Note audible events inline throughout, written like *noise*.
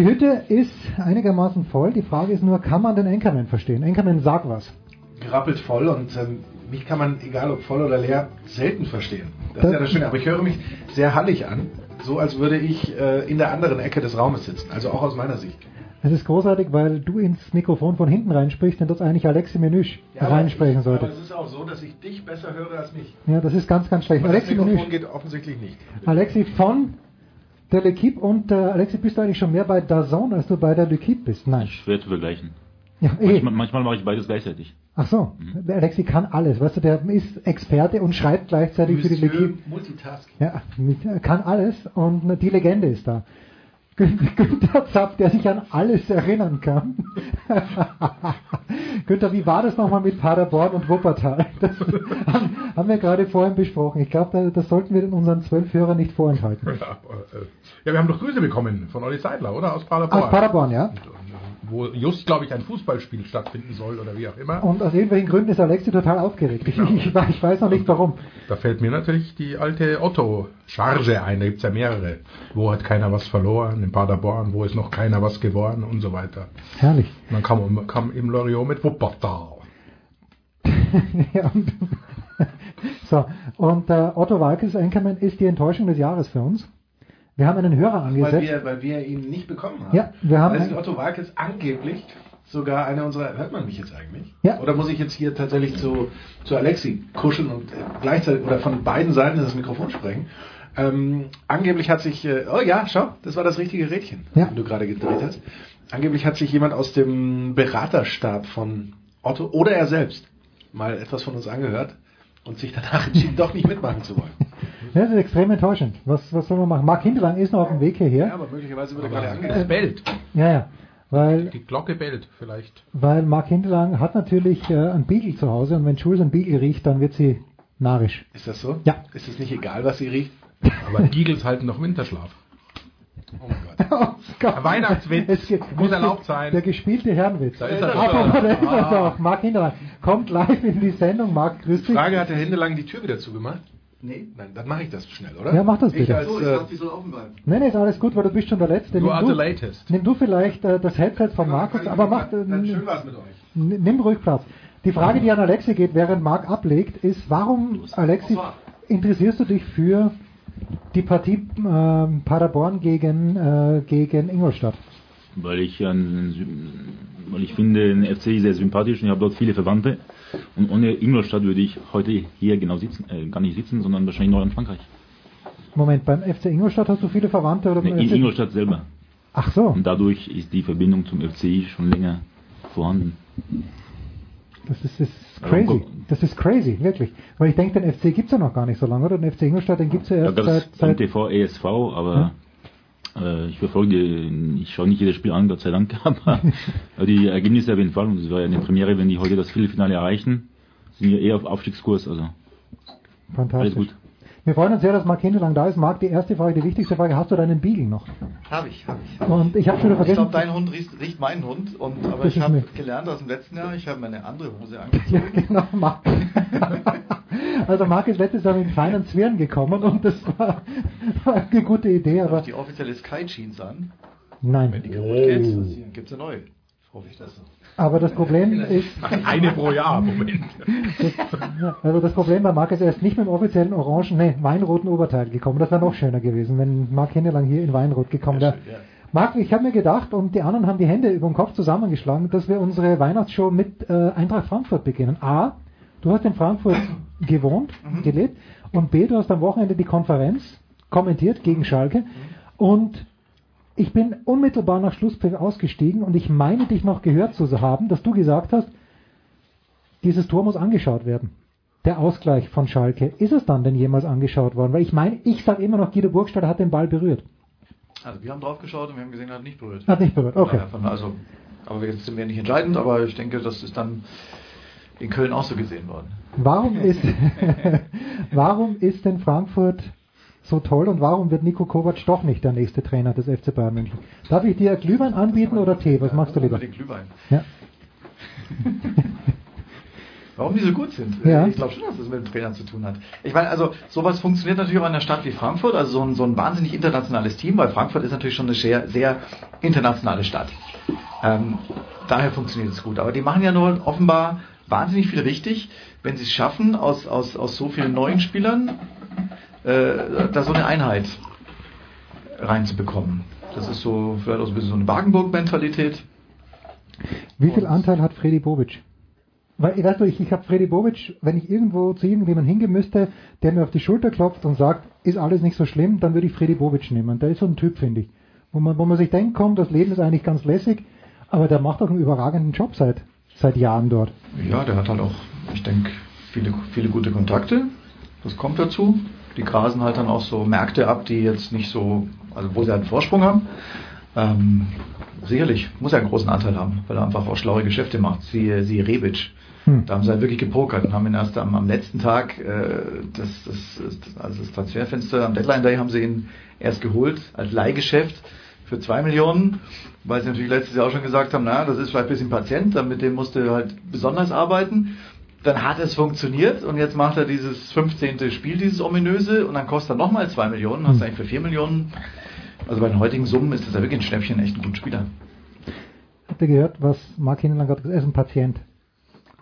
Die Hütte ist einigermaßen voll. Die Frage ist nur, kann man den Enkerman verstehen? Enkerman, sag was. gerappelt voll und ähm, mich kann man, egal ob voll oder leer, selten verstehen. Das, Das- ist ja das Schöne. Aber ich höre mich sehr hallig an, so als würde ich äh, in der anderen Ecke des Raumes sitzen. Also auch aus meiner Sicht. Es ist großartig, weil du ins Mikrofon von hinten reinsprichst und das eigentlich Alexi Menüsch reinsprechen aber sollte. es ist auch so, dass ich dich besser höre als mich. Ja, das ist ganz, ganz schlecht. Aber das Alexi Mikrofon Menüsch. geht offensichtlich nicht. Alexi von der L'Equipe und äh, Alexi, bist du eigentlich schon mehr bei Dazone, als du bei der L'Equipe bist? Nein. Schwer zu vergleichen. Ja, eh. Manchmal, manchmal mache ich beides gleichzeitig. Ach so, der Alexi kann alles. Weißt du, der ist Experte und schreibt gleichzeitig für die Monsieur L'Equipe. Multitasking. Ja, mit, er kann alles und die Legende ist da. *laughs* Gün- Günther Zapp, der sich an alles erinnern kann. *laughs* Günther, wie war das nochmal mit Paderborn und Wuppertal? *laughs* Das haben, wir gerade vorhin besprochen. Ich glaube, da- das sollten wir unseren zwölf Hörern nicht vorenthalten. Ja, äh, ja, wir haben doch Grüße bekommen von Olli Seidler, oder? Aus Paderborn. Aus Paderborn, ja. Wo just, glaube ich, ein Fußballspiel stattfinden soll oder wie auch immer. Und aus irgendwelchen Gründen ist Alexi total aufgeregt. Ich, ich, ich weiß noch nicht warum. Da fällt mir natürlich die alte Otto-Charge ein. Da gibt es ja mehrere. Wo hat keiner was verloren? In Paderborn. Wo ist noch keiner was geworden? Und so weiter. Herrlich. Und dann kam, kam im Loriot mit Wuppertal. *laughs* ja, und, so, und äh, Otto Walkes Anchorman ist die Enttäuschung des Jahres für uns. Wir haben einen Hörer angesetzt. Weil wir, weil wir ihn nicht bekommen haben. Ja, wir haben Weil Otto Walkes angeblich sogar einer unserer. Hört man mich jetzt eigentlich? Ja. Oder muss ich jetzt hier tatsächlich zu, zu Alexi kuscheln und äh, gleichzeitig oder von beiden Seiten das Mikrofon sprechen? Ähm, angeblich hat sich. Äh, oh ja, schau, das war das richtige Rädchen, Ja. das du gerade gedreht hast. Angeblich hat sich jemand aus dem Beraterstab von Otto oder er selbst mal etwas von uns angehört und sich danach entschieden, doch nicht mitmachen zu wollen. *laughs* Ja, das ist extrem enttäuschend. Was, was soll man machen? Marc Hindelang ist noch auf dem Weg Ja, hierher. aber möglicherweise wird er gerade angehört. Es bellt. Ja, ja. Weil, Die Glocke bellt vielleicht. weil Marc Hindelang hat natürlich äh, einen Beagle zu Hause und wenn Jules einen Beagle riecht, dann wird sie narrisch. Ist das so? Ja. Ist es nicht egal, was sie riecht? Aber Igels halten noch Winterschlaf. Oh mein Gott. *laughs* Oh Gott. Weihnachtswitz. Geht- Muss erlaubt sein. Der gespielte Herrenwitz. Da ist er Aber doch. da ist er Ah. doch. Marc Hindelang kommt live in die Sendung. Marc, grüß dich. Frage, hat der Händelang die Tür wieder zugemacht? Nee. Nein, dann mache ich das schnell, oder? Ja, mach das Ich bitte. als, So, ich äh, dachte, die soll offen bleiben. Nein, nee, ist alles gut, weil du bist schon der Letzte. You Nimm du, the latest. nimm du vielleicht äh, das Headset von Markus, aber mach, äh, Dann schön war's mit euch. Nimm ruhig Platz. Die Frage, die an Alexi geht, während Marc ablegt, ist, warum, Alexi, interessierst du dich für die Partie ähm, Paderborn gegen, äh, gegen Ingolstadt? Weil ich, an, weil ich finde den FC sehr sympathisch und ich habe dort viele Verwandte. Und ohne Ingolstadt würde ich heute hier genau sitzen, äh, gar nicht sitzen, sondern wahrscheinlich noch in Frankreich. Moment, beim FC Ingolstadt hast du viele Verwandte oder Nee, in FC? Ingolstadt selber. Ach so, Und dadurch ist die Verbindung zum FC schon länger vorhanden. das ist, das ist crazy. Das ist crazy, wirklich. Weil ich denke, den FC gibt's ja noch gar nicht so lange, oder? Den FC Ingolstadt, den gibt's ja Da erst gab seit, es seit MTV, ESV, aber äh, ich verfolge, ich schaue nicht jedes Spiel an, Gott sei Dank, *laughs* aber aber die Ergebnisse auf jeden Fall, und es war ja eine Premiere, wenn die heute das Viertelfinale erreichen, sind wir eher auf Aufstiegskurs, also alles fantastisch. gut. Wir freuen uns sehr, dass Marc Hindelang da ist. Marc, die erste Frage, die wichtigste Frage, hast du deinen Beagle noch? Hab ich, hab ich. Und ich habe schon wieder Ich vergessen. glaube, dein Hund riecht, riecht meinen Hund, und, aber Das ich habe mir- gelernt aus dem letzten Jahr, ich habe meine andere Hose *laughs* angezogen. Ja, genau, Marc. *laughs* Also Marc ist letztes Jahr mit kleinen Zwirn gekommen und das war, war eine gute Idee, aber die offizielle Sky Jeans an. Nein. Wenn die kaputt geht, gibt es eine neue. Hoffe ich das. Aber das Problem ist, *laughs* Eine pro Jahr, Moment. ja, also das Problem war, Marc ist erst nicht mit dem offiziellen orangen, nee, weinroten Oberteil gekommen. Das wäre noch schöner gewesen, wenn Marc Hindelang hier in Weinrot gekommen wäre. Marc, ich habe mir gedacht, und die anderen haben die Hände über den Kopf zusammengeschlagen, dass wir unsere Weihnachtsshow mit äh, Eintracht Frankfurt beginnen. A, du hast in Frankfurt gewohnt, gelebt, und B, du hast am Wochenende die Konferenz kommentiert gegen Schalke. Und ich bin unmittelbar nach Schlusspfiff ausgestiegen und ich meine dich noch gehört zu haben, dass du gesagt hast, dieses Tor muss angeschaut werden. Der Ausgleich von Schalke. Ist es dann denn jemals angeschaut worden? Weil ich meine, ich sage immer noch, Guido Burgstaller hat den Ball berührt. Also wir haben drauf geschaut und wir haben gesehen, er hat nicht berührt. Hat nicht berührt, okay. Also, aber jetzt sind wir nicht entscheidend, aber ich denke, das ist dann in Köln auch so gesehen worden. Warum *laughs* ist, *laughs* warum ist denn Frankfurt so toll und warum wird Nico Kovac doch nicht der nächste Trainer des FC Bayern München? Darf ich dir Glühwein anbieten oder Tee? Was machst du lieber? Den Glühwein. Ja. *laughs* Warum die so gut sind? Ja. Ich glaube schon, dass das mit dem Trainer zu tun hat. Ich meine, also sowas funktioniert natürlich auch in einer Stadt wie Frankfurt, also so ein, so ein wahnsinnig internationales Team, weil Frankfurt ist natürlich schon eine sehr, sehr internationale Stadt. Ähm, daher funktioniert es gut. Aber die machen ja nur offenbar wahnsinnig viel richtig, wenn sie es schaffen, aus, aus, aus so vielen neuen Spielern äh, da so eine Einheit reinzubekommen. Das ist so vielleicht auch so ein bisschen so eine Wagenburg-Mentalität. Wie viel Anteil hat Freddy Bobic? Weil, weißt du, ich, ich habe Freddy Bobic, wenn ich irgendwo zu irgendjemandem hingehen müsste, der mir auf die Schulter klopft und sagt, ist alles nicht so schlimm, dann würde ich Freddy Bobic nehmen. Der ist so ein Typ, finde ich. Wo man, wo man sich denkt, komm, das Leben ist eigentlich ganz lässig, aber der macht auch einen überragenden Job seit, seit Jahren dort. Ja, der hat halt auch, ich denke, viele, viele gute Kontakte. Das kommt dazu. Die grasen halt dann auch so Märkte ab, die jetzt nicht so, also wo sie halt einen Vorsprung haben. Ähm, sicherlich, muss er einen großen Anteil haben, weil er einfach auch schlaue Geschäfte macht. Siehe, siehe Rebic. Hm. Da haben sie halt wirklich gepokert und haben ihn erst am, am letzten Tag, äh, das, das, das, also das Transferfenster, am Deadline Day haben sie ihn erst geholt als Leihgeschäft für zwei Millionen, weil sie natürlich letztes Jahr auch schon gesagt haben, na, das ist vielleicht ein bisschen Patient, damit dem musste er halt besonders arbeiten. Dann hat es funktioniert und jetzt macht er dieses 15. Spiel, dieses ominöse, und dann kostet er nochmal zwei Millionen, hast du eigentlich für vier Millionen. Also bei den heutigen Summen ist das ja wirklich ein Schnäppchen, echt ein guter Spieler. Habt ihr gehört, was Marc Hindelang gerade gesagt hat? Er ist ein Patient.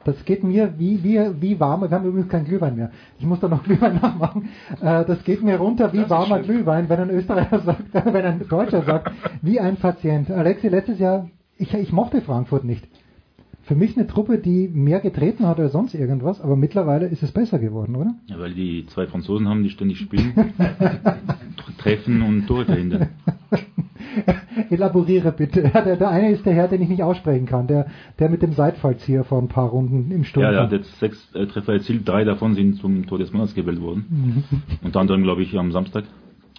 Das geht mir wie, wie, wie warm, wir haben übrigens keinen Glühwein mehr. Ich muss da noch *laughs* Glühwein nachmachen. Äh, das geht mir runter wie warmer. Glühwein, wenn ein Österreicher *laughs* sagt, wenn ein Deutscher sagt, wie ein Patient. Alexi, letztes Jahr, ich, ich mochte Frankfurt nicht. Für mich eine Truppe, die mehr getreten hat als sonst irgendwas, aber mittlerweile ist es besser geworden, oder? Ja, weil die zwei Franzosen haben, die ständig spielen, *laughs* treffen und Tore verhindern. *laughs* Elaboriere bitte. Der, der eine ist der Herr, den ich nicht aussprechen kann, der, der mit dem Seitfallzieher vor ein paar Runden im Sturm Ja, der hat jetzt sechs äh, Treffer erzielt, drei davon sind zum Tor des Monats gewählt worden. Unter anderem, glaube ich, am Samstag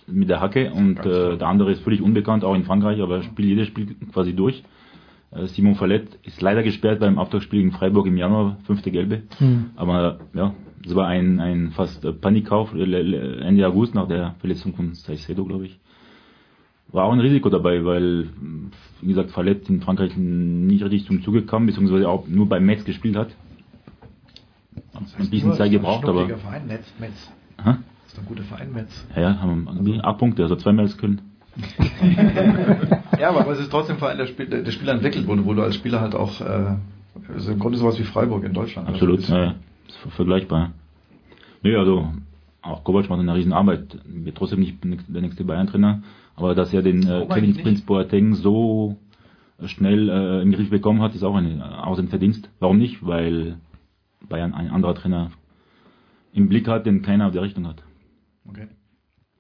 mit der Hacke und äh, der andere ist völlig unbekannt, auch in Frankreich, aber spielt jedes Spiel quasi durch. Äh, Simon Fallett ist leider gesperrt beim Auftaktspiel gegen Freiburg im Januar, fünfte Gelbe. Hm. Aber ja, es war ein, ein fast äh, Panikkauf äh, Ende August nach der Verletzung von Saicedo, glaube ich. War auch ein Risiko dabei, weil, wie gesagt, Fallett in Frankreich nicht richtig zum Zuge kam, beziehungsweise auch nur bei Metz gespielt hat. Hat ein bisschen Zeit gebraucht, aber. Verein, Metz, Metz. Hä? Das ist ein guter Verein, Metz. Ja, ja, haben irgendwie acht Punkte, also zweimal als Köln. Ja, aber es ist trotzdem ein Verein, der, Spiel, der, Spieler entwickelt wurde, wo du als Spieler halt auch, äh, also im Grunde sowas wie Freiburg in Deutschland. Absolut, Also ja, ja. ist ver- vergleichbar. Nee, also auch Kovac macht eine riesen Arbeit. Wird trotzdem nicht der nächste Bayern-Trainer, aber dass er den äh, Kevin Prince Boateng so äh, schnell äh, im Griff bekommen hat, ist auch ein, auch sein Verdienst. Warum nicht? Weil Bayern ein anderer Trainer im Blick hat, den keiner auf der Richtung hat. Okay.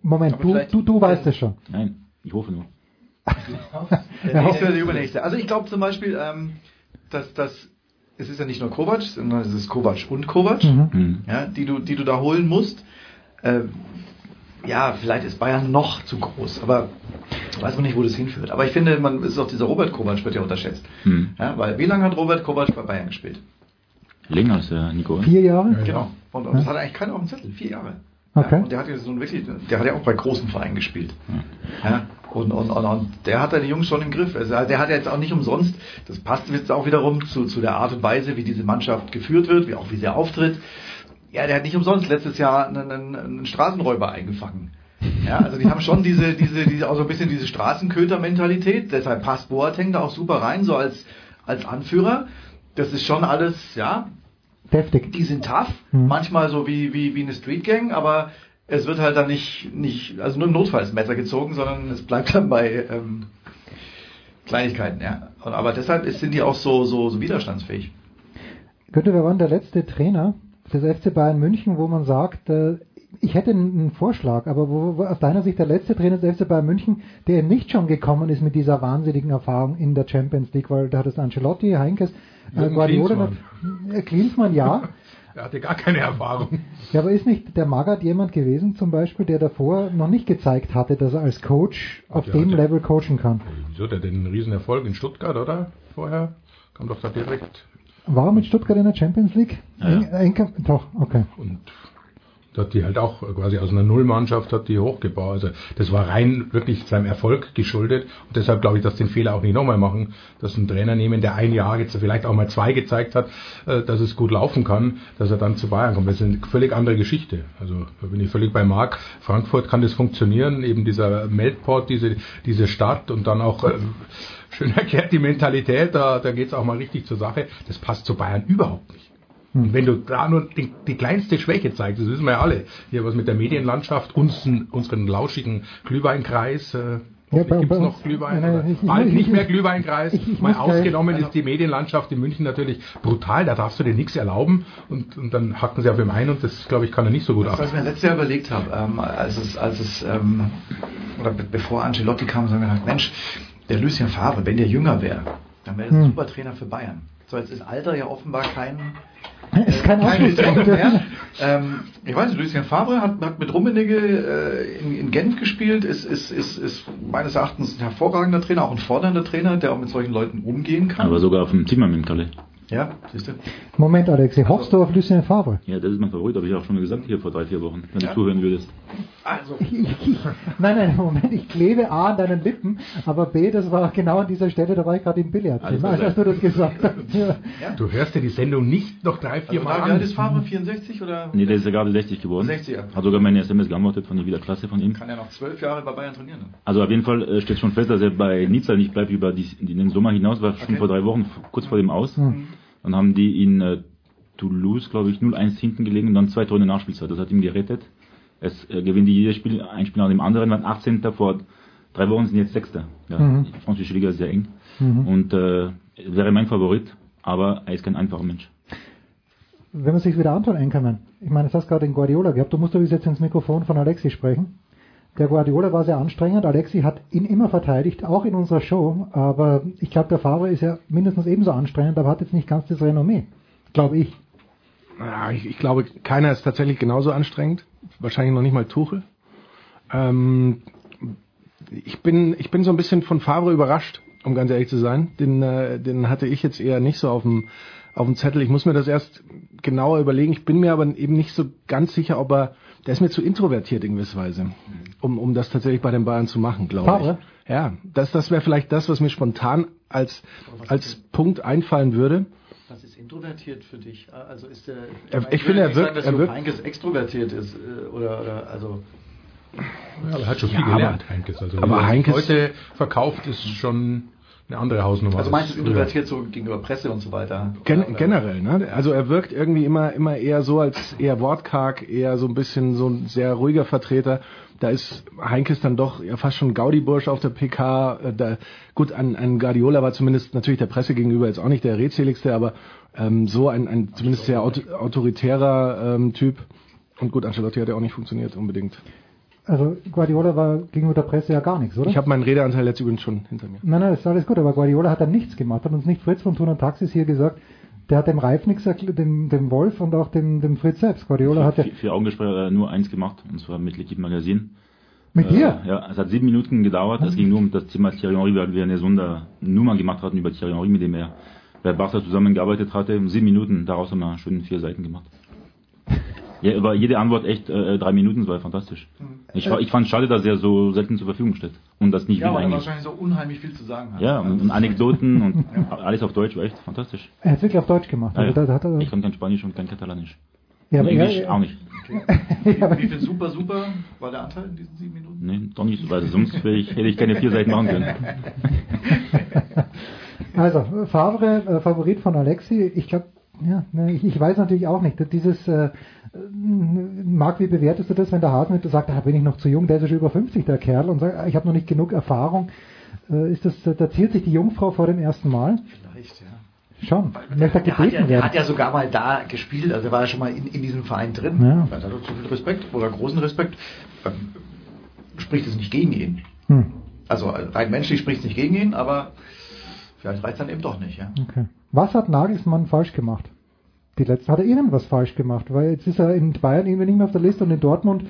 Moment, du, du, du weißt es schon. Nein, ich hoffe nur. Der nächste oder der übernächste. Also ich glaube zum Beispiel, ähm, dass das, es ist ja nicht nur Kovac, sondern es ist Kovac und Kovac, Mhm. Hm. ja, die du, die du da holen musst. Äh, ja, vielleicht ist Bayern noch zu groß, aber weiß man nicht, wo das hinführt. Aber ich finde, man ist auch dieser Robert Kovac wird ja unterschätzt. Hm. Ja, weil wie lange hat Robert Kovac bei Bayern gespielt? Länger als der Nico. oder? Vier Jahre? Genau. Und, und das hat eigentlich keiner auf dem Zettel. Vier Jahre. Okay. Ja, und der hat ja so ein wirklich, der hat ja auch bei großen Vereinen gespielt. Ja, und, und, und, und der hat da die Jungs schon im Griff. Also der hat ja jetzt auch nicht umsonst, das passt jetzt auch wiederum zu, zu der Art und Weise, wie diese Mannschaft geführt wird, wie auch wie sie auftritt. Ja, der hat nicht umsonst letztes Jahr einen, einen, einen Straßenräuber eingefangen. Ja, also die haben schon diese, diese, diese, auch so ein bisschen diese Straßenköter-Mentalität. Deshalb passt Boateng da auch super rein, so als, als Anführer. Das ist schon alles, ja. Deftig. Die sind tough. Hm. Manchmal so wie, wie, wie eine Street Gang, aber es wird halt dann nicht, nicht, also nur im Notfall das Messer gezogen, sondern es bleibt dann bei, ähm, Kleinigkeiten, ja. Und, aber deshalb ist, sind die auch so, so, so widerstandsfähig. Günther, wer war denn der letzte Trainer des FC Bayern München, wo man sagt, äh, ich hätte einen Vorschlag, aber wo, wo aus deiner Sicht der letzte Trainer des FC Bayern München, der nicht schon gekommen ist mit dieser wahnsinnigen Erfahrung in der Champions League, weil da hat es Ancelotti, Heinkes, Jürgen Guardiola, Klinsmann. äh, Klinsmann ja. *laughs* Er hatte gar keine Erfahrung. Ja, aber ist nicht der Magath jemand gewesen, zum Beispiel, der davor noch nicht gezeigt hatte, dass er als Coach auf der dem Level coachen kann? Wieso hat er denn einen Riesenerfolg in Stuttgart, oder? Vorher? Kam doch da direkt. War er mit Stuttgart in der Champions League? Ja. Eng- Enke- doch, okay. Und hat die halt auch quasi aus einer Nullmannschaft hat die hochgebaut. Also das war rein wirklich seinem Erfolg geschuldet. Und deshalb glaube ich, dass den Fehler auch nicht nochmal machen, dass ein Trainer nehmen, der ein Jahr jetzt vielleicht auch mal zwei gezeigt hat, äh, dass es gut laufen kann, dass er dann zu Bayern kommt. Das ist eine völlig andere Geschichte. Also da bin ich völlig bei Marc. Frankfurt kann das funktionieren, eben dieser Meldport, diese, diese Stadt und dann auch äh, schön erklärt die Mentalität, da, da geht es auch mal richtig zur Sache. Das passt zu Bayern überhaupt nicht. Und wenn du da nur die, die kleinste Schwäche zeigst, das wissen wir ja alle, hier was mit der Medienlandschaft, uns, unseren lauschigen Glühweinkreis, äh, Ja, gibt's bei noch Glühwein, Nein, oder ich- ich- bald ich- nicht ich- mehr Glühweinkreis, ich- ich mal ausgenommen also- ist die Medienlandschaft in München natürlich brutal, da darfst du dir nichts erlauben und, und dann hacken sie auf ihm ein und das, glaube ich, kann er nicht so gut ab. was ich mir letztes Jahr überlegt habe, ähm, als es, als es ähm, oder be bevor Ancelotti kam, haben wir gedacht, Mensch, der Lucien Favre, wenn der jünger wäre, dann wäre er ein Hm. super Trainer für Bayern. So, jetzt ist Alter ja offenbar kein, Ist kein Ausschlusspunkt. Mehr. *laughs* Ähm, ich weiß nicht, Lucien Favre hat, hat mit Rummenigge äh, in, in Genf gespielt, ist, ist, ist, ist meines Erachtens ein hervorragender Trainer, auch ein fordernder Trainer, der auch mit solchen Leuten umgehen kann. Aber sogar auf dem Zimmer mit dem Kalle. Ja, siehst du. Moment, Alexi, hoffst du auf Lucien Favre? Ja, das ist mein Favorit, habe ich auch schon gesagt hier vor drei, vier Wochen, wenn Ja. du zuhören würdest. Also, *laughs* Ich, ich, nein, nein, Moment, ich klebe A an deinen Lippen, aber B, das war genau an dieser Stelle, da war ich gerade im Billard, Alles als, du das gesagt hast. Ja. Du hörst dir die Sendung nicht noch drei, vier also Mal wie alt an. ist Favre? 64 oder? Nee, der ist ja gerade 60 geworden. 60, ja. Hat sogar meine SMS geantwortet von der wieder Klasse von ihm. Kann ja noch zwölf Jahre bei Bayern trainieren. Also auf jeden Fall äh, steht schon fest, dass er bei Nizza nicht bleibt über die, den Sommer hinaus, war schon Okay. vor drei Wochen kurz vor dem Aus. Hm. Dann haben die in äh, Toulouse, glaube ich, 0-1 hinten gelegen und dann zwei Tore in der Nachspielzeit. Das hat ihm gerettet. Es äh, gewinnen die jedes Spiel, ein Spiel nach dem anderen, waren 18. vor drei Wochen sind jetzt Sechster. Ja, Mhm. Die französische Liga ist sehr eng. Mhm. Und äh, wäre mein Favorit, aber er ist kein einfacher Mensch. Wenn man sich wieder anschaut, Enkermann, ich meine, das hast gerade den Guardiola gehabt, du musst doch jetzt ins Mikrofon von Alexi sprechen. Der Guardiola war sehr anstrengend, Alexi hat ihn immer verteidigt, auch in unserer Show, aber ich glaube, der Favre ist ja mindestens ebenso anstrengend, aber hat jetzt nicht ganz das Renommee, glaube ich. Ja, ich, ich glaube, keiner ist tatsächlich genauso anstrengend. Wahrscheinlich noch nicht mal Tuchel. Ähm, ich bin, ich bin so ein bisschen von Favre überrascht, um ganz ehrlich zu sein. Den, äh, den hatte ich jetzt eher nicht so auf dem, auf dem Zettel. Ich muss mir das erst genauer überlegen. Ich bin mir aber eben nicht so ganz sicher, ob er, der ist mir zu introvertiert in gewisser Weise, um, um das tatsächlich bei den Bayern zu machen, glaube Favre? ich. Ja, das, das wäre vielleicht das, was mir spontan als, als Punkt einfallen würde. Was ist introvertiert für dich? Also ist der. Er- ich finde, er wirkt- sagen, dass er wirkt- Heynckes extrovertiert ist äh, oder, oder also. Ja, aber er hat schon viel Ja, aber- gelernt, Heinkes. Also, aber er Heinkes- heute verkauft ist schon eine andere Hausnummer. Also meinst du introvertiert so gegenüber Presse und so weiter? Gen generell, ne? Also er wirkt irgendwie immer, immer eher so als eher wortkarg, eher so ein bisschen so ein sehr ruhiger Vertreter. Da ist Heinkes dann doch ja fast schon Gaudi-Bursch auf der PK. Äh, Da, gut, an, an Guardiola war zumindest natürlich der Presse gegenüber jetzt auch nicht der redseligste, aber ähm, so ein, ein zumindest sehr auto, autoritärer ähm, Typ. Und gut, Ancelotti hat ja auch nicht funktioniert unbedingt. Also Guardiola war gegenüber der Presse ja gar nichts, oder? Ich habe meinen Redeanteil jetzt übrigens schon hinter mir. Nein, nein, ist alles gut, aber Guardiola hat dann nichts gemacht, hat uns nicht Fritz von Thun und Taxis hier gesagt, der hat dem Reif nichts erklärt, dem, dem Wolf und auch dem, dem Fritz selbst. Guardiola hat ja Vier, vier Augengespräche hat er nur eins gemacht, und zwar mit L'Equipe Magazin. mit Äh, dir. Ja, es hat sieben Minuten gedauert. Es ging nur um das Thema Thierry Henry, weil wir eine Sondernummer gemacht hatten über Thierry Henry, mit dem er bei Barca zusammengearbeitet hatte. Um sieben Minuten, daraus haben wir schön vier Seiten gemacht. *laughs* Ja, über jede Antwort echt äh, drei Minuten, das war fantastisch. Ich, fa- ich fand es schade, dass er so selten zur Verfügung steht. Und das nicht Ja, weil er wahrscheinlich so unheimlich viel zu sagen hat. Ja, und, und Anekdoten und *laughs* alles auf Deutsch war echt fantastisch. Er hat es wirklich auf Deutsch gemacht. Ja, Also ja. hat er, Ich kann kein Spanisch und kein Katalanisch. Ja, aber Englisch er- auch nicht. *laughs* Wie, wie viel super, super war der Anteil in diesen sieben Minuten? Nee, doch nicht, weil sonst wäre ich, hätte ich keine vier Seiten machen können. *laughs* Also, Favre, äh, Favorit von Alexi, ich glaube, ja, ne, ich, ich weiß natürlich auch nicht. Dieses, äh, äh, Marc, wie bewertest du das, wenn der Hasenhüttl sagt, da bin ich noch zu jung, der ist ja schon über 50, der Kerl, und sagt, ich habe noch nicht genug Erfahrung. Äh, ist das, da ziert sich die Jungfrau vor dem ersten Mal? Vielleicht, ja. Schon. Möchte er Der hat, ja, der hat ja sogar mal da gespielt, also der war ja schon mal in, in diesem Verein drin. Ja. Da hat er zu viel Respekt oder großen Respekt. Ähm, spricht es nicht gegen ihn. Hm. Also rein menschlich spricht es nicht gegen ihn, aber vielleicht reicht es dann eben doch nicht. Ja. Okay. Was hat Nagelsmann falsch gemacht? Die letzte hat er irgendwas falsch gemacht, weil jetzt ist er in Bayern irgendwie nicht mehr auf der Liste und in Dortmund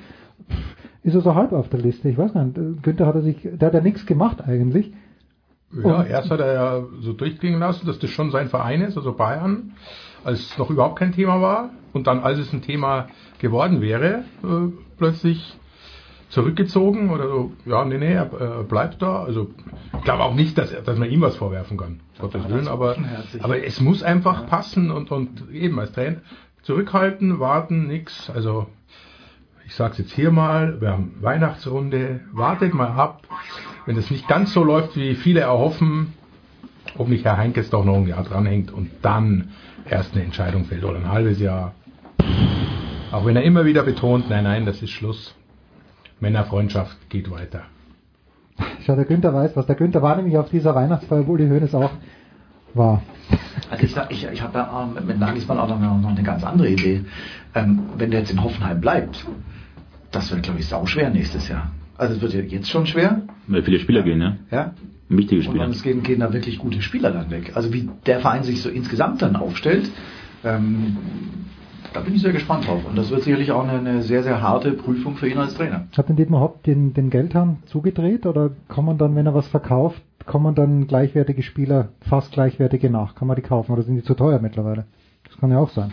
ist er so halb auf der Liste. Ich weiß gar nicht. Günther hat er sich, der hat ja nichts gemacht eigentlich. Ja, Und- erst hat er ja so durchklingen lassen, dass das schon sein Verein ist, also Bayern, als es noch überhaupt kein Thema war. Und dann, als es ein Thema geworden wäre, äh, plötzlich zurückgezogen oder so, ja, nee, nee, er äh, bleibt da. Also ich glaube auch nicht, dass, dass man ihm was vorwerfen kann, Gottes Willen, aber, aber es muss einfach passen und, und eben als Trainer zurückhalten, warten, nix. Also ich sage es jetzt hier mal, wir haben Weihnachtsrunde, wartet mal ab. Wenn es nicht ganz so läuft, wie viele erhoffen, ob nicht Herr Heinkes doch noch ein Jahr dranhängt und dann erst eine Entscheidung fällt oder ein halbes Jahr. Auch wenn er immer wieder betont, nein, nein, das ist Schluss. Männerfreundschaft geht weiter. Schau, der Günther weiß was. Der Günther war nämlich auf dieser Weihnachtsfeier, wo die Hönes auch war. Also ich, ich, ich habe ja ähm, mit Nagelsmann auch noch, noch eine ganz andere Idee. Ähm, wenn der jetzt in Hoffenheim bleibt, das wird, glaube ich, sau schwer nächstes Jahr. Also es wird ja jetzt schon schwer. Weil viele Spieler gehen, ja. Ja. Wichtige Und Spieler. dann es gehen, gehen da wirklich gute Spieler dann weg. Also wie der Verein sich so insgesamt dann aufstellt, ähm, da bin ich sehr gespannt drauf. Und das wird sicherlich auch eine, eine sehr, sehr harte Prüfung für ihn als Trainer. Hat denn Dietmar Hopp den, den Geldhahn zugedreht oder kommen dann, wenn er was verkauft, kommen dann gleichwertige Spieler, fast gleichwertige nach? Kann man die kaufen oder sind die zu teuer mittlerweile? Das kann ja auch sein.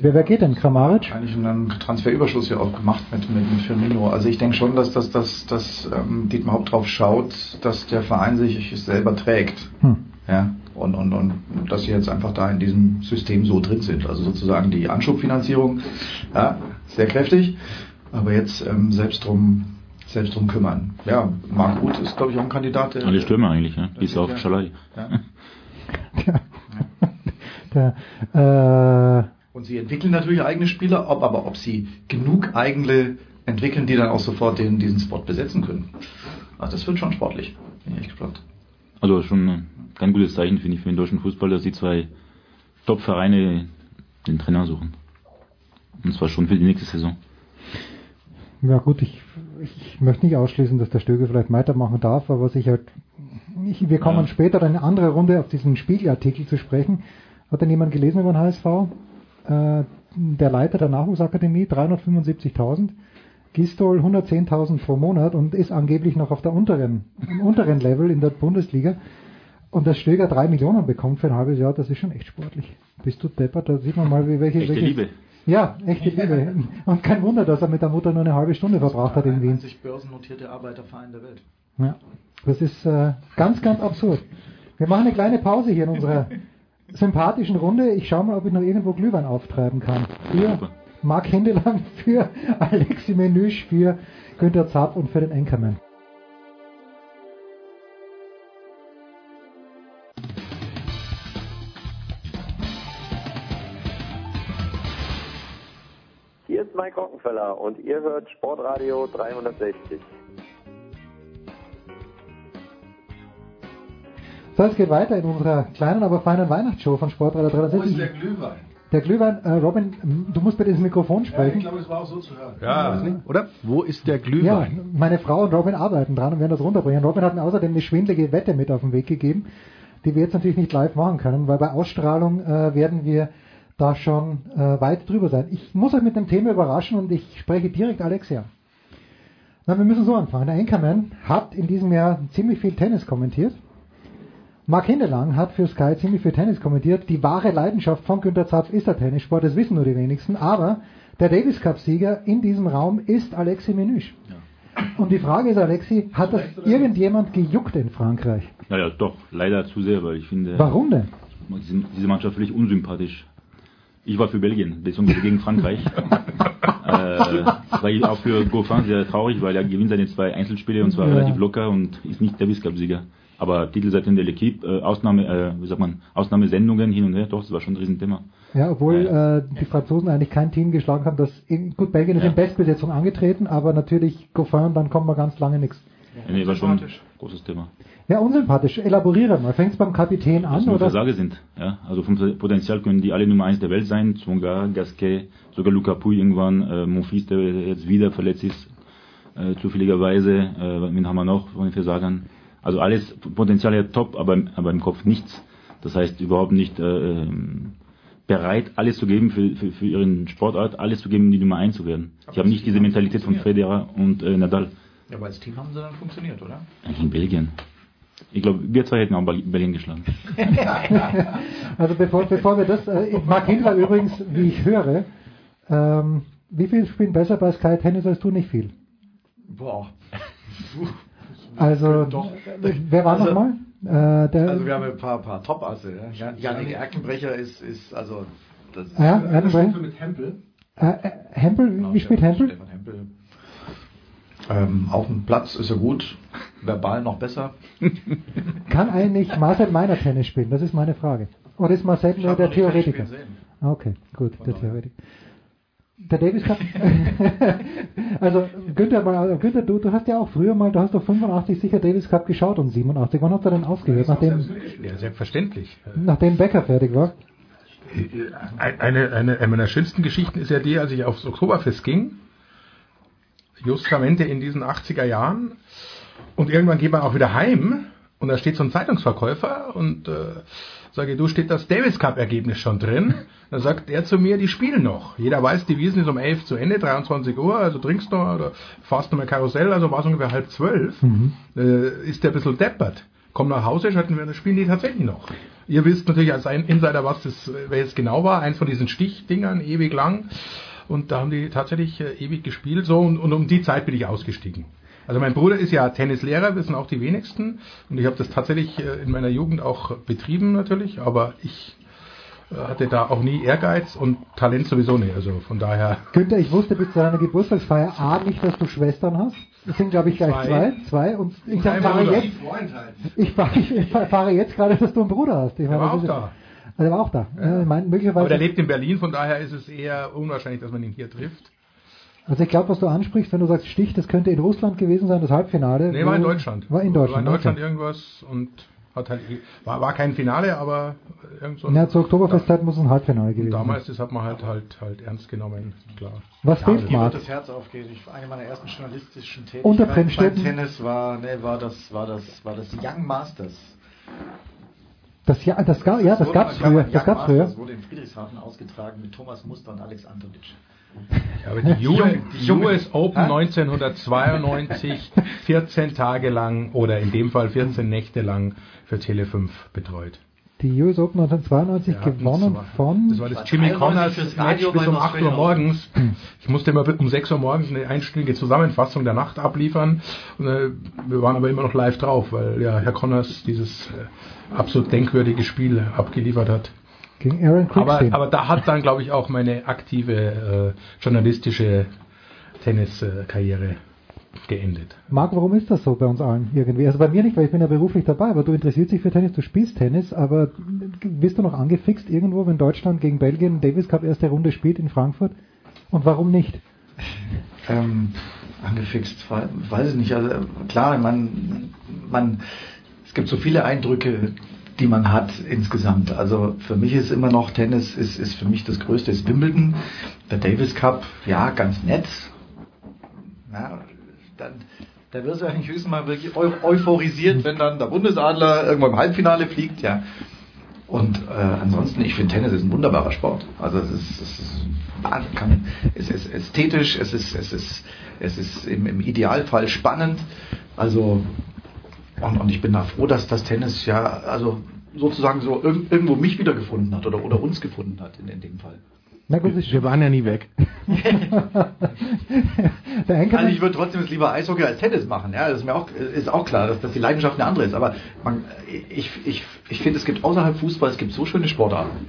wer, wer geht denn? Kramaric? Wahrscheinlich einen Transferüberschuss ja auch gemacht mit, mit, mit Firmino. Also ich denke schon, dass, dass, dass, dass ähm, Dietmar Haupt drauf schaut, dass der Verein sich selber trägt. Hm. Ja, und, und, und dass sie jetzt einfach da in diesem System so drin sind. Also sozusagen die Anschubfinanzierung, ja, sehr kräftig, aber jetzt ähm, selbst drum selbst drum kümmern. Ja, Marc Ruth ist, glaube ich, auch ein Kandidat. Der, Alle Stürmer eigentlich, ja. Bis auf Ja. Schalai. Ja. *laughs* Der, äh, Und sie entwickeln natürlich eigene Spieler, ob, aber ob sie genug eigene entwickeln, die dann auch sofort den, diesen Spot besetzen können. Also das wird schon sportlich. Bin ich echt gespannt. Also schon äh, kein gutes Zeichen, finde ich, für den deutschen Fußball, dass die zwei Top-Vereine den Trainer suchen. Und zwar schon für die nächste Saison. Ja gut, ich, ich möchte nicht ausschließen, dass der Stöger vielleicht weitermachen darf, aber was ich halt, ich, wir kommen Ja. später in eine andere Runde auf diesen Spiegelartikel zu sprechen. Hat denn jemand gelesen über den HSV? Äh, der Leiter der Nachwuchsakademie, 375.000. Gistol 110.000 pro Monat und ist angeblich noch auf der unteren, im unteren Level in der Bundesliga. Und der Stöger drei Millionen bekommt für ein halbes Jahr, das ist schon echt sportlich. Bist du deppert? Da sieht man mal, wie welche, Echte welche Liebe. Ja, echte Liebe. Und kein Wunder, dass er mit der Mutter nur eine halbe Stunde verbracht hat in Wien. sich börsennotierte Arbeiterverein der Welt. Ja, das ist äh, ganz, ganz absurd. Wir machen eine kleine Pause hier in unserer sympathischen Runde. Ich schaue mal, ob ich noch irgendwo Glühwein auftreiben kann. Für. Marc Hindelang, *laughs* für Alexi Menüsch, für Günter Zapp und für den Enkermann. Ist Mike Rockenfeller und ihr hört Sportradio 360. So, es geht weiter in unserer kleinen, aber feinen Weihnachtsshow von Sportradio 360. Glühwein? Der Glühwein, äh, Robin, du musst bitte ins Mikrofon sprechen. glaube, es war auch so zu hören. Ja, oder? Wo ist der Ja, Glühwein? meine Frau und Robin arbeiten dran und werden das runterbringen. Robin hat mir außerdem eine schwindelige Wette mit auf den Weg gegeben, die wir jetzt natürlich nicht live machen können, weil bei Ausstrahlung äh, werden wir da schon äh, weit drüber sein. Ich muss euch mit dem Thema überraschen und ich spreche direkt Alexia. Na, wir müssen so anfangen. Der Anchorman hat in diesem Jahr ziemlich viel Tennis kommentiert. Marc Hindelang hat für Sky ziemlich viel Tennis kommentiert. Die wahre Leidenschaft von Günter Zapf ist der Tennissport, das wissen nur die wenigsten. Aber der Davis Cup-Sieger in diesem Raum ist Alexi Menüsch. Und die Frage ist, Alexi, hat das irgendjemand gejuckt in Frankreich? Naja, doch, leider zu sehr, weil ich finde, Warum denn? diese Mannschaft völlig unsympathisch. Ich war für Belgien, beziehungsweise gegen Frankreich. *laughs* äh, das war auch für Goffin sehr traurig, weil er gewinnt seine zwei Einzelspiele und zwar Ja. relativ locker und ist nicht Davis Cup Sieger. Aber Titelseite in der L'Equipe, äh, Ausnahme, äh, wie sagt man, Ausnahmesendungen hin und her, doch, das war schon ein Riesenthema. Ja, obwohl äh, die Franzosen eigentlich kein Team geschlagen haben, das in, gut, Belgien ist Ja. in Bestbesetzung angetreten, aber natürlich Goffin, dann kommt man ganz lange nichts. Ja, nee, war schon ein großes Thema. Ja, unsympathisch. Elaboriere mal. Fängt es beim Kapitän an oder? Versage sind. Ja, also vom Potenzial können die alle Nummer eins der Welt sein. Zwonga, Gasquet, sogar Luca Puy irgendwann, äh, Monfils, der jetzt wieder verletzt ist, äh, zufälligerweise. Äh, wen haben wir noch von den Versagern? Also alles Potenzial ja top, aber, aber im Kopf nichts. Das heißt überhaupt nicht äh, ähm, bereit, alles zu geben für, für, für ihren Sportart, alles zu geben, um die Nummer eins zu werden. Sie haben nicht diese Mentalität von Federer und äh, Nadal. Ja, aber als Team haben sie dann funktioniert, oder? Eigentlich in Belgien. Ich glaube, wir zwei hätten auch Berlin geschlagen. *laughs* Also bevor, bevor wir das, äh, Mark Hindler übrigens, wie ich höre, ähm, wie viel spielen besser bei Sky Tennis als du? Nicht viel. Boah. Also, *laughs* Doch. wer war Also- nochmal? Äh, der, Also wir haben ein paar, paar Top-Asse. Ja. Jan- Janik Erkenbrecher ist, ist also das ist Ja, Erkenbrecher. mit Hempel. äh, äh, Hempel, wie spielt Hempel? Stefan Hempel. Ähm, auf dem Platz ist er gut, verbal noch besser. *laughs* Kann eigentlich Marcel Meiner Tennis spielen? Das ist meine Frage. Oder ist Marcel nur der Theoretiker? Okay, gut, der Theoretiker. Der Davis Cup. *laughs* also Günther, mal, Günther du, du hast ja auch früher mal, du hast doch 85 sicher Davis Cup geschaut und 87. Wann hast du denn aufgehört? Nachdem, Ja, selbstverständlich. nachdem Becker fertig war? Eine, eine, eine meiner schönsten Geschichten ist ja die, als ich aufs Oktoberfest ging, justamente in diesen 80er Jahren, und irgendwann geht man auch wieder heim, und da steht so ein Zeitungsverkäufer und äh, sage, du steht das Davis Cup Ergebnis schon drin. Dann sagt er zu mir, die spielen noch. Jeder weiß, die Wiesen ist um 11 zu Ende, 23 Uhr, also trinkst du oder fahrst du mal Karussell, also war es ungefähr halb zwölf. Äh, ist der ein bisschen deppert. Komm nach Hause, schalten wir, das spielen die tatsächlich noch. Ihr wisst natürlich als ein Insider, was das, wer es genau war, eins von diesen Stichdingern, ewig lang. Und da haben die tatsächlich äh, ewig gespielt, so, und, und um die Zeit bin ich ausgestiegen. Also mein Bruder ist ja Tennislehrer, wissen auch die wenigsten. Und ich habe das tatsächlich äh, in meiner Jugend auch betrieben natürlich, aber ich äh, hatte da auch nie Ehrgeiz und Talent sowieso nicht. Also von daher. Günther, ich wusste bis zu deiner Geburtstagsfeier A nicht, dass du Schwestern hast. Das sind, glaube ich, gleich zwei. Zwei. Zwei. Und ich Und erfahre jetzt, ich, fahre- ich erfahre jetzt gerade, dass du einen Bruder hast. Ich war auch da. Also, der war auch da. Ja. Ich meine, möglicherweise, Aber der lebt in Berlin, von daher ist es eher unwahrscheinlich, dass man ihn hier trifft. Also ich glaube, was du ansprichst, wenn du sagst Stich, das könnte in Russland gewesen sein, das Halbfinale. Nee, war in Deutschland. War in Deutschland. War in Deutschland okay. irgendwas und hat halt, war, war kein Finale, aber irgend so ein- Ja, zur Oktoberfestzeit muss es ein Halbfinale Und gewesen sein. damals, das hat man halt halt halt ernst genommen, klar. Was Ja, fehlt, Marc? das Herz aufgehen. Ich, eine meiner ersten journalistischen Tätigkeiten beim? Tennis war, nee, war das, war das, war das Young Masters. Das, ja, das, gab, ja, das wurde- gab's ja, früher. Das gab's früher. Wurde in Friedrichshafen ausgetragen mit Thomas Muster und Alex Antonic. Ja, aber die, US, die. US Open Hä? 1992 14 Tage lang oder in dem Fall 14 Nächte lang für Tele5 betreut. Die US Open 1992 Wir hatten gewonnen zwar- von. Das war das Jimmy 93 Connors fürs Match bis um 8 Uhr morgens. Ich musste immer um 6 Uhr morgens eine einstündige Zusammenfassung der Nacht abliefern. Und, äh, wir waren aber immer noch live drauf, weil ja Herr Connors dieses äh, absolut denkwürdige Spiel abgeliefert hat. Gegen Aaron Aber, Crickstein. aber da hat dann, glaube ich, auch meine aktive äh, journalistische Tenniskarriere geendet. Marc, warum ist das so bei uns allen irgendwie? Also bei mir nicht, weil ich bin ja beruflich dabei, aber du interessierst dich für Tennis, du spielst Tennis, aber bist du noch angefixt irgendwo, wenn Deutschland gegen Belgien Davis Cup erste Runde spielt in Frankfurt? Und warum nicht? Ähm, angefixt, we- weiß ich nicht. Also klar, man, man, es gibt so viele Eindrücke, die man hat insgesamt. Also für mich ist immer noch Tennis ist, ist für mich das Größte ist Wimbledon, der Davis Cup, ja ganz nett. Ja, dann, da wirst du eigentlich höchstens mal wirklich eu euphorisiert, wenn dann der Bundesadler irgendwo im Halbfinale fliegt, ja. Und äh, ansonsten, ich finde Tennis ist ein wunderbarer Sport. Also es ist, es ist, kann, es ist ästhetisch, es ist, es ist, es ist im, im Idealfall spannend. Also und, und ich bin da froh, dass das Tennis ja also sozusagen so irg irgendwo mich wiedergefunden hat oder, oder uns gefunden hat in, in dem Fall. Na gut, Wir waren ja nie weg. *laughs* Also ich würde trotzdem lieber Eishockey als Tennis machen. Ja, das ist mir auch, ist auch klar, dass, dass die Leidenschaft eine andere ist. Aber man, ich, ich, ich finde, es gibt außerhalb Fußball, es gibt so schöne Sportarten.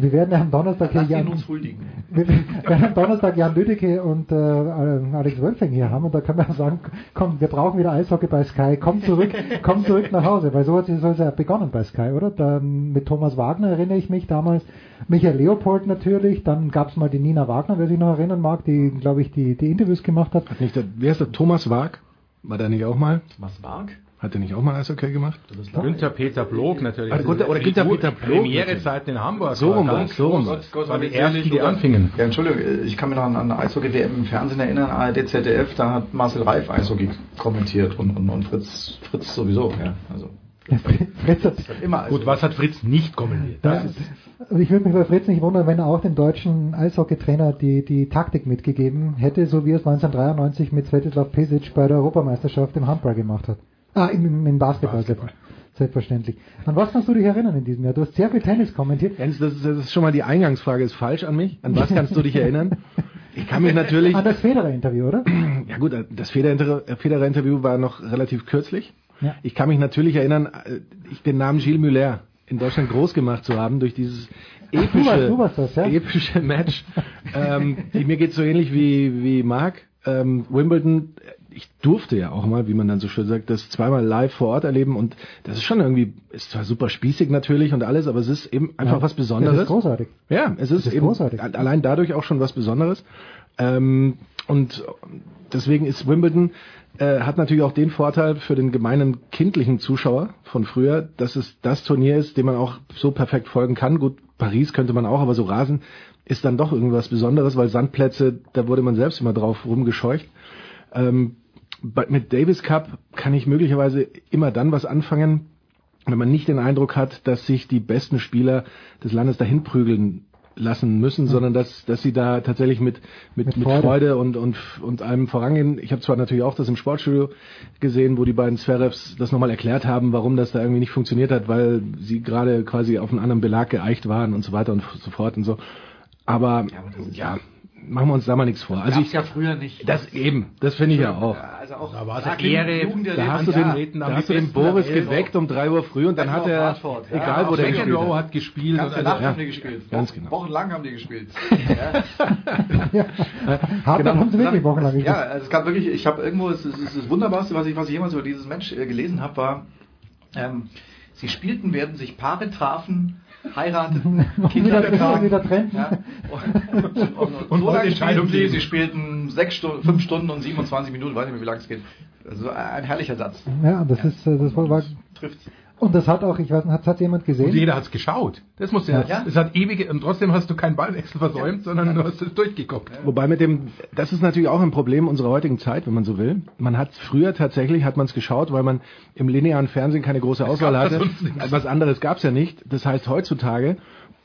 Wir werden ja am Donnerstag hier Jan, uns huldigen. *laughs* wir werden am Donnerstag Jan Lüdecke und äh, Alex Wölfing hier haben und da können wir sagen, komm, wir brauchen wieder Eishockey bei Sky, komm zurück, *laughs* komm zurück nach Hause, weil so hat es ja begonnen bei Sky, oder? Da, mit Thomas Wagner erinnere ich mich damals, Michael Leopold natürlich, dann gab es mal die Nina Wagner, wer sich noch erinnern mag, die, glaube ich, die, die Interviews gemacht hat. Hat nicht der, wer ist der Thomas Wag? War der nicht auch mal? Was Mark? Hat der nicht auch mal Eishockey gemacht? Günther Peter Blog natürlich. Günther- oder Günther Peter Blog Premierezeiten in Hamburg. So rum war das. so rum war die ersten, die anfingen. Ja, Entschuldigung, ich kann mich noch an eine Eishockey-WM im Fernsehen erinnern, ARD, ZDF, da hat Marcel Reif Eishockey kommentiert und, und, und Fritz, Fritz sowieso. Ja, also. Fritz hat, Immer Gut, was hat Fritz nicht kommentiert? Das ist also ich würde mich bei Fritz nicht wundern, wenn er auch dem deutschen Eishockeytrainer die, die Taktik mitgegeben hätte, so wie er es 1993 mit Svetislav Pesic bei der Europameisterschaft im Handball gemacht hat. Ah, im, im, Basketball, Basketball. selbstverständlich. An was kannst du dich erinnern in diesem Jahr? Du hast sehr viel Tennis kommentiert. Jens, das ist, das ist schon mal die Eingangsfrage, ist falsch an mich. An was kannst du dich erinnern? Ich kann mich natürlich. An das Federer-Interview, oder? Ja gut, das Federer- Federer-Interview war noch relativ kürzlich. Ja. Ich kann mich natürlich erinnern, äh, ich den Namen Gilles Muller in Deutschland groß gemacht zu haben durch dieses du warst- epische, du warst das, ja? epische Match. ähm, die, mir geht so ähnlich wie, wie Marc. Ähm, Wimbledon, ich durfte ja auch mal, wie man dann so schön sagt, das zweimal live vor Ort erleben und das ist schon irgendwie, ist zwar super spießig natürlich und alles, aber es ist eben einfach Ja. was Besonderes. Das ist großartig. Ja, es ist, ist eben großartig. allein dadurch auch schon was Besonderes. Ähm, und deswegen ist Wimbledon äh, hat natürlich auch den Vorteil für den gemeinen kindlichen Zuschauer von früher, dass es das Turnier ist, dem man auch so perfekt folgen kann. Gut, Paris könnte man auch, aber so Rasen ist dann doch irgendwas Besonderes, weil Sandplätze, da wurde man selbst immer drauf rumgescheucht. Ähm, mit Davis Cup kann ich möglicherweise immer dann was anfangen, wenn man nicht den Eindruck hat, dass sich die besten Spieler des Landes dahin prügeln lassen müssen, sondern dass, dass sie da tatsächlich mit, mit, Mit mit, Freude. Freude, und, und, und allem vorangehen. Ich habe zwar natürlich auch das im Sportstudio gesehen, wo die beiden Zverevs das nochmal erklärt haben, warum das da irgendwie nicht funktioniert hat, weil sie gerade quasi auf einen anderen Belag geeicht waren und so weiter und so fort und so. Aber ja, machen wir uns da mal nichts vor. Also Gab's ich, ja früher nicht. das eben, das finde ich ja auch. Also auch Da war es Ehre, Jugend der Da hast du den, da hast du den Boris geweckt um 3 Uhr früh und dann hat er, Hartford, ja. egal wo der Second gespielt Row hat. hat gespielt. Ganze und Nacht also, haben die gespielt. ganz Wochen- genau. Wochenlang haben die gespielt. Ja. *laughs* Genau. haben sie wirklich wochenlang Ja, also es gab wirklich, ich habe irgendwo, es ist, es ist das Wunderbarste, was ich, was ich jemals über dieses Mensch äh, gelesen habe, war, ähm, sie spielten, werden sich Paare trafen, heirateten, *laughs* Kinder bekamen. wieder trennten. Ja. *laughs* Und, und, und, Und so lange Entscheidung spielten sie, spielten sechs Stunden, fünf Stunden und 27 Minuten, weiß nicht mehr, wie lange es geht. Also ein herrlicher Satz. Ja, das ist, äh, das war, war Trifft. Und das hat auch, ich weiß nicht, hat, hat jemand gesehen? und jeder hat es geschaut. Das muss ja. Ja. Es hat ewige und trotzdem hast du keinen Ballwechsel versäumt, sondern du hast es durchgeguckt. Wobei mit dem, das ist natürlich auch ein Problem unserer heutigen Zeit, wenn man so will. Man hat früher tatsächlich, hat man es geschaut, weil man im linearen Fernsehen keine große Auswahl hatte. nichts. Was anderes gab es ja nicht. Das heißt, heutzutage,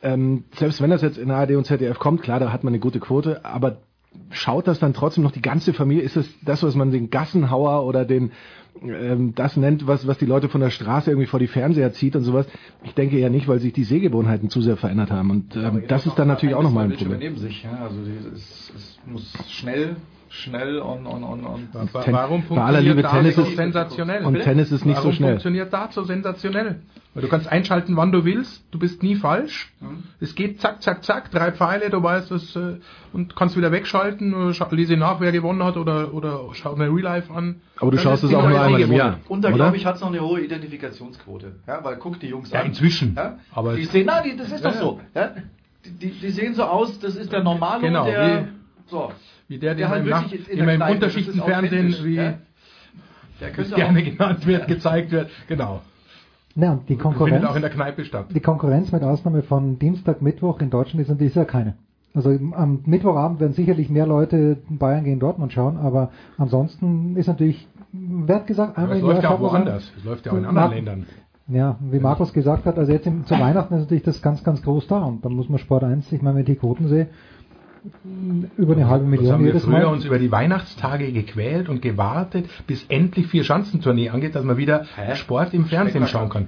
ähm, selbst wenn das jetzt in ARD und ZDF kommt, klar, da hat man eine gute Quote, aber schaut das dann trotzdem noch die ganze Familie? Ist es das, was man den Gassenhauer oder den ähm, das nennt, was, was die Leute von der Straße irgendwie vor die Fernseher zieht und sowas? Ich denke eher nicht, weil sich die Sehgewohnheiten zu sehr verändert haben. Und ähm, das ist dann natürlich auch nochmal ein Problem. sich. Ja, also es, es muss schnell, schnell und, und, und, und Ten- Warum bei aller Liebe, funktioniert da Tennis so ist- sensationell? und Tennis ist nicht so Warum schnell. funktioniert da so sensationell? Weil du kannst einschalten, wann du willst, du bist nie falsch. Es geht zack, zack, zack, drei Pfeile, du weißt es äh, und kannst wieder wegschalten, oder scha- lese nach, wer gewonnen hat oder, oder schau mir Real Life an. Aber du Dann schaust es auch nur einmal im gewonnen. Jahr. Und da glaube ich, hat es noch eine hohe Identifikationsquote. Ja, weil guck die Jungs Ja, an. inzwischen. Ja? Aber die sehen, na, die, das ist Ja, doch so. Ja? Die, die, die sehen so aus, das ist der Normale, Genau, der. wie- So. Wie der, Der der, halt im, wirklich in der immer im Kneipe, Unterschichtenfernsehen, ist wie authentisch, Der *laughs* könnte gerne genannt wird, gezeigt wird. Genau. Ja, und die Findet Konkurrenz, auch in der Kneipe statt. die Konkurrenz mit Ausnahme von Dienstag, Mittwoch in Deutschland ist, ist ja keine. Also am Mittwochabend werden sicherlich mehr Leute Bayern gegen Dortmund schauen, aber ansonsten ist natürlich, wer hat gesagt, Aber einmal es läuft ja auch woanders. Es läuft ja auch in Und anderen Ländern. Ja, wie Markus gesagt hat, also jetzt im, zu Weihnachten ist natürlich das ganz, ganz groß da und da muss man Sport 1, ich meine, wenn ich die Quoten sehe, über eine halbe Das Million haben wir jedes früher Mal. uns über die Weihnachtstage gequält und gewartet, bis endlich vier Schanzentournee angeht, dass man wieder Hä? Sport im Fernsehen schauen kann.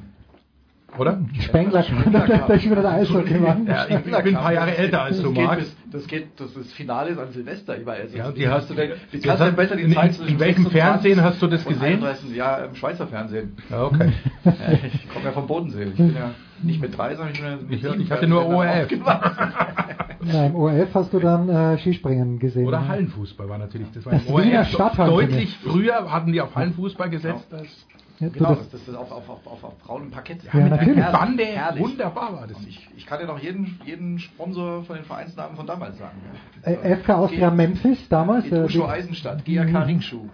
Oder? Spengler, da ist schon wieder der Eishockey. Ja, ich, ich bin ein paar Jahre älter als du, das Marc. bis- Das geht, das, das Finale ist an Silvester. Ich weiß, Ja, die hast du denn, die kannst du besser die in- Zeit in zwischen welchem 26 Fernsehen hast du das gesehen? 31. Ja, im Schweizer Fernsehen. Ja, okay. Ja, *laughs* ich komme ja vom Bodensee. Ich bin ja nicht mit drei, sondern ich bin ja mit Ich- sieben ich hatte nur ORF. Nein, im ORF hast du dann äh, Skispringen gesehen. Oder ne? Hallenfußball war natürlich, das war Das im Wiener ORF Stadthallenturnier. deutlich früher hatten die auf Hallenfußball gesetzt. als Ja, du, Genau, das, das, das ist auf, auf, auf, auf, auf braunem Parkett. Ja, natürlich. Eine Bande, Herrlich. wunderbar war das. Und ich, ich kann dir noch jeden, jeden Sponsor von den Vereinsnamen von damals sagen. Ja. äh, FK Austria Memphis damals. Die äh, Eisenstadt, GAK Ringschuh.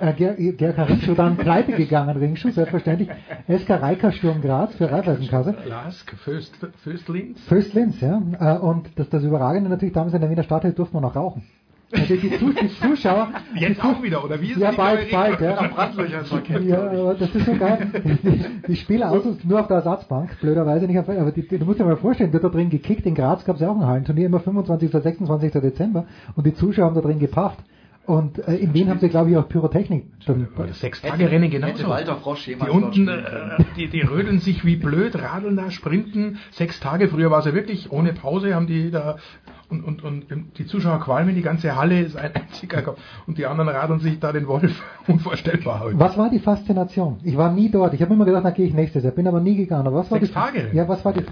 Äh, Ger- GRK Ringschuh dann pleite gegangen, Ringschuh, selbstverständlich. *laughs* SK Reika Sturm Graz für Raiffeisenkasse. Lask, Föst, Föstlins. Föst-Linz, ja. Äh, Und das, das Überragende natürlich, damals in der Wiener Stadthalle durfte man noch rauchen. Also die, Zu die Zuschauer. die Jetzt Zu- auch wieder, oder wie ist Ja, die bald, bald, ja. Brandlöcher ins Parkett. Ja, aber das ist so geil. Die, die Spieler aus, nur auf der Ersatzbank, blöderweise nicht auf, aber die, die, du musst dir mal vorstellen, wird da drin gekickt. In Graz gab es ja auch ein Hallenturnier, immer 25. oder 26. Dezember. Und die Zuschauer haben da drin gepafft. Und äh, in Wien haben sie, glaube ich, auch Pyrotechnik. Sechs Tage Rennen genauso. Walter Frosch Die unten, äh, die, die rödeln sich wie blöd, radeln da, sprinten. Sechs Tage, früher war es ja wirklich ohne Pause, haben die da, und, und, und die Zuschauer qualmen, die ganze Halle ist ein einziger Kopf. Und die anderen radeln sich da den Wolf. *laughs* Unvorstellbar heute. was war die Faszination? Ich war nie dort. Ich habe immer gedacht, na gehe ich nächstes Jahr. Bin aber nie gegangen. Aber was war Sechs die, Tage. Ja, was war die?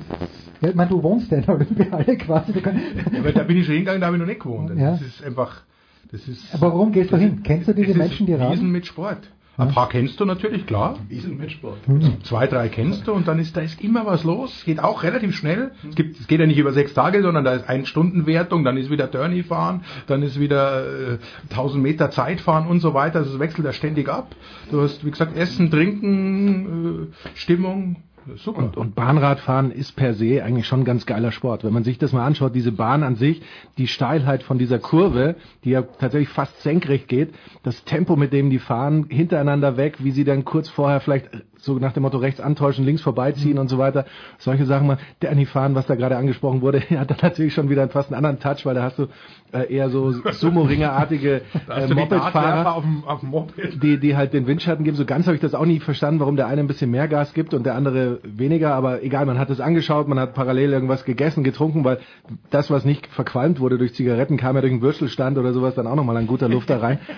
Ja, ich meine, du wohnst ja in der Olympiahalle *laughs* quasi. Du kannst, Ja, aber da bin ich schon hingegangen, da habe ich noch nicht gewohnt. Ja. Das ist einfach, das ist. aber warum gehst du hin? Kennst du diese ist Menschen, die Wiesen radeln? mit Sport. Ein paar kennst du natürlich, klar. Wiesen mit Sport. Zwei, drei kennst du und dann ist da ist immer was los. Geht auch relativ schnell. Es, gibt, es geht ja nicht über sechs Tage, sondern da ist ein Stundenwertung, dann ist wieder Turney fahren, dann ist wieder äh, 1000 Meter Zeitfahren und so weiter. Also es wechselt da ständig ab. Du hast, wie gesagt, Essen, Trinken, äh, Stimmung. Super. Und, und Bahnradfahren ist per se eigentlich schon ein ganz geiler Sport. Wenn man sich das mal anschaut, diese Bahn an sich, die Steilheit von dieser Kurve, die ja tatsächlich fast senkrecht geht, das Tempo, mit dem die fahren, hintereinander weg, wie sie dann kurz vorher vielleicht so nach dem Motto rechts antäuschen, links vorbeiziehen und so weiter. Solche Sachen mal. Der Annie fahren, was da gerade angesprochen wurde, *laughs* hat dann natürlich schon wieder fast einen anderen Touch, weil da hast du äh, eher so Sumo-Ringer-artige *laughs* äh, Mopedfahrer Moped. die, die halt den Windschatten geben. So ganz habe ich das auch nie verstanden, warum der eine ein bisschen mehr Gas gibt und der andere weniger. Aber egal, man hat es angeschaut, man hat parallel irgendwas gegessen, getrunken, weil das, was nicht verqualmt wurde durch Zigaretten, kam ja durch einen Würstelstand oder sowas dann auch nochmal an guter Luft da rein. *laughs*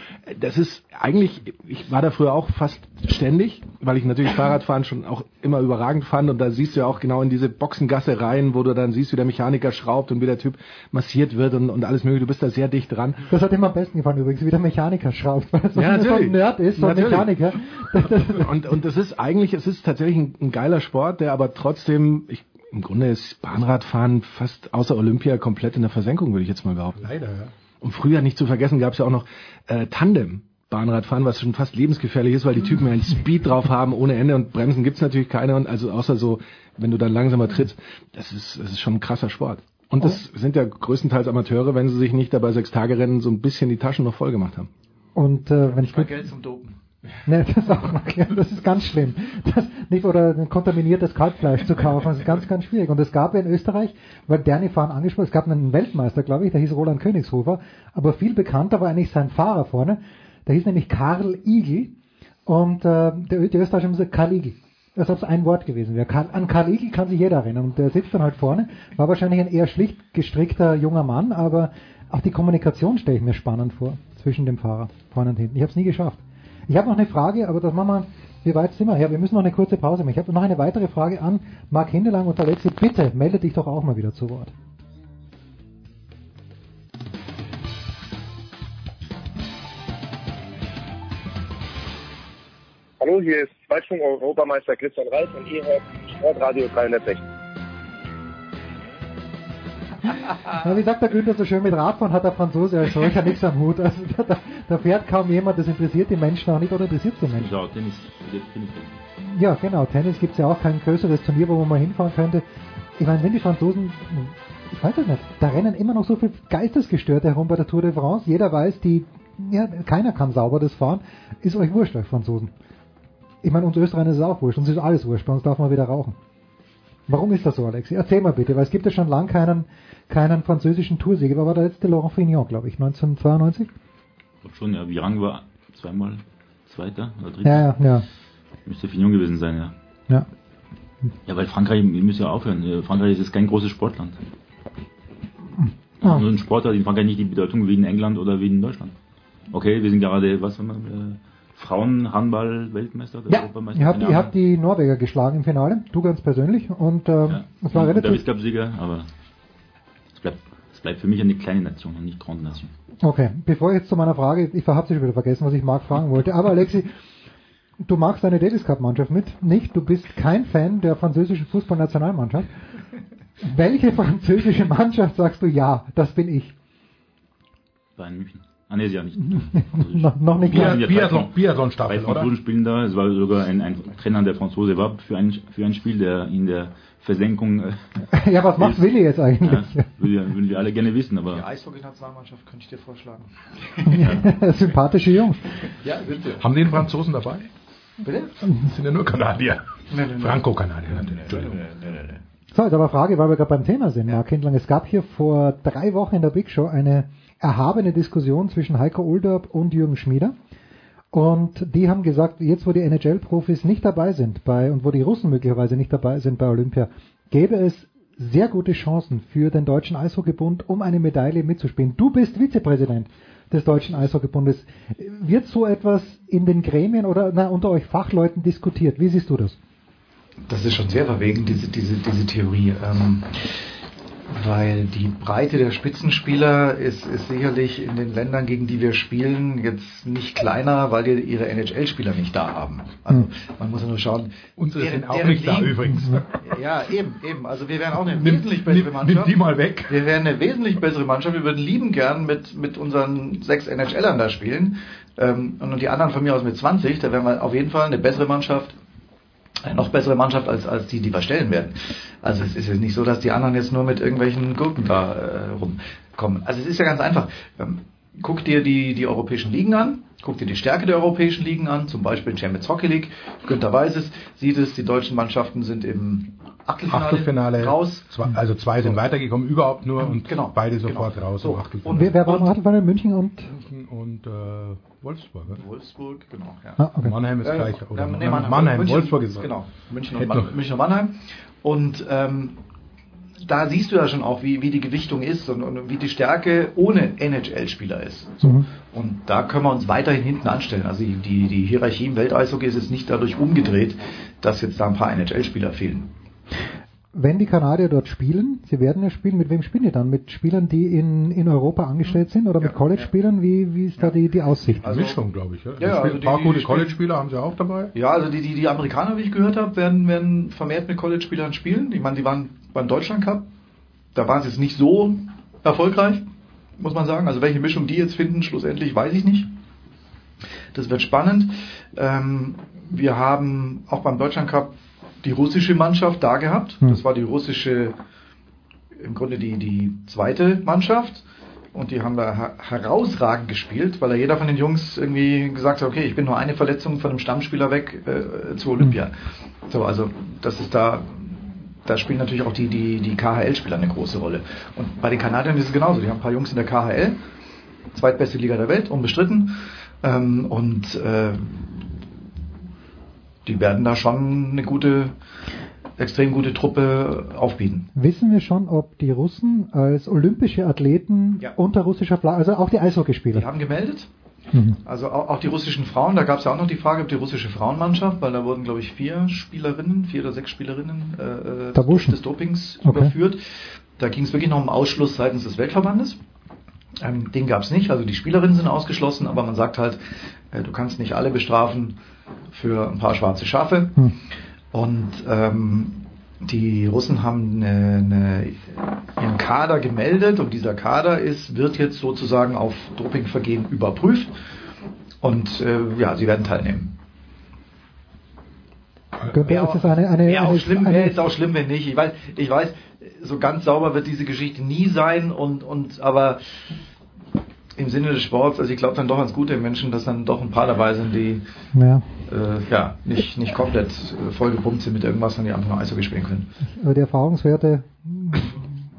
Das ist eigentlich, ich war da früher auch fast ständig, weil ich natürlich Fahrradfahren schon auch immer überragend fand und da siehst du ja auch genau in diese Boxengasse rein, wo du dann siehst, wie der Mechaniker schraubt und wie der Typ massiert wird und, und alles mögliche. Du bist da sehr dicht dran. Das hat immer am besten gefallen übrigens, wie der Mechaniker schraubt, weil er so Ja, ein natürlich. Nerd ist, so ein Natürlich. Mechaniker. *laughs* und, und das ist eigentlich, es ist tatsächlich ein, ein geiler Sport, der aber trotzdem, ich, im Grunde ist Bahnradfahren fast außer Olympia komplett in der Versenkung, würde ich jetzt mal behaupten. Leider, ja. Und früher nicht zu vergessen gab es ja auch noch äh, Tandem. Bahnradfahren, was schon fast lebensgefährlich ist, weil die Typen ja einen Speed drauf haben ohne Ende und Bremsen gibt's natürlich keine und also außer so, wenn du dann langsamer trittst, das ist, das ist schon ein krasser Sport. Und das sind ja größtenteils Amateure, wenn sie sich nicht dabei sechs Tage Rennen so ein bisschen die Taschen noch voll gemacht haben. Und äh, wenn ich Mal Geld zum Dopen. *laughs* Ne, das ist auch okay. das ist ganz schlimm. Das nicht oder ein kontaminiertes Kalbfleisch zu kaufen, das ist ganz, ganz schwierig. Und es gab in Österreich, weil Danny Fahren angesprochen, es gab einen Weltmeister, glaube ich, der hieß Roland Königshofer, aber viel bekannter war eigentlich sein Fahrer vorne, der hieß nämlich Karl Igel und äh, der, die Österreicher haben gesagt Karl Igel. Als ob es ein Wort gewesen wäre. Karl, an Karl Igel kann sich jeder erinnern und der sitzt dann halt vorne, war wahrscheinlich ein eher schlicht gestrickter junger Mann, aber auch die Kommunikation stelle ich mir spannend vor zwischen dem Fahrer vorne und hinten. Ich habe es nie geschafft. Ich habe noch eine Frage, aber das machen wir. Wie weit sind wir? Ja, wir müssen noch eine kurze Pause machen. Ich habe noch eine weitere Frage an Marc Hindelang und Alexi. Bitte melde dich doch auch mal wieder zu Wort. Hallo, hier ist Zweitschwung-Europameister Christian Reif und ihr hört Sportradio 360. *laughs* Ja, wie sagt der Günther so schön mit Radfahren hat der Franzose als solcher nichts am Hut. Also da, da, fährt kaum jemand, das interessiert die Menschen auch nicht oder interessiert die Menschen. Ja, Tennis, Tennis. Ja, genau. Tennis gibt es ja auch kein größeres Turnier, wo man mal hinfahren könnte. Ich meine, wenn die Franzosen, ich weiß es nicht, da rennen immer noch so viel Geistesgestörte herum bei der Tour de France. Jeder weiß, die, ja, keiner kann sauber das fahren. Ist euch wurscht, euch Franzosen. Ich meine, uns Österreicher ist es auch wurscht. Uns ist alles wurscht. Bei uns darf man wieder rauchen. Warum ist das so, Alexi? Erzähl mal bitte, weil es gibt ja schon lange keinen, keinen französischen Toursieger. Wer war der letzte? Laurent Fignon, glaube ich, 1992? Ich glaube schon, ja. Virang war zweimal Zweiter oder Dritter. Ja, ja, ja. Müsste Fignon gewesen sein, ja. ja. Ja, weil Frankreich, wir müssen ja aufhören. Äh, Frankreich ist kein großes Sportland. Ah. Nur ein Sport hat in Frankreich nicht die Bedeutung wie in England oder wie in Deutschland. Okay, wir sind gerade, was haben wir, äh, Frauen-Handball-Weltmeister oder Ja, Europameister? ihr habt, ihr habt die Norweger geschlagen im Finale, du ganz persönlich. Und ähm, es war relativ. Davis Cup-Sieger, aber es bleibt, es bleibt für mich eine kleine Nation und nicht Grand Nation. Okay, bevor ich jetzt zu meiner Frage, ich habe schon wieder vergessen, was ich Marc fragen wollte. Aber Alexi, du magst deine Davis Cup Mannschaft mit, nicht? Du bist kein Fan der französischen Fußballnationalmannschaft. Welche *laughs* französische Mannschaft sagst du ja, das bin ich? Bayern München. Ah, nee, ist ja nicht. *laughs* noch, noch nicht Wir ganz. sind ja drei- Franzosen spielen da. Es war sogar ein, ein Trainer, der Franzose war, für ein, für ein Spiel, der in der Versenkung. Äh, *laughs* Ja, was macht. Willi jetzt eigentlich? Ja, würden, würden wir alle gerne wissen, Die aber. Eishockey-Nationalmannschaft könnte ich dir vorschlagen. *laughs* Sympathische Jungs. Ja, sind sie. Haben die einen Franzosen dabei? Bitte? Das sind ja nur Kanadier. Nee, nee, nee. Franco-Kanadier natürlich. Entschuldigung. So, jetzt aber Frage, weil wir gerade beim Thema sind, Marc Hindlang. Es gab hier vor drei Wochen in der Big Show eine erhabene Diskussion zwischen Heiko Uldorp und Jürgen Schmieder. Und die haben gesagt, jetzt wo die NHL-Profis nicht dabei sind bei und wo die Russen möglicherweise nicht dabei sind bei Olympia, gäbe es sehr gute Chancen für den Deutschen Eishockeybund, um eine Medaille mitzuspielen. Du bist Vizepräsident des Deutschen Eishockeybundes. Wird so etwas in den Gremien oder na, unter euch Fachleuten diskutiert? Wie siehst du das? Das ist schon sehr verwegen, diese, diese, diese Theorie. Ähm, weil die Breite der Spitzenspieler ist, ist sicherlich in den Ländern, gegen die wir spielen, jetzt nicht kleiner, weil die ihre NHL-Spieler nicht da haben. Also man muss ja nur schauen. Unsere deren- sind auch nicht da Ligen- übrigens. *laughs* Ja, eben, eben. Also wir wären auch eine Nimm- wesentlich bessere nimm- Mannschaft. nimm die mal weg. Wir wären eine wesentlich bessere Mannschaft. Wir würden lieben gern mit, mit unseren sechs NHLern da spielen. Ähm, und die anderen von mir aus mit 20. Da wären wir auf jeden Fall eine bessere Mannschaft eine noch bessere Mannschaft als, als die, die wir stellen werden. Also es ist jetzt nicht so, dass die anderen jetzt nur mit irgendwelchen Gurken da äh, rumkommen. Also es ist ja ganz einfach. Ähm, guck dir die, die europäischen Ligen an, guck dir die Stärke der europäischen Ligen an, zum Beispiel Champions Hockey League. Günther weiß es, sieht es, die deutschen Mannschaften sind im Achtelfinale, Achtelfinale raus. Zwei, also zwei sind weitergekommen, überhaupt nur und Genau, beide sofort genau. raus So, im Achtelfinale. Und wer, wer war im Achtelfinale? München und und äh, Wolfsburg. oder? Wolfsburg, genau. Ja. Ah, okay. Mannheim ist Ja, gleich. Oder nee, Mannheim, München, Wolfsburg ist Genau, München und, Mann, München und Mannheim. Und ähm, da siehst du ja schon auch, wie, wie die Gewichtung ist und, und wie die Stärke ohne NHL-Spieler ist. So. Mhm. Und da können wir uns weiterhin hinten anstellen. Also die, die, die Hierarchie im Welteishockey ist jetzt nicht dadurch umgedreht, dass jetzt da ein paar NHL-Spieler fehlen. Wenn die Kanadier dort spielen, sie werden ja spielen, mit wem spielen die dann? Mit Spielern, die in, in Europa angestellt sind oder mit College-Spielern? Wie, wie ist da die, die Aussicht? Also- Mischung, glaube ich. Ja, Ja, ja, also ein die- paar die- gute College-Spieler haben sie auch dabei. Ja, also die, die, die Amerikaner, wie ich gehört habe, werden, werden vermehrt mit College-Spielern spielen. Ich meine, die waren beim Deutschland Cup. Da waren sie jetzt nicht so erfolgreich, muss man sagen. Also welche Mischung die jetzt finden, schlussendlich, weiß ich nicht. Das wird spannend. Ähm, wir haben auch beim Deutschland Cup die russische Mannschaft da gehabt. Hm. Das war die russische, im Grunde die, die zweite Mannschaft. Und die haben da her- herausragend gespielt, weil da jeder von den Jungs irgendwie gesagt hat, okay, ich bin nur eine Verletzung von einem Stammspieler weg äh, zu Olympia. So, also das ist da, da spielen natürlich auch die, die, die KHL-Spieler eine große Rolle. Und bei den Kanadiern ist es genauso. Die haben ein paar Jungs in der KHL, zweitbeste Liga der Welt, unbestritten. Ähm, und äh, die werden da schon eine gute, extrem gute Truppe aufbieten. Wissen wir schon, ob die Russen als olympische Athleten Ja. unter russischer Flagge, also auch die Eishockeyspieler? Die haben gemeldet. Mhm. Also auch, auch die russischen Frauen, da gab es ja auch noch die Frage, ob die russische Frauenmannschaft, weil da wurden, glaube ich, vier Spielerinnen, vier oder sechs Spielerinnen äh, Verbuschen. des Dopings Okay. überführt. Da ging es wirklich noch um Ausschluss seitens des Weltverbandes. Ähm, den gab es nicht, also die Spielerinnen sind ausgeschlossen, aber man sagt halt, äh, du kannst nicht alle bestrafen für ein paar schwarze Schafe. Hm. Und ähm, die Russen haben eine, eine, ihren Kader gemeldet und dieser Kader ist, wird jetzt sozusagen auf Dopingvergehen überprüft und äh, ja, sie werden teilnehmen. Wäre ist das eine, eine, Wäre auch schlimm, eine, wäre jetzt auch schlimm, wenn nicht. Ich weiß, ich weiß, so ganz sauber wird diese Geschichte nie sein und, und aber im Sinne des Sports, also ich glaube dann doch ans Gute Menschen, dass dann doch ein paar dabei sind, die ja, äh, ja, nicht, nicht komplett äh, vollgepumpt sind mit irgendwas, sondern die einfach nur Eishockey spielen können. aber die Erfahrungswerte,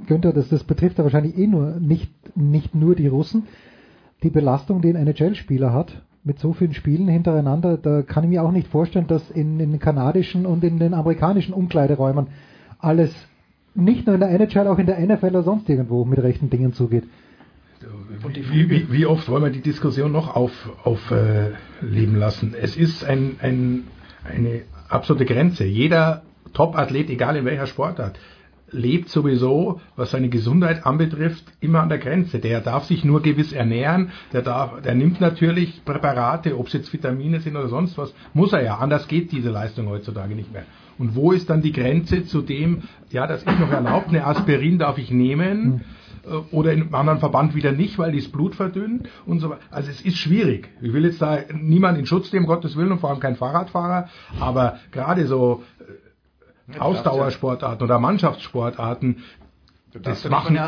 Günther, das, das betrifft ja wahrscheinlich eh nur, nicht, nicht nur die Russen. Die Belastung, die ein NHL-Spieler hat, mit so vielen Spielen hintereinander, da kann ich mir auch nicht vorstellen, dass in, in den kanadischen und in den amerikanischen Umkleideräumen alles nicht nur in der NHL, auch in der NFL oder sonst irgendwo mit rechten Dingen zugeht. Wie, wie, wie, oft wollen wir die Diskussion noch aufleben auf, äh, lassen? Es ist ein, ein, eine absolute Grenze. Jeder Top-Athlet, egal in welcher Sportart, lebt sowieso, was seine Gesundheit anbetrifft, immer an der Grenze. Der darf sich nur gewiss ernähren, der, darf, der nimmt natürlich Präparate, ob es jetzt Vitamine sind oder sonst was, muss er ja, anders geht diese Leistung heutzutage nicht mehr. Und wo ist dann die Grenze zu dem, ja, das ist noch erlaubt, eine Aspirin darf ich nehmen, hm. Oder in einem anderen Verband wieder nicht, weil die das Blut verdünnt und so weiter. Also es ist schwierig. Ich will jetzt da niemand in Schutz nehmen, Gottes Willen, und vor allem kein Fahrradfahrer, aber gerade so Ausdauersportarten oder Mannschaftssportarten, das machen,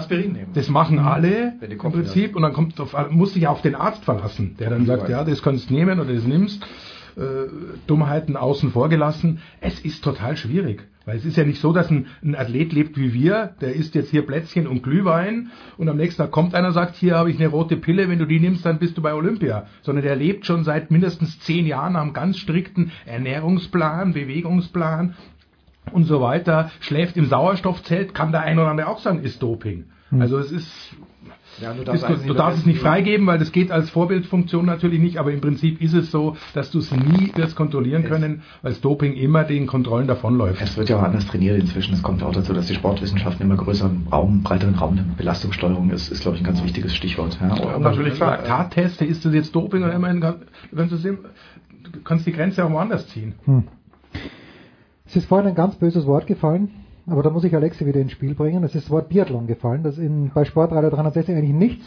das machen alle im Prinzip und dann kommt auf, muss sich auf den Arzt verlassen, der dann sagt, ja, das kannst du nehmen oder das nimmst. Äh, Dummheiten außen vor gelassen. Es ist total schwierig. Weil es ist ja nicht so, dass ein, ein, Athlet lebt wie wir, der isst jetzt hier Plätzchen und Glühwein und am nächsten Tag kommt einer und sagt, hier habe ich eine rote Pille, wenn du die nimmst, dann bist du bei Olympia. Sondern der lebt schon seit mindestens zehn Jahren einem ganz strikten Ernährungsplan, Bewegungsplan und so weiter, schläft im Sauerstoffzelt, kann der ein oder andere auch sagen, ist Doping. Hm. Also es ist, ja, du darfst, ist, du darfst es nicht freigeben, weil das geht als Vorbildfunktion natürlich nicht, aber im Prinzip ist es so, dass du es nie wirst kontrollieren können, weil das Doping immer den Kontrollen davonläuft. Es wird ja auch anders trainiert inzwischen. Es kommt auch dazu, dass die Sportwissenschaften immer größeren Raum, breiteren Raum nehmen. Belastungssteuerung ist, ist glaube ich, ein ganz wichtiges Stichwort. Ja, ja natürlich klar. Laktatteste, ist das jetzt Doping oder immerhin, du kannst, du kannst die Grenze auch woanders ziehen. Hm. Es ist vorhin ein ganz böses Wort gefallen, aber da muss ich Alexi wieder ins Spiel bringen. Es ist das Wort Biathlon gefallen, das in, bei Sportradio 360 eigentlich nichts,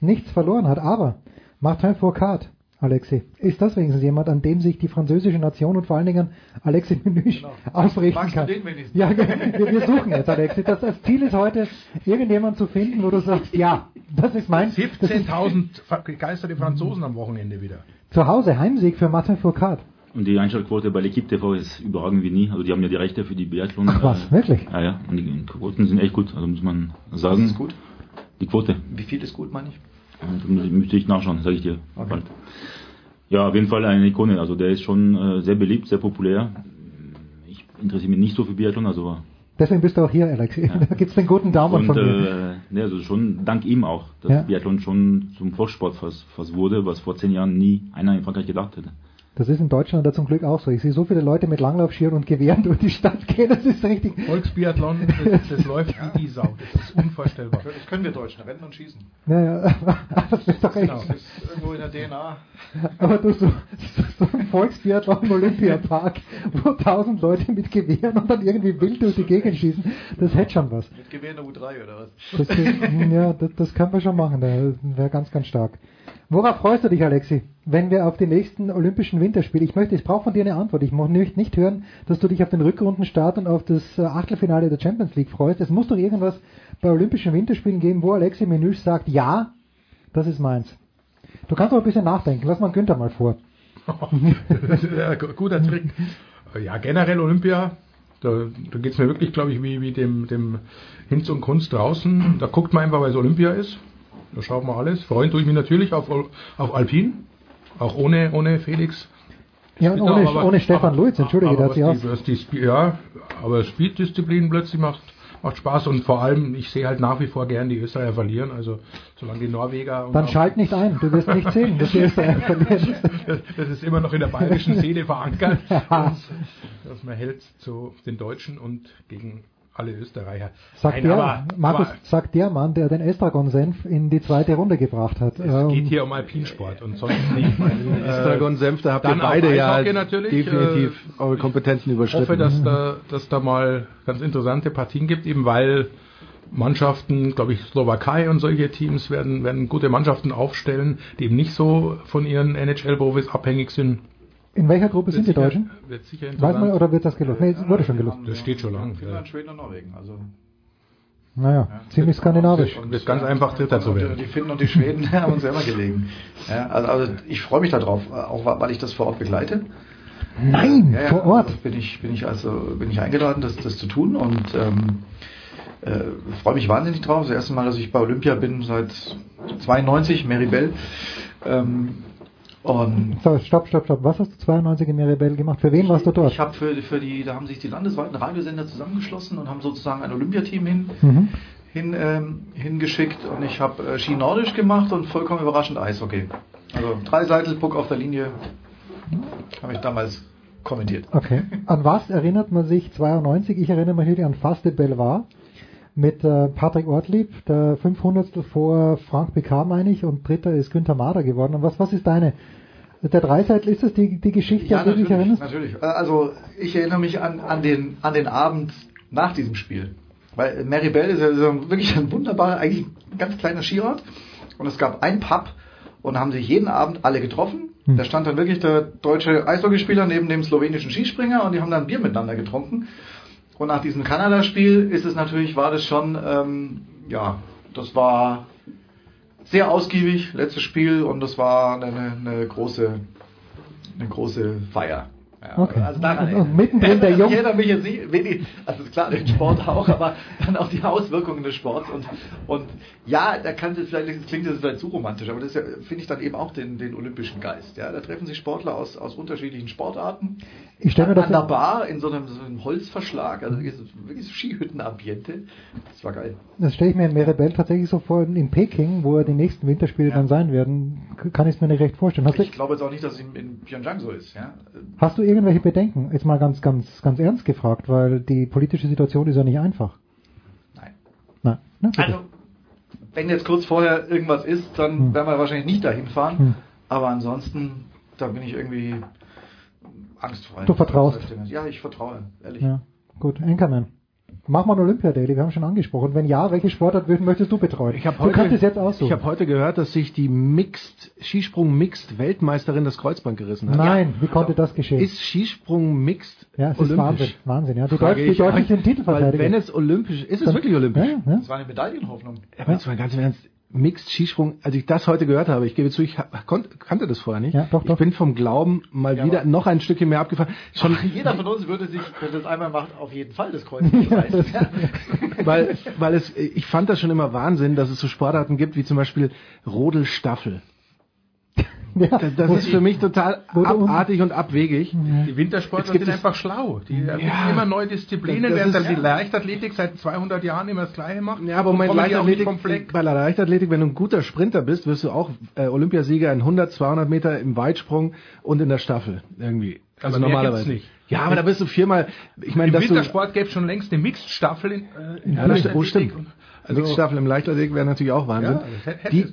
nichts verloren hat. Aber Martin Fourcade, Alexi, ist das wenigstens jemand, an dem sich die französische Nation und vor allen Dingen Alexi *laughs* Menüsch genau. aufrichten Magst kann? Du den wenigstens? Ja, wir, wir suchen jetzt, Alexi. Das, das Ziel ist heute, irgendjemand zu finden, wo du sagst, ja, das ist mein... 17.000 begeisterte Franzosen am Wochenende wieder. Zu Hause, Heimsieg für Martin Fourcade. Und die Einschaltquote bei L'Equipe TV ist überragend wie nie. Also die haben ja die Rechte für die Biathlon. Ach was, äh, wirklich? Ja, ja. Und die Quoten sind echt gut, also muss man sagen. Was ist gut? Die Quote. Wie viel ist gut, meine ich? Da müsste ich nachschauen, sage ich dir okay. bald. Ja, auf jeden Fall eine Ikone. Also der ist schon äh, sehr beliebt, sehr populär. Ich interessiere mich nicht so für Biathlon, also Deswegen bist du auch hier, Alex. Ja. *laughs* Da gibt's den guten Daumen und, von mir. Äh, ne, also schon dank ihm auch, dass ja. Biathlon schon zum Volkssport fast, fast wurde, was vor zehn Jahren nie einer in Frankreich gedacht hätte. Das ist in Deutschland da zum Glück auch so. Ich sehe so viele Leute mit Langlaufschieren und Gewehren *laughs* durch die Stadt gehen, das ist richtig. Volksbiathlon, das, das *laughs* läuft wie die Sau. Das ist unvorstellbar. Das können wir Deutschen, rennen und schießen. Ja, ja, *laughs* das ist doch echt. Genau, das ist irgendwo in der DNA. Aber du, so, so ein Volksbiathlon im Olympiapark, wo tausend Leute mit Gewehren und dann irgendwie wild durch die Gegend schießen, das hätte schon was. Mit Gewehr in der U3 oder was? Das, ja, das, das können wir schon machen, das wäre ganz, ganz stark. Worauf freust du dich, Alexi, wenn wir auf die nächsten Olympischen Winterspiele? Ich möchte, ich brauche von dir eine Antwort. Ich möchte nicht hören, dass du dich auf den Rückrundenstart und auf das äh, Achtelfinale der Champions League freust. Es muss doch irgendwas bei Olympischen Winterspielen geben, wo Alexi Menüsch sagt, ja, das ist meins. Du kannst auch ein bisschen nachdenken. Lass mal Günther mal vor. *laughs* guter Trick. Ja, generell Olympia, da, da geht es mir wirklich, glaube ich, wie, wie dem, dem Hinz und Kunst draußen. Da guckt man einfach, weil es Olympia ist. Da schaut man alles. Freuen tue ich mich natürlich auf, auf Alpin, auch ohne, ohne Felix. Ja, und ohne, aber, ohne Stefan Luiz, entschuldige, aber was die, die, Ja, aber Speed-Disziplin plötzlich macht, macht Spaß und vor allem, ich sehe halt nach wie vor gern die Österreicher verlieren, also solange die Norweger... Dann schalt nicht ein, du wirst nicht sehen, dass die Österreicher *laughs* verlieren. Das, das, ist immer noch in der bayerischen Szene verankert, *laughs* dass, dass man hält zu den Deutschen und gegen alle Österreicher. Sagt Nein, der, Markus, sagt der Mann, der den Estragon-Senf in die zweite Runde gebracht hat. Es ähm, geht hier um Alpinsport und sonst nicht. *laughs* Estragon-Senf, da habt ihr beide ja definitiv äh, eure Kompetenzen überschritten. Ich hoffe, dass da, dass da mal ganz interessante Partien gibt, eben weil Mannschaften, glaube ich, Slowakei und solche Teams werden, werden gute Mannschaften aufstellen, die eben nicht so von ihren NHL-Profis abhängig sind. In welcher Gruppe sind die Deutschen? Wird sicher Weiß man, oder wird das gelost? Nee, wurde schon gelost. Das steht schon lange. Finnland, Schweden und Norwegen. Also naja, ja, ziemlich skandinavisch. Und ist ganz einfach Dritter zu werden. Die Finnen und die Schweden *laughs* haben uns selber gelegen. Ja, also, also, ich freue mich darauf, auch weil ich das vor Ort begleite. Nein, ja, vor Ort. Also bin ich bin ich also bin ich eingeladen, das, das zu tun und ähm, äh, freue mich wahnsinnig drauf. Das erste Mal, dass ich bei Olympia bin seit 92, Mary Bell. Ähm, Und So, stopp, stopp, stopp. Was hast du 92 in Mirabel gemacht? Für wen warst du dort? ich habe für, für die, da haben sich die landesweiten Radiosender zusammengeschlossen und haben sozusagen ein Olympiateam hin, Mhm. hin, ähm, hingeschickt und ich habe äh, Ski Nordisch gemacht und vollkommen überraschend Eishockey. Also drei Seitel, Puck auf der Linie, habe ich damals kommentiert. Okay. An was erinnert man sich 92? Ich erinnere mich an Fast de Belvoir mit äh, Patrick Ortlieb, der 500. vor Frank Picard, meine ich, und dritter ist Günther Mader geworden. Und was, was ist deine? Der Dreiseitel, ist das die, die Geschichte, Ja, an die du dich natürlich, erinnerst? natürlich. Äh, Also ich erinnere mich an, an, den, an den Abend nach diesem Spiel. Weil Maribel ist ja wirklich ein wunderbarer, eigentlich ein ganz kleiner Skiort. Und es gab einen Pub und haben sich jeden Abend alle getroffen. Hm. Da stand dann wirklich der deutsche Eishockeyspieler neben dem slowenischen Skispringer und die haben dann Bier miteinander getrunken. Und nach diesem Kanada-Spiel ist es natürlich, war das schon, ähm, ja, das war sehr ausgiebig, letztes Spiel und das war eine, eine große, eine große Feier. Ja, Okay. Also daran und mittendrin der also Jung- Ich erinnere mich jetzt nicht, wenig, also klar, den Sport auch, aber dann auch die Auswirkungen des Sports und, und ja, da kann es vielleicht, das klingt jetzt vielleicht zu romantisch, aber das ja, finde ich dann eben auch den, den olympischen Geist. Ja, da treffen sich Sportler aus, aus unterschiedlichen Sportarten. Ich stelle mir an, das an der Bar in so einem, so einem Holzverschlag, also wirklich so, Skihüttenambiente. Das war geil. Das stelle ich mir in Mirabel tatsächlich so vor, in Peking, wo die nächsten Winterspiele dann sein werden, kann ich es mir nicht recht vorstellen. Hast Ich glaube jetzt auch nicht, dass es in, in Pyeongchang so ist. Ja? hast du irgendwelche Bedenken? Jetzt mal ganz, ganz, ganz ernst gefragt, weil die politische Situation ist ja nicht einfach. Nein. Nein. Na. Also, wenn jetzt kurz vorher irgendwas ist, dann Hm. werden wir wahrscheinlich nicht dahin fahren. Hm. Aber ansonsten, da bin ich irgendwie angstfrei. Du vertraust? Ja, ich vertraue, ehrlich. Ja, gut. Enkermann. Mach mal ein Olympia-Daily, wir haben schon angesprochen. Wenn ja, welche Sportart möchtest du betreuen? Ich habe du kannst es jetzt heute, aussuchen. ich hab heute gehört, dass sich die Mixed Skisprung Mixed Weltmeisterin das Kreuzband gerissen hat. Nein, wie konnte das geschehen? Ist Skisprung Mixed ja, es ist Wahnsinn. olympisch? Wahnsinn, ja. Die, Frage Deutschen, die ich Deutschen sind Titelverteidiger. Wenn es olympisch ist, ist es Dann- wirklich olympisch. Ja, ja. Das war eine Medaillenhoffnung. Aber jetzt mal ganz im Ernst, Mixed Skisprung, als ich das heute gehört habe, ich gebe zu, ich kannte das vorher nicht. Ja, doch, doch. Ich bin vom Glauben mal Ja, wieder noch ein Stückchen mehr abgefahren. Schon Ach, jeder von uns würde sich, wenn das einmal macht, auf jeden Fall das Kreuz *laughs* reißen. weil, weil es, ich fand das schon immer Wahnsinn, dass es so Sportarten gibt, wie zum Beispiel Rodelstaffel. Ja, Das, das ist für mich total abartig und abwegig. Die Wintersportler sind es- einfach schlau. Die erfinden Ja. immer neue Disziplinen, während ist- dann die Leichtathletik seit 200 Jahren immer das Gleiche macht. Ja, aber Moment, Leichtathletik, vom Fleck. bei der Leichtathletik, wenn du ein guter Sprinter bist, wirst du auch äh, Olympiasieger in 100, 200 Meter im Weitsprung und in der Staffel irgendwie. Aber Also mehr normalerweise. gibt's nicht. Ja, aber da bist du viermal. Ich meine, Im Wintersport gäbe es schon längst eine Mixed-Staffel in, äh, in Ja, das der stimmt. Leichtathletik. stimmt. Also, Also Staffel im Leichtathletik wäre natürlich auch Wahnsinn. Ja, die,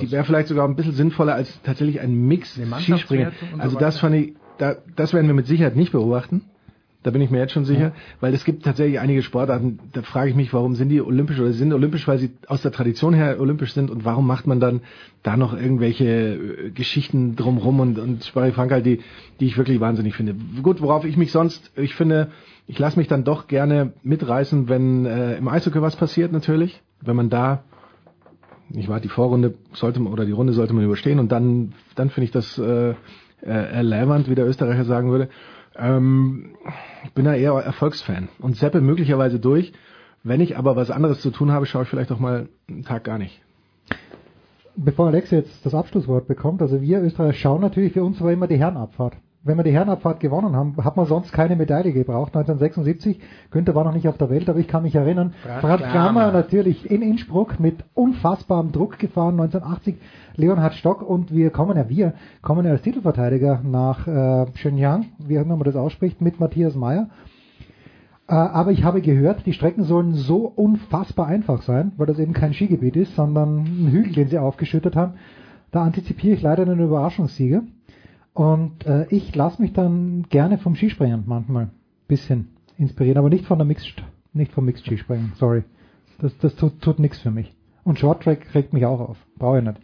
die wäre vielleicht sogar ein bisschen sinnvoller als tatsächlich ein Mix Eine Skispringen. Mannschaftswertung und so Also das fand ich, da, das werden wir mit Sicherheit nicht beobachten. Da bin ich mir jetzt schon sicher, weil es gibt tatsächlich einige Sportarten, da frage ich mich, warum sind die olympisch oder sind olympisch, weil sie aus der Tradition her olympisch sind und warum macht man dann da noch irgendwelche äh, Geschichten drumrum und, und Sparifranca, die, die ich wirklich wahnsinnig finde. Gut, worauf ich mich sonst, ich finde, ich lasse mich dann doch gerne mitreißen, wenn äh, im Eishockey was passiert natürlich, wenn man da ich war die Vorrunde sollte man oder die Runde sollte man überstehen und dann dann finde ich das äh, äh, erlähmernd, wie der Österreicher sagen würde. Ähm, ich bin da eher Erfolgsfan und seppe möglicherweise durch. Wenn ich aber was anderes zu tun habe, schaue ich vielleicht auch mal einen Tag gar nicht. Bevor Alex jetzt das Abschlusswort bekommt, also wir Österreicher schauen natürlich, für uns war immer die Herrenabfahrt. Wenn wir die Herrenabfahrt gewonnen haben, hat man sonst keine Medaille gebraucht. 1976, Günther war noch nicht auf der Welt, aber ich kann mich erinnern, Brad Brad Kramer. Natürlich in Innsbruck mit unfassbarem Druck gefahren, 1980 Leonhard Stock und wir kommen ja, wir kommen ja als Titelverteidiger nach äh, Shenyang, wie auch immer man das ausspricht, mit Matthias Meyer. Äh, aber ich habe gehört, die Strecken sollen so unfassbar einfach sein, weil das eben kein Skigebiet ist, sondern ein Hügel, den sie aufgeschüttet haben. Da antizipiere ich leider einen Überraschungssieger. Und äh, ich lasse mich dann gerne vom Skispringen manchmal ein bisschen inspirieren, aber nicht von der Mixed, nicht vom Mixed Skispringen, sorry. Das, das tut, tut nichts für mich. Und Short Track regt mich auch auf. Brauche ich nicht.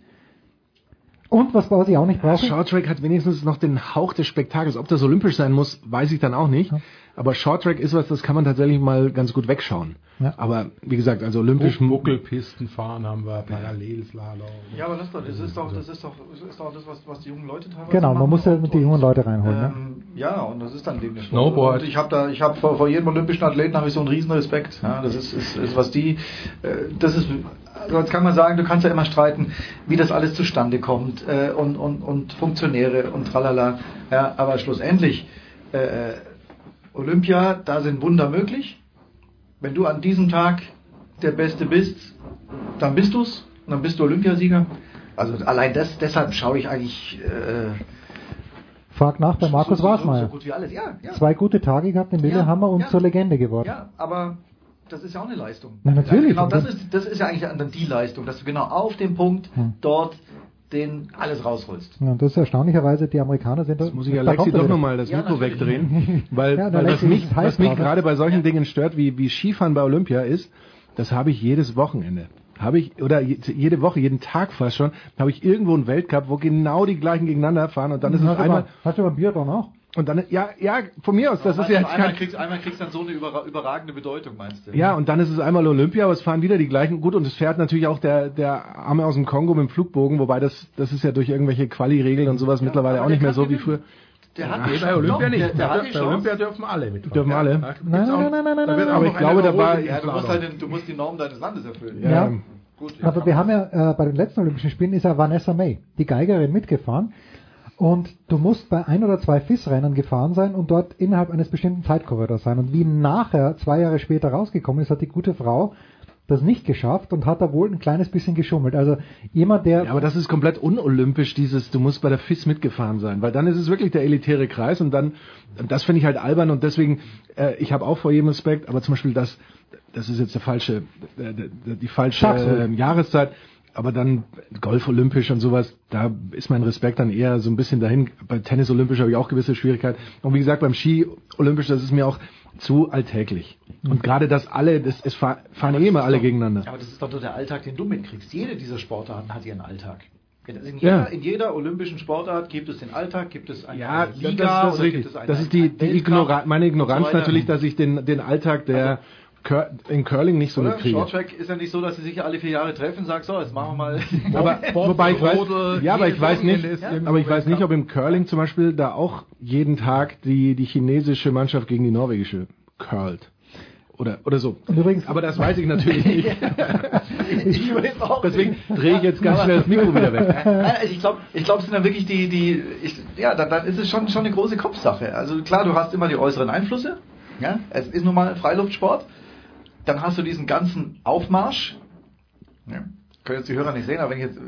Und was, was ich auch nicht brauche. Shorttrack hat wenigstens noch den Hauch des Spektakels. Ob das olympisch sein muss, weiß ich dann auch nicht. Aber Shorttrack ist was, das kann man tatsächlich mal ganz gut wegschauen. Ja. Aber wie gesagt, also olympisch Buckelpisten fahren haben wir, Parallelslalom. Ja, aber das, ist doch- das ist doch das, ist doch, das, ist doch das was, was die jungen Leute teilweise Genau, man machen. muss ja mit die jungen Leute reinholen. ne? Ähm, ja, und das ist dann des Snowboard. Und ich habe da, ich habe vor, vor jedem olympischen Athleten habe ich so einen riesen Respekt. Ja, das ist, ist, ist was die, äh, das ist so jetzt kann man sagen, du kannst ja immer streiten, wie das alles zustande kommt äh, und, und, und Funktionäre und tralala. Ja, aber schlussendlich, äh, Olympia, da sind Wunder möglich. Wenn du an diesem Tag der Beste bist, dann bist du's, dann bist du Olympiasieger. Also allein das, deshalb schaue ich eigentlich äh, Frag nach bei Markus so, Wasmeier. so gut wie alles. Ja, ja. Zwei gute Tage gehabt in Lillehammer und ja. zur Legende geworden. Ja, aber das ist ja auch eine Leistung. Na, natürlich. Ja, genau, das ist, das ist ja eigentlich dann die Leistung, dass du genau auf dem Punkt Hm. dort den alles rausholst. Ja, das ist erstaunlicherweise, die Amerikaner sind da. Muss ich Alexi doch nochmal das Ja, Mikro natürlich. wegdrehen, *laughs* weil, Ja, weil was mich, was mich gerade bei solchen Dingen stört, wie, wie Skifahren bei Olympia ist, das habe ich jedes Wochenende. Habe ich, oder je- jede Woche, jeden Tag fast schon, habe ich irgendwo einen Weltcup, wo genau die gleichen gegeneinander fahren und dann ist es Hast du einmal, mal- Hast du beim Biathlon auch? Und dann, ja, ja, von mir aus, das ist ja jetzt einmal kein, kriegst, einmal kriegst dann so eine überra überragende Bedeutung, meinst du? ja, und dann ist es einmal Olympia, aber es fahren wieder die gleichen. Gut, und es fährt natürlich auch der, der Arme aus dem Kongo mit dem Flugbogen, wobei das, das ist ja durch irgendwelche Quali-Regeln und sowas mittlerweile aber auch nicht mehr so wie früher. Der hat die bei. Olympia nicht. Der, der hat bei. Olympia dürfen alle mitfahren. Dürfen alle? Nein, nein, auch- nein, nein, nein, Aber ich glaube, da war- Ja, du musst, halt, den- du musst die Norm deines Landes erfüllen. Ja. Ja. Gut, Aber wir haben ja äh, bei den letzten Olympischen Spielen ist ja Vanessa May, die Geigerin, mitgefahren. Und du musst bei ein oder zwei FIS-Rennen gefahren sein und dort innerhalb eines bestimmten Zeitkorridors sein. Und wie nachher, zwei Jahre später rausgekommen ist, hat die gute Frau das nicht geschafft und hat da wohl ein kleines bisschen geschummelt. Also jemand, der Ja, aber das ist komplett unolympisch, dieses, du musst bei der FIS mitgefahren sein, weil dann ist es wirklich der elitäre Kreis und dann, das finde ich halt albern und deswegen, äh, ich habe auch vor jedem Respekt, aber zum Beispiel das, das ist jetzt der falsche, äh, die, falsche äh, Jahreszeit, aber dann Golf olympisch und sowas, da ist mein Respekt dann eher so ein bisschen dahin. Bei Tennis olympisch habe ich auch gewisse Schwierigkeiten. Und wie gesagt, beim Ski olympisch, das ist mir auch zu alltäglich. Und gerade das alle, das, es fahr- fahren eh immer alle gegeneinander. Aber das ist doch nur der Alltag, den du mitkriegst. Jede dieser Sportarten hat ihren Alltag. In Ja. jeder, in jeder olympischen Sportart gibt es den Alltag, gibt es eine, Ja, das, Liga das, das ist oder richtig. gibt es einen, Das ist die, die Ignora meine so Ignoranz weiter. natürlich, dass ich den, den Alltag der Cur in Curling nicht so Oder? mitkriege. Shorttrack ist ja nicht so, dass sie sich alle vier Jahre treffen und sagen, so, jetzt machen wir mal. *laughs* Aber, *laughs* wobei ich weiß, ja, aber ich weiß nicht, irgendwo aber ich weiß nicht, ob im Curling zum Beispiel da auch jeden Tag die, die chinesische Mannschaft gegen die norwegische curlt. Oder, oder so. Und übrigens- aber das weiß ich natürlich nicht. *laughs* ich weiß auch Deswegen nicht. drehe ich jetzt ganz schnell das Mikro wieder weg. Also ich glaube, ich glaub, es sind dann wirklich die, die, ich, ja, dann, dann ist es schon, schon eine große Kopfsache. Also klar, du hast immer die äußeren Einflüsse. Ja, es ist nun mal Freiluftsport. Dann hast du diesen ganzen Aufmarsch. Ja, können jetzt die Hörer nicht sehen, aber wenn ich jetzt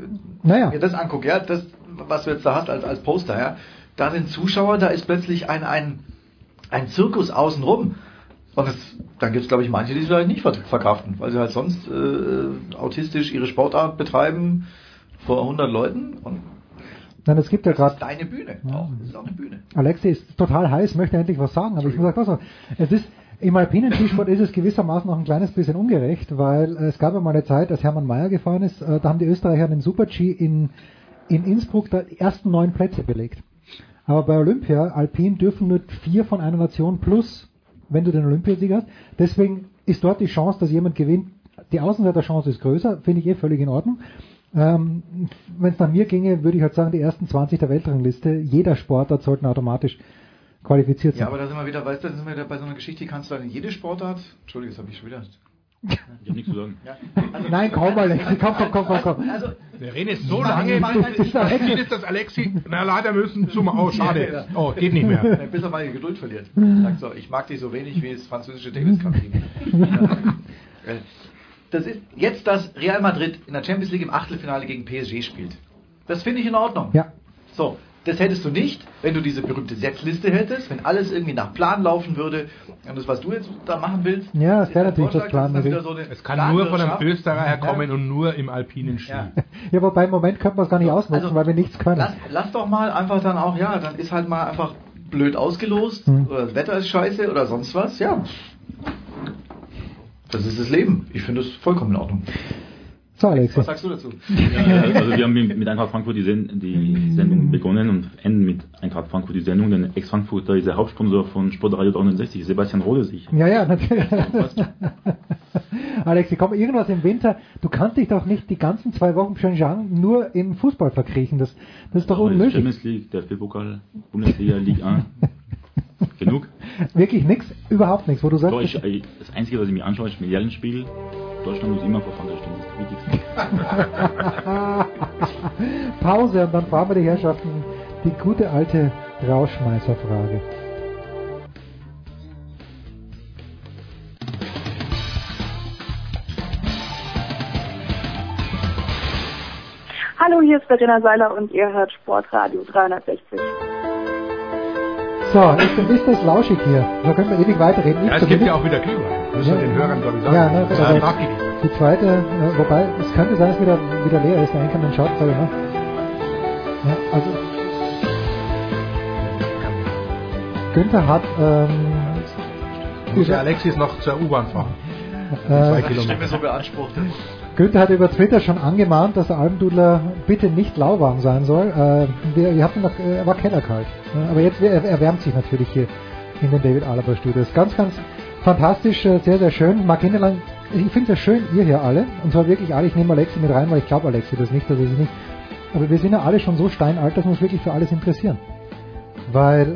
Naja. mir das angucke, ja, das, was du jetzt da hast als, als Poster, ja, da sind Zuschauer, da ist plötzlich ein, ein, ein Zirkus außenrum. Und es, dann gibt es, glaube ich, manche, die es vielleicht nicht ver- verkraften, weil sie halt sonst äh, autistisch ihre Sportart betreiben vor 100 Leuten. Und Nein, es gibt ja gerade deine Bühne. Auch. Das ist auch eine Bühne. Alexi ist total heiß, möchte endlich was sagen, aber ich muss sagen, was, es ist, im alpinen Skisport ist es gewissermaßen noch ein kleines bisschen ungerecht, weil es gab ja mal eine Zeit, als Hermann Mayer gefahren ist, äh, da haben die Österreicher den Super-G in, in Innsbruck die ersten neun Plätze belegt. Aber bei Olympia, Alpin, dürfen nur vier von einer Nation plus, wenn du den Olympiasieg hast. Deswegen ist dort die Chance, dass jemand gewinnt, die Außenseiterchance ist größer, finde ich eh völlig in Ordnung. Ähm, Wenn es nach mir ginge, würde ich halt sagen, die ersten 20 der Weltrangliste, jeder Sportart sollten automatisch qualifiziert sein. Ja, aber da sind wir wieder, weißt du, da sind wir wieder bei so einer Geschichte, die kannst du dann in jede Sportart. Entschuldigung, das habe ich schon wieder. Ich habe nichts zu sagen. Ja, also, *laughs* Nein, komm, Alexi, komm, komm, komm, komm, komm. Also, Wir reden jetzt so Nein, lange, bis das Ziel ist, dass Alexi, na leider müssen zum, oh schade, oh geht nicht mehr. bis er mal die Geduld verliert. Sagt so, ich mag dich so wenig wie das französische Davis Cup. Äh, das ist jetzt, dass Real Madrid in der Champions League im Achtelfinale gegen PSG spielt. Das finde ich in Ordnung. Ja. So, das hättest du nicht, wenn du diese berühmte Setzliste hättest, wenn alles irgendwie nach Plan laufen würde. Und das, was du jetzt da machen willst, Ja, das ist wäre natürlich das Vorschlag, das Plan, wieder so eine Es kann nur von einem. Österreicher kommen und nur im alpinen Ski. Ja. *laughs* Ja, wobei im Moment könnte man es gar nicht ausnutzen, Also, weil wir nichts können. Lass, lass doch mal einfach dann auch, ja, dann ist halt mal einfach blöd ausgelost Hm. oder das Wetter ist scheiße oder sonst was, ja. Das ist das Leben. Ich finde es vollkommen in Ordnung. So, Alexi. Was sagst du dazu? Ja, also wir haben mit Eintracht Frankfurt die, Sen die Sendung begonnen und enden mit Eintracht Frankfurt die Sendung. Denn Ex-Frankfurter ist der Hauptsponsor von Sportradio 360, Sebastian Rode sich. Ja, ja, natürlich. Alexi, komm, irgendwas im Winter. Du kannst dich doch nicht die ganzen zwei Wochen Pyeongchang nur im Fußball verkriechen. Das, das ist doch Aber unmöglich. Champions League, der pokal Bundesliga, Ligue *laughs* 1. *laughs* Genug. Wirklich nichts, überhaupt nichts, wo du sagst, Doch, ich, das Einzige, was ich mir anschaue, ist Milliardenspiel. Deutschland muss immer vor Frankreich stehen, das ist das Wichtigste. *laughs* Pause und dann fragen wir die Herrschaften die gute alte Rauschmeißerfrage. Hallo, hier ist Verena Seiler und ihr hört Sportradio 360. So, jetzt ist das lauschig hier. Da können wir ewig weiterreden. Ich Ja, es gibt ja auch wieder Glühwein. Müssen wir den Hörern, glaube ich, sagen. Ja, ne, Das also ist nachgegeben. die zweite, äh, wobei, es könnte sein, dass wieder, wieder leer ist. Der Einkommen schaut gerade nach. Ja, also, Günther hat, ähm, Muss ja Alexis noch zur U-Bahn fahren. Äh, Zwei Stimme Kilometer. so beansprucht. Günther hat über Twitter schon angemahnt, dass der Almdudler bitte nicht lauwarm sein soll. Äh, wir, ihr habt ihn noch, äh, er war kellerkalt. Äh, aber jetzt er, er wärmt sich natürlich hier in den David Alaba Studios. Ganz, ganz fantastisch, äh, sehr, sehr schön. Marc Hinderlein, ich finde es ja schön, ihr hier alle. Und zwar wirklich alle. Ich nehme Alexi mit rein, weil ich glaube Alexi das nicht, er sich nicht. Aber wir sind ja alle schon so steinalt, dass wir uns wirklich für alles interessieren. Weil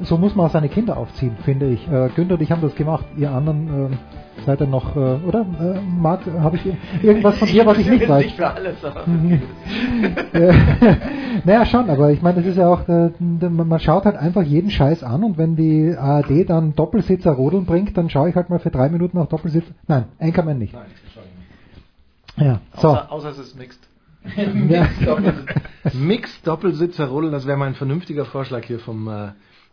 äh, so muss man auch seine Kinder aufziehen, finde ich. Äh, Günther und ich haben das gemacht. Ihr anderen äh, seid ihr noch, äh, oder? Äh, Marc, habe ich irgendwas von dir, was ich nicht weiß? Nicht für alles, aber *laughs* naja, schon, aber ich meine, das ist ja auch, äh, man schaut halt einfach jeden Scheiß an und wenn die ARD dann Doppelsitzer rodeln bringt, dann schaue ich halt mal für drei Minuten auf Doppelsitzer. Nein, Anchorman nicht. Ja, so. außer, außer es ist mixed. Ja. *laughs* Mix Doppelsitzer rodeln, das wäre mal ein vernünftiger Vorschlag hier vom äh,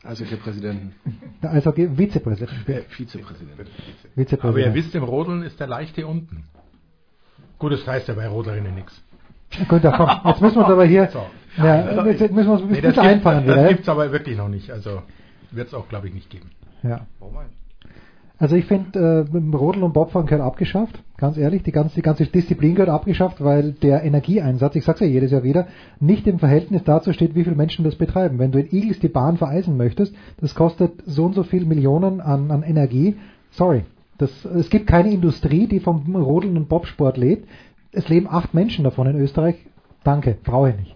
Eishockey-Präsidenten. Also okay, Vizepräsident. Äh, Vizepräsident. Aber ihr wisst, im Rodeln ist der leichte unten. Gut, das heißt ja bei Rodlerinnen nichts. Gut, da komm, jetzt müssen wir uns aber hier, So. ja, jetzt müssen wir uns ein Nee, bisschen das gibt wieder. das ja? gibt's aber wirklich noch nicht. Also wird es auch, glaube ich, nicht geben. Ja. Also ich finde, äh, Rodel und Bobfahren gehört abgeschafft, ganz ehrlich. Die ganze, die ganze Disziplin gehört abgeschafft, weil der Energieeinsatz, ich sag's ja jedes Jahr wieder, nicht im Verhältnis dazu steht, wie viele Menschen das betreiben. Wenn du in Igels die Bahn vereisen möchtest, das kostet so und so viel Millionen an, an Energie. Sorry. Das, es gibt keine Industrie, die vom Rodeln und Bobsport lebt. Es leben acht Menschen davon in Österreich. Danke, brauche ich nicht.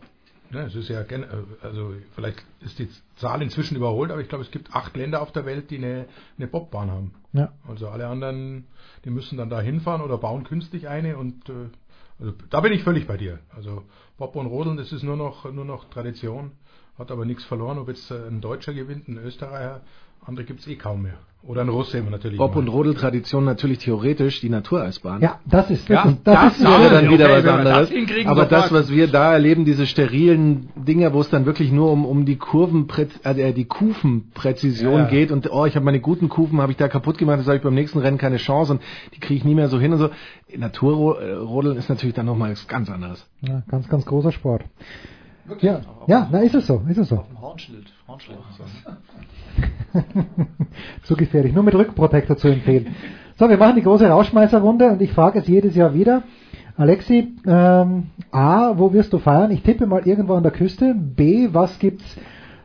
Ja, es ist ja, äh, also vielleicht ist die Zahl inzwischen überholt, aber ich glaube, es gibt acht Länder auf der Welt, die eine, eine Bobbahn haben. Ja. Also alle anderen, die müssen dann da hinfahren oder bauen künstlich eine und äh, also da bin ich völlig bei dir. Also Bob und Rodeln, das ist nur noch nur noch Tradition, hat aber nichts verloren, ob jetzt äh, ein Deutscher gewinnt, ein Österreicher, andere gibt es eh kaum mehr. Oder ein Russe immer natürlich. Bob und Rodel-Tradition natürlich theoretisch die Natureisbahn. Ja, das ist, das Ja, ist, das, das ist, wäre dann Okay, wieder was wir das anderes. hinkriegen, Aber das, was wir da erleben, diese sterilen Dinger, wo es dann wirklich nur um, um die Kurven, äh, die Kufenpräzision Ja. geht und oh, ich habe meine guten Kufen, habe ich da kaputt gemacht, das habe ich beim nächsten Rennen keine Chance und die kriege ich nie mehr so hin und so. Naturrodeln ist natürlich dann nochmal was ganz anderes. ja, ganz, ganz großer Sport. Ja, ja, na ist es so, ist es so. Auf dem Hornschild. Hornschild. *laughs* *laughs* so gefährlich. Nur mit Rückenprotektor zu empfehlen. So, wir machen die große Rauschmeißerrunde und ich frage es jedes Jahr wieder. Alexi, ähm, A, wo wirst du feiern? Ich tippe mal irgendwo an der Küste. B, was gibt's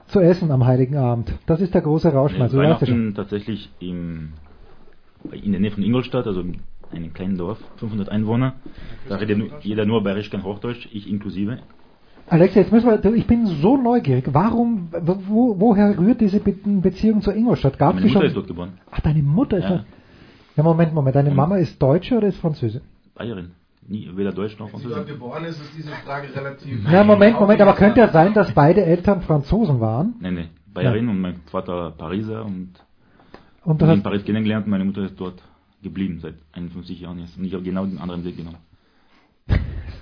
zu essen am Heiligen Abend? Das ist der große Rauschmeißer. Ja schon. Weihnachten tatsächlich im, in der Nähe von Ingolstadt, also in einem kleinen Dorf, 500 Einwohner. Da redet jeder nur bayerisch, kein Hochdeutsch, ich inklusive. Alexi, jetzt müssen wir, ich bin so neugierig. Warum, wo, woher rührt diese Be Beziehung zu Ingolstadt? Gab's Meine Mutter schon? ist dort geboren, Ach, deine Mutter ist Ja. ja. ja, Moment, Moment. Deine Ja. Mama ist Deutsche oder ist Französin? Bayerin. Nie, weder Deutsch noch Französisch. geboren ist, ist diese Frage relativ. Ja, Moment, Moment, aber könnte ja sein, dass beide Eltern Franzosen waren. Nein, nein, Bayerin und mein Vater Pariser und Und ich in Paris kennengelernt und meine Mutter ist dort geblieben seit 51 Jahren jetzt. Und ich habe genau den anderen Weg genommen. *laughs*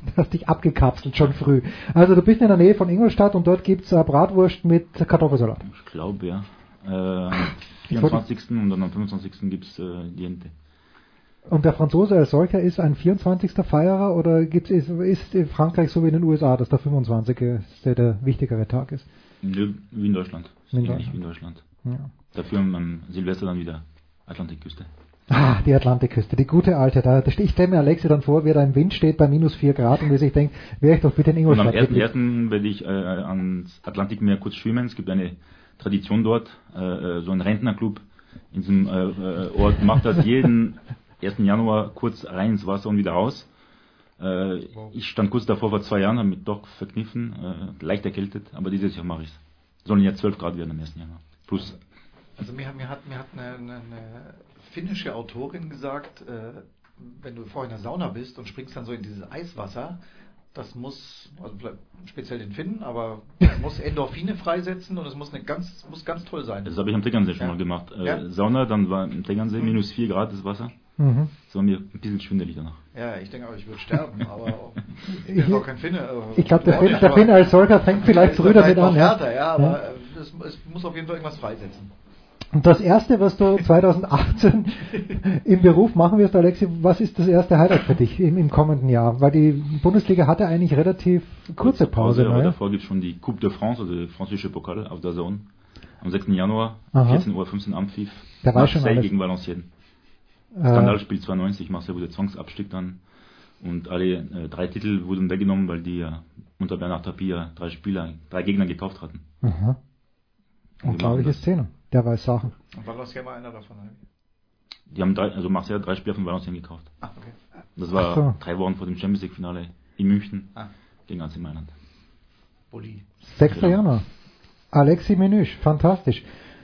*laughs* du hast dich abgekapselt schon früh. Also du bist in der Nähe von Ingolstadt und dort gibt's äh, Bratwurst mit Kartoffelsalat. Ich glaube, ja. Äh, am Ich wollte- 24. und dann am 25. gibt es äh, die Ente. Und der Franzose als solcher ist ein 24. Feierer oder gibt's, ist, ist in Frankreich so wie in den USA, dass der 25. der, der wichtigere Tag ist? Nö, Wie in Deutschland. Wie in Deutschland. wie in Deutschland. Ja. Dafür am Silvester dann wieder Atlantikküste. Ah, die Atlantikküste, die gute alte. Da, ich stelle mir Alexi dann vor, wie er da im Wind steht bei minus 4 Grad und wie sich denkt, wäre ich doch bitte in Und am Ingolstadt geblieben. 1.1. werde ich äh, ans Atlantikmeer kurz schwimmen. Es gibt eine Tradition dort, äh, äh, so ein Rentnerclub in diesem äh, äh, Ort macht das jeden *laughs* 1. Januar kurz rein ins Wasser und wieder raus. Äh, ich stand kurz davor vor zwei Jahren, habe mich doch verkniffen, äh, leicht erkältet, aber dieses Jahr mache ich es. Sollen ja 12 Grad werden am 1. Januar. Plus. Also mir, mir hat, mir hat eine, eine, eine finnische Autorin gesagt, äh, wenn du vorher in der Sauna bist und springst dann so in dieses Eiswasser, das muss, also speziell den Finnen, aber muss Endorphine freisetzen und es muss eine ganz, muss ganz toll sein. Das habe ich am Tegernsee schon Ja. mal gemacht. Äh, Ja. Sauna, dann war im Tegernsee minus 4 Grad das Wasser. Mhm. Das war mir ein bisschen schwindelig danach. Ja, ich denke auch, ich würde sterben, aber ich *laughs* Ich- bin auch kein Finne. äh, Ich glaube, der, Finn, der aber- Finn als solcher fängt vielleicht Ist früh damit an. Ja. härter, ja, aber äh, es, es muss auf jeden Fall irgendwas freisetzen. Und das erste, was du 2018 im Beruf machen wirst, Alexi, was ist das erste Highlight für dich im, im kommenden Jahr? Weil die Bundesliga hatte eigentlich relativ kurze Pause. aber ne? davor gibt es schon die Coupe de France, also der französische Pokal auf der Zone. Am 6. Januar, Aha. 14 Uhr, 15 am Pfiff. Da schon Marseille alles. gegen Valenciennes. Äh, Skandalspiel 92, Marseille wurde Zwangsabstieg dann. Und alle äh, drei Titel wurden weggenommen, weil die ja unter Bernard Tapie ja drei Spieler, drei Gegner gekauft hatten. Aha. Unglaubliche Szene. Der weiß Sachen. Und Valenciennes war einer davon. Die haben drei, also Marseille hat drei Spieler von Valenciennes gekauft. Ah, okay. Das war so. drei Wochen vor dem Champions League Finale in München Ah. gegen AC Mailand. Bulli. 6. Januar. Alexi Menüsch, fantastisch.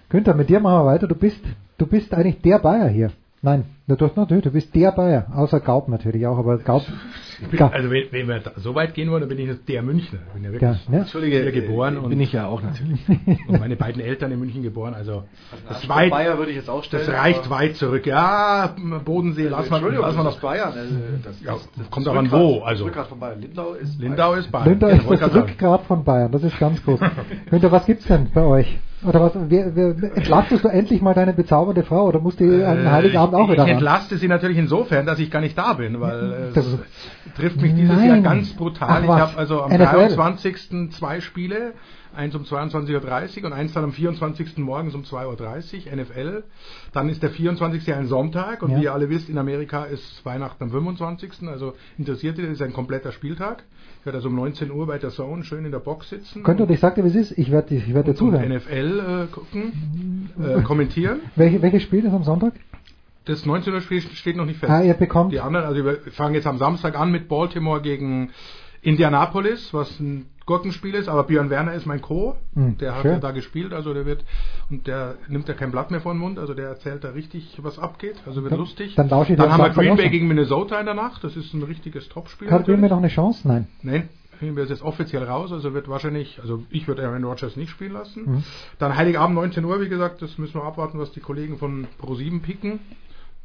Günther, mit dir machen wir weiter. Du bist, du bist eigentlich der Bayer hier. Nein, du, du, bist der Bayer, außer Gaub natürlich auch, aber Gaub. Bin, also wenn, wenn wir da so weit gehen wollen, dann bin ich der Münchner. Ich bin ja wirklich Ja, ne? Entschuldige, hier geboren äh, und bin ich ja auch natürlich. und meine beiden Eltern in München geboren. Also das, Anspruch weit, Bayer würde ich jetzt auch stellen. das reicht weit zurück. Ja, Bodensee, lass mal, lass mal das Bayern. Also, das, Ja, das, das kommt auch an Rückgrat- wo, also. Das Rückgrat von Bayern. Lindau ist Lindau ist Bayern. Lindau Ja, ist das. Rückgrat von Bayern, das ist ganz groß. Günther, was gibt's denn bei euch? Oder was, wer, wer, entlastest du endlich mal deine bezaubernde Frau oder musst du an Heiligabend auch Äh, ich, wieder ich ran? entlaste sie natürlich insofern, dass ich gar nicht da bin, weil äh, Das- es trifft mich dieses Nein. Jahr ganz brutal. Ach ich habe also am NFL. 23. zwei Spiele, eins um 22.30 Uhr und eins dann am 24. morgens um 2.30 Uhr, NFL. Dann ist der 24. ein Sonntag und Ja. wie ihr alle wisst, in Amerika ist Weihnachten am 25. Also interessiert ihr, das ist ein kompletter Spieltag. Ich werde also um 19 Uhr bei der Zone schön in der Box sitzen. Günther, ich sagte, wie es ist, ich werde ich werd dir zuhören. NFL äh, gucken, äh, kommentieren. Welche, welches Spiel ist am Sonntag? Das 19 Uhr Spiel steht noch nicht fest. Ah, ihr bekommt- Die anderen, also wir fangen jetzt am Samstag an mit Baltimore gegen Indianapolis, was ein Gurkenspiel ist, aber Björn Werner ist mein Co. Hm, der hat schön. ja da gespielt, also der wird, und der nimmt ja kein Blatt mehr vor den Mund, also der erzählt da richtig, was abgeht, also wird Dann- lustig. dann dann haben wir Green Bay gegen Minnesota in der Nacht, das ist ein richtiges Topspiel. Hat Green Bay noch eine Chance? Nein. Nein, Green Bay ist jetzt offiziell raus, also wird wahrscheinlich, also ich würde Aaron Rodgers nicht spielen lassen. Mhm. Dann Heiligabend 19 Uhr, wie gesagt, das müssen wir abwarten, was die Kollegen von Pro7 picken.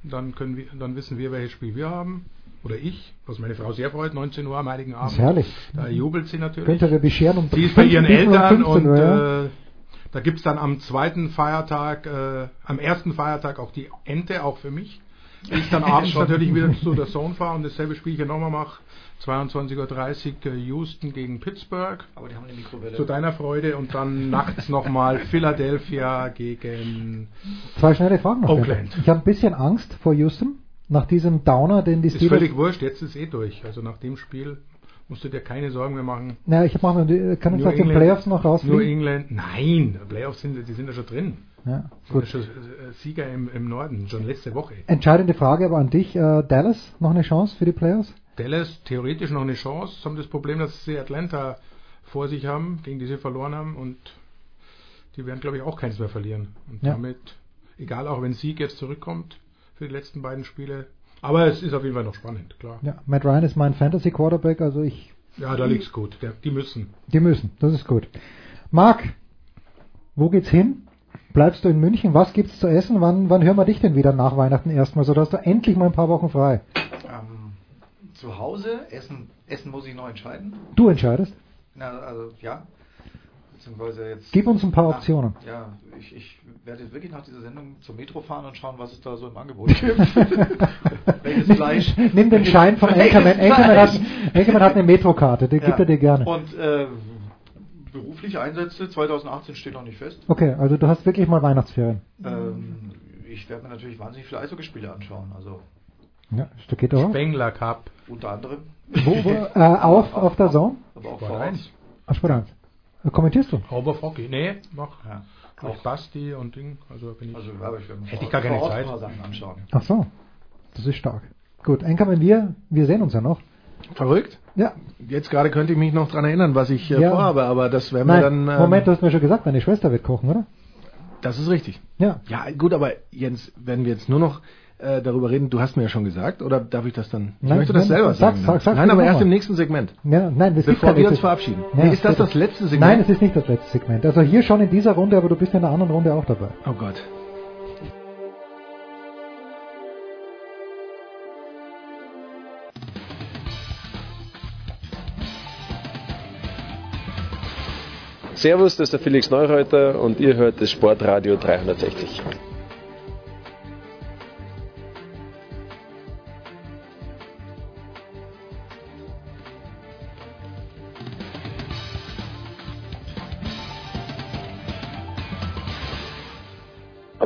Dann können wir, dann wissen wir, welches Spiel wir haben. Oder ich, was meine Frau sehr freut, 19 Uhr am Heiligen Abend. ist herrlich. Da jubelt sie natürlich. Günther, wir bescheren um Sie ist bei ihren 15 Uhr, Eltern 15 und ja. äh, da gibt's dann am zweiten Feiertag, äh, am ersten Feiertag auch die Ente, auch für mich. Ich dann *laughs* abends natürlich wieder zu der Zone fahre und dasselbe Spielchen nochmal mache. 22.30 Uhr äh, Houston gegen Pittsburgh. Aber die haben eine Mikrowelle. Zu deiner Freude und dann nachts nochmal *laughs* Philadelphia gegen Zwei schnelle Fragen noch. Oakland. Günther. Ich habe ein bisschen Angst vor Houston, nach diesem Downer, den die ist Steelers... völlig wurscht, jetzt ist eh durch. Also nach dem Spiel musst du dir keine Sorgen mehr machen. Ja, ich mache mir, kann uns Nur nach den Playoffs noch Nur rausfliegen? England. Nein, Playoffs sind, die sind ja schon drin. Ja, gut. schon äh, Sieger im, im Norden, schon letzte Woche. Entscheidende Frage aber an dich. Äh, Dallas, noch eine Chance für die Playoffs? Dallas theoretisch noch eine Chance, haben das Problem, dass sie Atlanta vor sich haben, gegen die sie verloren haben und die werden, glaube ich, auch keins mehr verlieren. Und Ja. damit, egal auch wenn Sieg jetzt zurückkommt für die letzten beiden Spiele, aber es ist auf jeden Fall noch spannend, klar. Ja, Matt Ryan ist mein Fantasy Quarterback, also ich, Ja, da liegt's gut. Die müssen. die müssen, das ist gut. Marc, wo geht's hin? Bleibst du in München? Was gibt's zu essen? Wann, wann hören wir dich denn wieder nach Weihnachten erstmal, sodass du endlich mal ein paar Wochen frei? Ähm, zu Hause, Essen, Essen muss ich noch entscheiden. Du entscheidest. Na, also ja. Beziehungsweise jetzt. Gib uns ein paar nach- Optionen. Ja, ich, ich werde jetzt wirklich nach dieser Sendung zur Metro fahren und schauen, was es da so im Angebot *laughs* gibt. Welches Fleisch. Nimm den Schein von Enkermann. Enkermann hat, hat eine Metrokarte, die Ja. gibt er dir gerne. Und äh, berufliche Einsätze 2018 steht noch nicht fest. Okay, also du hast wirklich mal Weihnachtsferien. Ähm, ich werde mir natürlich wahnsinnig viele Eishockeyspiele anschauen. Also Ja, das geht doch. Spengler Cup. unter anderem. Wo, wo, äh, auf, auf der Zone? Aber auch Sport vor Ort. 1. Ach, Sport 1. Äh, Kommentierst du? Hauber Hockey. Nee, mach. Ja. Durch Basti und Ding. Also bin ich. Also, aber ich Hätte ich gar keine Zeit. ein paar Sachen anschauen. Ach so. Das ist stark. Gut, Enkermann, wir, wir sehen uns ja noch. Verrückt? Ja. Jetzt gerade könnte ich mich noch dran erinnern, was ich äh, Ja. vorhabe, aber das werden Nein, wir dann. ähm, Moment, du hast mir schon gesagt, deine Schwester wird kochen, oder? Das ist richtig. Ja. Ja, gut, aber Jens, wenn wir jetzt nur noch äh, darüber reden? Du hast mir ja schon gesagt, oder darf ich das dann? Ich Nein, möchte das nein, selber sag- sagen. sag- sag nein, mir aber erst mal. im nächsten Segment. Ja, nein, gibt Bevor wir uns verabschieden. Ja, ist das das letzte Segment? Nein, es ist nicht das letzte Segment. Also hier schon in dieser Runde, aber du bist in der anderen Runde auch dabei. Oh Gott. Servus, das ist der Felix Neureuter und ihr hört das Sportradio 360.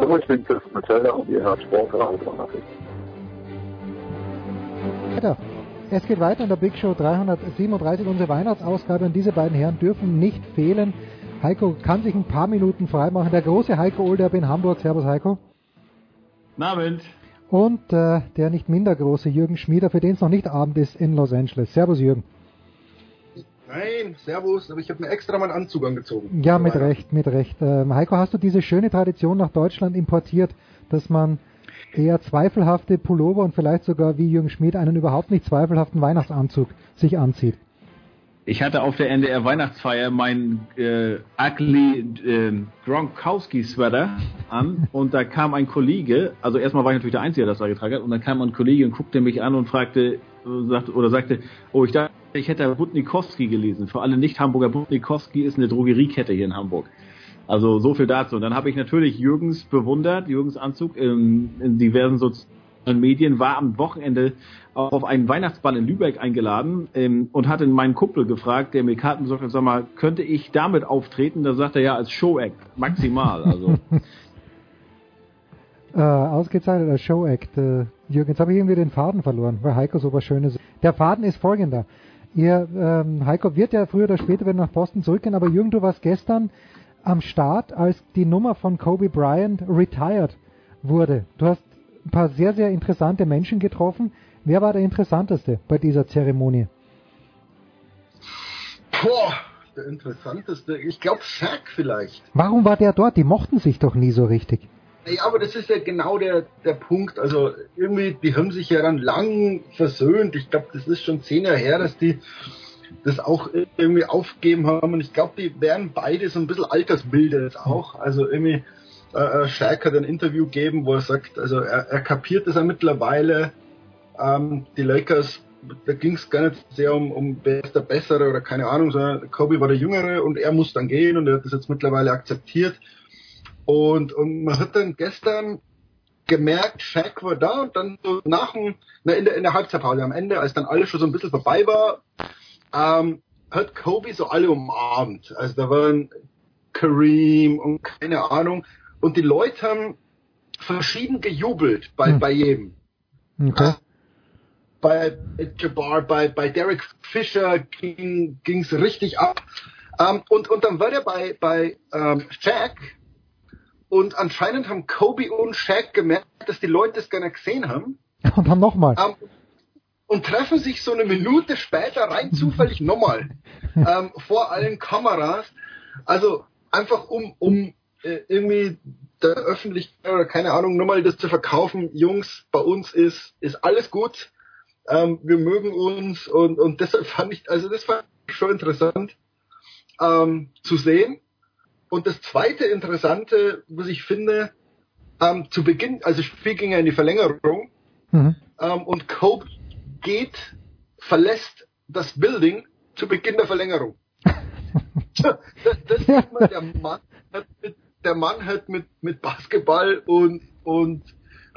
Hallo, ich bin Chris Matilda und ihr hört Sportradio 360. Weiter. Es geht weiter in der Big Show 337, unsere Weihnachtsausgabe. Und diese beiden Herren dürfen nicht fehlen. Heiko kann sich ein paar Minuten freimachen. Der große Heiko Olderb in Hamburg. Servus Heiko. Abend. Und äh, der nicht minder große Jürgen Schmieder, für den es noch nicht Abend ist, in Los Angeles. Servus Jürgen. Nein, Servus, aber ich habe mir extra meinen Anzug angezogen. Ja, mit Recht, mit Recht. Ähm, Heiko, hast du diese schöne Tradition nach Deutschland importiert, dass man eher zweifelhafte Pullover und vielleicht sogar wie Jürgen Schmied einen überhaupt nicht zweifelhaften Weihnachtsanzug sich anzieht? Ich hatte auf der NDR Weihnachtsfeier meinen äh, ugly äh, Gronkowski Sweater an und da kam ein Kollege, also erstmal war ich natürlich der Einzige, der das da getragen hat, und dann kam ein Kollege und guckte mich an und fragte, äh, sagte, oder sagte, oh, ich dachte, ich hätte Butnikowski gelesen. Für alle Nicht-Hamburger, Butnikowski ist eine Drogeriekette hier in Hamburg. Also so viel dazu. Und dann habe ich natürlich Jürgens bewundert, Jürgens Anzug in, in diversen sozialen Medien, war am Wochenende auch auf einen Weihnachtsball in Lübeck eingeladen ähm, und hatte meinen Kumpel gefragt, der mir Karten besorgt hat, sag mal, könnte ich damit auftreten? Da sagt er ja, als Show-Act, maximal. Also *laughs* Äh, ausgezeichnet als Show-Act. Äh, Jürgen, jetzt habe ich irgendwie den Faden verloren, weil Heiko so was Schönes. Der Faden ist folgender. Ihr, ähm, Heiko wird ja früher oder später wieder nach Boston zurückgehen, aber Jürgen, du warst gestern am Start, als die Nummer von Kobe Bryant retired wurde. Du hast ein paar sehr, sehr interessante Menschen getroffen. Wer war der interessanteste bei dieser Zeremonie? Boah, der interessanteste, ich glaube Shaq vielleicht. Warum war der dort? Die mochten sich doch nie so richtig. Ja, aber das ist ja genau der, der Punkt. Also irgendwie, die haben sich ja dann lang versöhnt. Ich glaube, das ist schon zehn Jahre her, dass die das auch irgendwie aufgegeben haben. Und ich glaube, die wären beide so ein bisschen altersmilde jetzt auch. Also irgendwie, äh, Shaq hat ein Interview gegeben, wo er sagt, also er, er kapiert das ja mittlerweile. Ähm, die Lakers, da ging es gar nicht sehr um, um wer ist der Bessere oder keine Ahnung, sondern Kobe war der Jüngere und er muss dann gehen und er hat das jetzt mittlerweile akzeptiert. Und, und man hat dann gestern gemerkt, Shaq war da und dann so nach dem, na, in der, in der Halbzeitpause am Ende, als dann alles schon so ein bisschen vorbei war, ähm, hat Kobe so alle umarmt. Also da waren Kareem und keine Ahnung. Und die Leute haben verschieden gejubelt bei, Hm. bei jedem. Okay. Bei Jabbar, bei, bei Derek Fisher ging ging's richtig ab. Ähm, und, und dann war der bei, bei ähm, Shaq und anscheinend haben Kobe und Shaq gemerkt, dass die Leute das gerne gesehen haben. *laughs* Und dann nochmal. Ähm, und treffen sich so eine Minute später rein zufällig nochmal *laughs* ähm, vor allen Kameras. Also einfach um, um äh, irgendwie der Öffentlichkeit oder keine Ahnung nochmal das zu verkaufen. Jungs, bei uns ist ist alles gut. Ähm, wir mögen uns und und *laughs* deshalb fand ich also das fand ich schon interessant ähm, zu sehen. Und das zweite Interessante, was ich finde, ähm, zu Beginn, also das Spiel ging ja in die Verlängerung Mhm. ähm, und Kobe geht, verlässt das Building zu Beginn der Verlängerung. *laughs* das, das sieht man, der Mann hat mit, der Mann hat mit, mit Basketball und, und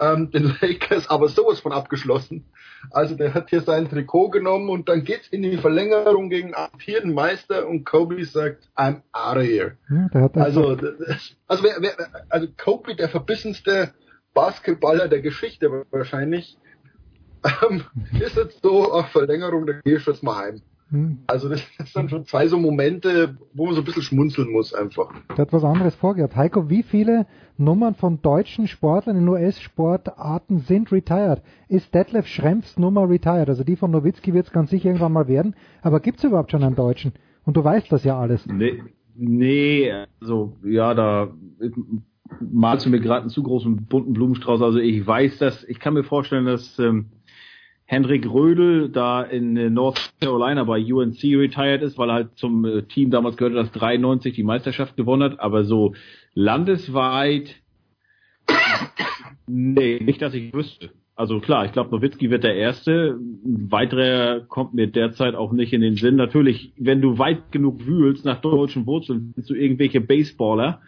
ähm, *laughs* den Lakers aber sowas von abgeschlossen. Also der hat hier sein Trikot genommen und dann geht's in die Verlängerung gegen den amtierenden Meister und Kobe sagt, I'm out of here. Ja, Also, das- also, wer, wer, also Kobe, der verbissenste Basketballer der Geschichte wahrscheinlich, *laughs* ähm, ist jetzt so auf Verlängerung, da gehe ich jetzt mal heim. Hm. Also das *laughs* sind dann schon zwei so Momente, wo man so ein bisschen schmunzeln muss einfach. Der hat was anderes vorgehabt. Heiko, wie viele Nummern von deutschen Sportlern in US-Sportarten sind retired? Ist Detlef Schrempfs Nummer retired? Also die von Nowitzki wird es ganz sicher irgendwann mal werden. Aber gibt es überhaupt schon einen Deutschen? Und du weißt das ja alles. Nee, nee, also ja, da malst du mir gerade einen zu großen bunten Blumenstrauß. Also ich weiß, dass ich kann mir vorstellen, dass ähm, Hendrik Rödel da in äh, North Carolina bei UNC retired ist, weil er halt zum äh, Team damals gehörte, das 93 die Meisterschaft gewonnen hat. Aber so landesweit, nee, nicht, dass ich wüsste. Also klar, ich glaube, Nowitzki wird der Erste. Ein weiterer kommt mir derzeit auch nicht in den Sinn. Natürlich, wenn du weit genug wühlst nach deutschen Wurzeln, findest du irgendwelche Baseballer.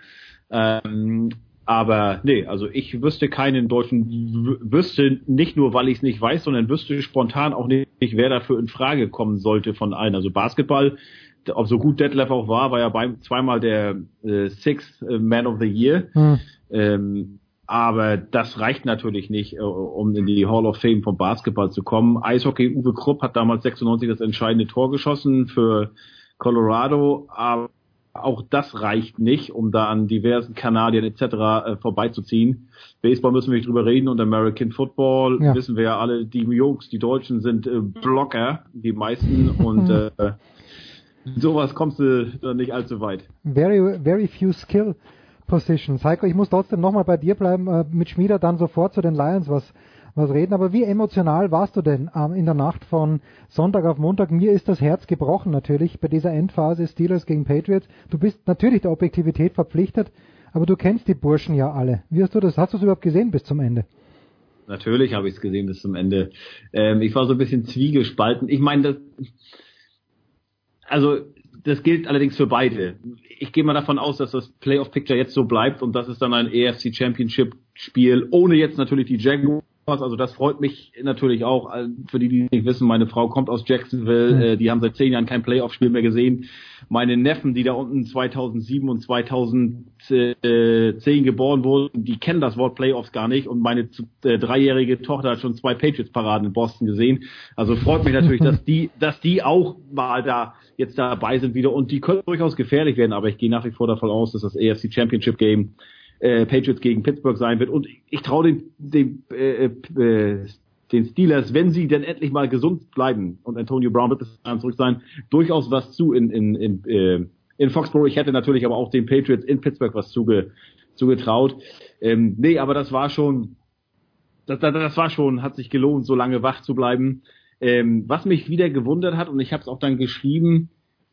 Ähm, aber nee, also ich wüsste keinen deutschen, wüsste nicht nur, weil ich es nicht weiß, sondern wüsste spontan auch nicht, wer dafür in Frage kommen sollte von allen. Also Basketball, ob so gut Detlef auch war, war ja beim, zweimal der äh, Sixth Man of the Year. Hm. Ähm, aber das reicht natürlich nicht, äh, um in die Hall of Fame vom Basketball zu kommen. Eishockey Uwe Krupp hat damals 96 das entscheidende Tor geschossen für Colorado, aber auch das reicht nicht, um da an diversen Kanadiern etc. Äh, vorbeizuziehen. Baseball müssen wir nicht drüber reden und American Football ja. wissen wir ja alle, die Jungs, die Deutschen sind äh, Blocker, die meisten und äh, sowas kommst du dann nicht allzu weit. Very, very few skill positions. Heiko, ich muss trotzdem nochmal bei dir bleiben, äh, mit Schmieder dann sofort zu den Lions was was reden. Aber wie emotional warst du denn ähm, in der Nacht von Sonntag auf Montag? Mir ist das Herz gebrochen natürlich bei dieser Endphase Steelers gegen Patriots. Du bist natürlich der Objektivität verpflichtet, aber du kennst die Burschen ja alle. Wie hast du das? Hast du es überhaupt gesehen bis zum Ende? Natürlich habe ich es gesehen bis zum Ende. Ähm, ich war so ein bisschen zwiegespalten. Ich meine, das, also das gilt allerdings für beide. Ich gehe mal davon aus, dass das Playoff Picture jetzt so bleibt und dass es dann ein AFC Championship Spiel ohne jetzt natürlich die Jaguars also das freut mich natürlich auch. Für die, die nicht wissen, meine Frau kommt aus Jacksonville. Mhm. Die haben seit zehn Jahren kein Playoff-Spiel mehr gesehen. Meine Neffen, die da unten 2007 und 2010 geboren wurden, die kennen das Wort Playoffs gar nicht. Und meine äh, dreijährige Tochter hat schon zwei Patriots-Paraden in Boston gesehen. Also freut mich natürlich, dass die, *laughs* dass die auch mal da jetzt dabei sind wieder. Und die können durchaus gefährlich werden. Aber ich gehe nach wie vor davon aus, dass das AFC Championship Game äh, Patriots gegen Pittsburgh sein wird. Und ich traue den, den, äh, äh, den Steelers, wenn sie denn endlich mal gesund bleiben und Antonio Brown wird es dann zurück sein, durchaus was zu in, in, in, äh, in Foxborough. Ich hätte natürlich aber auch den Patriots in Pittsburgh was zuge, zugetraut. Ähm, nee, aber das war schon, das, das, das war schon, hat sich gelohnt, so lange wach zu bleiben. Ähm, was mich wieder gewundert hat, und ich habe es auch dann geschrieben,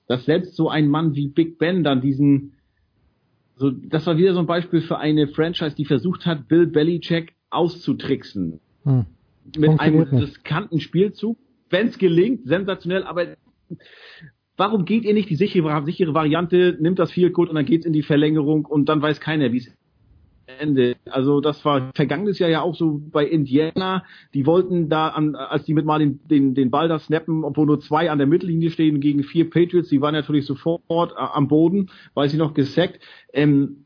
dass selbst so ein Mann wie Big Ben dann diesen so, das war wieder so ein Beispiel für eine Franchise, die versucht hat, Bill Belichick auszutricksen. Hm. Mit einem riskanten Spielzug. Wenn es gelingt, sensationell, aber warum geht ihr nicht die sichere, sichere Variante, nimmt das Field Goal und dann geht's in die Verlängerung und dann weiß keiner, wie es Ende. Also das war vergangenes Jahr ja auch so bei Indiana. Die wollten da, an, als die mit mal den, den, den Ball da snappen, obwohl nur zwei an der Mittellinie stehen gegen vier Patriots, die waren natürlich sofort äh, am Boden, weil sie noch gesackt. Ähm,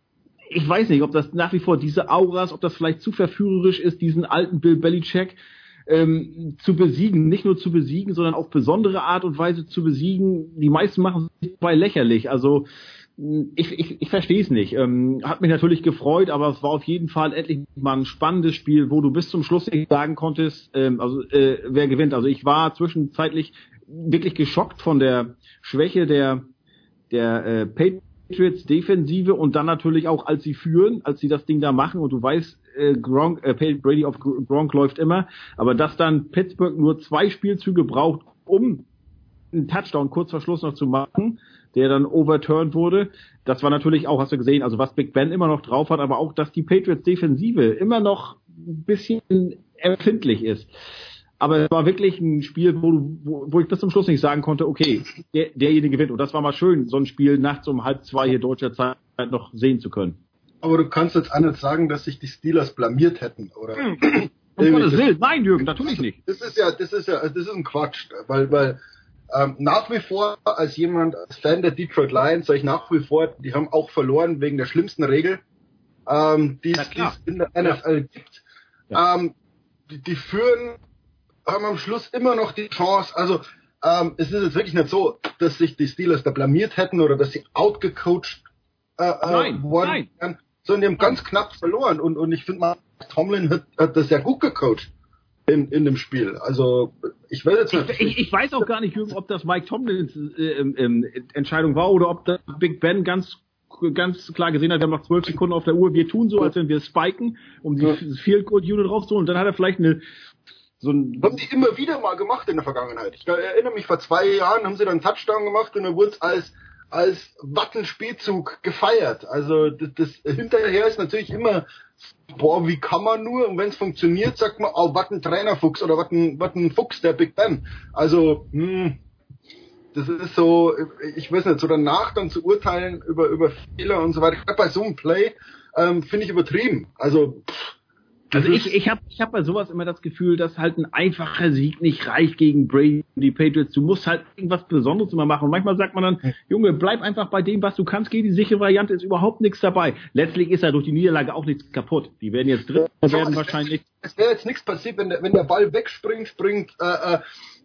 ich weiß nicht, ob das nach wie vor diese Auras, ob das vielleicht zu verführerisch ist, diesen alten Bill Belichick ähm, zu besiegen, nicht nur zu besiegen, sondern auf besondere Art und Weise zu besiegen. Die meisten machen es bei lächerlich. Also ich, ich, ich verstehe es nicht. Ähm, hat mich natürlich gefreut, aber es war auf jeden Fall endlich mal ein spannendes Spiel, wo du bis zum Schluss sagen konntest, ähm, also äh, wer gewinnt. Also ich war zwischenzeitlich wirklich geschockt von der Schwäche der der äh, Patriots Defensive und dann natürlich auch, als sie führen, als sie das Ding da machen und du weißt, äh, Gronk, äh, Brady auf Gronk läuft immer, aber dass dann Pittsburgh nur zwei Spielzüge braucht, um einen Touchdown kurz vor Schluss noch zu machen, der dann overturned wurde. Das war natürlich auch, hast du gesehen, also was Big Ben immer noch drauf hat, aber auch, dass die Patriots Defensive immer noch ein bisschen empfindlich ist. Aber es war wirklich ein Spiel, wo, wo, wo ich bis zum Schluss nicht sagen konnte, okay, der, derjenige gewinnt. Und das war mal schön, so ein Spiel nachts um halb zwei hier deutscher Zeit noch sehen zu können. Aber du kannst jetzt nicht sagen, dass sich die Steelers blamiert hätten, oder? Um Gottes Willen, nein, Jürgen, natürlich nicht. Das ist ja, das ist ja, das ist ein Quatsch, weil, weil ähm, nach wie vor als jemand, als Fan der Detroit Lions, sage ich nach wie vor, die haben auch verloren wegen der schlimmsten Regel, ähm, die es in der NFL gibt. Ja. Ähm, die, die führen, haben am Schluss immer noch die Chance, also ähm, es ist jetzt wirklich nicht so, dass sich die Steelers da blamiert hätten oder dass sie outgecoacht äh, äh nein, worden wären, sondern die haben ganz knapp verloren. Und, und ich finde Tomlin hat, hat das ja gut gecoacht in, in dem Spiel. Also ich will jetzt ich, ich, ich weiß auch gar nicht, Jürgen, ob das Mike Tomlins äh, ähm, Entscheidung war oder ob das Big Ben ganz ganz klar gesehen hat, haben noch zwölf Sekunden auf der Uhr, wir tun so, als wenn wir spiken, um die Field Goal Unit rauszuholen. Und dann hat er vielleicht eine so ein haben die immer wieder mal gemacht in der Vergangenheit. Ich erinnere mich, vor zwei Jahren haben sie dann einen Touchdown gemacht und dann wurde es als als Wattenspielzug gefeiert. Also das, das hinterher ist natürlich immer, boah, wie kann man nur? Und wenn es funktioniert, sagt man, oh, was ein Trainerfuchs oder was ein, was ein Fuchs, der Big Ben. Also, hm, das ist so, ich weiß nicht, so danach dann zu urteilen über, über Fehler und so weiter, bei so einem Play, ähm, finde ich übertrieben. Also, pff, also ich, ich habe ich hab bei sowas immer das Gefühl, dass halt ein einfacher Sieg nicht reicht gegen Brady und die Patriots. Du musst halt irgendwas Besonderes immer machen. Und manchmal sagt man dann, Junge, bleib einfach bei dem, was du kannst. Geh die sichere Variante, ist überhaupt nichts dabei. Letztlich ist ja durch die Niederlage auch nichts kaputt. Die werden jetzt drin werden wahrscheinlich. Es wäre jetzt nichts passiert, wenn der, wenn der Ball wegspringt, springt, äh, äh,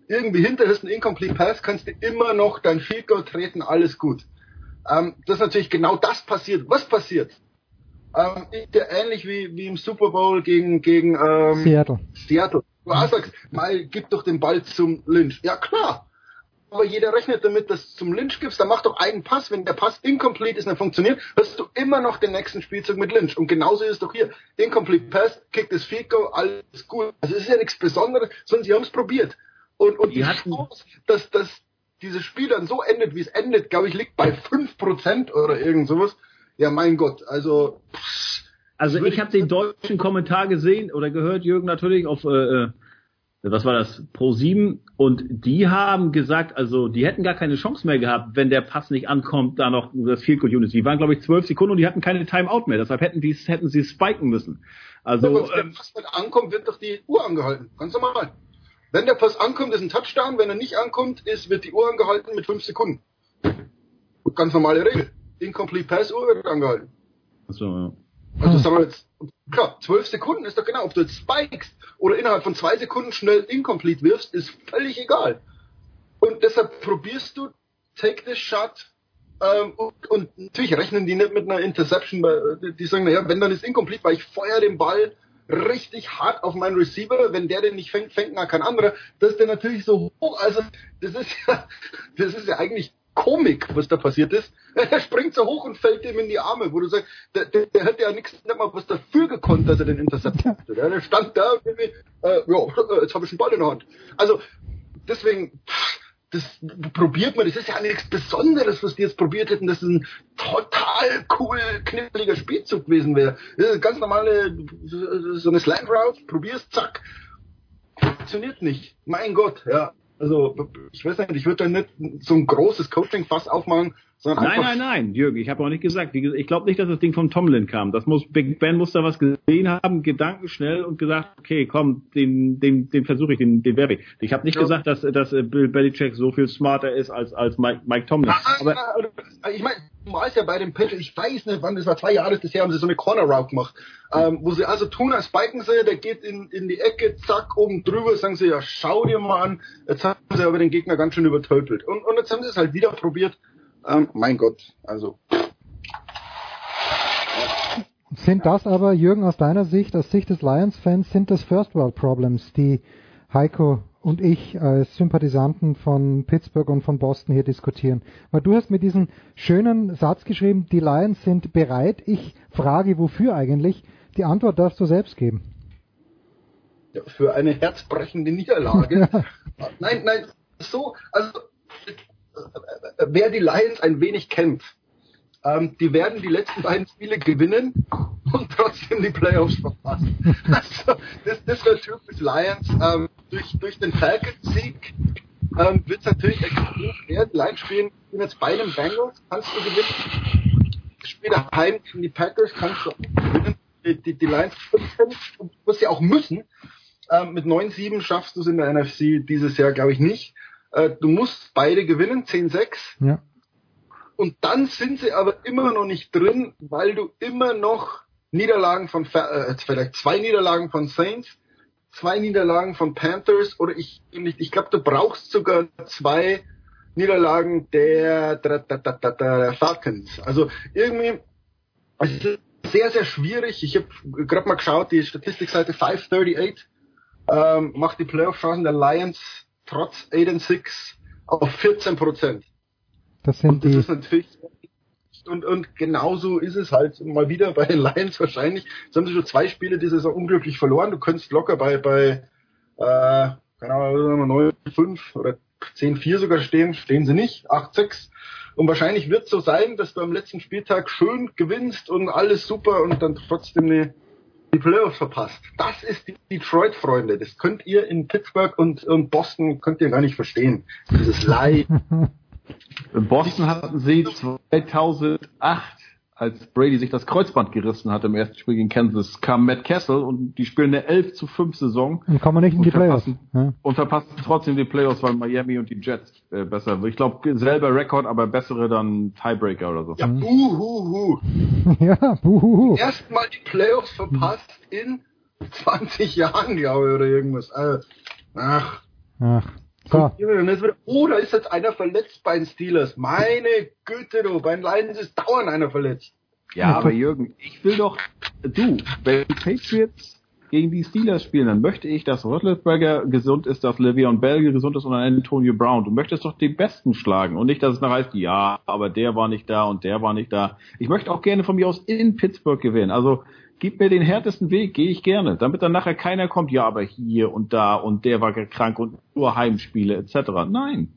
irgendwie hinter ist ein Incomplete Pass, kannst du immer noch dein Field Goal treten, alles gut. Ähm, das ist natürlich genau das passiert. Was passiert? Ähm, ist ja ähnlich wie, wie im Super Bowl gegen, gegen ähm, Seattle. Seattle. Du auch sagst, mal gib doch den Ball zum Lynch. Ja klar. Aber jeder rechnet damit, dass du zum Lynch gibst, dann mach doch einen Pass. Wenn der Pass incomplete ist und funktioniert, hast du immer noch den nächsten Spielzug mit Lynch. Und genauso ist es doch hier. Incomplete Pass, kick das Goal, alles gut. Also es ist ja nichts Besonderes, sondern sie haben es probiert. Und, und die, die Chance, dass, dass dieses Spiel dann so endet, wie es endet, glaube ich, liegt bei 5% oder irgend sowas. Ja, mein Gott, also. Also ich habe den deutschen Kommentar gesehen oder gehört, Jürgen natürlich auf äh, äh was war das Pro 7 und die haben gesagt, also die hätten gar keine Chance mehr gehabt, wenn der Pass nicht ankommt, da noch das Field Goal Unit. Die waren glaube ich zwölf Sekunden und die hatten keine Timeout mehr, deshalb hätten die hätten sie spiken müssen. Also ja, wenn der Pass nicht ankommt, wird doch die Uhr angehalten. Ganz normal. Wenn der Pass ankommt, ist ein Touchdown. Wenn er nicht ankommt, ist wird die Uhr angehalten mit fünf Sekunden. Ganz normale Regel. Incomplete Pass wird angehalten. Achso, ja. Also sagen wir jetzt, klar, zwölf Sekunden ist doch genau, ob du jetzt spikest oder innerhalb von zwei Sekunden schnell incomplete wirfst, ist völlig egal. Und deshalb probierst du, take this shot, ähm, und, und, natürlich rechnen die nicht mit einer Interception, weil die sagen, naja, wenn dann ist incomplete, weil ich feuer den Ball richtig hart auf meinen Receiver, wenn der den nicht fängt, fängt na kein anderer, das ist der natürlich so hoch, also das ist ja, *laughs* das ist ja eigentlich Komik, was da passiert ist. *laughs* Er springt so hoch und fällt ihm in die Arme, wo du sagst, der, der, der hätte ja nichts, nicht mal was dafür gekonnt, dass er den Intercept *laughs* hatte. Der stand da und irgendwie, äh, ja, *laughs* jetzt habe ich einen Ball in der Hand. Also, deswegen, das probiert man, das ist ja nichts Besonderes, was die jetzt probiert hätten, dass es ein total cool, kniffliger Spielzug gewesen wäre. Ganz normale, so eine Slant Route, probierst, zack. Funktioniert nicht. Mein Gott, ja. Also, ich weiß nicht, ich würde da nicht so ein großes Coaching-Fass aufmachen, sondern Nein, nein, nein, Jürgen, ich habe auch nicht gesagt. Ich glaube nicht, dass das Ding vom Tomlin kam. Das muss Big Ben muss da was gesehen haben, gedankenschnell und gesagt, okay, komm, den, den, den versuche ich, den, den werbe ich. Ich habe nicht ja. gesagt, dass, dass äh, Bill Belichick so viel smarter ist als, als Mike, Mike Tomlin. Aber ich meine, du weißt ja bei dem Patriots, ich weiß nicht, wann das war, zwei Jahre bisher haben sie so eine Corner Route gemacht, ähm, wo sie also tun, als spiken sie, der geht in, in die Ecke, zack, oben drüber, sagen sie, ja, schau dir mal an, jetzt haben sie aber den Gegner ganz schön übertölpelt. Und, und jetzt haben sie es halt wieder probiert, ähm, mein Gott, also. Sind das aber, Jürgen, aus deiner Sicht, aus Sicht des Lions-Fans, sind das First World Problems, die Heiko und ich als Sympathisanten von Pittsburgh und von Boston hier diskutieren? Weil du hast mir diesen schönen Satz geschrieben, die Lions sind bereit. Ich frage, wofür eigentlich? Die Antwort darfst du selbst geben. Ja, für eine herzbrechende Niederlage. *laughs* nein, nein, so, also wer die Lions ein wenig kennt, ähm, die werden die letzten beiden Spiele gewinnen *laughs* und trotzdem die Playoffs verpassen. *laughs* Also, das, das wäre typisch Lions. Ähm, durch, durch den Falcons-Sieg ähm, wird es natürlich extrem schwer. Die Lions spielen jetzt bei den Bengals, kannst du gewinnen. Später heim gegen die Packers kannst du gewinnen. Die, die, die Lions was sie auch müssen. Ähm, mit 9-7 schaffst du es in der NFC dieses Jahr, glaube ich, nicht. Äh, du musst beide gewinnen, 10-6. Ja. Und dann sind sie aber immer noch nicht drin, weil du immer noch Niederlagen von, äh, vielleicht zwei Niederlagen von Saints, zwei Niederlagen von Panthers oder ich ich glaube, du brauchst sogar zwei Niederlagen der, der, der, der, der Falcons. Also irgendwie, es ist sehr, sehr schwierig. Ich habe gerade mal geschaut, die Statistikseite 538 ähm, macht die Playoff-Chancen der Lions trotz 8 and 6 auf 14 Prozent. Das sind das die. ist natürlich und, und genauso ist es halt mal wieder bei den *laughs* Lions wahrscheinlich. Jetzt haben sie schon zwei Spiele diese Saison unglücklich verloren. Du könntest locker bei, bei äh, keine Ahnung, 9-5 oder 10-4 sogar stehen. Stehen sie nicht. 8-6. Und wahrscheinlich wird es so sein, dass du am letzten Spieltag schön gewinnst und alles super und dann trotzdem eine, die Playoffs verpasst. Das ist die Detroit, Freunde. Das könnt ihr in Pittsburgh und, und Boston könnt ihr gar nicht verstehen. Dieses Leid. *laughs* In Boston hatten sie 2008, als Brady sich das Kreuzband gerissen hat im ersten Spiel gegen Kansas, kam Matt Castle und die spielen eine 11 zu 5 Saison. Und kommen nicht in die Playoffs. Ja. Und verpassen trotzdem die Playoffs, weil Miami und die Jets äh, besser. Ich glaube, selber Rekord, aber bessere dann Tiebreaker oder so. Ja, buhuhu. *laughs* ja, buhuhu. Erstmal die Playoffs verpasst in 20 Jahren, glaube ich, oder irgendwas. Also, ach. Ach. Oh, da ist jetzt einer verletzt bei den Steelers. Meine Güte, du, bei den Lions ist dauernd einer verletzt. Ja, aber Jürgen, ich will doch, du, wenn die Patriots gegen die Steelers spielen, dann möchte ich, dass Roethlisberger gesund ist, dass Le'Veon Bell gesund ist und Antonio Brown. Du möchtest doch die Besten schlagen und nicht, dass es nachher heißt, ja, aber der war nicht da und der war nicht da. Ich möchte auch gerne von mir aus in Pittsburgh gewinnen. Also gib mir den härtesten Weg, gehe ich gerne, damit dann nachher keiner kommt, ja, aber hier und da und der war krank und nur Heimspiele etc. Nein.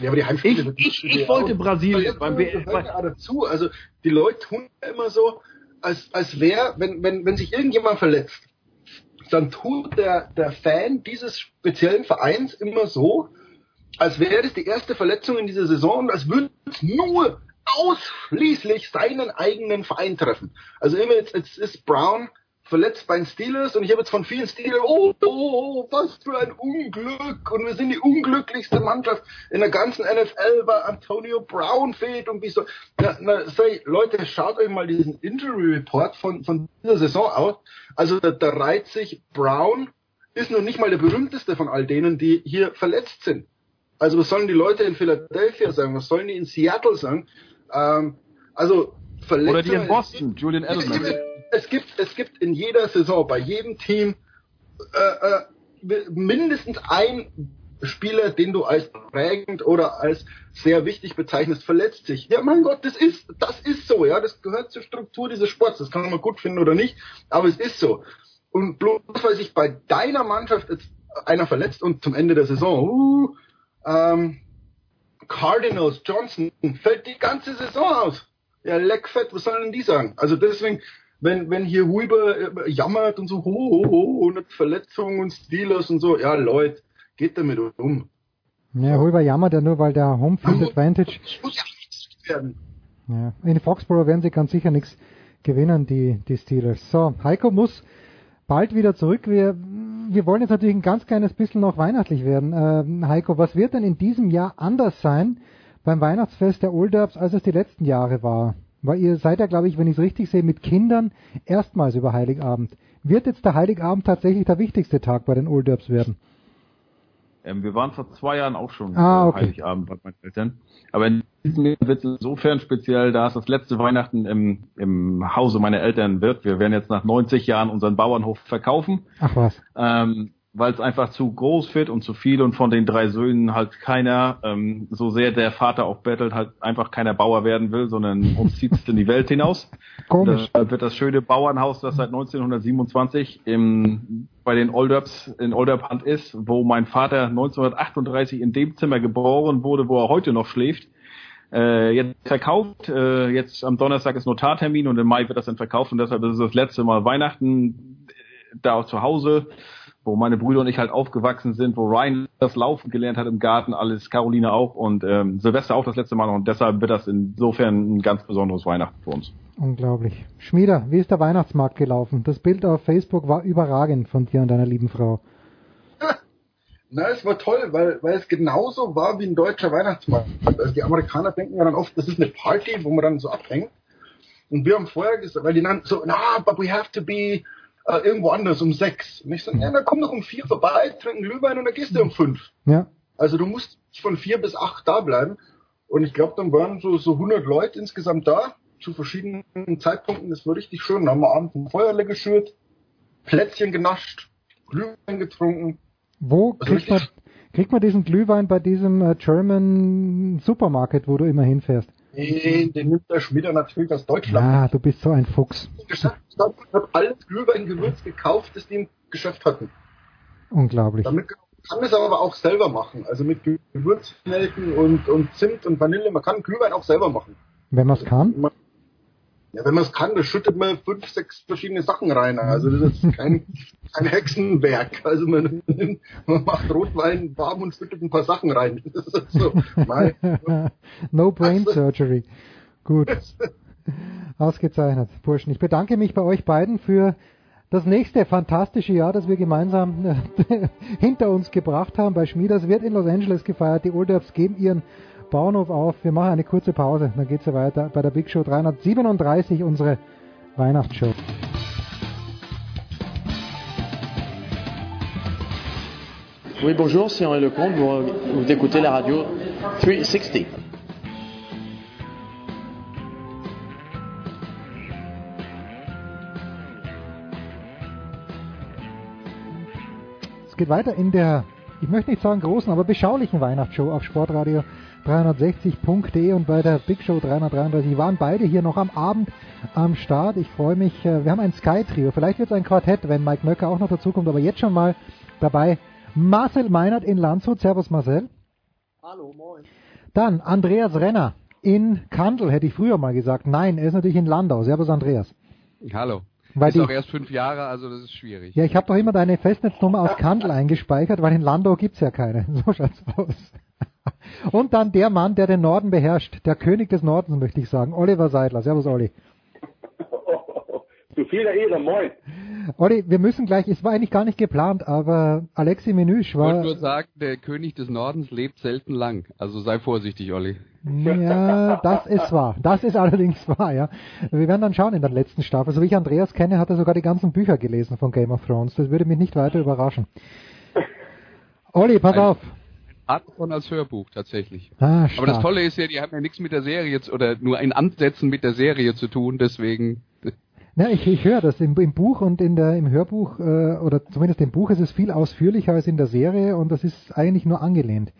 Ja, aber die Heimspiele ich, ich, ich wollte Brasilien beim dazu. Also die Leute tun immer so, als, als wäre, wenn, wenn, wenn sich irgendjemand verletzt, dann tut der, der Fan dieses speziellen Vereins immer so, als wäre das die erste Verletzung in dieser Saison und als würde es nur ausschließlich seinen eigenen Verein treffen. Also immer jetzt, jetzt ist Brown verletzt bei den Steelers und ich habe jetzt von vielen Steelers, oh, oh, oh, was für ein Unglück und wir sind die unglücklichste Mannschaft in der ganzen NFL, weil Antonio Brown fehlt und wie so. Na, na, sorry, Leute, schaut euch mal diesen Injury Report von, von dieser Saison aus. Also da, da reiht sich Brown, ist noch nicht mal der berühmteste von all denen, die hier verletzt sind. Also was sollen die Leute in Philadelphia sagen? Was sollen die in Seattle sagen? Ähm, also Verletzungen. Oder die in Boston, Julian Edelman. Es gibt, es gibt in jeder Saison bei jedem Team äh, äh, mindestens ein Spieler, den du als prägend oder als sehr wichtig bezeichnest, verletzt sich. Ja, mein Gott, das ist, das ist so, ja, das gehört zur Struktur dieses Sports. Das kann man gut finden oder nicht, aber es ist so. Und bloß weil sich bei deiner Mannschaft jetzt einer verletzt und zum Ende der Saison, uh, ähm, Cardinals, Johnson, fällt die ganze Saison aus. Ja, leckfett, was sollen denn die sagen? Also deswegen, wenn, wenn hier Huber äh, jammert und so, ho, ho, ho, und Verletzungen und Steelers und so, ja, Leute, geht damit um. Ja, Huber jammert ja nur, weil der Homefield Advantage. Muss ja nichts werden. Ja, in Foxborough werden sie ganz sicher nichts gewinnen, die, die Steelers. So, Heiko muss bald wieder zurück. Wir, wir wollen jetzt natürlich ein ganz kleines bisschen noch weihnachtlich werden. Ähm, Heiko, was wird denn in diesem Jahr anders sein beim Weihnachtsfest der Olderbs, als es die letzten Jahre war? Weil ihr seid ja, glaube ich, wenn ich es richtig sehe, mit Kindern erstmals über Heiligabend. Wird jetzt der Heiligabend tatsächlich der wichtigste Tag bei den Olderbs werden? Ähm, wir waren vor zwei Jahren auch schon Ah, äh, okay. Heiligabend bei meinen Eltern. Aber in diesem Jahr wird es insofern speziell, da es das letzte Weihnachten im, im Hause meiner Eltern wird. Wir werden jetzt nach 90 Jahren unseren Bauernhof verkaufen. Ach was. ähm, weil es einfach zu groß wird und zu viel und von den drei Söhnen halt keiner, ähm, so sehr der Vater auch bettelt, halt einfach keiner Bauer werden will, sondern uns zieht es in die Welt hinaus. Komisch. Da wird das schöne Bauernhaus, das seit 1927 im, bei den Olderbs in Olderbrand ist, wo mein Vater 1938 in dem Zimmer geboren wurde, wo er heute noch schläft, äh, jetzt verkauft. Äh, jetzt am Donnerstag ist Notartermin und im Mai wird das dann verkauft und deshalb ist es das letzte Mal Weihnachten äh, da auch zu Hause, wo meine Brüder und ich halt aufgewachsen sind, wo Ryan das Laufen gelernt hat im Garten, alles Caroline auch und ähm, Silvester auch das letzte Mal noch und deshalb wird das insofern ein ganz besonderes Weihnachten für uns. Unglaublich. Schmieder, wie ist der Weihnachtsmarkt gelaufen? Das Bild auf Facebook war überragend von dir und deiner lieben Frau. *laughs* Na, es war toll, weil, weil es genauso war wie ein deutscher Weihnachtsmarkt. Also die Amerikaner denken ja dann oft, das ist eine Party, wo man dann so abhängt. Und wir haben vorher gesagt, weil die dann so, na, but we have to be äh, irgendwo anders um sechs. Und ich so, ja, dann komm doch um vier vorbei, trinken Glühwein und dann gehst du um fünf. Ja. Also du musst von vier bis acht da bleiben. Und ich glaube, dann waren so, so 100 Leute insgesamt da, zu verschiedenen Zeitpunkten. Das war richtig schön. Dann haben wir abends ein Feuerle geschürt, Plätzchen genascht, Glühwein getrunken. Wo Also kriegt man, kriegt man diesen Glühwein bei diesem äh, German Supermarket, wo du immer hinfährst? Den, den nimmt der Schmieder natürlich aus Deutschland. Ja, du bist so ein Fuchs. Ich habe alles Glühweingewürz gekauft, das die im Geschäft hatten. Unglaublich. Damit kann es aber auch selber machen. Also mit Gewürznelken und, und Zimt und Vanille. Man kann Glühwein auch selber machen. Wenn man es kann? Ja, wenn man es kann, da schüttet man fünf, sechs verschiedene Sachen rein. Also das ist kein, *laughs* kein Hexenwerk. Also man, man macht Rotwein warm und schüttet ein paar Sachen rein. *laughs* Das ist so. Mein, *laughs* no brain surgery. Gut. Ausgezeichnet. Burschen. Ich bedanke mich bei euch beiden für das nächste fantastische Jahr, das wir gemeinsam hinter uns gebracht haben bei Schmieders, wird in Los Angeles gefeiert. Die Old Ups geben ihren Bauernhof auf. Wir machen eine kurze Pause, dann geht's ja weiter bei der Big Show 337, unsere Weihnachtsshow. Oui, bonjour, c'est Henri Lecomte, vous, vous écoutez la radio 360. Es geht weiter in der, ich möchte nicht sagen großen, aber beschaulichen Weihnachtsshow auf Sportradio 360.de und bei der Big Show 333 waren beide hier noch am Abend am Start. Ich freue mich. äh, Wir haben ein Sky-Trio. Vielleicht wird es ein Quartett, wenn Mike Möcker auch noch dazukommt, aber jetzt schon mal dabei Marcel Meinert in Landshut. Servus Marcel. Hallo, moin. Dann Andreas Renner in Kandel, hätte ich früher mal gesagt. Nein, er ist natürlich in Landau. Servus Andreas. Hallo. Weil ist die- auch erst fünf Jahre, also das ist schwierig. Ja, ich habe doch immer deine Festnetznummer aus Kandel eingespeichert, weil in Landau gibt's ja keine. *laughs* So schaut's aus. Und dann der Mann, der den Norden beherrscht, der König des Nordens, möchte ich sagen, Oliver Seidler. Servus, Olli. Zu viel der Ehre, moin. Olli, wir müssen gleich, es war eigentlich gar nicht geplant, aber Alexi Menüsch Ich wollte war, nur sagen, der König des Nordens lebt selten lang. Also sei vorsichtig, Olli. ja, das ist wahr. Das ist allerdings wahr, ja. Wir werden dann schauen in der letzten Staffel. So wie ich Andreas kenne, hat er sogar die ganzen Bücher gelesen von Game of Thrones. Das würde mich nicht weiter überraschen. Olli, pass Ein- auf. Art von als Hörbuch tatsächlich. Ah, Aber das. Tolle ist ja, die haben ja nichts mit der Serie zu, oder nur in Ansätzen mit der Serie zu tun, deswegen. Ja, ich, ich höre das im, im Buch und in der, im Hörbuch, äh, oder zumindest im Buch ist es viel ausführlicher als in der Serie und das ist eigentlich nur angelehnt.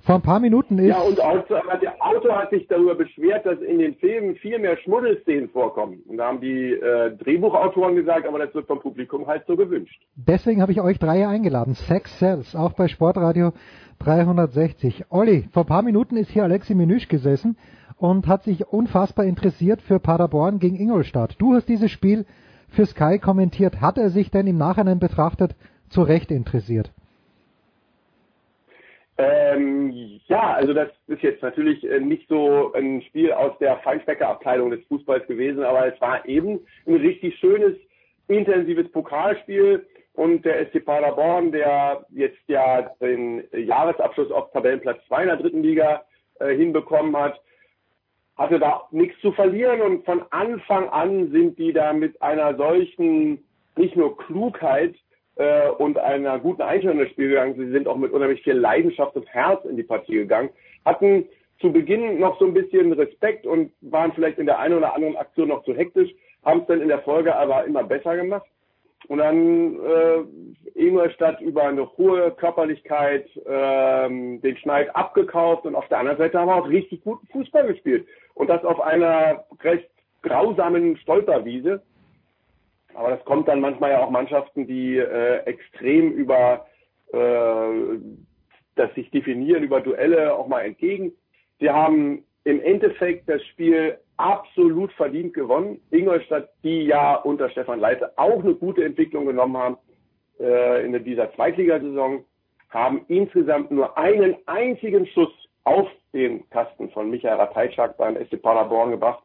Vor ein paar Minuten ist... Ja, und Auto, aber der Autor hat sich darüber beschwert, dass in den Filmen viel mehr Schmuddelszenen vorkommen. Und da haben die äh, Drehbuchautoren gesagt, aber das wird vom Publikum halt so gewünscht. Deswegen habe ich euch drei eingeladen. Sex Cells, auch bei Sportradio 360. Olli, vor ein paar Minuten ist hier Alexi Menüsch gesessen und hat sich unfassbar interessiert für Paderborn gegen Ingolstadt. Du hast dieses Spiel für Sky kommentiert. Hat er sich denn im Nachhinein betrachtet zu Recht interessiert? Ähm, ja, also das ist jetzt natürlich äh, nicht so ein Spiel aus der Feinschmeckerabteilung des Fußballs gewesen, aber es war eben ein richtig schönes, intensives Pokalspiel und der SC Paderborn, der jetzt ja den Jahresabschluss auf Tabellenplatz 2 in der dritten Liga äh, hinbekommen hat, hatte da nichts zu verlieren und von Anfang an sind die da mit einer solchen, nicht nur Klugheit äh, und einer guten Einstellung ins Spiel gegangen, sie sind auch mit unheimlich viel Leidenschaft und Herz in die Partie gegangen, hatten zu Beginn noch so ein bisschen Respekt und waren vielleicht in der einen oder anderen Aktion noch zu hektisch, haben es dann in der Folge aber immer besser gemacht. Und dann äh, Ingolstadt über eine hohe Körperlichkeit ähm, den Schneid abgekauft und auf der anderen Seite haben wir auch richtig guten Fußball gespielt. Und das auf einer recht grausamen Stolperwiese. Aber das kommt dann manchmal ja auch Mannschaften, die äh, extrem über äh, das sich definieren, über Duelle auch mal entgegen. Sie haben im Endeffekt das Spiel absolut verdient gewonnen. Ingolstadt, die ja unter Stefan Leite auch eine gute Entwicklung genommen haben äh, in dieser Zweitligasaison, haben insgesamt nur einen einzigen Schuss auf den Kasten von Michael Ratajczak beim SC Paderborn gebracht.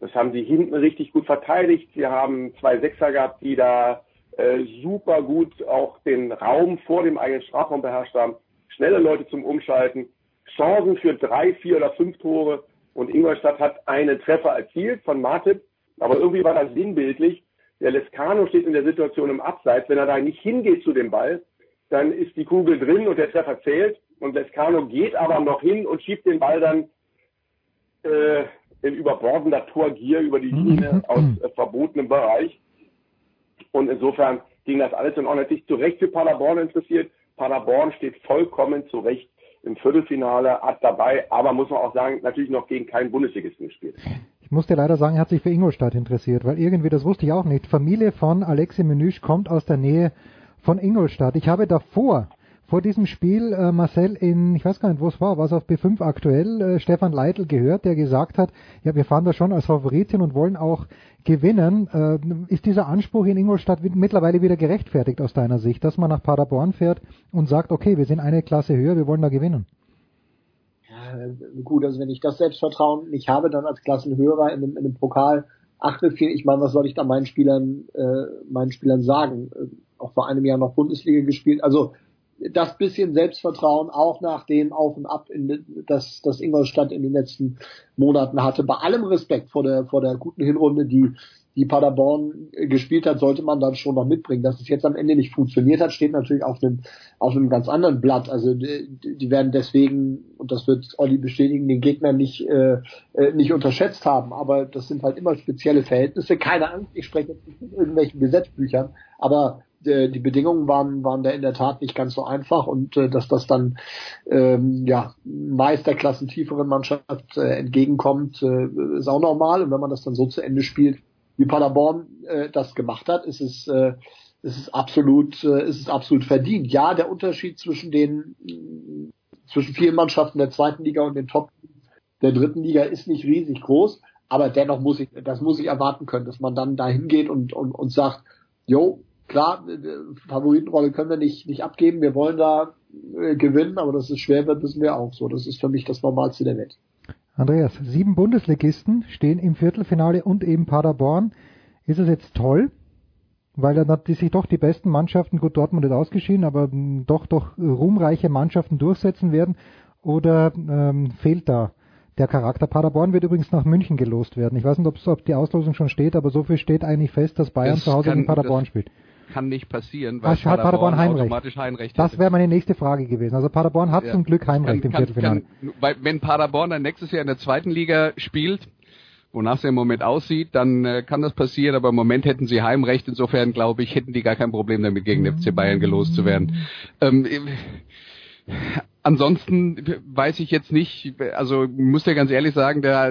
Das haben sie hinten richtig gut verteidigt. Sie haben zwei Sechser gehabt, die da äh, super gut auch den Raum vor dem eigenen Strafraum beherrscht haben. Schnelle Leute zum Umschalten. Chancen für drei, vier oder fünf Tore. Und Ingolstadt hat einen Treffer erzielt von Martip. Aber irgendwie war das sinnbildlich. Der Lescano steht in der Situation im Abseits. Wenn er da nicht hingeht zu dem Ball, dann ist die Kugel drin und der Treffer zählt. Und Lescano geht aber noch hin und schiebt den Ball dann äh, in überbordender Torgier über die Linie aus äh, verbotenem Bereich. Und insofern ging das alles in Ordnung. Sich zu Recht für Paderborn interessiert. Paderborn steht vollkommen zu Recht im Viertelfinale hat dabei, aber muss man auch sagen, natürlich noch gegen keinen Bundesligisten gespielt. Ich musste leider sagen, er hat sich für Ingolstadt interessiert, weil irgendwie, das wusste ich auch nicht, Familie von Alexi Menüsch kommt aus der Nähe von Ingolstadt. Ich habe davor, vor diesem Spiel, äh, Marcel in, ich weiß gar nicht, wo es war, was auf B5 aktuell, äh, Stefan Leitl gehört, der gesagt hat, ja, wir fahren da schon als Favoritin und wollen auch gewinnen. Äh, ist dieser Anspruch in Ingolstadt mittlerweile wieder gerechtfertigt aus deiner Sicht, dass man nach Paderborn fährt und sagt, okay, wir sind eine Klasse höher, wir wollen da gewinnen? Ja, gut, also wenn ich das Selbstvertrauen nicht habe, dann als Klassenhörer in einem, in einem Pokal Achtelfinale, ich meine, was soll ich da meinen Spielern, äh, meinen Spielern sagen? Äh, auch vor einem Jahr noch Bundesliga gespielt. Also das bisschen Selbstvertrauen auch nach dem Auf und Ab, in, das, das Ingolstadt in den letzten Monaten hatte. Bei allem Respekt vor der, vor der guten Hinrunde, die, die Paderborn gespielt hat, sollte man dann schon noch mitbringen. Dass es jetzt am Ende nicht funktioniert hat, steht natürlich auf einem, auf einem ganz anderen Blatt. Also die, die werden deswegen, und das wird Olli bestätigen, den Gegner nicht, äh, äh, nicht unterschätzt haben. Aber das sind halt immer spezielle Verhältnisse. Keine Angst, ich spreche jetzt nicht mit irgendwelchen Gesetzbüchern, aber äh, die Bedingungen waren, waren da in der Tat nicht ganz so einfach und äh, dass das dann ähm, ja meist der klassentieferen Mannschaft äh, entgegenkommt, äh, ist auch normal. Und wenn man das dann so zu Ende spielt, wie Paderborn äh, das gemacht hat, ist es, äh, ist es absolut, äh, ist es absolut verdient. Ja, der Unterschied zwischen den zwischen vielen Mannschaften der zweiten Liga und den Top der dritten Liga ist nicht riesig groß, aber dennoch muss ich, das muss ich erwarten können, dass man dann dahin geht und, und, und sagt, jo, klar, Favoritenrolle können wir nicht, nicht abgeben, wir wollen da äh, gewinnen, aber dass es schwer wird, wissen wir auch so. Das ist für mich das Normalste der Welt. Andreas, sieben Bundesligisten stehen im Viertelfinale und eben Paderborn. Ist es jetzt toll? Weil dann hat die sich doch die besten Mannschaften, gut, Dortmund ist ausgeschieden, aber doch doch ruhmreiche Mannschaften durchsetzen werden? Oder ähm, fehlt da der Charakter? Paderborn wird übrigens nach München gelost werden. Ich weiß nicht, ob die Auslosung schon steht, aber so viel steht eigentlich fest, dass Bayern Das zu Hause kann- gegen Paderborn das- spielt. Kann nicht passieren, weil hat Paderborn Heimrecht. automatisch Heimrecht Das wäre meine nächste Frage gewesen. Also Paderborn hat Ja. zum Glück Heimrecht Kann- im Viertelfinale. kann- wenn Paderborn dann nächstes Jahr in der zweiten Liga spielt, wonach es im Moment aussieht, dann äh, kann das passieren, aber im Moment hätten sie Heimrecht. Insofern glaube ich, hätten die gar kein Problem damit, gegen den FC Bayern gelost zu werden. Ähm, Ansonsten weiß ich jetzt nicht, also muss ja ganz ehrlich sagen, da,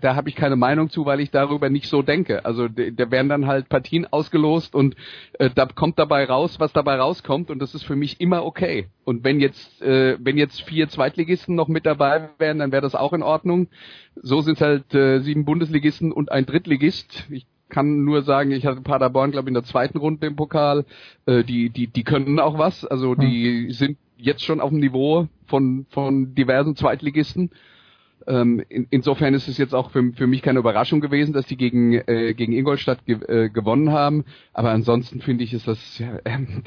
da habe ich keine Meinung zu, weil ich darüber nicht so denke. Also da werden dann halt Partien ausgelost und äh, da kommt dabei raus, was dabei rauskommt und das ist für mich immer okay. Und wenn jetzt äh, wenn jetzt vier Zweitligisten noch mit dabei wären, dann wäre das auch in Ordnung. So sind halt äh, sieben Bundesligisten und ein Drittligist. Ich kann nur sagen, ich hatte Paderborn, glaube ich, in der zweiten Runde im Pokal. Äh, die, die, die können auch was. Also die sind jetzt schon auf dem Niveau von, von diversen Zweitligisten. Ähm, in, insofern ist es jetzt auch für, für mich keine Überraschung gewesen, dass die gegen, äh, gegen Ingolstadt ge, äh, gewonnen haben. Aber ansonsten finde ich, ist das ja, ähm,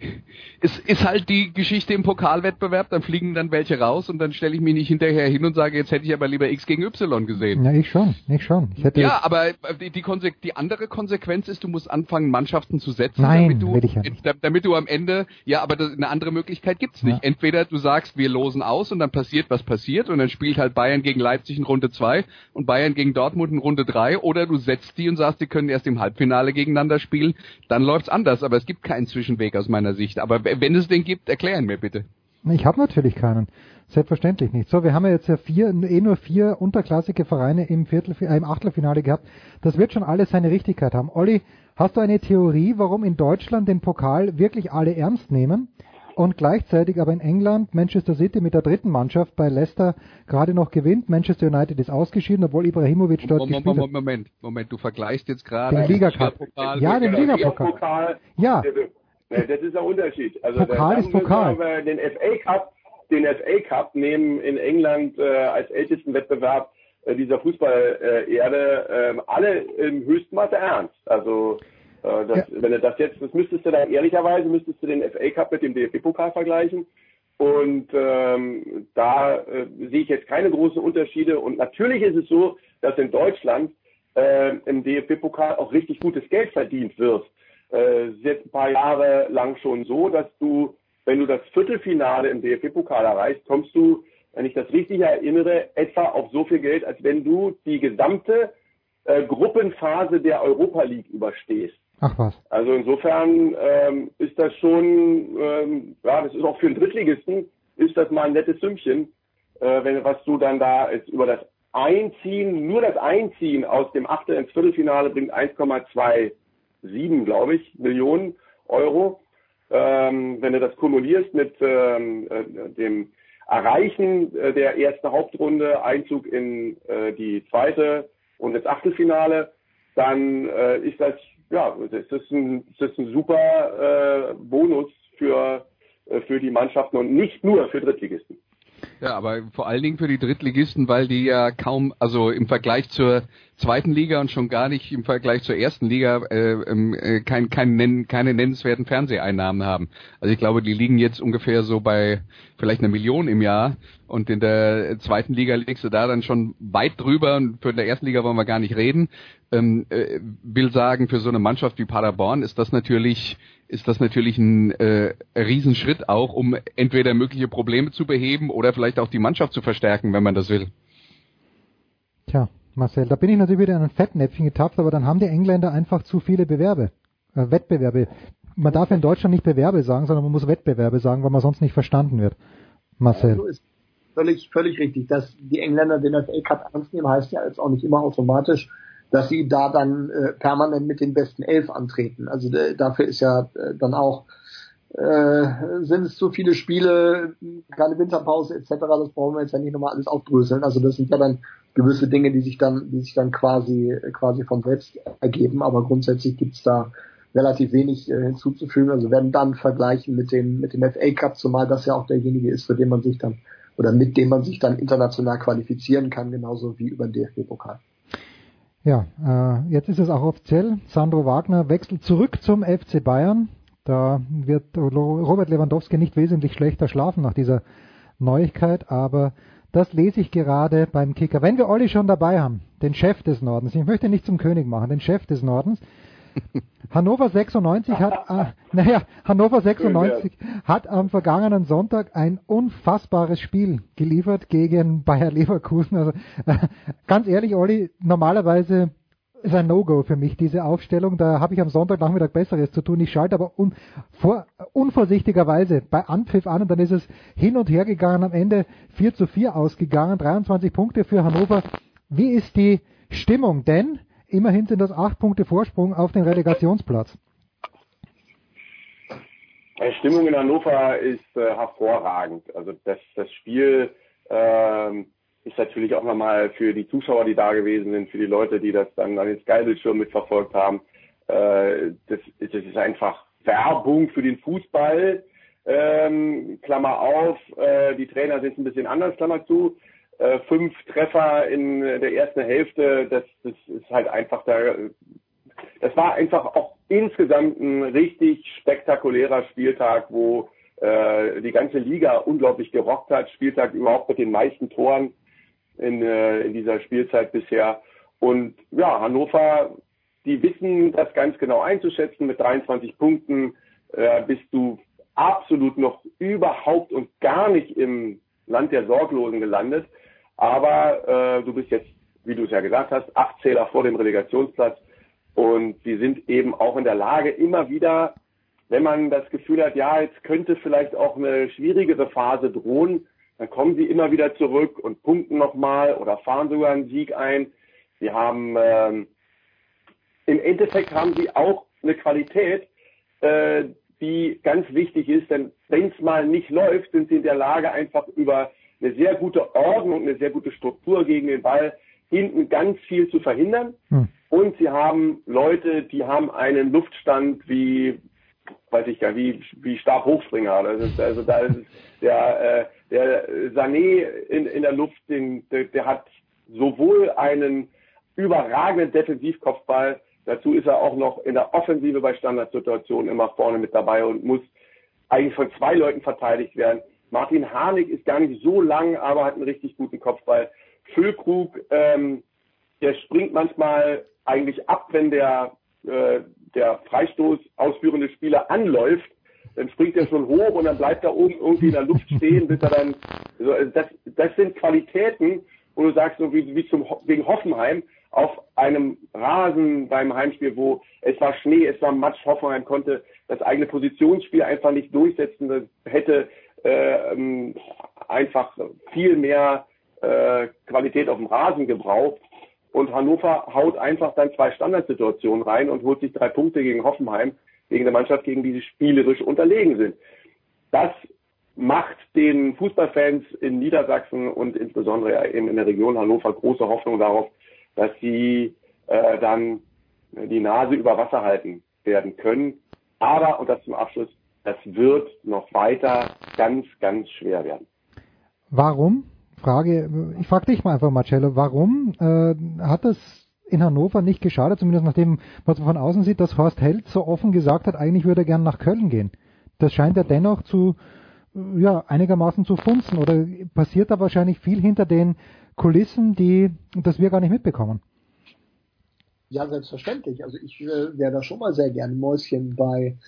*laughs* es ist halt die Geschichte im Pokalwettbewerb, dann fliegen dann welche raus und dann stelle ich mich nicht hinterher hin und sage, jetzt hätte ich aber lieber X gegen Y gesehen. Ja, ich schon, ich schon. Ich hätte Ja, aber die, die, Konse die andere Konsequenz ist, du musst anfangen, Mannschaften zu setzen, Nein, damit du ja damit du am Ende, ja, aber das, eine andere Möglichkeit gibt's nicht. Ja. Entweder du sagst, wir losen aus und dann passiert, was passiert und dann spielt halt Bayern gegen Leipzig in Runde zwei und Bayern gegen Dortmund in Runde drei oder du setzt die und sagst, die können erst im Halbfinale gegeneinander spielen, dann läuft's anders, aber es gibt keinen Zwischenweg aus meiner Sicht. Aber wenn es den gibt, erklären mir bitte. Ich habe natürlich keinen. Selbstverständlich nicht. So, wir haben ja jetzt ja vier, eh nur vier unterklassige Vereine im Viertel, äh, im Achtelfinale gehabt. Das wird schon alles seine Richtigkeit haben. Olli, hast du eine Theorie, warum in Deutschland den Pokal wirklich alle ernst nehmen und gleichzeitig aber in England Manchester City mit der dritten Mannschaft bei Leicester gerade noch gewinnt? Manchester United ist ausgeschieden, obwohl Ibrahimovic dort Moment, gespielt hat. Moment, Moment, Moment, du vergleichst jetzt gerade Den Liga-Cup. Pokal Ja, den Liga-Pokal. Pokal. Ja. Das ist der Unterschied. Also Pokal ist Pokal. wir den FA Cup, den FA Cup nehmen in England äh, als ältesten Wettbewerb äh, dieser Fußballerde äh, alle im höchsten Maße ernst. Also äh, das, wenn du das jetzt, das müsstest du dann ehrlicherweise müsstest du den FA Cup mit dem DFB-Pokal vergleichen. Und ähm, da äh, sehe ich jetzt keine großen Unterschiede. Und natürlich ist es so, dass in Deutschland äh, im DFB-Pokal auch richtig gutes Geld verdient wird. Äh, es ist jetzt ein paar Jahre lang schon so, dass du, wenn du das Viertelfinale im DFB-Pokal erreichst, kommst du, wenn ich das richtig erinnere, etwa auf so viel Geld, als wenn du die gesamte äh, Gruppenphase der Europa League überstehst. Ach was. Also insofern ähm, ist das schon, ähm, ja, das ist auch für einen Drittligisten ist das mal ein nettes Sümmchen, äh, wenn was du dann da ist, über das Einziehen, nur das Einziehen aus dem Achtel ins Viertelfinale bringt 1,27, glaube ich, Millionen Euro. Ähm, wenn du das kumulierst mit ähm, äh, dem Erreichen äh, der ersten Hauptrunde, Einzug in äh, die zweite und ins Achtelfinale, dann äh, ist das ja, das ist ein, das ist ein super äh, Bonus für äh, für die Mannschaften und nicht nur für Drittligisten. Ja, aber vor allen Dingen für die Drittligisten, weil die ja kaum, also im Vergleich zur zweiten Liga und schon gar nicht im Vergleich zur ersten Liga äh, ähm, äh, kein, kein, keine nennenswerten Fernseheinnahmen haben. Also ich glaube, die liegen jetzt ungefähr so bei vielleicht einer Million im Jahr und in der zweiten Liga liegst du da dann schon weit drüber und für der ersten Liga wollen wir gar nicht reden. Ähm, äh, will sagen, für so eine Mannschaft wie Paderborn ist das natürlich ist das natürlich ein äh, Riesenschritt auch, um entweder mögliche Probleme zu beheben oder vielleicht auch die Mannschaft zu verstärken, wenn man das will. Tja, Marcel, da bin ich natürlich wieder in ein Fettnäpfchen getappt, aber dann haben die Engländer einfach zu viele Bewerbe, äh, Wettbewerbe. Man darf in Deutschland nicht Bewerbe sagen, sondern man muss Wettbewerbe sagen, weil man sonst nicht verstanden wird. Marcel. Also ist völlig, völlig richtig. Dass die Engländer den FA Cup ernst nehmen, heißt ja jetzt auch nicht immer automatisch, dass sie da dann äh, permanent mit den besten Elf antreten. Also äh, dafür ist ja äh, dann auch äh, sind es zu viele Spiele, keine Winterpause etc. Das brauchen wir jetzt ja nicht nochmal alles aufbröseln. Also das sind ja dann gewisse Dinge, die sich dann, die sich dann quasi quasi von selbst ergeben. Aber grundsätzlich gibt's da relativ wenig äh, hinzuzufügen. Also werden dann vergleichen mit dem mit dem FA Cup, zumal das ja auch derjenige ist, für den man sich dann oder mit dem man sich dann international qualifizieren kann, genauso wie über den DFB-Pokal. Ja, äh, jetzt ist es auch offiziell. Sandro Wagner wechselt zurück zum FC Bayern. Da wird Robert Lewandowski nicht wesentlich schlechter schlafen nach dieser Neuigkeit, aber das lese ich gerade beim Kicker. Wenn wir Olli schon dabei haben, den Chef des Nordens, ich möchte nicht zum König machen, den Chef des Nordens, *laughs* Hannover 96 hat, äh, *laughs* naja, Hannover 96 hat am vergangenen Sonntag ein unfassbares Spiel geliefert gegen Bayer Leverkusen. Also äh, ganz ehrlich, Olli, normalerweise ist ein No-Go für mich, diese Aufstellung. Da habe ich am Sonntagnachmittag Besseres zu tun. Ich schalte aber un, vor, unvorsichtigerweise bei Anpfiff an und dann ist es hin und her gegangen. Am Ende 4 zu 4 ausgegangen. 23 Punkte für Hannover. Wie ist die Stimmung? Denn Immerhin sind das acht Punkte Vorsprung auf den Relegationsplatz. Die Stimmung in Hannover ist äh, hervorragend. Also das, das Spiel ähm, ist natürlich auch nochmal für die Zuschauer, die da gewesen sind, für die Leute, die das dann an den Sky-Bildschirm mitverfolgt haben. Äh, das, das ist einfach Werbung für den Fußball. Ähm, Klammer auf, äh, die Trainer sind ein bisschen anders, Klammer zu äh, fünf Treffer in der ersten Hälfte, das, das ist halt einfach da. Das war einfach auch insgesamt ein richtig spektakulärer Spieltag, wo äh, die ganze Liga unglaublich gerockt hat. Spieltag überhaupt mit den meisten Toren in, äh, in dieser Spielzeit bisher. Und ja, Hannover, die wissen das ganz genau einzuschätzen. Mit 23 Punkten äh, bist du absolut noch überhaupt und gar nicht im Land der Sorglosen gelandet. Aber äh, du bist jetzt, wie du es ja gesagt hast, acht Zähler vor dem Relegationsplatz. Und sie sind eben auch in der Lage, immer wieder, wenn man das Gefühl hat, ja, jetzt könnte vielleicht auch eine schwierigere Phase drohen, dann kommen sie immer wieder zurück und punkten nochmal oder fahren sogar einen Sieg ein. Sie haben ähm, im Endeffekt haben sie auch eine Qualität, äh, die ganz wichtig ist, denn wenn es mal nicht läuft, sind sie in der Lage, einfach über eine sehr gute Ordnung, eine sehr gute Struktur gegen den Ball, hinten ganz viel zu verhindern. Hm. Und sie haben Leute, die haben einen Luftstand wie, weiß ich gar wie, wie Stabhochspringer. Ist, also da ist der, äh, der Sané in, in der Luft, den, der, der hat sowohl einen überragenden Defensivkopfball, dazu ist er auch noch in der Offensive bei Standardsituationen immer vorne mit dabei und muss eigentlich von zwei Leuten verteidigt werden. Martin Harnik ist gar nicht so lang, aber hat einen richtig guten Kopfball. Füllkrug, ähm, der springt manchmal eigentlich ab, wenn der, äh, der Freistoß ausführende Spieler anläuft. Dann springt er schon hoch und dann bleibt er oben irgendwie in der Luft *laughs* stehen, bis er dann, also das, das sind Qualitäten, wo du sagst, so wie, wie zum, wegen Hoffenheim, auf einem Rasen beim Heimspiel, wo es war Schnee, es war Matsch, Hoffenheim konnte das eigene Positionsspiel einfach nicht durchsetzen, das hätte äh, ähm, einfach viel mehr äh, Qualität auf dem Rasen gebraucht. Und Hannover haut einfach dann zwei Standardsituationen rein und holt sich drei Punkte gegen Hoffenheim, gegen eine Mannschaft, gegen die sie spielerisch unterlegen sind. Das macht den Fußballfans in Niedersachsen und insbesondere eben in der Region Hannover große Hoffnung darauf, dass sie äh, dann die Nase über Wasser halten werden können. Aber, und das zum Abschluss, das wird noch weiter ganz, ganz schwer werden. Warum? Frage, ich frage dich mal einfach, Marcello, warum äh, hat es in Hannover nicht geschadet, zumindest nachdem, was man von außen sieht, dass Horst Held so offen gesagt hat, eigentlich würde er gern nach Köln gehen. Das scheint ja dennoch zu, ja, einigermaßen zu funzen oder passiert da wahrscheinlich viel hinter den Kulissen, die, das wir gar nicht mitbekommen. Ja, selbstverständlich. Also ich äh, wäre da schon mal sehr gern Mäuschen bei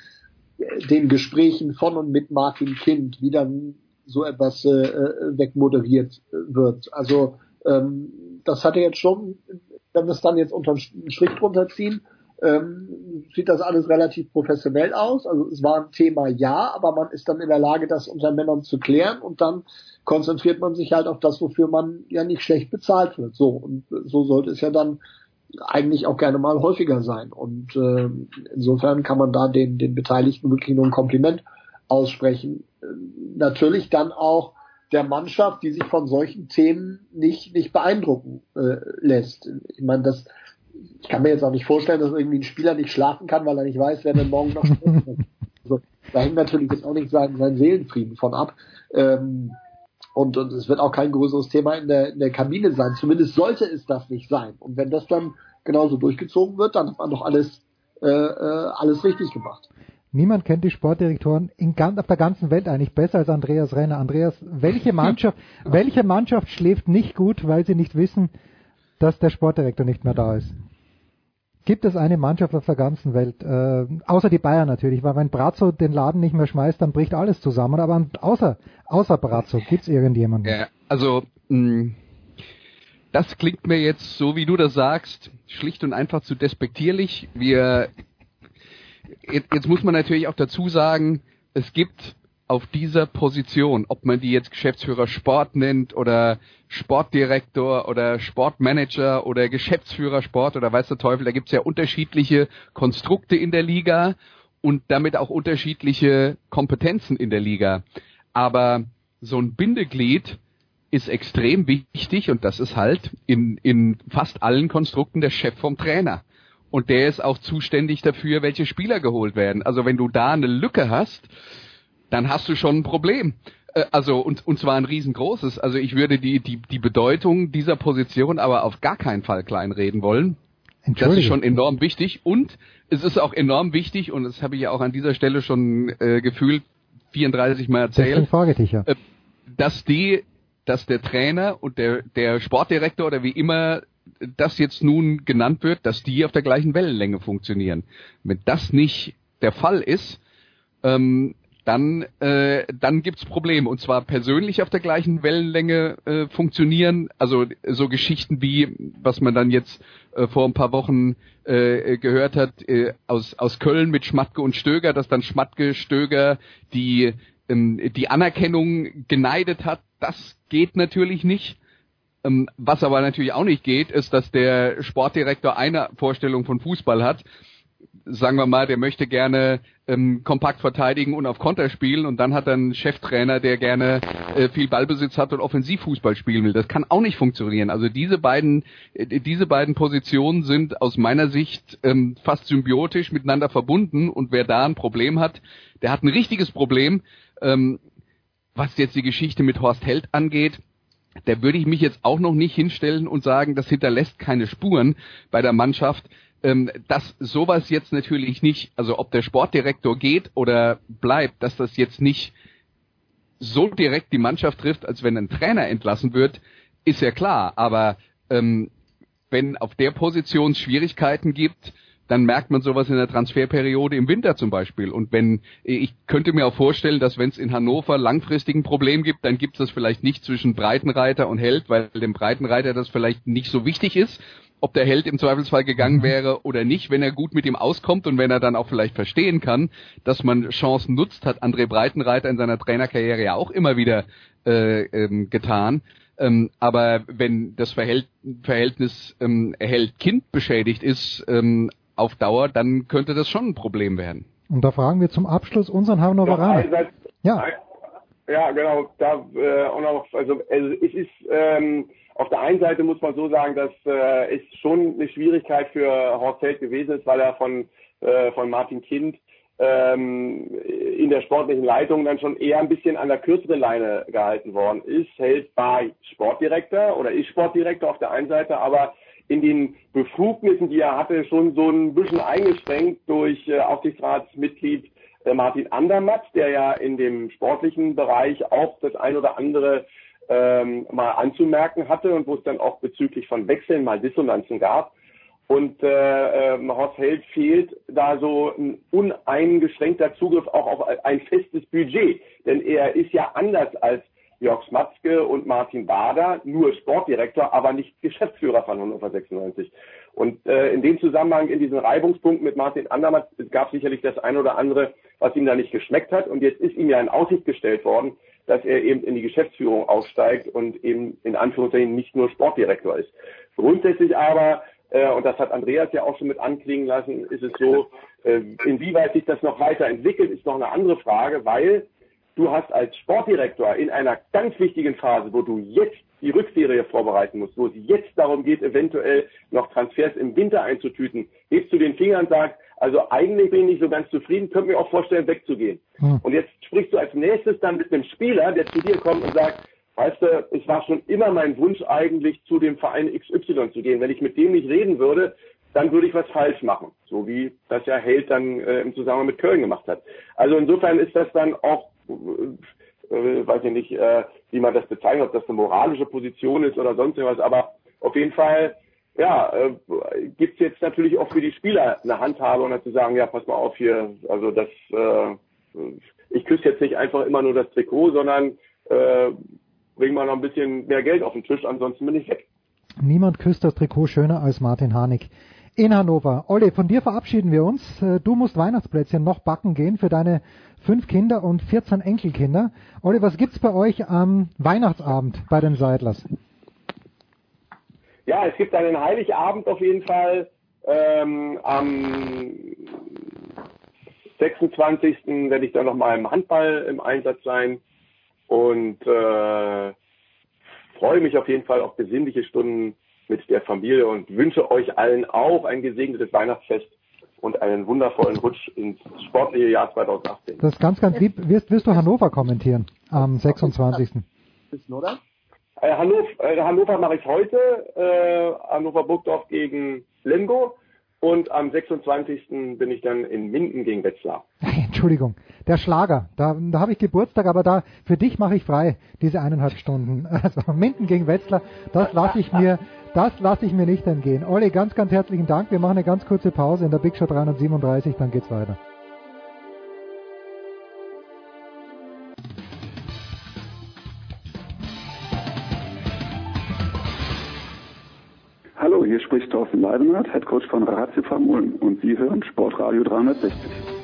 äh, den Gesprächen von und mit Martin Kind, wie dann so etwas äh, wegmoderiert wird. Also ähm, das hatte jetzt schon, wenn wir es dann jetzt unter einen Strich drunter ziehen, ähm, sieht das alles relativ professionell aus. Also es war ein Thema ja, aber man ist dann in der Lage, das unter Männern zu klären und dann konzentriert man sich halt auf das, wofür man ja nicht schlecht bezahlt wird. So und so sollte es ja dann eigentlich auch gerne mal häufiger sein. Und äh, insofern kann man da den, den Beteiligten wirklich nur ein Kompliment aussprechen. Natürlich dann auch der Mannschaft, die sich von solchen Themen nicht, nicht beeindrucken äh, lässt. Ich meine, das ich kann mir jetzt auch nicht vorstellen, dass irgendwie ein Spieler nicht schlafen kann, weil er nicht weiß, wer denn morgen noch spielt. also, da hängt natürlich jetzt auch nicht sein, sein Seelenfrieden von ab. Ähm, und, und es wird auch kein größeres Thema in der, in der Kabine sein. Zumindest sollte es das nicht sein. Und wenn das dann genauso durchgezogen wird, dann hat man doch alles, äh, äh, alles richtig gemacht. Niemand kennt die Sportdirektoren in, auf der ganzen Welt eigentlich besser als Andreas Renner. Andreas, welche *laughs* Mannschaft, welche Mannschaft schläft nicht gut, weil sie nicht wissen, dass der Sportdirektor nicht mehr da ist. Gibt es eine Mannschaft auf der ganzen Welt, äh, außer die Bayern natürlich, weil wenn Brazzo den Laden nicht mehr schmeißt, dann bricht alles zusammen. Aber außer, außer Brazzo, gibt es irgendjemanden? Ja, also mh, das klingt mir jetzt, so wie du das sagst, schlicht und einfach zu despektierlich. Wir jetzt muss man natürlich auch dazu sagen, es gibt auf dieser Position, ob man die jetzt Geschäftsführer Sport nennt oder Sportdirektor oder Sportmanager oder Geschäftsführer Sport oder weiß der Teufel, da gibt es ja unterschiedliche Konstrukte in der Liga und damit auch unterschiedliche Kompetenzen in der Liga. Aber so ein Bindeglied ist extrem wichtig und das ist halt in, in fast allen Konstrukten der Chef vom Trainer. Und der ist auch zuständig dafür, welche Spieler geholt werden. Also wenn du da eine Lücke hast, dann hast du schon ein Problem. Äh, also und, und zwar ein riesengroßes. Also ich würde die, die, die Bedeutung dieser Position aber auf gar keinen Fall kleinreden wollen. Das ist schon enorm wichtig und es ist auch enorm wichtig und das habe ich ja auch an dieser Stelle schon äh, gefühlt 34 Mal erzählt, dich, ja. äh, dass die, dass der Trainer und der der Sportdirektor oder wie immer das jetzt nun genannt wird, dass die auf der gleichen Wellenlänge funktionieren. Wenn das nicht der Fall ist, ähm, dann, äh, dann gibt's Probleme. Und zwar persönlich auf der gleichen Wellenlänge äh, funktionieren. Also so Geschichten wie, was man dann jetzt äh, vor ein paar Wochen äh, gehört hat, äh, aus, aus Köln mit Schmatke und Stöger, dass dann Schmatke, Stöger die, ähm, die Anerkennung geneidet hat. Das geht natürlich nicht. Ähm, was aber natürlich auch nicht geht, ist, dass der Sportdirektor eine Vorstellung von Fußball hat sagen wir mal, der möchte gerne ähm, kompakt verteidigen und auf Konter spielen und dann hat er einen Cheftrainer, der gerne äh, viel Ballbesitz hat und Offensivfußball spielen will. Das kann auch nicht funktionieren. Also diese beiden, äh, diese beiden Positionen sind aus meiner Sicht ähm, fast symbiotisch miteinander verbunden und wer da ein Problem hat, der hat ein richtiges Problem. Ähm, was jetzt die Geschichte mit Horst Held angeht, da würde ich mich jetzt auch noch nicht hinstellen und sagen, das hinterlässt keine Spuren bei der Mannschaft ähm, dass sowas jetzt natürlich nicht, also ob der Sportdirektor geht oder bleibt, dass das jetzt nicht so direkt die Mannschaft trifft, als wenn ein Trainer entlassen wird, ist ja klar. Aber ähm, wenn auf der Position Schwierigkeiten gibt, dann merkt man sowas in der Transferperiode im Winter zum Beispiel. Und wenn ich könnte mir auch vorstellen, dass wenn es in Hannover langfristig ein Problem gibt, dann gibt es das vielleicht nicht zwischen Breitenreiter und Held, weil dem Breitenreiter das vielleicht nicht so wichtig ist, ob der Held im Zweifelsfall gegangen Mhm. wäre oder nicht, wenn er gut mit ihm auskommt und wenn er dann auch vielleicht verstehen kann, dass man Chancen nutzt, hat André Breitenreiter in seiner Trainerkarriere ja auch immer wieder äh, ähm, getan. Ähm, aber wenn das Verhält Verhältnis ähm, Held-Kind beschädigt ist ähm, auf Dauer, dann könnte das schon ein Problem werden. Und da fragen wir zum Abschluss unseren Hannoveraner. einerseits- Ja. Ja, genau. Da äh, auch noch, also, also es ist ähm, auf der einen Seite muss man so sagen, dass äh, es schon eine Schwierigkeit für Horst Held gewesen ist, weil er von äh, von Martin Kind ähm, in der sportlichen Leitung dann schon eher ein bisschen an der kürzeren Leine gehalten worden ist. Held war Sportdirektor oder ist Sportdirektor auf der einen Seite, aber in den Befugnissen, die er hatte, schon so ein bisschen eingeschränkt durch äh, Aufsichtsratsmitglied äh, Martin Andermatt, der ja in dem sportlichen Bereich auch das ein oder andere ähm, mal anzumerken hatte und wo es dann auch bezüglich von Wechseln mal Dissonanzen gab. Und äh, ähm, Horst Held fehlt da so ein uneingeschränkter Zugriff auch auf ein festes Budget. Denn er ist ja anders als Jörg Schmatzke und Martin Bader nur Sportdirektor, aber nicht Geschäftsführer von Hannover 96. Und äh, in dem Zusammenhang, in diesen Reibungspunkten mit Martin Andermatt, es gab sicherlich das ein oder andere, was ihm da nicht geschmeckt hat. Und jetzt ist ihm ja in Aussicht gestellt worden, dass er eben in die Geschäftsführung aufsteigt und eben in Anführungszeichen nicht nur Sportdirektor ist. Grundsätzlich aber, äh, und das hat Andreas ja auch schon mit anklingen lassen, ist es so, äh, inwieweit sich das noch weiterentwickelt, ist noch eine andere Frage, weil du hast als Sportdirektor in einer ganz wichtigen Phase, wo du jetzt die Rückserie vorbereiten musst, wo es jetzt darum geht, eventuell noch Transfers im Winter einzutüten, hebst du den Finger und sagst, also eigentlich bin ich nicht so ganz zufrieden, könnte mir auch vorstellen, wegzugehen. Hm. Und jetzt sprichst du als nächstes dann mit einem Spieler, der zu dir kommt und sagt, weißt du, es war schon immer mein Wunsch eigentlich, zu dem Verein XY zu gehen. Wenn ich mit dem nicht reden würde, dann würde ich was falsch machen. So wie das ja Held dann äh, im Zusammenhang mit Köln gemacht hat. Also insofern ist das dann auch, äh, äh, weiß ich nicht, äh, wie man das bezeichnet, ob das eine moralische Position ist oder sonst irgendwas, aber auf jeden Fall, ja, äh, gibt es jetzt natürlich auch für die Spieler eine Handhabe und dann zu sagen, ja, pass mal auf hier, also das, äh, ich küsse jetzt nicht einfach immer nur das Trikot, sondern äh, bring mal noch ein bisschen mehr Geld auf den Tisch, ansonsten bin ich weg. Niemand küsst das Trikot schöner als Martin Harnik in Hannover. Olli, von dir verabschieden wir uns. Äh, Du musst Weihnachtsplätzchen noch backen gehen für deine fünf Kinder und 14 Enkelkinder. Olli, was gibt's bei euch am Weihnachtsabend bei den Seidlers? Ja, es gibt einen Heiligabend auf jeden Fall ähm, am 26. werde ich dann noch mal im Handball im Einsatz sein und äh, freue mich auf jeden Fall auf besinnliche Stunden mit der Familie und wünsche euch allen auch ein gesegnetes Weihnachtsfest und einen wundervollen Rutsch ins sportliche Jahr 2018. Das ist ganz, ganz lieb. Wirst, wirst du Hannover kommentieren am 26. Wissen, oder? Äh, Hannover, äh, Hannover mache ich heute, äh, Hannover Burgdorf gegen Lemgo und am 26. bin ich dann in Minden gegen Wetzlar. *laughs* Entschuldigung, der Schlager. Da, da habe ich Geburtstag, aber da für dich mache ich frei diese eineinhalb Stunden. *laughs* Also Minden gegen Wetzlar, das lasse ich mir, das lasse ich mir nicht entgehen. Olli, ganz, ganz herzlichen Dank. Wir machen eine ganz kurze Pause in der Big Show 337, dann geht's weiter. Hallo, hier spricht Thorsten Leibenhardt, Head Coach von Ratio Farm Ulm und Sie hören Sportradio 360.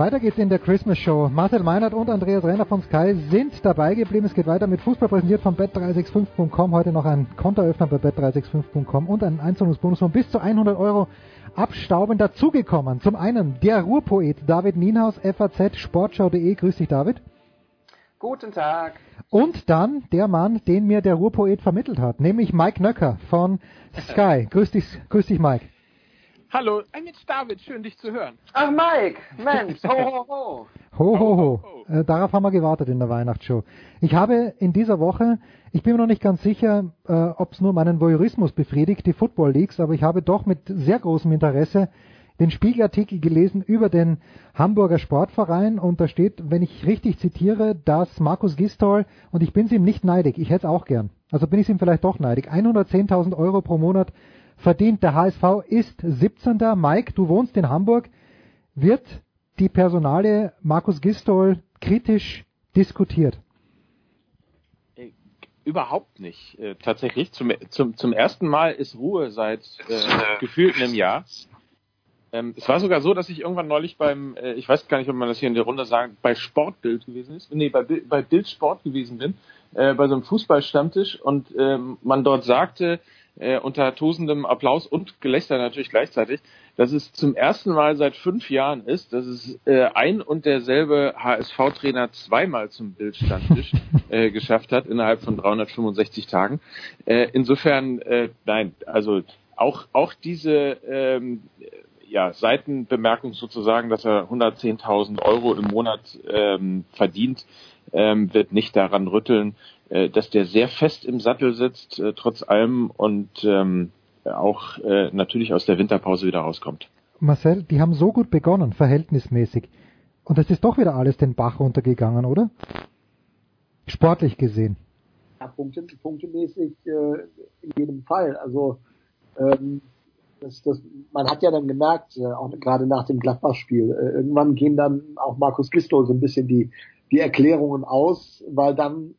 Weiter geht's in der Christmas Show. Marcel Meinert und Andreas Renner von Sky sind dabei geblieben. Es geht weiter mit Fußball präsentiert von bet365.com. Heute noch ein Kontoöffner bei bet365.com und ein Einzahlungsbonus von bis zu 100 Euro abstauben dazugekommen. Zum einen der Ruhrpoet David Nienhaus, FAZ Sportschau.de. Grüß dich, David. Guten Tag. Und dann der Mann, den mir der Ruhrpoet vermittelt hat, nämlich Mike Nöcker von Sky. Grüß dich, grüß dich, Mike. Hallo, ein Mensch David, schön dich zu hören. Ach Mike, Mensch, ho ho ho. Ho, ho, ho. Äh, darauf haben wir gewartet in der Weihnachtsshow. Ich habe in dieser Woche, ich bin mir noch nicht ganz sicher, äh, ob es nur meinen Voyeurismus befriedigt, die Football Leagues, aber ich habe doch mit sehr großem Interesse den Spiegelartikel gelesen über den Hamburger Sportverein und da steht, wenn ich richtig zitiere, dass Markus Gistol, und ich bin es ihm nicht neidig, ich hätte es auch gern, Also bin ich ihm vielleicht doch neidig. 110.000 Euro pro Monat verdient. Der HSV ist 17. Mike, du wohnst in Hamburg. Wird die Personale Markus Gistol kritisch diskutiert? Überhaupt nicht. Äh, tatsächlich. Zum, zum, zum ersten Mal ist Ruhe seit äh, gefühlt einem Jahr. Ähm, es war sogar so, dass ich irgendwann neulich beim, äh, ich weiß gar nicht, ob man das hier in der Runde sagt, bei Sportbild gewesen ist, nee, bei, bei Bild Sport gewesen bin, äh, bei so einem Fußballstammtisch und ähm, man dort sagte, äh, unter tosendem Applaus und Gelächter natürlich gleichzeitig, dass es zum ersten Mal seit fünf Jahren ist, dass es äh, ein und derselbe HSV-Trainer zweimal zum Bildstammtisch *laughs* äh, geschafft hat innerhalb von 365 Tagen. Äh, insofern, äh, nein, also auch auch diese ähm, ja, Seitenbemerkung sozusagen, dass er 110.000 Euro im Monat ähm, verdient, ähm, wird nicht daran rütteln, dass der sehr fest im Sattel sitzt, äh, trotz allem und ähm, auch äh, natürlich aus der Winterpause wieder rauskommt. Marcel, die haben so gut begonnen, verhältnismäßig. Und es ist doch wieder alles den Bach runtergegangen, oder? Sportlich gesehen. Ja, punkte, punktemäßig äh, in jedem Fall. Also ähm, das, das, man hat ja dann gemerkt, äh, auch gerade nach dem Gladbach-Spiel, äh, irgendwann gehen dann auch Markus Gisto so ein bisschen die, die Erklärungen aus, weil dann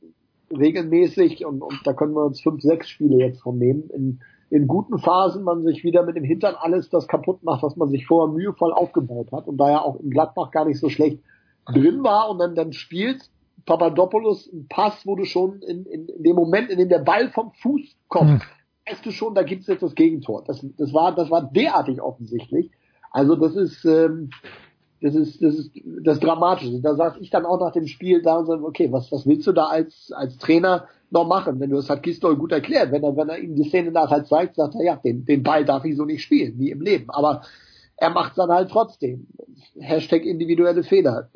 regelmäßig, und, und da können wir uns fünf, sechs Spiele jetzt von nehmen, in, in guten Phasen man sich wieder mit dem Hintern alles das kaputt macht, was man sich vorher mühevoll aufgebaut hat und da ja auch in Gladbach gar nicht so schlecht drin war und dann, dann spielt Papadopoulos einen Pass, wo du schon in, in, in dem Moment, in dem der Ball vom Fuß kommt, mhm weißt du schon, da gibt es jetzt das Gegentor. Das, das, war, das war derartig offensichtlich. Also das ist, ähm, das ist, das ist das Dramatische. Da saß ich dann auch nach dem Spiel da und so, okay, was, was willst du da als, als Trainer noch machen? Wenn du das hat Gistol gut erklärt. Wenn er, wenn er ihm die Szene nachher zeigt, sagt er, ja, den, den Ball darf ich so nicht spielen, nie im Leben. Aber er macht dann halt trotzdem. Hashtag individuelle Fehler.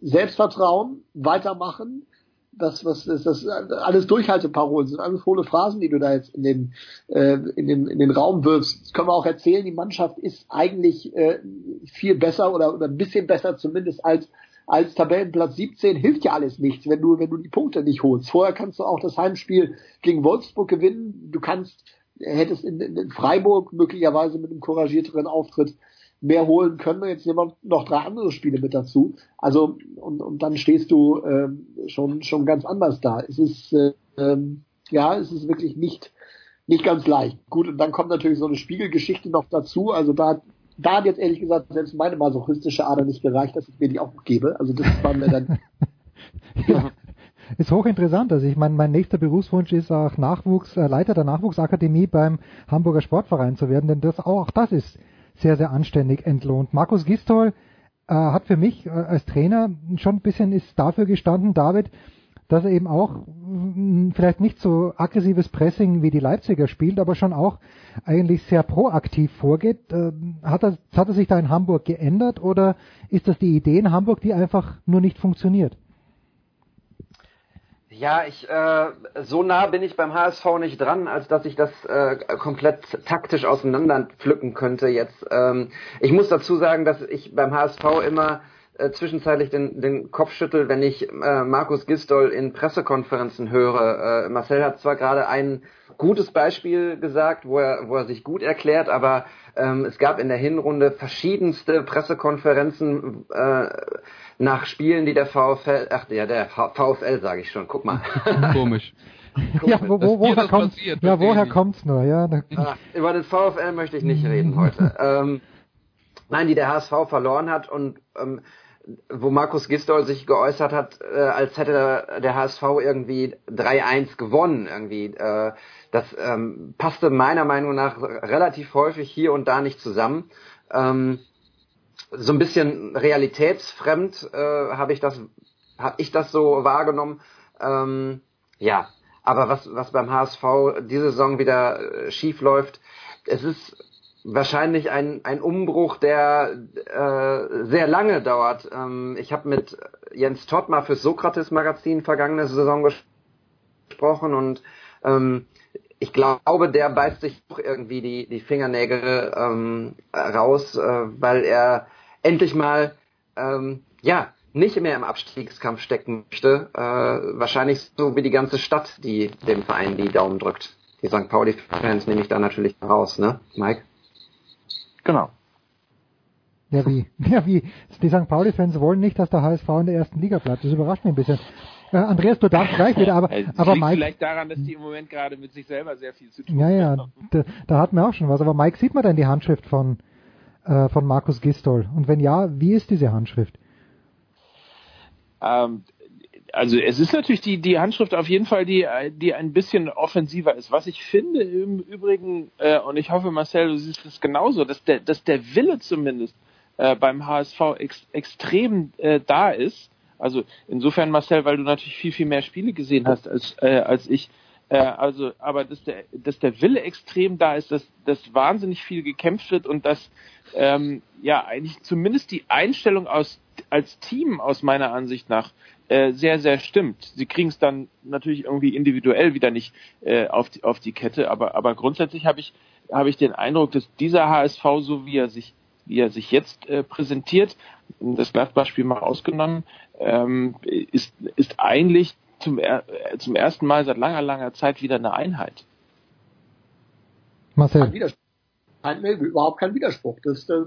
Selbstvertrauen, weitermachen, das, was ist das alles Durchhalteparolen sind, alles hohle Phrasen, die du da jetzt in den, äh, in den, in den Raum wirfst. Das können wir auch erzählen, die Mannschaft ist eigentlich äh, viel besser oder, oder ein bisschen besser zumindest als als Tabellenplatz 17 hilft ja alles nichts, wenn du, wenn du die Punkte nicht holst. Vorher kannst du auch das Heimspiel gegen Wolfsburg gewinnen. Du kannst, hättest in, in Freiburg möglicherweise mit einem couragierteren Auftritt mehr holen können. Jetzt nehmen wir noch drei andere Spiele mit dazu. Also und, und dann stehst du ähm, schon schon ganz anders da. Es ist äh, ähm, ja, es ist wirklich nicht nicht ganz leicht. Gut, und dann kommt natürlich so eine Spiegelgeschichte noch dazu. Also da da hat jetzt ehrlich gesagt selbst meine masochistische Ader nicht gereicht, dass ich mir die auch gebe. Also das war mir dann *laughs* ja. Ist hochinteressant. Also ich meine, mein nächster Berufswunsch ist auch Nachwuchs, äh, Leiter der Nachwuchsakademie beim Hamburger Sportverein zu werden, denn das auch das ist sehr, sehr anständig entlohnt. Markus Gistol äh, hat für mich äh, als Trainer schon ein bisschen ist dafür gestanden, David, dass er eben auch mh, vielleicht nicht so aggressives Pressing wie die Leipziger spielt, aber schon auch eigentlich sehr proaktiv vorgeht. Äh, hat, er, hat er sich da in Hamburg geändert oder ist das die Idee in Hamburg, die einfach nur nicht funktioniert? Ja, ich äh, so nah bin ich beim HSV nicht dran, als dass ich das äh, komplett taktisch auseinander pflücken könnte jetzt. Ähm, ich muss dazu sagen, dass ich beim HSV immer äh, zwischenzeitlich den, den Kopf schüttel, wenn ich äh, Markus Gistol in Pressekonferenzen höre. Äh, Marcel hat zwar gerade ein gutes Beispiel gesagt, wo er, wo er sich gut erklärt, aber ähm, es gab in der Hinrunde verschiedenste Pressekonferenzen. Äh, nach Spielen, die der VfL, ach ja, der VfL sage ich schon, guck mal. *laughs* Komisch. ja, wo, wo, woher kommt ja, woher kommt's nur? Ja, Ach, über das VfL möchte ich nicht *laughs* reden heute. ähm, nein, die der HSV verloren hat und ähm, wo Markus Gistol sich geäußert hat, äh, als hätte der HSV irgendwie 3-1 gewonnen. Irgendwie, äh, das ähm, passte meiner Meinung nach relativ häufig hier und da nicht zusammen. Ähm, so ein bisschen realitätsfremd äh, habe ich das habe ich das so wahrgenommen. Ähm, ja, aber was was beim HSV diese Saison wieder äh, schief läuft, es ist wahrscheinlich ein ein Umbruch, der äh, sehr lange dauert. Ähm, ich habe mit Jens Todd mal fürs Sokrates Magazin vergangene Saison gesprochen und ähm, ich glaube, der beißt sich irgendwie die, die Fingernägel ähm, raus, äh, weil er endlich mal ähm, ja nicht mehr im Abstiegskampf stecken möchte. Äh, wahrscheinlich so wie die ganze Stadt, die dem Verein die Daumen drückt. Die St. Pauli-Fans nehme ich da natürlich raus, ne, Mike? Genau. Ja, wie? *laughs* Ja, wie? Die St. Pauli-Fans wollen nicht, dass der HSV in der ersten Liga bleibt. Das überrascht mich ein bisschen. Äh, Andreas, du darfst gleich wieder, aber, Es aber liegt Mike. vielleicht daran, dass die im Moment gerade mit sich selber sehr viel zu tun Ja, ja, da, da hat man auch schon was. Aber Mike, sieht man denn die Handschrift von, äh, von Markus Gistol? Und wenn ja, wie ist diese Handschrift? Ähm, also es ist natürlich die, die Handschrift auf jeden Fall, die, die ein bisschen offensiver ist. Was ich finde im Übrigen, äh, und ich hoffe, Marcel, du siehst es genauso, dass der, dass der Wille zumindest äh, beim HSV ex, extrem äh, da ist. Also insofern, Marcel, weil du natürlich viel, viel mehr Spiele gesehen hast als, äh, als ich. Äh, also, aber dass der, dass der Wille extrem da ist, dass, dass wahnsinnig viel gekämpft wird und dass ähm, ja eigentlich zumindest die Einstellung aus als Team aus meiner Ansicht nach äh, sehr, sehr stimmt. Sie kriegen es dann natürlich irgendwie individuell wieder nicht äh, auf, die, auf die Kette, aber, aber grundsätzlich habe ich, habe ich den Eindruck, dass dieser HSV, so wie er sich, wie er sich jetzt äh, präsentiert, das Gladbach-Spiel mal ausgenommen, ähm, ist, ist eigentlich zum, er, äh, zum ersten Mal seit langer, langer Zeit wieder eine Einheit. Marcel. Kein Widerspruch. Kein, überhaupt kein Widerspruch. Das, das,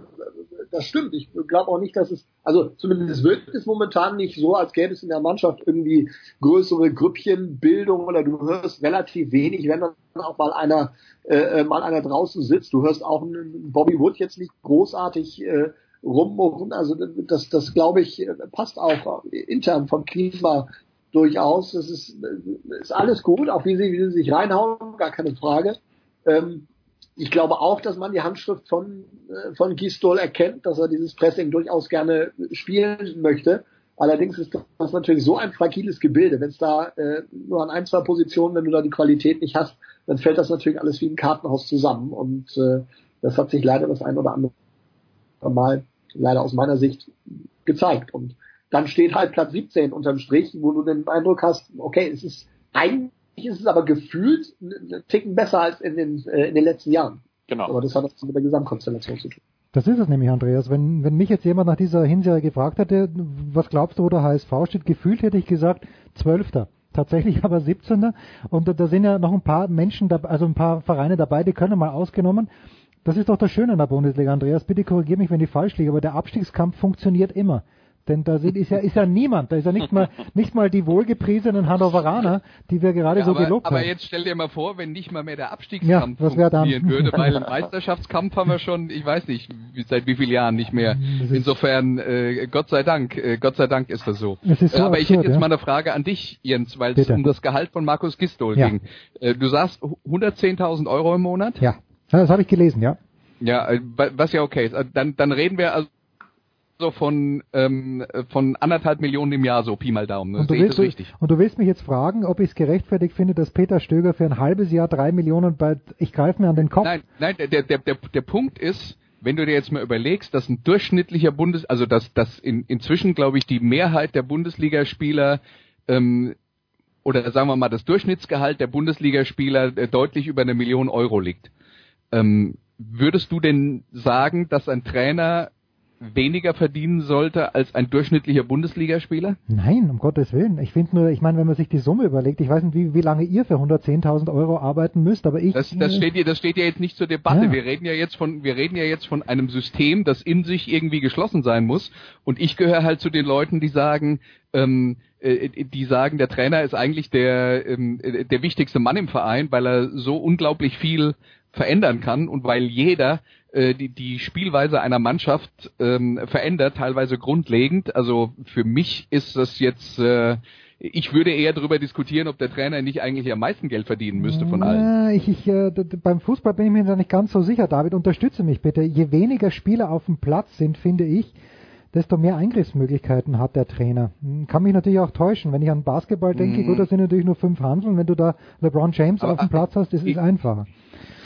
das stimmt. Ich glaube auch nicht, dass es, also zumindest wirkt es momentan nicht so, als gäbe es in der Mannschaft irgendwie größere Grüppchenbildung oder du hörst relativ wenig, wenn dann auch mal einer äh, mal einer draußen sitzt. Du hörst auch einen Bobby Wood jetzt nicht großartig äh, rummurren. Also das, das glaube ich, passt auch intern vom Klima durchaus. Das ist, ist alles gut, auch wie sie, wie sie sich reinhauen, gar keine Frage. Ähm, ich glaube auch, dass man die Handschrift von, äh, von Gistol erkennt, dass er dieses Pressing durchaus gerne spielen möchte. Allerdings ist das natürlich so ein fragiles Gebilde. Wenn es da äh, nur an ein, zwei Positionen, wenn du da die Qualität nicht hast, dann fällt das natürlich alles wie ein Kartenhaus zusammen. Und äh, das hat sich leider das ein oder andere Mal, leider aus meiner Sicht, gezeigt. Und dann steht halt Platz 17 unterm Strich, wo du den Eindruck hast, okay, es ist eigentlich ist es aber gefühlt einen Ticken besser als in den, äh, in den letzten Jahren. Genau. Aber das hat was mit der Gesamtkonstellation zu tun. Das ist es nämlich, Andreas. Wenn, wenn mich jetzt jemand nach dieser Hinserie gefragt hätte, was glaubst du, wo der HSV steht, gefühlt hätte ich gesagt, Zwölfter. Tatsächlich *laughs* aber 17. Und da, da sind ja noch ein paar Menschen, dabei, also ein paar Vereine dabei, die können mal ausgenommen. Das ist doch das Schöne in der Bundesliga, Andreas. Bitte korrigiere mich, wenn ich falsch liege, aber der Abstiegskampf funktioniert immer. Denn da sind, ist ja, ist ja niemand, da ist ja nicht mal, *laughs* nicht mal die wohlgepriesenen Hannoveraner, die wir gerade Ja, so aber, gelobt aber haben. jetzt stell dir mal vor, wenn nicht mal mehr der Abstiegskampf Ja, funktionieren würde, weil *laughs* Meisterschaftskampf haben wir schon, ich weiß nicht, seit wie vielen Jahren nicht mehr. Insofern, äh, Gott sei Dank, äh, Gott sei Dank ist das so. Es ist so Äh, aber ich absurd, hätte jetzt ja. mal eine Frage an dich, Jens, weil es um das Gehalt von Markus Gistol Ja. ging. Äh, du sagst 110.000 Euro im Monat? Ja, das habe ich gelesen, ja. Ja, äh, wa- was ja okay ist. Also Dann, dann reden wir also von, ähm, von anderthalb Millionen im Jahr, so Pi mal Daumen. Ne? Und du, willst, richtig? und du willst mich jetzt fragen, ob ich es gerechtfertigt finde, dass Peter Stöger für ein halbes Jahr drei Millionen bei, ich greife mir an den Kopf. Nein, nein, der, der, der, der Punkt ist, wenn du dir jetzt mal überlegst, dass ein durchschnittlicher Bundes, also dass, dass in, inzwischen, glaube ich, die Mehrheit der Bundesligaspieler ähm, oder sagen wir mal, das Durchschnittsgehalt der Bundesligaspieler äh, deutlich über eine Million Euro liegt. Ähm, würdest du denn sagen, dass ein Trainer weniger verdienen sollte als ein durchschnittlicher Bundesligaspieler? Nein, um Gottes Willen. Ich finde nur, ich meine, wenn man sich die Summe überlegt, ich weiß nicht, wie, wie lange ihr für 110.000 Euro arbeiten müsst, aber ich. Das, das, äh, steht ja, das steht ja jetzt nicht zur Debatte. Ja. Wir reden ja jetzt von, wir reden ja jetzt von einem System, das in sich irgendwie geschlossen sein muss. Und ich gehöre halt zu den Leuten, die sagen, ähm, äh, die sagen, der Trainer ist eigentlich der, ähm, äh, der wichtigste Mann im Verein, weil er so unglaublich viel verändern kann und weil jeder äh, die, die Spielweise einer Mannschaft ähm, verändert, teilweise grundlegend. Also für mich ist das jetzt, äh, ich würde eher darüber diskutieren, ob der Trainer nicht eigentlich am meisten Geld verdienen müsste von allen. Ich, ich, äh, beim Fußball bin ich mir da nicht ganz so sicher. David, unterstütze mich bitte. Je weniger Spieler auf dem Platz sind, finde ich, desto mehr Eingriffsmöglichkeiten hat der Trainer. Hm, Kann mich natürlich auch täuschen. Wenn ich an Basketball denke, Mhm. gut, da sind natürlich nur fünf Hanseln. Wenn du da LeBron James Aber, auf dem Platz hast, ist es einfacher.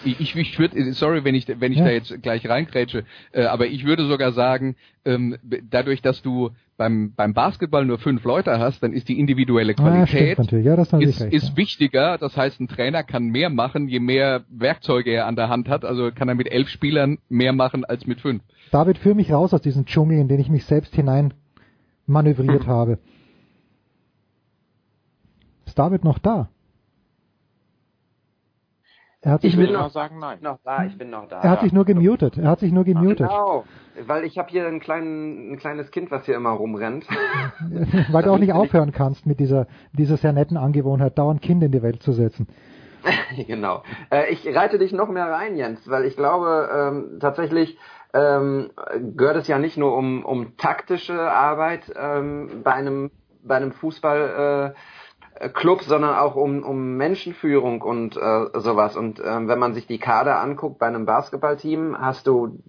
Ich, ich, würde, sorry, wenn ich, wenn ich Ja. da jetzt gleich reingrätsche, äh, aber ich würde sogar sagen, ähm, dadurch, dass du beim, beim Basketball nur fünf Leute hast, dann ist die individuelle Ah, Qualität natürlich. Ja, ist, recht, ist wichtiger. Das heißt, ein Trainer kann mehr machen, je mehr Werkzeuge er an der Hand hat. Also kann er mit elf Spielern mehr machen als mit fünf. David, führ mich raus aus diesem Dschungel, in den ich mich selbst hinein manövriert habe. Ist David noch da? Er hat Ich sich bin nur, noch, sagen nein. noch da, ich bin noch da. er hat sich nur gemutet. Er hat sich nur gemutet. Genau, weil ich habe hier einen kleinen, ein kleines Kind, was hier immer rumrennt. *laughs* Weil du auch nicht aufhören kannst mit dieser, dieser sehr netten Angewohnheit, dauernd Kinder in die Welt zu setzen. *laughs* genau. Äh, ich reite dich noch mehr rein, Jens, weil ich glaube, ähm, tatsächlich ähm, gehört es ja nicht nur um, um taktische Arbeit ähm, bei einem bei einem Fußball äh, Club, sondern auch um, um Menschenführung und äh, sowas. Und ähm, wenn man sich die Kader anguckt bei einem Basketballteam, hast du,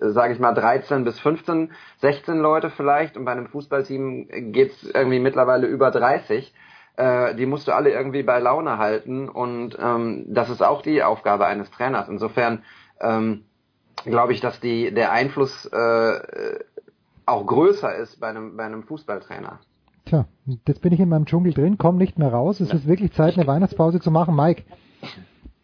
sage ich mal, 13 bis 15, 16 Leute vielleicht und bei einem Fußballteam geht's irgendwie mittlerweile über 30. Äh, die musst du alle irgendwie bei Laune halten und ähm, das ist auch die Aufgabe eines Trainers. Insofern ähm, glaube ich, dass die, der Einfluss äh, auch größer ist bei einem, bei einem Fußballtrainer. Tja, jetzt bin ich in meinem Dschungel drin, komme nicht mehr raus. Es ist wirklich Zeit, eine Weihnachtspause zu machen. Mike,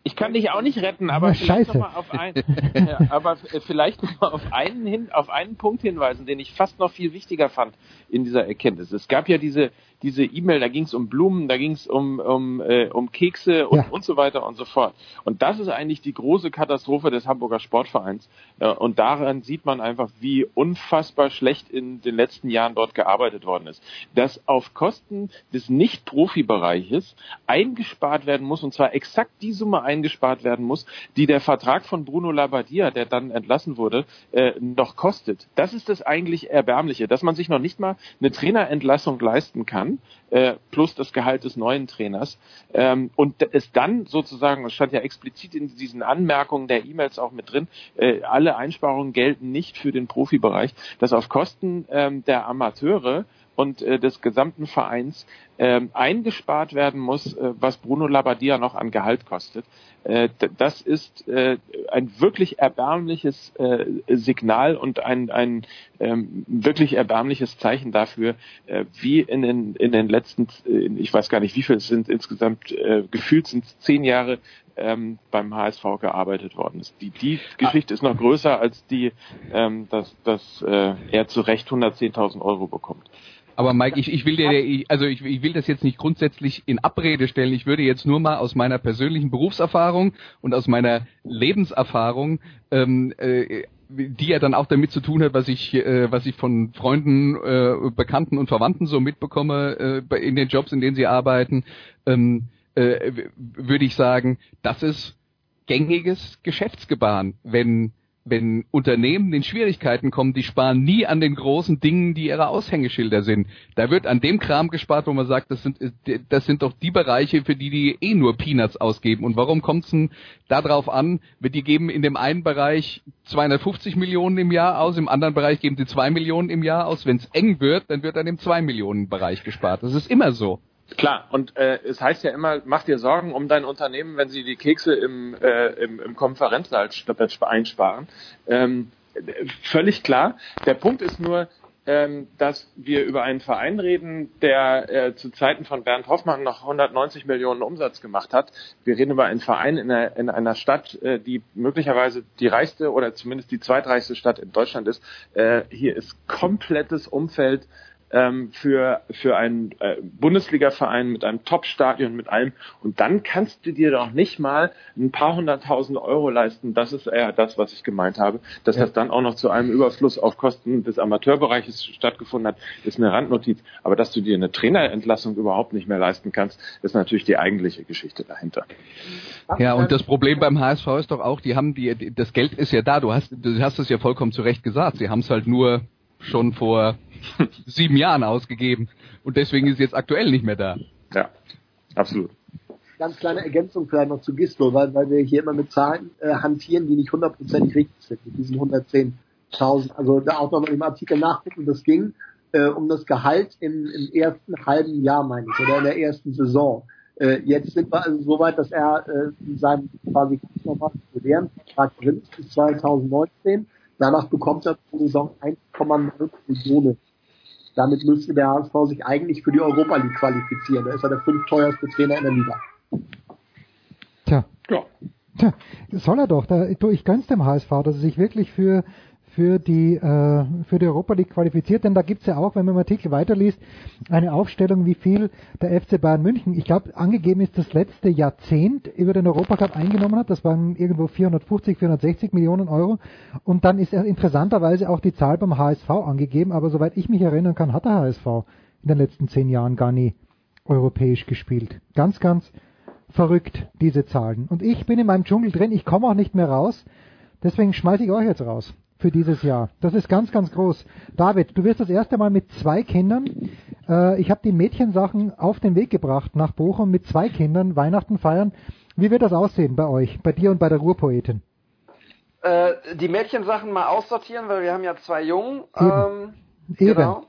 Ich kann dich auch nicht retten, aber Na, vielleicht scheiße. noch mal auf ein, *laughs* aber vielleicht noch mal auf einen hin, auf einen Punkt hinweisen, den ich fast noch viel wichtiger fand in dieser Erkenntnis. Es gab ja diese diese E-Mail, da ging es um Blumen, da ging es um um äh, um Kekse und Ja. und so weiter und so fort. Und das ist eigentlich die große Katastrophe des Hamburger Sportvereins. Äh, und daran sieht man einfach, wie unfassbar schlecht in den letzten Jahren dort gearbeitet worden ist. Dass auf Kosten des Nicht-Profi-Bereiches eingespart werden muss, und zwar exakt die Summe eingespart werden muss, die der Vertrag von Bruno Labbadia, der dann entlassen wurde, äh, noch kostet. Das ist das eigentlich Erbärmliche, dass man sich noch nicht mal eine Trainerentlassung leisten kann, äh, plus das Gehalt des neuen Trainers. Ähm, und es dann sozusagen, es stand ja explizit in diesen Anmerkungen der E-Mails auch mit drin, äh, alle Einsparungen gelten nicht für den Profibereich, dass auf Kosten ähm, der Amateure und äh, des gesamten Vereins ähm, eingespart werden muss, äh, was Bruno Labbadia noch an Gehalt kostet. Äh, das ist äh, ein wirklich erbärmliches äh, Signal und ein, ein ähm, wirklich erbärmliches Zeichen dafür, äh, wie in den, in den letzten, äh, ich weiß gar nicht, wie viel es sind insgesamt, äh, gefühlt sind zehn Jahre ähm, beim HSV gearbeitet worden ist. Die, die Geschichte ist noch größer als die, ähm, dass, dass äh, er zu Recht 110.000 Euro bekommt. Aber Mike, ich, ich will dir, also ich, ich will das jetzt nicht grundsätzlich in Abrede stellen. Ich würde jetzt nur mal aus meiner persönlichen Berufserfahrung und aus meiner Lebenserfahrung, ähm, äh, die ja dann auch damit zu tun hat, was ich, äh, was ich von Freunden, äh, Bekannten und Verwandten so mitbekomme äh, in den Jobs, in denen sie arbeiten, ähm, äh, würde ich sagen, das ist gängiges Geschäftsgebaren, wenn wenn Unternehmen in Schwierigkeiten kommen, die sparen nie an den großen Dingen, die ihre Aushängeschilder sind. Da wird an dem Kram gespart, wo man sagt, das sind, das sind doch die Bereiche, für die die eh nur Peanuts ausgeben. Und warum kommt es denn darauf an, die geben in dem einen Bereich 250 Millionen im Jahr aus, im anderen Bereich geben sie 2 Millionen im Jahr aus. Wenn es eng wird, dann wird an dem 2 Millionen Bereich gespart. Das ist immer so. Klar, und äh, es heißt ja immer, mach dir Sorgen um dein Unternehmen, wenn sie die Kekse im, äh, im, im Konferenzsaal st- einsparen. Ähm, völlig klar. Der Punkt ist nur, ähm, dass wir über einen Verein reden, der äh, zu Zeiten von Bernd Hoffmann noch 190 Millionen Umsatz gemacht hat. Wir reden über einen Verein in einer, in einer Stadt, äh, die möglicherweise die reichste oder zumindest die zweitreichste Stadt in Deutschland ist. Äh, hier ist komplettes Umfeld ähm, für, für einen äh, Bundesliga-Verein mit einem Top-Stadion, mit allem. Und dann kannst du dir doch nicht mal ein paar hunderttausend Euro leisten. Das ist eher das, was ich gemeint habe. Dass das dann auch noch zu einem Überfluss auf Kosten des Amateurbereiches stattgefunden hat, ist eine Randnotiz. Aber dass du dir eine Trainerentlassung überhaupt nicht mehr leisten kannst, ist natürlich die eigentliche Geschichte dahinter. Ja, und das Problem beim HSV ist doch auch, die haben die- das Geld ist ja da. Du hast, du hast es ja vollkommen zu Recht gesagt. Sie haben es halt nur schon vor *laughs* sieben Jahren ausgegeben und deswegen ist es jetzt aktuell nicht mehr da. Ja, absolut. Ganz kleine Ergänzung vielleicht noch zu Gistol, weil, weil wir hier immer mit Zahlen äh, hantieren, die nicht hundertprozentig richtig sind, mit diesen 110.000. Also da auch nochmal im Artikel nachgucken, das ging äh, um das Gehalt im, im ersten halben Jahr, meine ich, oder in der ersten Saison. Äh, jetzt sind wir also so weit, dass er äh, in seinem quasi ganz normalen Vertrag drin ist bis 2019. Danach bekommt er pro Saison 1,9 Millionen. Damit müsste der HSV sich eigentlich für die Europa League qualifizieren. Da ist er der fünfteuerste Trainer in der Liga. Tja. Ja. Tja, soll er doch. Da, ich gönn's dem HSV, dass er sich wirklich für, für die, äh, für die Europa League qualifiziert, denn da gibt's ja auch, wenn man im Artikel weiterliest, eine Aufstellung, wie viel der FC Bayern München, ich glaube, angegeben ist das letzte Jahrzehnt über den Europacup eingenommen hat. Das waren irgendwo 450, 460 Millionen Euro. Und dann ist interessanterweise auch die Zahl beim HSV angegeben, aber soweit ich mich erinnern kann, hat der HSV in den letzten zehn Jahren gar nie europäisch gespielt. Ganz, ganz verrückt, diese Zahlen. Und ich bin in meinem Dschungel drin, ich komme auch nicht mehr raus. Deswegen schmeiße ich euch jetzt raus für dieses Jahr. Das ist ganz, ganz groß. David, du wirst das erste Mal mit zwei Kindern, äh, ich habe die Mädchensachen auf den Weg gebracht nach Bochum mit zwei Kindern Weihnachten feiern. Wie wird das aussehen bei euch, bei dir und bei der Ruhrpoetin? Äh, die Mädchensachen mal aussortieren, weil wir haben ja zwei Jungen. Eben. Ähm, Eben. Genau.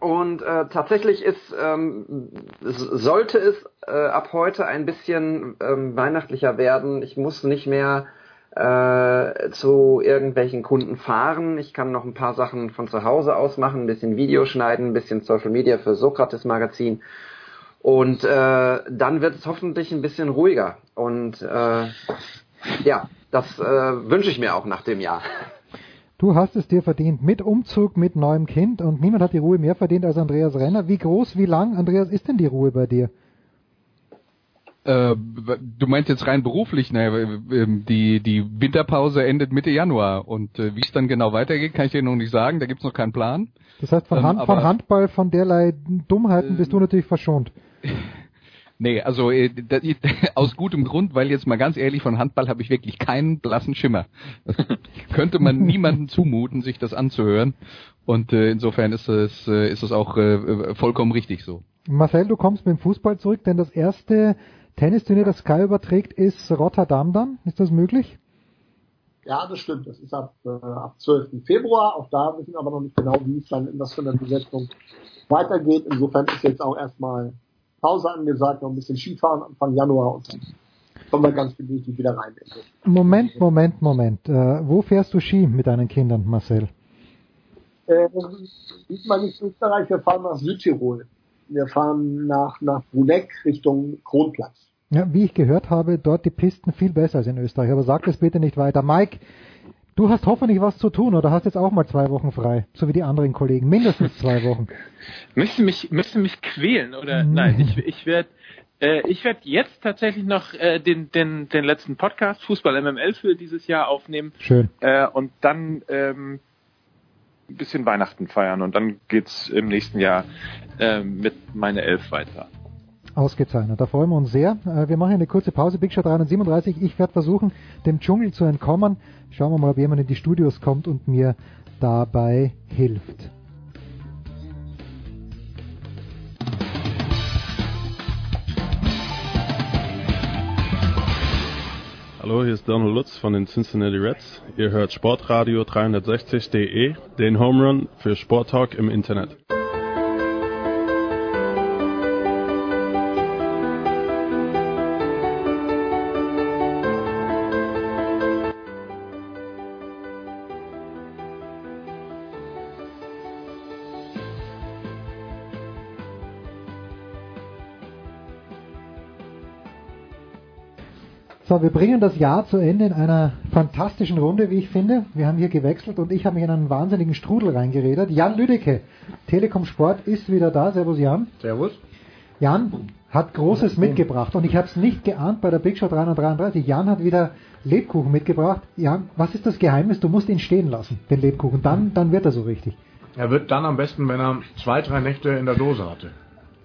Und äh, tatsächlich ist, ähm, sollte es äh, ab heute ein bisschen ähm, weihnachtlicher werden. Ich muss nicht mehr äh, zu irgendwelchen Kunden fahren. Ich kann noch ein paar Sachen von zu Hause aus machen, ein bisschen Video schneiden, ein bisschen Social Media für Sokrates Magazin. Und äh, dann wird es hoffentlich ein bisschen ruhiger. Und äh, ja, das äh, wünsche ich mir auch nach dem Jahr. Du hast es dir verdient mit Umzug, mit neuem Kind und niemand hat die Ruhe mehr verdient als Andreas Renner. Wie groß, wie lang, Andreas, ist denn die Ruhe bei dir? Äh, du meinst jetzt rein beruflich, ne? ähm, Die, die Winterpause endet Mitte Januar und äh, wie es dann genau weitergeht, kann ich dir noch nicht sagen. Da gibt's noch keinen Plan. Das heißt, von, Ähm, Hand, von aber- Handball, von derlei Dummheiten bist du natürlich verschont. *laughs* Nee, also äh, da, *laughs* aus gutem Grund, weil jetzt mal ganz ehrlich, von Handball habe ich wirklich keinen blassen Schimmer. *laughs* Könnte man niemandem zumuten, sich das anzuhören. Und äh, insofern ist es, äh, ist es auch äh, vollkommen richtig so. Marcel, du kommst mit dem Fußball zurück, denn das erste Tennisturnier, das Sky überträgt, ist Rotterdam dann. Ist das möglich? Ja, das stimmt. Das ist ab, äh, ab 12. Februar. Auch da wissen wir aber noch nicht genau, wie es dann in was für einer Besetzung weitergeht. Insofern ist jetzt auch erstmal Pause angesagt, noch ein bisschen Skifahren Anfang Januar und dann kommen wir ganz gemütlich wieder rein. Moment, Moment, Moment. Äh, wo fährst du Ski mit deinen Kindern, Marcel? Äh, diesmal nicht Österreich, wir fahren nach Südtirol. Wir fahren nach, nach Bruneck Richtung Kronplatz. Ja, wie ich gehört habe, dort die Pisten viel besser als in Österreich. Aber sag das bitte nicht weiter. Mike, du hast hoffentlich was zu tun oder hast jetzt auch mal zwei Wochen frei, so wie die anderen Kollegen. Mindestens zwei Wochen. *laughs* Müsste mich, müsste mich quälen, oder? Nein, ich, ich werde äh, ich werd jetzt tatsächlich noch äh, den, den, den letzten Podcast Fußball MML für dieses Jahr aufnehmen. Schön. Äh, und dann ähm, ein bisschen Weihnachten feiern und dann geht's im nächsten Jahr äh, mit meine Elf weiter. Ausgezeichnet. Da freuen wir uns sehr. Äh, Wir machen eine kurze Pause. Big Show 337. Ich werde versuchen, dem Dschungel zu entkommen. Schauen wir mal, ob jemand in die Studios kommt und mir dabei hilft. Hallo, hier ist Donald Lutz von den Cincinnati Reds. Ihr hört Sportradio 360.de, den Home Run für Sporttalk im Internet. So, wir bringen das Jahr zu Ende in einer fantastischen Runde, wie ich finde. Wir haben hier gewechselt und ich habe mich in einen wahnsinnigen Strudel reingeredet. Jan Lüdecke, Telekom Sport ist wieder da. Servus Jan. Servus. Jan hat Großes mitgebracht und ich habe es nicht geahnt bei der Big Show 333. Jan hat wieder Lebkuchen mitgebracht. Jan, was ist das Geheimnis? Du musst ihn stehen lassen, den Lebkuchen. Dann, dann wird er so richtig. Er wird dann am besten, wenn er zwei, drei Nächte in der Dose hatte.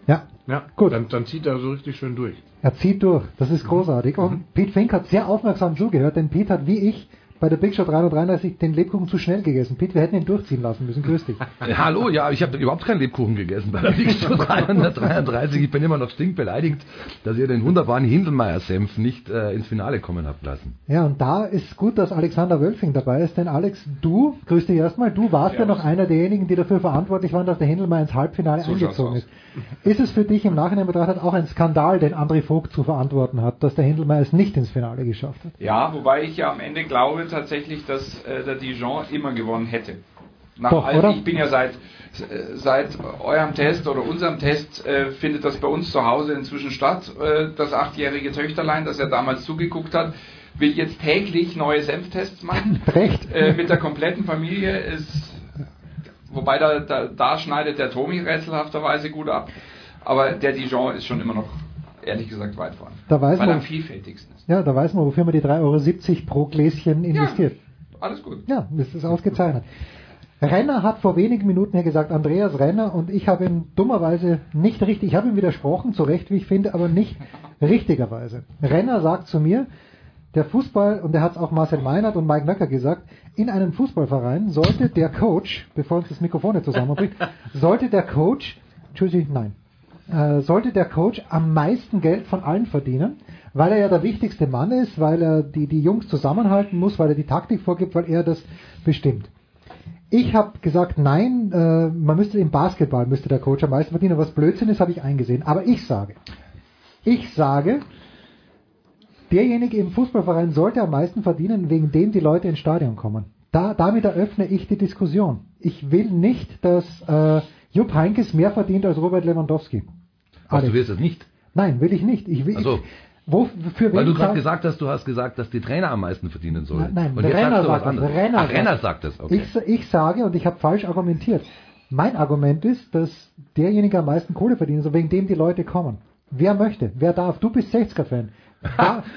Ja. Ja, gut. Dann, dann zieht er so richtig schön durch. Er zieht durch. Das ist großartig. Und Pete Fink hat sehr aufmerksam zugehört, denn Pete hat wie ich bei der Big Show 333 den Lebkuchen zu schnell gegessen. Pete, wir hätten ihn durchziehen lassen müssen. Grüß dich. Ja, hallo, ja, ich habe überhaupt keinen Lebkuchen gegessen bei der Big Show 333. Ich bin immer noch stinkbeleidigt, dass ihr den wunderbaren Hindelmeier-Senf nicht äh, ins Finale kommen habt lassen. Ja, und da ist gut, dass Alexander Wölfing dabei ist, denn Alex, du, grüß dich erstmal, du warst ja, noch einer derjenigen, die dafür verantwortlich waren, dass der Hindelmeier ins Halbfinale So eingezogen ist. Ist es für dich im Nachhinein betrachtet auch ein Skandal, den André Vogt zu verantworten hat, dass der Hindelmeier es nicht ins Finale geschafft hat? Ja, wobei ich ja am Ende glaube tatsächlich, dass äh, der Dijon immer gewonnen hätte. Nach Doch, all-? Ich bin ja seit, seit eurem Test oder unserem Test äh, findet das bei uns zu Hause inzwischen statt. Äh, das achtjährige Töchterlein, das ja damals zugeguckt hat, will jetzt täglich neue Senftests machen. *laughs* Recht. Äh, mit der kompletten Familie ist, wobei da, da, da schneidet der Tomi rätselhafterweise gut ab. Aber der Dijon ist schon immer noch, ehrlich gesagt, weit vorne. Da weiß Weil man- er am vielfältigsten ist. Ja, da weiß man, wofür man die 3,70 Euro pro Gläschen investiert. Alles gut. Ja, das ist ausgezeichnet. Renner hat vor wenigen Minuten hier gesagt, Andreas Renner, und ich habe ihm dummerweise nicht richtig, ich habe ihm widersprochen, zu Recht, wie ich finde, aber nicht *laughs* richtigerweise. Renner sagt zu mir, der Fußball, und der hat es auch Marcel Meinert und Mike Nöcker gesagt, in einem Fußballverein sollte der Coach, bevor uns das Mikrofon nicht zusammenbricht, *laughs* sollte der Coach, Entschuldigung, nein, äh, sollte der Coach am meisten Geld von allen verdienen, weil er ja der wichtigste Mann ist, weil er die, die Jungs zusammenhalten muss, weil er die Taktik vorgibt, weil er das bestimmt. Ich habe gesagt, nein, äh, man müsste im Basketball müsste der Coach am meisten verdienen. Was Blödsinn ist, habe ich eingesehen. Aber ich sage, ich sage, derjenige im Fußballverein sollte am meisten verdienen, wegen dem die Leute ins Stadion kommen. Da, damit eröffne ich die Diskussion. Ich will nicht, dass äh, Jupp Heynckes mehr verdient als Robert Lewandowski. Was, du willst es nicht? Nein, will ich nicht. Ich will, Ach so. wo, für Weil du gerade gesagt hast, du hast gesagt, dass die Trainer am meisten verdienen sollen. Nein, Und der jetzt Renner sagt das. Renner Ach, sagt Renner das. sagt das, okay. Ich, ich sage, und ich habe falsch argumentiert, mein Argument ist, dass derjenige am meisten Kohle verdient, so wegen dem die Leute kommen. Wer möchte? Wer darf? Du bist 60er-Fan.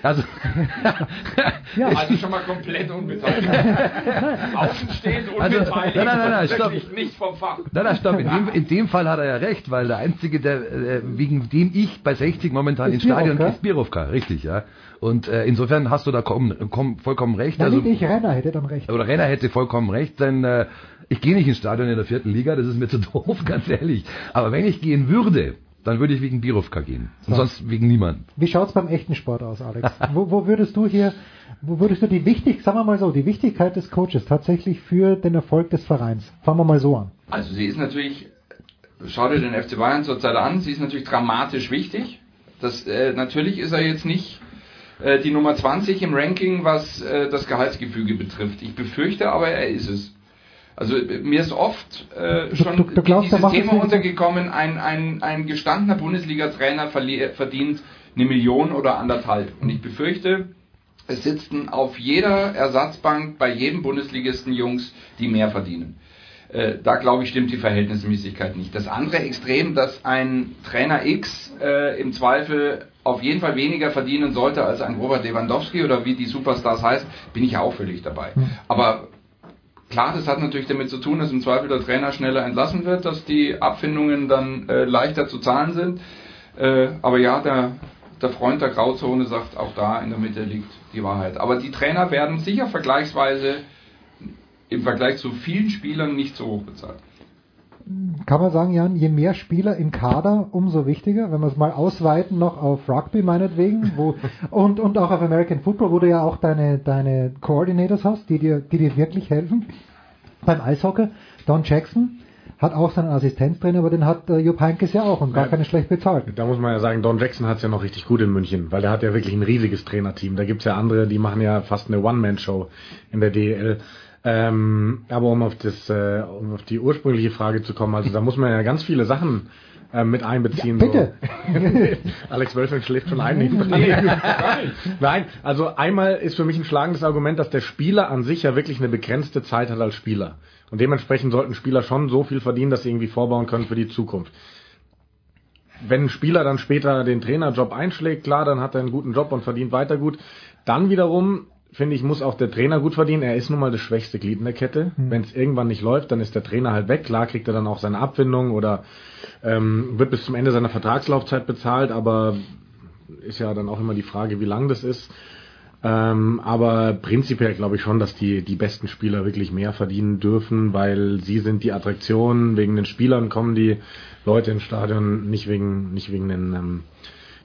Also, *laughs* ja. Also schon mal komplett unbeteiligt. *laughs* Außenstehend Also, unbeteiligt. nein, nein, nein, nein, stopp. nicht vom Fach. Nein, nein, stopp. In dem, in dem Fall hat er ja recht, weil der Einzige, der, äh, wegen dem ich bei 60 momentan Ist ins Stadion Birovka? ist Birovka, richtig, ja. Und äh, insofern hast du da komm, komm, vollkommen recht. Nein, also, nicht ich, Renner hätte dann recht. oder Renner hätte vollkommen recht, denn äh, ich gehe nicht ins Stadion in der vierten Liga, das ist mir zu *laughs* doof, ganz ehrlich. Aber wenn ich gehen würde, dann würde ich wegen Birovka gehen. Und So. sonst wegen niemand. Wie schaut's beim echten Sport aus, Alex? wo, wo würdest du hier, wo würdest du die wichtig, sagen wir mal so, die Wichtigkeit des Coaches tatsächlich für den Erfolg des Vereins? Fangen wir mal so an. Also sie ist natürlich, schau dir den FC Bayern zurzeit an, sie ist natürlich dramatisch wichtig. Das, äh, natürlich ist er jetzt nicht äh, die Nummer 20 im Ranking, was äh, das Gehaltsgefüge betrifft. Ich befürchte aber, er ist es. Also äh, mir ist oft äh, schon du- du glaubst, dieses Thema untergekommen, ein, ein, ein gestandener Bundesliga-Trainer verdient eine Million oder anderthalb. Und ich befürchte, es sitzen auf jeder Ersatzbank bei jedem Bundesligisten Jungs, die mehr verdienen. Äh, da glaube ich, stimmt die Verhältnismäßigkeit nicht. Das andere Extrem, dass ein Trainer X äh, im Zweifel auf jeden Fall weniger verdienen sollte als ein Robert Lewandowski oder wie die Superstars heißt, bin ich ja auch völlig dabei. Aber klar, das hat natürlich damit zu tun, dass im Zweifel der Trainer schneller entlassen wird, dass die Abfindungen dann äh, leichter zu zahlen sind. Äh, aber ja, der, der Freund der Grauzone sagt, auch da in der Mitte liegt die Wahrheit. Aber die Trainer werden sicher vergleichsweise im Vergleich zu vielen Spielern nicht so hoch bezahlt. Kann man sagen, Jan, je mehr Spieler im Kader, umso wichtiger, wenn wir es mal ausweiten noch auf Rugby meinetwegen, wo, *laughs* und, und auch auf American Football, wo du ja auch deine, deine Coordinators hast, die dir, die dir wirklich helfen. Beim Eishockey, Don Jackson hat auch seinen Assistenztrainer, aber den hat äh, Jupp Heynckes ja auch und gar Ja. keine schlecht bezahlt. Da muss man ja sagen, Don Jackson hat es ja noch richtig gut in München, weil der hat ja wirklich ein riesiges Trainerteam. Da gibt's ja andere, die machen ja fast eine One-Man-Show in der DEL. Ähm, aber um auf, das, äh, um auf die ursprüngliche Frage zu kommen, also da muss man ja ganz viele Sachen äh, mit einbeziehen. Ja, bitte. So. *laughs* Alex Wölfel schläft schon ein. dran. *laughs* Nein, also einmal ist für mich ein schlagendes Argument, dass der Spieler an sich ja wirklich eine begrenzte Zeit hat als Spieler. Und dementsprechend sollten Spieler schon so viel verdienen, dass sie irgendwie vorbauen können für die Zukunft. Wenn ein Spieler dann später den Trainerjob einschlägt, klar, dann hat er einen guten Job und verdient weiter gut. Dann wiederum, finde ich, muss auch der Trainer gut verdienen. Er ist nun mal das schwächste Glied in der Kette. Mhm. Wenn es irgendwann nicht läuft, dann ist der Trainer halt weg. Klar kriegt er dann auch seine Abfindung oder ähm, wird bis zum Ende seiner Vertragslaufzeit bezahlt, aber ist ja dann auch immer die Frage, wie lang das ist. Ähm, aber prinzipiell glaube ich schon, dass die, die besten Spieler wirklich mehr verdienen dürfen, weil sie sind die Attraktion. Wegen den Spielern kommen die Leute ins Stadion, nicht wegen, nicht wegen den, ähm,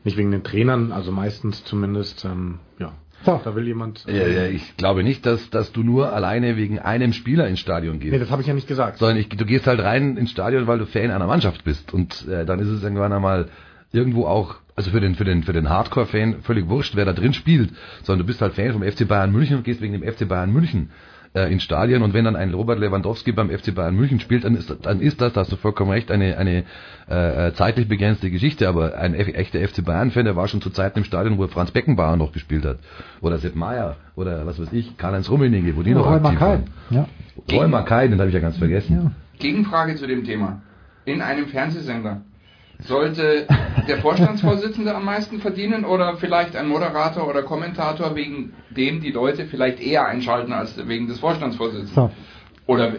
nicht wegen den Trainern, also meistens zumindest. Ähm, ja, da will jemand. Ja, ja, ich glaube nicht, dass, dass du nur alleine wegen einem Spieler ins Stadion gehst. Nee, das habe ich ja nicht gesagt. Sondern ich, du gehst halt rein ins Stadion, weil du Fan einer Mannschaft bist. Und äh, dann ist es irgendwann einmal irgendwo auch, also für den, für den, für den Hardcore-Fan völlig wurscht, wer da drin spielt, sondern du bist halt Fan vom FC Bayern München und gehst wegen dem FC Bayern München äh, ins Stadion und wenn dann ein Robert Lewandowski beim FC Bayern München spielt, dann ist, dann ist das, da hast du vollkommen recht, eine, eine äh, zeitlich begrenzte Geschichte, aber ein echter FC Bayern-Fan, der war schon zu Zeiten im Stadion, wo Franz Beckenbauer noch gespielt hat. Oder Sepp Meier oder was weiß ich, Karl-Heinz Rummenigge, wo die noch Roy aktiv waren. Ja. Roy Mackay, den habe ich ja ganz vergessen. Gegenfrage zu dem Thema. In einem Fernsehsender sollte der Vorstandsvorsitzende am meisten verdienen oder vielleicht ein Moderator oder Kommentator, wegen dem die Leute vielleicht eher einschalten als wegen des Vorstandsvorsitzenden? So. Oder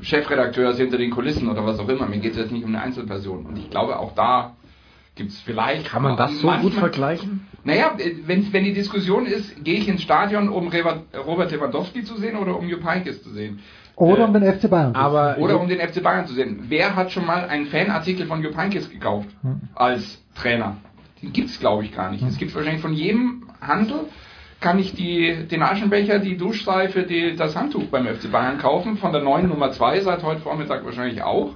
Chefredakteur ist hinter den Kulissen oder was auch immer. Mir geht es jetzt nicht um eine Einzelperson. Und ich glaube, auch da gibt es vielleicht. Kann man das so gut vergleichen? Naja, wenn, wenn die Diskussion ist, gehe ich ins Stadion, um Robert Lewandowski zu sehen oder um Jupp Heynckes zu sehen? Oder um den FC Bayern. Aber oder um den FC Bayern zu sehen. Wer hat schon mal einen Fanartikel von Jupp Heynckes gekauft Hm. als Trainer? Den gibt's glaube ich gar nicht. Es gibt wahrscheinlich von jedem Handel kann ich die, den Aschenbecher, die Duschseife, die, das Handtuch beim FC Bayern kaufen, von der neuen Nummer 2 seit heute Vormittag wahrscheinlich auch.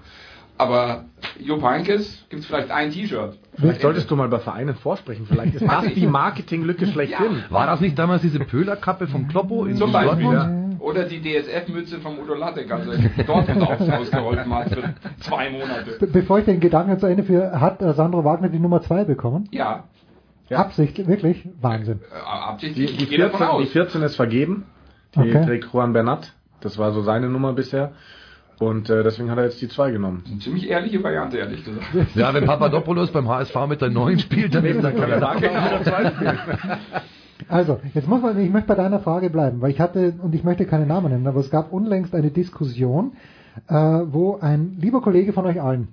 Aber Jupp Heynckes gibt's vielleicht ein T-Shirt. Vielleicht solltest du mal bei Vereinen vorsprechen. Vielleicht *laughs* ist das die Marketinglücke schlechthin. War das nicht damals diese Pöhlerkappe vom Kloppo in Zum Beispiel. Dortmund? Oder die DSF-Mütze vom Udo Lattek, also Dortmund aufs Haus geholfen hat für zwei Monate. Be bevor ich den Gedanken zu Ende führe, hat äh, Sandro Wagner die Nummer 2 bekommen? Ja, Absicht, wirklich? Wahnsinn. äh, Die, absichtlich. die, davon 14, die aus. 14 ist vergeben. Die Okay. trägt Juan Bernat. Das war so seine Nummer bisher. Und äh, deswegen hat er jetzt die 2 genommen. Eine ziemlich ehrliche Variante, ehrlich gesagt. Ja, wenn Papadopoulos beim HSV mit der neuen spielt, dann *laughs* Dann kann er da gerne wieder 2 spielen. *laughs* Also, jetzt muss man, ich möchte bei deiner Frage bleiben, weil ich hatte, und ich möchte keine Namen nennen, aber es gab unlängst eine Diskussion, äh, wo ein lieber Kollege von euch allen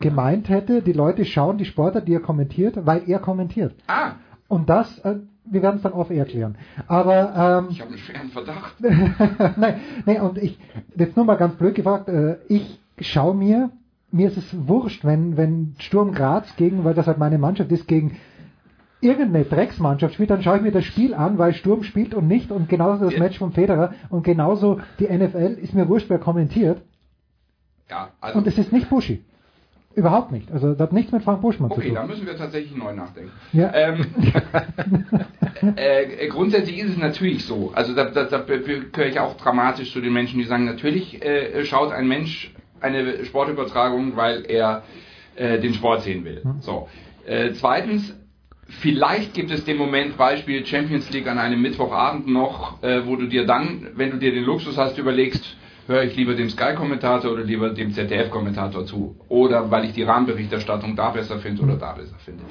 gemeint hätte, die Leute schauen die Sportler, die er kommentiert, weil er kommentiert. Ah, Und das, äh, wir werden es dann off erklären. Aber, ähm, ich habe einen schweren Verdacht. *laughs* Nein, nee, und ich, jetzt nur mal ganz blöd gefragt, äh, ich schaue mir, mir ist es wurscht, wenn, wenn Sturm Graz gegen, weil das halt meine Mannschaft ist, gegen irgendeine Drecksmannschaft spielt, dann schaue ich mir das Spiel an, weil Sturm spielt und nicht und genauso das Match vom Federer und genauso die NFL ist mir wurscht, wer kommentiert Ja, also, und es ist nicht Buschi. Überhaupt nicht. Also das hat nichts mit Frank Buschmann okay, zu da tun. müssen wir tatsächlich neu nachdenken. Ja. Ähm, *laughs* äh, grundsätzlich ist es natürlich so. Also da, da, da gehöre ich auch dramatisch zu den Menschen, die sagen, natürlich äh, schaut ein Mensch eine Sportübertragung, weil er äh, den Sport sehen will. So. Äh, zweitens, vielleicht gibt es den Moment, Beispiel Champions League an einem Mittwochabend noch, äh, wo du dir dann, wenn du dir den Luxus hast, überlegst, höre ich lieber dem Sky-Kommentator oder lieber dem ZDF-Kommentator zu. Oder weil ich die Rahmenberichterstattung da besser finde oder da besser finde.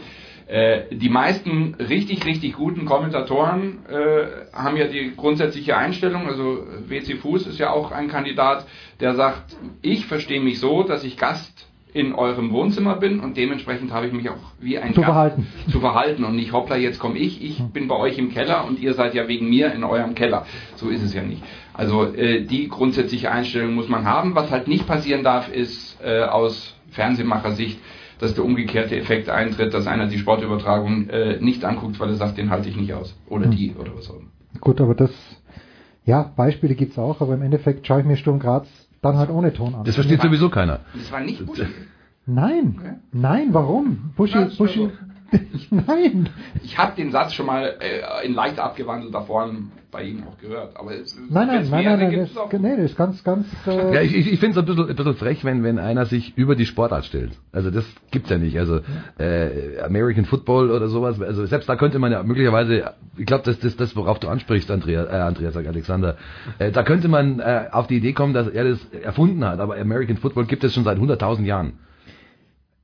Äh, die meisten richtig, richtig guten Kommentatoren äh, haben ja die grundsätzliche Einstellung, also WC Fuß ist ja auch ein Kandidat, der sagt, ich verstehe mich so, dass ich Gast in eurem Wohnzimmer bin und dementsprechend habe ich mich auch wie ein Zu Gast verhalten. zu verhalten und nicht hoppla, jetzt komme ich, ich bin bei euch im Keller und ihr seid ja wegen mir in eurem Keller. So ist es ja nicht. Also äh, die grundsätzliche Einstellung muss man haben. Was halt nicht passieren darf, ist äh, aus Fernsehmachersicht, dass der umgekehrte Effekt eintritt, dass einer die Sportübertragung äh, nicht anguckt, weil er sagt, den halte ich nicht aus. Oder Hm. die oder was auch immer. Gut, aber das, ja, Beispiele gibt's auch, aber im Endeffekt schaue ich mir Sturm Graz dann halt ohne Ton an. Das versteht sowieso keiner. Das war nicht Buschi. Nein, nein, warum? Ja, ist Buschi, nein. Ich habe den Satz schon mal äh, in leicht abgewandelter Form bei Ihnen auch gehört. Aber es, Nein, nein, nein, nein, nein, das, ist nee, das ist ganz, ganz, äh, Ja, ich, ich, ich finde es ein bisschen, ein bisschen frech, wenn, wenn einer sich über die Sportart stellt. Also das gibt's ja nicht. Also äh, American Football oder sowas. Also selbst da könnte man ja möglicherweise, ich glaube, das das das, worauf du ansprichst, Andrea, äh, Andreas, sag Alexander. Äh, da könnte man äh, auf die Idee kommen, dass er das erfunden hat. Aber American Football gibt es schon seit 100.000 Jahren.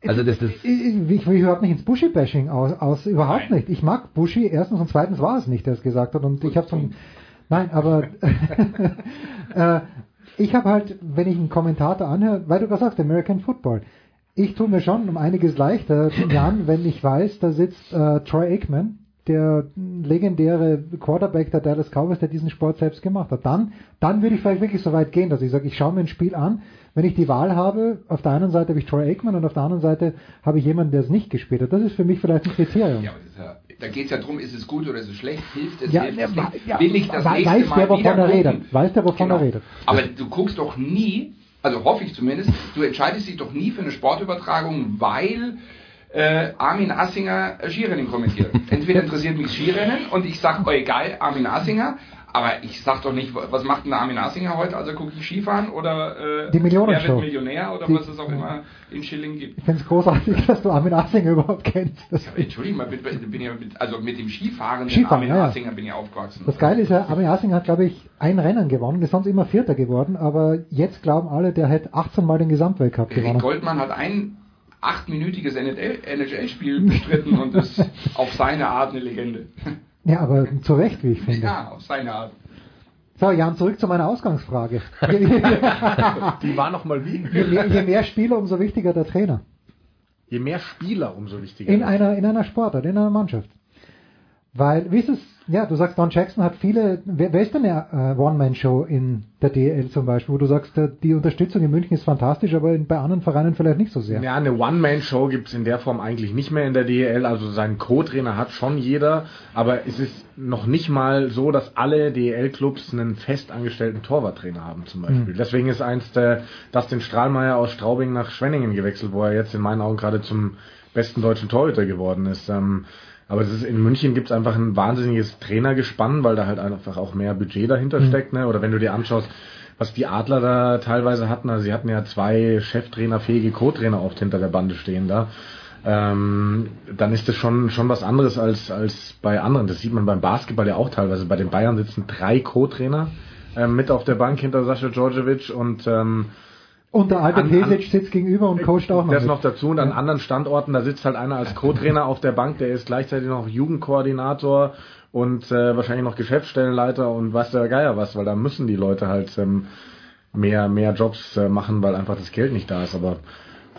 Also das, das ich, ich überhaupt nicht ins Buschi-Bashing aus, aus, überhaupt nicht. Ich mag Buschi, erstens und zweitens war es nicht, der es gesagt hat. Und ich habe von, nein, aber *laughs* äh, ich habe halt, wenn ich einen Kommentator anhöre, weil du gerade sagst, American Football, ich tue mir schon um einiges leichter, Jan, wenn ich weiß, da sitzt äh, Troy Aikman, der legendäre Quarterback der Dallas Cowboys, der diesen Sport selbst gemacht hat. Dann, dann würde ich vielleicht wirklich so weit gehen, dass ich sage, ich schaue mir ein Spiel an, wenn ich die Wahl habe, auf der einen Seite habe ich Troy Aikman und auf der anderen Seite habe ich jemanden, der es nicht gespielt hat. Das ist für mich vielleicht ein Kriterium. Ja, ja, da geht es ja darum, ist es gut oder ist es schlecht, hilft es, Ja, hilft ja, es nicht, will ich das nächste weiß Mal der, wovon er redet. Weiß der, wovon er Genau. redet. Aber du guckst doch nie, also hoffe ich zumindest, du entscheidest dich doch nie für eine Sportübertragung, weil äh, Armin Assinger Skirennen kommentiert. *laughs* Entweder interessiert mich Skirennen und ich sage, oh egal, Armin Assinger, Aber ich sag doch nicht, was macht denn Armin Asinger heute? Also gucke ich Skifahren oder äh, Die Millionenshow. Wer wird Millionär oder Die- was es auch immer in Schilling gibt? Ich finde es großartig, *laughs* dass du Armin Asinger überhaupt kennst. Das, Entschuldigung mal, bin, bin ja mit, also mit dem Skifahren, Skifahren, Armin ja, ja. Asinger bin ich aufgewachsen. das Geile ist ja, Armin Asinger hat, glaube ich, ein Rennen gewonnen, ist sonst immer Vierter geworden, aber jetzt glauben alle, der hätte 18 Mal den Gesamtweltcup Rick gewonnen. Goldmann hat ein achtminütiges NHL-Spiel bestritten und ist auf seine Art eine Legende. Ja, aber zu Recht, wie ich finde. Ja, auf seine Art. So, Jan, zurück zu meiner Ausgangsfrage. *laughs* Die war noch mal wie? je, mehr, je mehr Spieler, umso wichtiger der Trainer. Je mehr Spieler, umso wichtiger. In einer, in einer Sportart, in einer Mannschaft. Weil, wie ist es, ja, du sagst, Don Jackson hat viele, wer, wer ist denn eine äh, One-Man-Show in der DL zum Beispiel, wo du sagst, die Unterstützung in München ist fantastisch, aber in, bei anderen Vereinen vielleicht nicht so sehr. Ja, eine One-Man-Show gibt's in der Form eigentlich nicht mehr in der DEL. Also seinen Co-Trainer hat schon jeder, aber es ist noch nicht mal so, dass alle DEL-Clubs einen festangestellten Torwarttrainer haben zum Beispiel. Mhm. Deswegen ist einst äh, Dustin Strahlmeier aus Straubing nach Schwenningen gewechselt, wo er jetzt in meinen Augen gerade zum besten deutschen Torhüter geworden ist. Ähm, aber es ist, in München gibt's einfach ein wahnsinniges Trainergespann, weil da halt einfach auch mehr Budget dahinter Mhm. steckt. Ne? Oder wenn du dir anschaust, was die Adler da teilweise hatten, also sie hatten ja zwei Cheftrainerfähige Co-Trainer oft hinter der Bande stehen da. Ähm, dann ist das schon schon was anderes als als bei anderen. Das sieht man beim Basketball ja auch teilweise. Bei den Bayern sitzen drei Co-Trainer ähm, mit auf der Bank hinter Sascha Djordjevic und ähm, Und der alte An- Pesic sitzt gegenüber und coacht auch noch. das mit. noch dazu und an anderen Standorten, da sitzt halt einer als Co-Trainer auf der Bank, der ist gleichzeitig noch Jugendkoordinator und äh, wahrscheinlich noch Geschäftsstellenleiter und weiß der Geier was, weil da müssen die Leute halt ähm, mehr, mehr Jobs äh, machen, weil einfach das Geld nicht da ist. Aber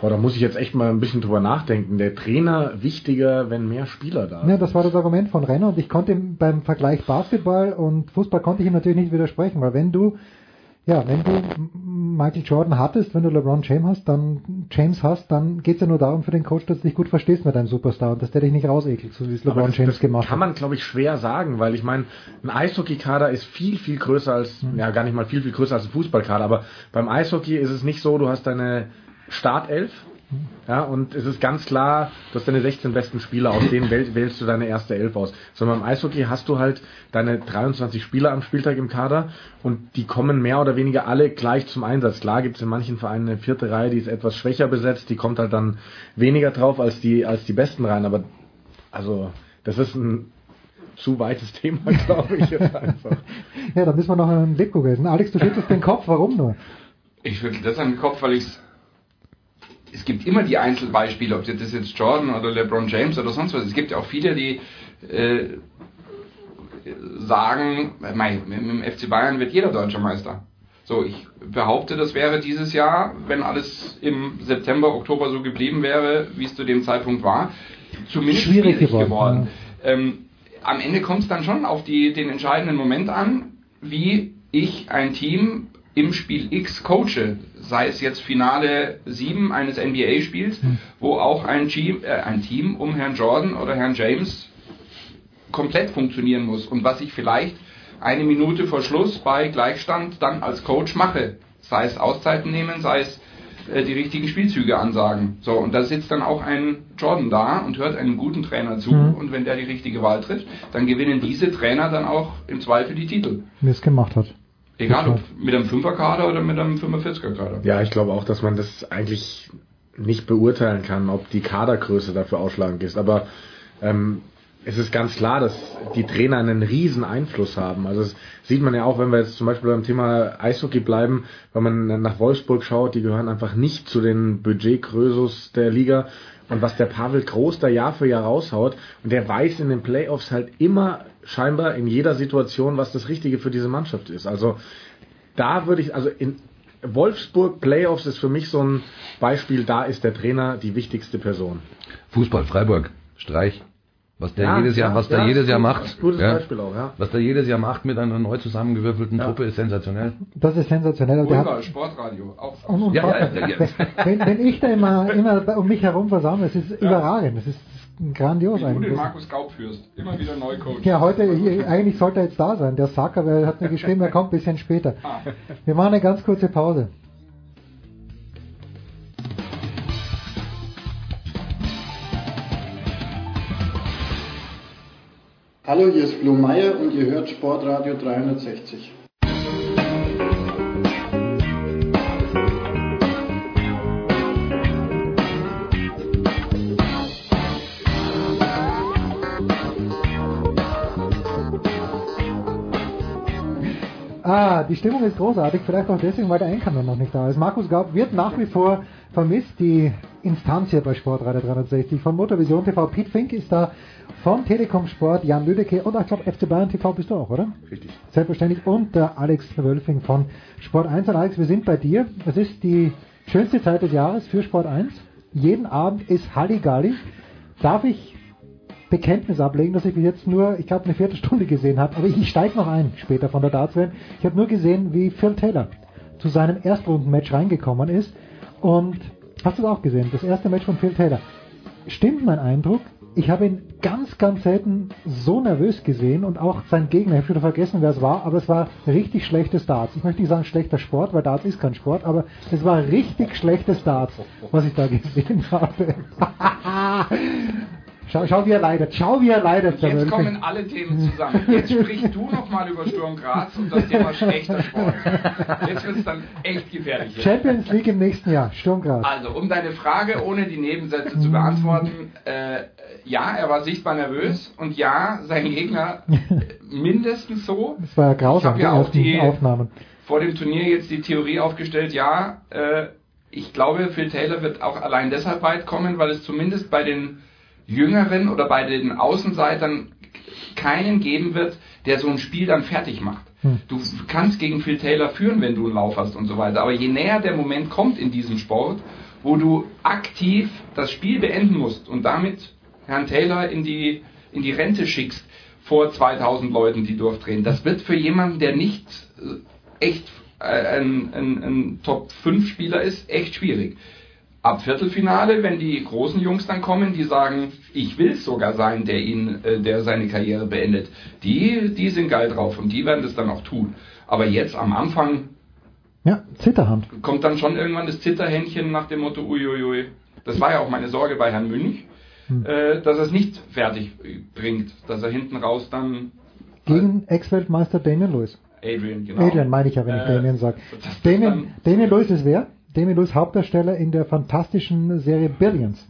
boah, da muss ich jetzt echt mal ein bisschen drüber nachdenken. Der Trainer wichtiger, wenn mehr Spieler da sind. Ja, das war das Argument von Renner und ich konnte ihm beim Vergleich Basketball und Fußball konnte ich ihm natürlich nicht widersprechen, weil wenn du ja, wenn du Michael Jordan hattest, wenn du LeBron James hast, dann James hast, dann geht's ja nur darum für den Coach, dass du dich gut verstehst mit deinem Superstar und dass der dich nicht rausekelt, so wie es LeBron das, James das gemacht kann hat. man, glaube ich, schwer sagen, weil ich meine, ein Eishockey-Kader ist viel, viel größer als, Mhm. ja gar nicht mal viel, viel größer als ein Fußballkader, aber beim Eishockey ist es nicht so, du hast deine Startelf. Ja, und es ist ganz klar, du hast deine 16 besten Spieler, aus denen wähl, wählst du deine erste Elf aus. Sondern beim Eishockey hast du halt deine 23 Spieler am Spieltag im Kader und die kommen mehr oder weniger alle gleich zum Einsatz. Klar gibt es in manchen Vereinen eine vierte Reihe, die ist etwas schwächer besetzt, die kommt halt dann weniger drauf als die, als die besten Reihen, aber also, das ist ein zu weites *laughs* Thema, glaube ich jetzt einfach. Ja, da müssen wir noch einen Lebkuchen essen. Alex, du schüttelst den Kopf, warum nur? Ich schüttel das an den Kopf, weil ich es gibt immer die Einzelbeispiele, ob das jetzt Jordan oder LeBron James oder sonst was. Es gibt ja auch viele, die äh, sagen, mei, mit dem FC Bayern wird jeder deutscher Meister. So, ich behaupte, das wäre dieses Jahr, wenn alles im September, Oktober so geblieben wäre, wie es zu dem Zeitpunkt war, zumindest Schwierig schwierig, geworden, geworden. Ähm, am Ende kommt es dann schon auf die, den entscheidenden Moment an, wie ich ein Team im Spiel X coache, sei es jetzt Finale 7 eines NBA-Spiels, wo auch ein Team, äh, ein Team um Herrn Jordan oder Herrn James komplett funktionieren muss und was ich vielleicht eine Minute vor Schluss bei Gleichstand dann als Coach mache, sei es Auszeiten nehmen, sei es äh, die richtigen Spielzüge ansagen. So, und da sitzt dann auch ein Jordan da und hört einem guten Trainer zu Mhm. und wenn der die richtige Wahl trifft, dann gewinnen diese Trainer dann auch im Zweifel die Titel. Wie es gemacht hat. Egal ob mit einem Fünferkader oder mit einem 45er-Kader. Ja, ich glaube auch, dass man das eigentlich nicht beurteilen kann, ob die Kadergröße dafür ausschlagend ist. Aber ähm, es ist ganz klar, dass die Trainer einen riesen Einfluss haben. Also das sieht man ja auch, wenn wir jetzt zum Beispiel beim Thema Eishockey bleiben, wenn man nach Wolfsburg schaut, die gehören einfach nicht zu den Budgetgrößos der Liga. Und was der Pavel Groß da Jahr für Jahr raushaut, und der weiß in den Playoffs halt immer scheinbar in jeder Situation, was das Richtige für diese Mannschaft ist. Also da würde ich, also in Wolfsburg Playoffs ist für mich so ein Beispiel, da ist der Trainer die wichtigste Person. Fußball, Freiburg, Streich. Was der Ja, jedes Jahr, ja, was der ja, jedes Jahr gut, macht, gutes ja, Beispiel auch, ja. was der jedes Jahr macht mit einer neu zusammengewürfelten Truppe, ist sensationell. Das ist sensationell. aber der Pulver, hat, Sportradio, auch. und, und Ja, ja, ja, ja. Wenn, wenn ich da immer, immer um mich herum versammle, es ist überragend. Es ist grandios Wie du den eigentlich. Markus Gaub führst. Immer wieder neu Coach. Ja, heute, hier, eigentlich sollte er jetzt da sein. Der Sack, aber er hat mir geschrieben, er kommt ein bisschen später. Ah. Wir machen eine ganz kurze Pause. Hallo, hier ist Flo Meyer und ihr hört Sportradio 360. Ah, die Stimmung ist großartig, vielleicht auch deswegen, weil der Einkanner noch nicht da ist. Markus Gaub wird nach wie vor vermisst, die Instanz hier bei Sportradio 360 von Motorvision TV. Pete Fink ist da von Telekom Sport, Jan Lüdecke und ich glaube FC Bayern TV bist du auch, oder? Richtig. Selbstverständlich. Und der Alex Wölfing von Sport 1. Und Alex, wir sind bei dir. Es ist die schönste Zeit des Jahres für Sport 1. Jeden Abend ist Halligalli. Darf ich Bekenntnis ablegen, dass ich bis jetzt nur, ich glaube, eine Viertelstunde gesehen habe, aber ich steige noch ein später von der Darts-WM. Ich habe nur gesehen, wie Phil Taylor zu seinem Erstrundenmatch reingekommen ist und hast du es auch gesehen, das erste Match von Phil Taylor. Stimmt mein Eindruck, ich habe ihn ganz, ganz selten so nervös gesehen und auch sein Gegner, ich habe schon vergessen, wer es war, aber es war richtig schlechtes Darts. Ich möchte nicht sagen schlechter Sport, weil Darts ist kein Sport, aber es war richtig schlechtes Darts, was ich da *laughs* gesehen habe. Schau, schau, wie er leidet. Schau, wie er leidet. Jetzt kommen alle Themen zusammen. Jetzt sprichst du nochmal über Sturm Graz und das Thema schlechter Sport. Jetzt wird es dann echt gefährlich. Champions League im nächsten Jahr. Sturm Graz. Also, um deine Frage ohne die Nebensätze zu beantworten. Äh, ja, er war sichtbar nervös und ja, sein Gegner mindestens so. Das war ja grausam, ich ja auch die Aufnahmen. vor dem Turnier jetzt die Theorie aufgestellt, ja, äh, ich glaube, Phil Taylor wird auch allein deshalb weit kommen, weil es zumindest bei den Jüngeren oder bei den Außenseitern keinen geben wird, der so ein Spiel dann fertig macht. Hm. Du kannst gegen Phil Taylor führen, wenn du einen Lauf hast und so weiter. Aber je näher der Moment kommt in diesem Sport, wo du aktiv das Spiel beenden musst und damit Herrn Taylor in die, in die Rente schickst vor 2000 Leuten, die durchdrehen, das wird für jemanden, der nicht äh, echt äh, ein, ein, ein Top-5-Spieler ist, echt schwierig ab Viertelfinale, wenn die großen Jungs dann kommen, die sagen, ich will sogar sein, der ihn, äh, der seine Karriere beendet, die, die sind geil drauf und die werden das dann auch tun. Aber jetzt am Anfang ja, Zitterhand. kommt dann schon irgendwann das Zitterhändchen nach dem Motto, uiuiui. Das war ja auch meine Sorge bei Herrn Münch, hm. äh, dass er es nicht fertig bringt, dass er hinten raus dann gegen Ex-Weltmeister Damien Lewis. Adrian, genau. Adrian meine ich ja, wenn ich äh, Damien sage. Damien, Damien Lewis ist wer? Damien Lewis Hauptdarsteller in der fantastischen Serie Billions.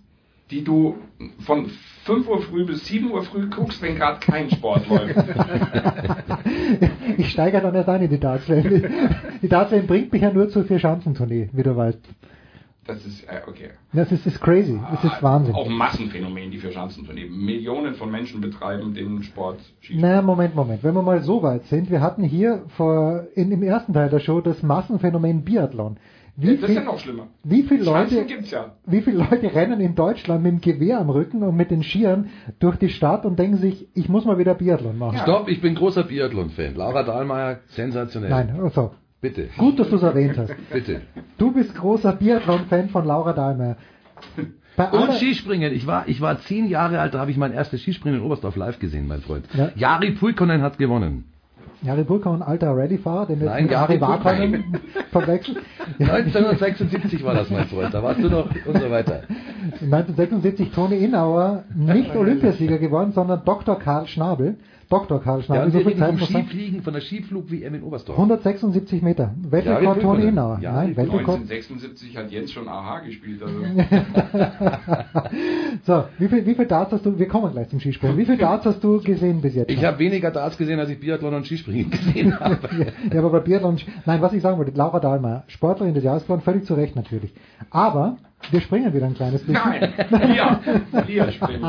Die du von 5 Uhr früh bis 7 Uhr früh guckst, wenn gerade kein Sport läuft. *laughs* ich steige dann erst ein in die Darts-WM. Die Darts-WM bringt mich ja nur zur Vier-Schanzentournee, wie du weißt. Das ist, äh, okay. Das ist, ist crazy. Das ist Wahnsinn. Auch Massenphänomen, die Vier-Schanzentournee. Millionen von Menschen betreiben den Sport. Na, Moment, Moment. Wenn wir mal so weit sind, wir hatten hier vor, in, im ersten Teil der Show das Massenphänomen Biathlon. Wie ja, das ist ja noch schlimmer. Wie viele, Leute, ja. wie viele Leute rennen in Deutschland mit dem Gewehr am Rücken und mit den Skiern durch die Stadt und denken sich, ich muss mal wieder Biathlon machen? Ja. Stopp, ich bin großer Biathlon-Fan. Laura Dahlmeier, sensationell. Nein, also. Bitte. Gut, dass du es erwähnt hast. *laughs* Bitte. Du bist großer Biathlon-Fan von Laura Dahlmeier. Bei und Skispringen. Ich war, ich war zehn Jahre alt, da habe ich mein erstes Skispringen in Oberstdorf live gesehen, mein Freund. Ja. Jari Puikonen hat gewonnen. Jari Burka ein alter Rallye-Fahrer, den wir Nein, Jari Warkonen *laughs* verwechseln. 1976 war das, mein Freund, da warst du noch und so weiter. 1976 Toni Innauer, nicht *laughs* Olympiasieger geworden, sondern Dr. Karl Schnabel. Dr. Karl Schnabel. Ja, so viel Zeit vom Skifliegen, von der Skiflug-WM in Oberstdorf. 176 Meter. Weltrekord Toni Innauer. Ja, Nein, Weltrekord. 1976 hat Jens schon AHA gespielt. Also. *laughs* so, wie viel, wie viel Darts hast du, wir kommen gleich zum Skispringen, wie viel Darts hast du gesehen bis jetzt? Ich habe weniger Darts gesehen, als ich Biathlon und Skispringen gesehen *laughs* habe. ja, aber bei Biathlon, nein, was ich sagen wollte, Laura Dahlmeier, Sportlerin des Jahres geworden, völlig zu Recht natürlich. Aber, wir springen wieder ein kleines bisschen. Nein, *laughs* ja, wir springen.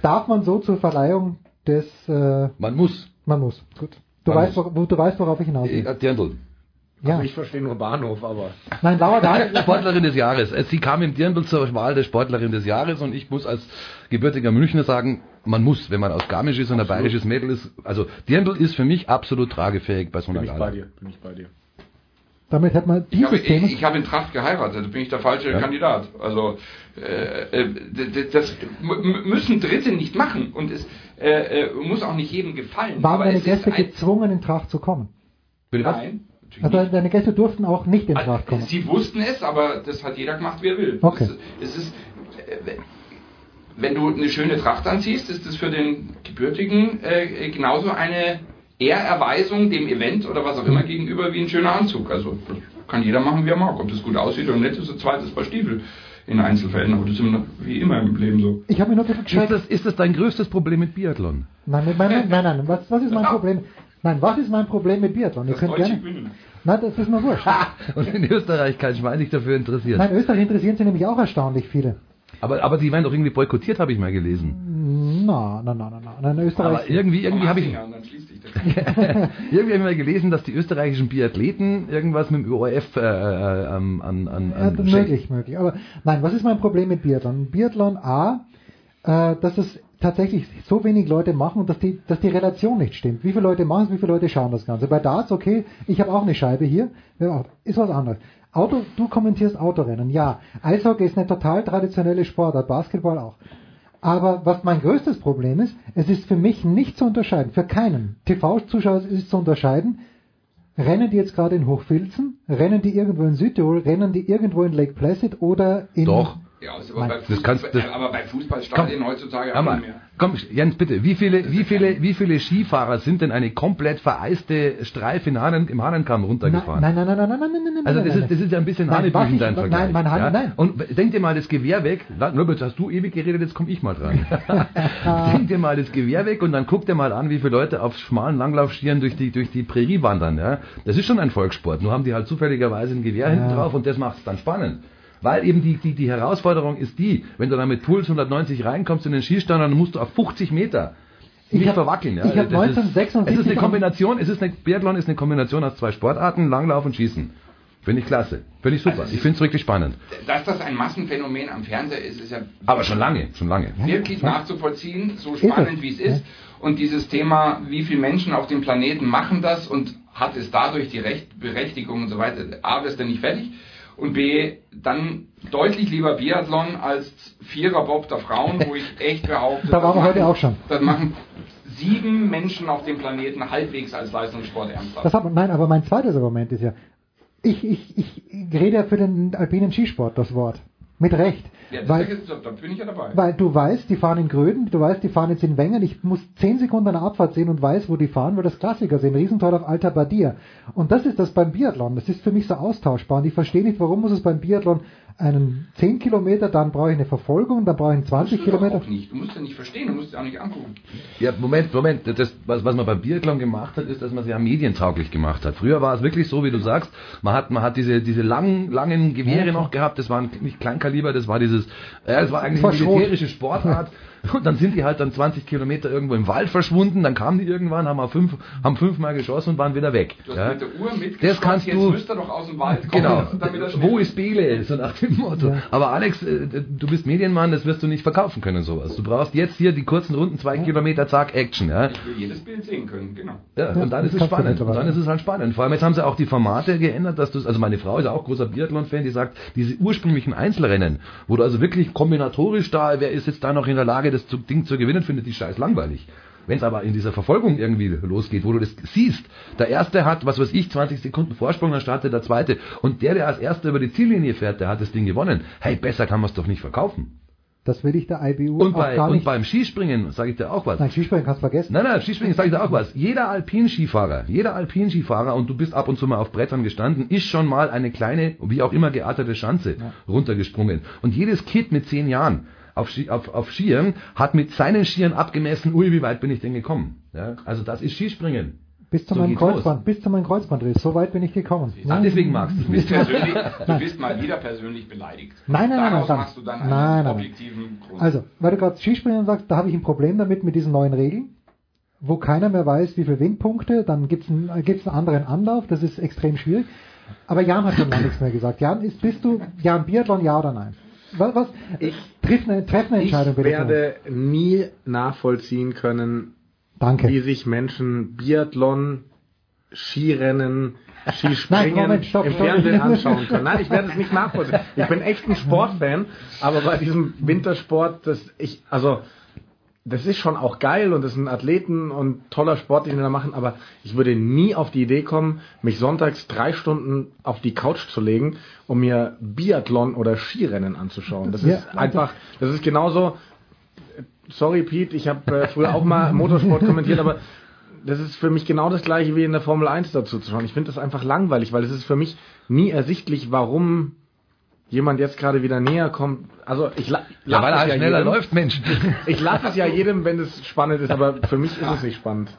Darf man so zur Verleihung des. Äh, man muss. Man muss. Gut. Du, man weißt, muss. du weißt, worauf ich hinaus will. Äh, Dirndl. Ja. Also ich verstehe nur Bahnhof, aber. Nein, Laura Dahl. *laughs* Sportlerin des Jahres. Äh, sie kam im Dirndl zur Wahl der Sportlerin des Jahres und ich muss als gebürtiger Münchner sagen, man muss, wenn man aus Garmisch ist und ein bayerisches Mädel ist. Also Dirndl ist für mich absolut tragefähig bei so einer Bin ich bei dir, bin ich bei dir. Damit hätte man dieses ich habe, Ich, ich habe in Tracht geheiratet, bin ich der falsche ja. Kandidat. Also äh, äh das müssen Dritte nicht machen und es äh, äh, muss auch nicht jedem gefallen. Waren deine Gäste gezwungen, in Tracht zu kommen? Nein. Also nicht. deine Gäste durften auch nicht in Tracht kommen. Sie wussten es, aber das hat jeder gemacht, wie er will. Okay. Es, ist, wenn du eine schöne Tracht anziehst, ist das für den Gebürtigen äh, genauso eine Ehrerweisung dem Event oder was auch immer gegenüber wie ein schöner Anzug. Also kann jeder machen, wie er mag. Ob das gut aussieht oder nicht, ist ein zweites Paar Stiefel in Einzelfällen. Aber das ist immer, wie immer im Leben so. Ich habe mir nur ein Ist das, ist das dein größtes Problem mit Biathlon? Nein, mit meinem, nein, nein, was, was ist mein Problem? Nein, was ist mein Problem mit Biathlon? Ihr Das könnt gerne. Gewinnen. Nein, das ist mir wurscht. *laughs* Und in Österreich kein Schwein sich dafür interessiert. Nein, Österreich interessieren sich nämlich auch erstaunlich viele. Aber, aber die werden doch irgendwie boykottiert, habe ich mal gelesen. Na, na, na, na, na. Nein, Österreich. Aber irgendwie, irgendwie habe ich, *laughs* irgendwie habe ich mal gelesen, dass die österreichischen Biathleten irgendwas mit dem ORF äh, äh, an, an, an, Ja, an möglich, möglich. Aber nein, was ist mein Problem mit Biathlon? Biathlon A, äh, dass es tatsächlich so wenig Leute machen und dass die, dass die Relation nicht stimmt. Wie viele Leute machen es, wie viele Leute schauen das Ganze? Bei Darts, okay, ich habe auch eine Scheibe hier, ist was anderes. Auto, du kommentierst Autorennen, ja. Eishockey ist eine total traditionelle Sportart, Basketball auch. Aber was mein größtes Problem ist, es ist für mich nicht zu unterscheiden, für keinen TV-Zuschauer ist es zu unterscheiden, rennen die jetzt gerade in Hochfilzen, rennen die irgendwo in Südtirol, rennen die irgendwo in Lake Placid oder in... Doch. Ja, ist aber Nein. bei, Das Fußball, kannst- das- aber bei Fußballstadien heutzutage auch Aber, nicht mehr. komm, Jens, bitte, wie viele, wie viele, wie viele Skifahrer sind denn eine komplett vereiste Streife in Hahnen, im Hahnenkamm runtergefahren? Nein, nein, nein, nein, nein, nein, nein, nein, Also nein, das nein, ist, das ist ja ein bisschen Nein, Hanebüchen ich- dein nein, Vergleich. mein Han- ja? nein. Und denk dir mal das Gewehr weg. Robert, hast du ewig geredet, jetzt komme ich mal dran. *laughs* denk dir mal das Gewehr weg und dann guck dir mal an, wie viele Leute auf schmalen Langlaufschieren durch die, durch die Prärie wandern. Ja? Das ist schon ein Volkssport. Nur haben die halt zufälligerweise ein Gewehr hinten Ja. drauf und das macht es dann spannend. Weil eben die, die, die Herausforderung ist die, wenn du dann mit Puls 190 reinkommst in den Skistand, dann musst du auf 50 Meter Ich nicht hab- verwackeln. Ja? ich hab Das ist- 1976 Es ist eine Kombination, es ist eine, Biathlon ist eine Kombination aus zwei Sportarten, Langlauf und Schießen. Finde ich klasse. Finde ich super. Also ich finde es wirklich spannend. Dass das ein Massenphänomen am Fernseher ist, ist ja Aber schon lange, schon lange. wirklich nachzuvollziehen, so Ist spannend wie es ist. Und dieses Thema, wie viele Menschen auf dem Planeten machen das und hat es dadurch die Recht, Berechtigung und so weiter, A, wirst du nicht fertig und B, dann deutlich lieber Biathlon als Vierer-Bob der Frauen, wo ich echt behaupte, Da waren wir heute machen- auch schon. Das machen sieben Menschen auf dem Planeten halbwegs als Leistungssport ernsthaft. Das hat, nein, aber mein zweites Argument ist ja, ich, ich, ich rede ja für den alpinen Skisport das Wort. Mit Recht. Ja, weil, ist, da bin ich ja dabei. weil du weißt, die fahren in Gröden, du weißt, die fahren jetzt in Wengen, ich muss 10 Sekunden eine Abfahrt sehen und weiß, wo die fahren, weil das Klassiker sehen, Riesentor auf Alta Badia. Und das ist das beim Biathlon, das ist für mich so austauschbar und ich verstehe nicht, warum muss es beim Biathlon einen 10 Kilometer, dann brauche ich eine Verfolgung, dann brauche ich einen 20 Musst du doch Kilometer. auch nicht. Du musst ja nicht verstehen, du musst ja auch nicht angucken. Ja, Moment, Moment. Das, was, was man beim Biathlon gemacht hat, ist, dass man es ja medientauglich gemacht hat. Früher war es wirklich so, wie du sagst, man hat, man hat diese, diese langen, langen Gewehre Ja. noch gehabt, das waren nicht Kleinkaliber, das war dieses, ja, das war eigentlich eine militärische Sportart. *laughs* *laughs* Und dann sind die halt dann 20 Kilometer irgendwo im Wald verschwunden, dann kamen die irgendwann, haben, fünf, haben fünfmal geschossen und waren wieder weg. Du hast Ja. mit der Uhr Das kannst jetzt du- müsst ihr doch aus dem Wald kommen, Genau. *laughs* Wo ist Bele? *laughs* So nach dem Motto. Ja. Aber Alex, äh, du bist Medienmann, das wirst du nicht verkaufen können, sowas. Du brauchst jetzt hier die kurzen Runden, zwei Kilometer, zack, Action. Ja. Ich will jedes Bild sehen können, genau. Ja, Ja, und dann ist es spannend. Und dann ist es halt spannend. Vor allem jetzt haben sie auch die Formate geändert, dass du, also meine Frau ist ja auch großer Biathlon-Fan, die sagt, diese ursprünglichen Einzelrennen, wo du also wirklich kombinatorisch da, wer ist jetzt da noch in der Lage, das Ding zu gewinnen, findet die scheiß langweilig. Wenn es aber in dieser Verfolgung irgendwie losgeht, wo du das siehst, der Erste hat, was weiß ich, 20 Sekunden Vorsprung, dann startet der Zweite. Und der, der als Erster über die Ziellinie fährt, der hat das Ding gewonnen. Hey, besser kann man es doch nicht verkaufen. Das will ich der IBU Und, auch bei, gar und nicht. beim Skispringen sage ich dir auch was. Nein, Skispringen kannst du vergessen. Nein, nein, Skispringen sage ich dir auch was. Jeder Alpinskifahrer, jeder Alpinskifahrer, und du bist ab und zu mal auf Brettern gestanden, ist schon mal eine kleine, wie auch immer geartete Schanze runtergesprungen. Und jedes Kind mit zehn Jahren auf, auf, auf Skiern hat mit seinen Skiern abgemessen, ui, wie weit bin ich denn gekommen? Ja, also das ist Skispringen. Bis zu So meinem geht's los. Kreuzband, bis zu meinem Kreuzbandriss. So weit bin ich gekommen. Ach, deswegen magst du bist, persönlich, du Nein. bist mal wieder persönlich beleidigt. Nein, nein, nein, Daraus nein, machst du dann nein, einen nein, nein. objektiven Grund. Also, weil du gerade Skispringen sagst, da habe ich ein Problem damit mit diesen neuen Regeln, wo keiner mehr weiß, wie viele Windpunkte, dann gibt es einen, gibt's einen anderen Anlauf, das ist extrem schwierig. Aber Jan hat schon lange nichts mehr gesagt. Jan, ist, bist du Jan Biathlon, ja oder nein? Was, was Ich- triff eine, treff eine Ich Entscheidung bitte. werde nie nachvollziehen können, Danke. wie sich Menschen Biathlon, Skirennen, Nein, Skispringen Moment, stopp, im stopp. Fernsehen *laughs* anschauen können. Nein, ich werde es nicht nachvollziehen. Ich bin echt ein Sportfan, aber bei diesem Wintersport, das ich, also das ist schon auch geil und das sind Athleten und toller Sport, den die da machen, aber ich würde nie auf die Idee kommen, mich sonntags drei Stunden auf die Couch zu legen, um mir Biathlon oder Skirennen anzuschauen. Das Ja, ist einfach, das ist genauso, sorry Pete, ich habe äh, früher auch mal Motorsport kommentiert, aber das ist für mich genau das gleiche wie in der Formel 1 dazu zu schauen. Ich finde das einfach langweilig, weil es ist für mich nie ersichtlich, warum jemand jetzt gerade wieder näher kommt. Also ich la Ja, weil er halt es schneller jedem. läuft, Mensch. *laughs* Ich lasse es ja jedem, wenn es spannend ist, aber für mich ist es nicht spannend.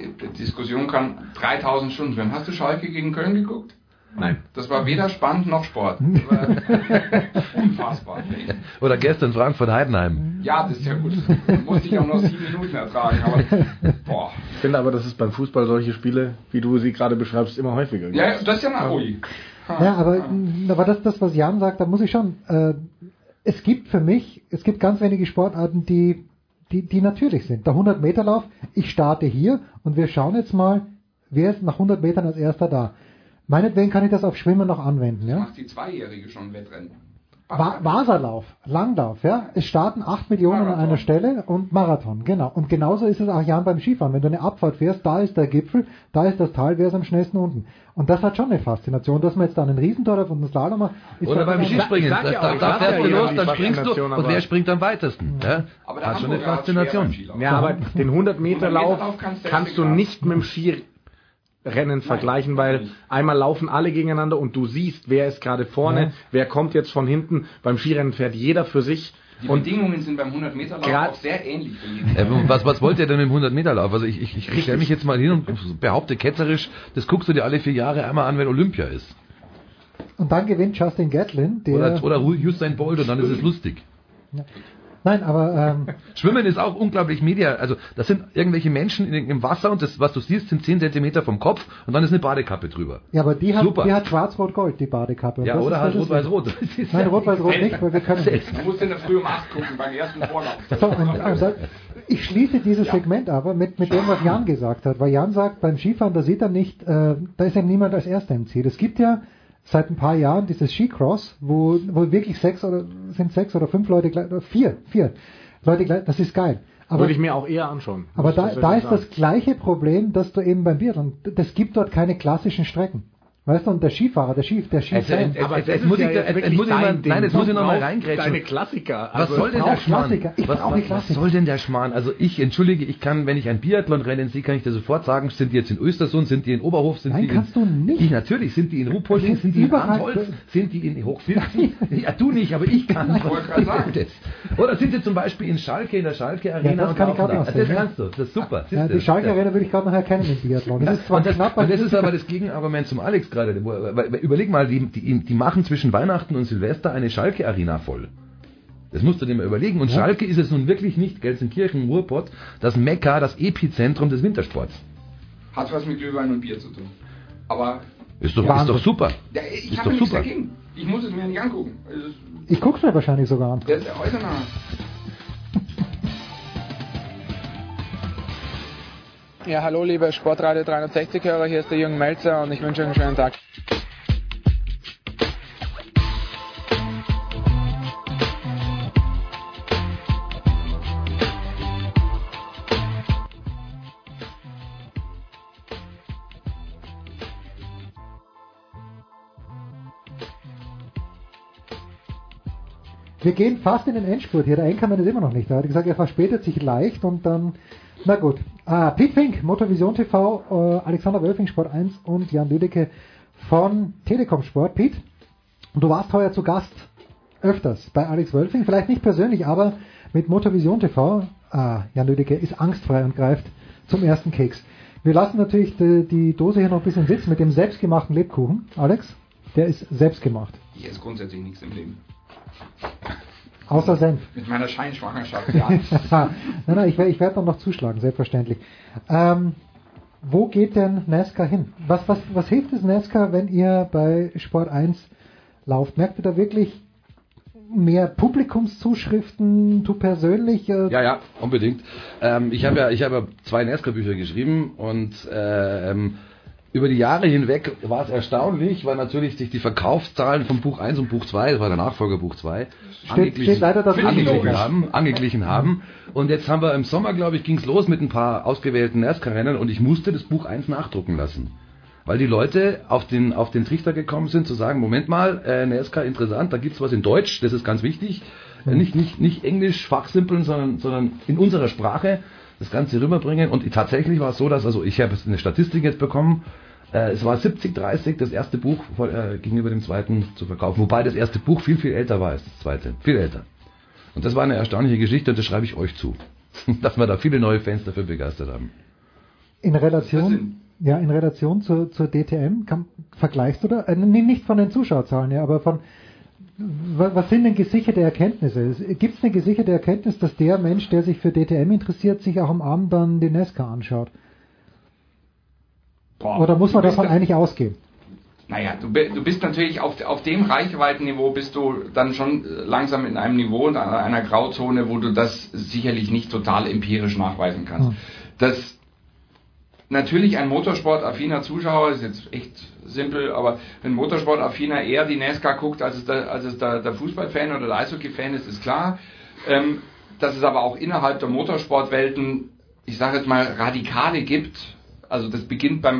Die Diskussion kann 3000 Stunden werden. Hast du Schalke gegen Köln geguckt? Nein. Das war weder spannend noch Sport. *laughs* *laughs* Unfassbar. Oder gestern Frankfurt-Heidenheim. Ja, das ist ja gut. Musste ich auch noch sieben Minuten ertragen. Aber boah. Ich finde aber, dass es beim Fußball solche Spiele, wie du sie gerade beschreibst, immer häufiger gibt. Ja, das ist ja mal ruhig. Ja, aber, aber das, das, was Jan sagt, da muss ich schon. Äh, es gibt für mich, es gibt ganz wenige Sportarten, die, die, die natürlich sind. Der 100-Meter-Lauf, ich starte hier und wir schauen jetzt mal, wer ist nach 100 Metern als erster da. Meinetwegen kann ich das auf Schwimmen noch anwenden. Ja? Macht die Zweijährige schon Wettrennen. Wa Waserlauf, Langlauf, ja. Es starten 8 Millionen an einer Stelle und Marathon, genau. Und genauso ist es auch Jan beim Skifahren. Wenn du eine Abfahrt fährst, da ist der Gipfel, da ist das Tal, wer ist am schnellsten unten. Und das hat schon eine Faszination, dass man jetzt dann einen Riesentorf und einen Slalom macht. ist Oder beim sag da, ja da, da fährst du los, dann springst du und wer springt am weitesten? Ja? Aber Hat schon eine Faszination. Ja, aber den 100 Meter Lauf 100 Meter Lauf kannst du nicht mit dem Skirennen vergleichen, weil einmal laufen alle gegeneinander und du siehst, wer ist gerade vorne, Ja. wer kommt jetzt von hinten. Beim Skirennen fährt jeder für sich. Die und Bedingungen sind beim 100 Meter Lauf Grad- auch sehr ähnlich. Äh, was, was wollt ihr denn im 100-Meter-Lauf? Also ich, ich, ich stelle mich jetzt mal hin und behaupte ketzerisch, das guckst du dir alle vier Jahre einmal an, wenn Olympia ist. Und dann gewinnt Justin Gatlin, der. Oder, oder Usain Bolt und dann ist es lustig. Nein, aber ähm, *laughs* Schwimmen ist auch unglaublich media. Also das sind irgendwelche Menschen in, im Wasser und das, was du siehst, sind 10 Zentimeter vom Kopf und dann ist eine Badekappe drüber. ja, aber die hat, Super. die hat Schwarz-Rot-Gold, die Badekappe. Und Ja, das oder ist halt Rot-Weiß-Rot. *laughs* Nein, ja- Rot-Weiß-Rot nicht, weil wir können. Du musst in der Früh um 8 gucken, beim ersten Vorlauf. *laughs* So, und, da, ich schließe dieses Segment aber mit, mit dem, was Jan gesagt hat, weil Jan sagt, beim Skifahren, da sieht er nicht, äh, da ist ja niemand als Erster im Ziel. Es gibt ja seit ein paar Jahren dieses Skicross, wo, wo wirklich sechs oder sind sechs oder fünf Leute gleich, vier, vier Leute gleich, das ist geil. Aber, Würde ich mir auch eher anschauen. aber da, da ist das sagen. gleiche Problem, dass du eben beim Biathlon, das gibt dort keine klassischen Strecken. Weißt du, und der Skifahrer, der Ski, der Also, Skifan, jetzt- jetzt- jetzt muss ich da- jetzt muss ich mal- nein, jetzt muss ich noch mal reingrätschen. Deine Klassiker. Was Also- soll denn der Schmarrn? Was, was, was soll denn der Schmarrn? Also ich, entschuldige, ich kann, wenn ich ein Biathlon-Rennen sehe, kann ich dir sofort sagen, sind die jetzt in Östersund, sind die in Oberhof, sind Nein, die kannst in... du nicht. Ich, natürlich, sind die in Ruhpolding, sind die in Überall- Antholz, sind die in Hochfilzen? *laughs* ja, du nicht, aber ich kann. Ich wollte gerade sagen. Das- Oder sind sie zum Beispiel in Schalke, in der Schalke-Arena? Ja, das kann ich gerade da? noch Das sehen, ja. kannst du, das ist super. ja, die? Schalke Ja. Arena würde ich gerade noch erkennen im Biathlon. Das ist zwar knapp, und das ist aber das Gegenargument zum Alex gerade. Überleg mal, die, die, die machen zwischen Weihnachten und Silvester eine Schalke-Arena voll. Das musst du dir mal überlegen. Und Ja. Schalke ist es nun wirklich nicht, Gelsenkirchen, Ruhrpott, das Mekka, das Epizentrum des Wintersports. Hat was mit Glühwein und Bier zu tun. Aber Ist doch, ist Wahnsinn. doch super. ja, ich Ist habe doch nichts super. dagegen. Ich muss es mir nicht angucken. Ist, Ich guck's mir wahrscheinlich sogar an. der ist der äußere Ja, hallo liebe Sportradio 360-Hörer, hier ist der Jürgen Melzer und ich wünsche euch einen schönen Tag. Wir gehen fast in den Endspurt hier. Der Enkermann ist immer noch nicht da. Er hat gesagt, er verspätet sich leicht und dann, na gut. Ah, Pete Fink, Motorvision TV, äh, Alexander Wölfing, Sport 1 und Jan Lüdecke von Telekom Sport. Pete, du warst heuer zu Gast öfters bei Alex Wölfing, vielleicht nicht persönlich, aber mit Motorvision TV. Ah, Jan Lüdecke ist angstfrei und greift zum ersten Keks. Wir lassen natürlich die, die Dose hier noch ein bisschen sitzen mit dem selbstgemachten Lebkuchen. Alex, der ist selbstgemacht. Hier ist grundsätzlich nichts im Leben. Außer Senf. Mit meiner Scheinschwangerschaft, ja. *laughs* nein, nein, ich, ich werde dann noch zuschlagen, selbstverständlich. Ähm, wo geht denn NASCAR hin? Was, was, was hilft es NASCAR, wenn ihr bei Sport 1 lauft? Merkt ihr da wirklich mehr Publikumszuschriften, du persönlich? Äh, Ja, ja, unbedingt. Ähm, ich habe ja, ich habe ja zwei NASCAR-Bücher geschrieben und äh, ähm, über die Jahre hinweg war es erstaunlich, weil natürlich sich die Verkaufszahlen von Buch 1 und Buch 2, das war der Nachfolger Buch 2, Steht- steht leider angeglichen haben, angeglichen haben. Und jetzt haben wir im Sommer, glaube ich, ging es los mit ein paar ausgewählten NASCAR-Rennen und ich musste das Buch 1 nachdrucken lassen. Weil die Leute auf den, auf den Trichter gekommen sind, zu sagen, Moment mal, äh, NASCAR interessant, da gibt's was in Deutsch, das ist ganz wichtig. Äh, Nicht, nicht, nicht Englisch fachsimpeln, sondern, sondern in unserer Sprache das Ganze rüberbringen. Und tatsächlich war es so, dass, also ich habe eine Statistik jetzt bekommen, äh, es war 70-30 das erste Buch äh, gegenüber dem zweiten zu verkaufen. Wobei das erste Buch viel, viel älter war als das zweite. Viel älter. Und das war eine erstaunliche Geschichte und das schreibe ich euch zu. *laughs* Dass wir da viele neue Fans dafür begeistert haben. In Relation, ja, in Relation zur, zur DTM, kann, vergleichst du da, äh, nicht von den Zuschauerzahlen, ja, aber von, wa- was sind denn gesicherte Erkenntnisse? Gibt es eine gesicherte Erkenntnis, dass der Mensch, der sich für DTM interessiert, sich auch am Abend dann die Nesca anschaut? Boah, Oder muss man davon da- eigentlich ausgehen? Naja, du, du bist natürlich auf, auf dem Reichweitenniveau bist du dann schon äh, langsam in einem Niveau und einer einer Grauzone, wo du das sicherlich nicht total empirisch nachweisen kannst. Dass natürlich ein motorsportaffiner Zuschauer, ist jetzt echt simpel, aber ein motorsportaffiner eher die NASCAR guckt, als es, der, als es der, der Fußballfan oder der Eishockey-Fan ist, ist klar. Ähm, dass es aber auch innerhalb der Motorsportwelten, ich sage jetzt mal, Radikale gibt. Also das beginnt bei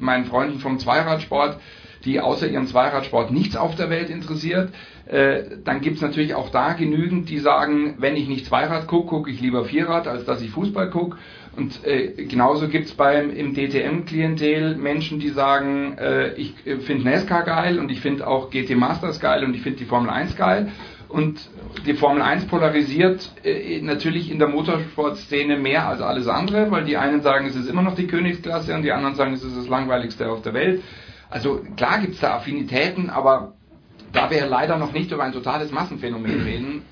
meinen Freunden vom Zweiradsport, die außer ihrem Zweiradsport nichts auf der Welt interessiert. Äh, dann gibt es natürlich auch da genügend, die sagen, wenn ich nicht Zweirad gucke, gucke ich lieber Vierrad, als dass ich Fußball gucke. Und äh, genauso gibt es im DTM-Klientel Menschen, die sagen, äh, ich äh, finde NASCAR geil und ich finde auch GT Masters geil und ich finde die Formel 1 geil. Und die Formel 1 polarisiert äh, natürlich in der Motorsportszene mehr als alles andere, weil die einen sagen, es ist immer noch die Königsklasse und die anderen sagen, es ist das langweiligste auf der Welt. Also klar gibt es da Affinitäten, aber da wir leider noch nicht über ein totales Massenphänomen reden,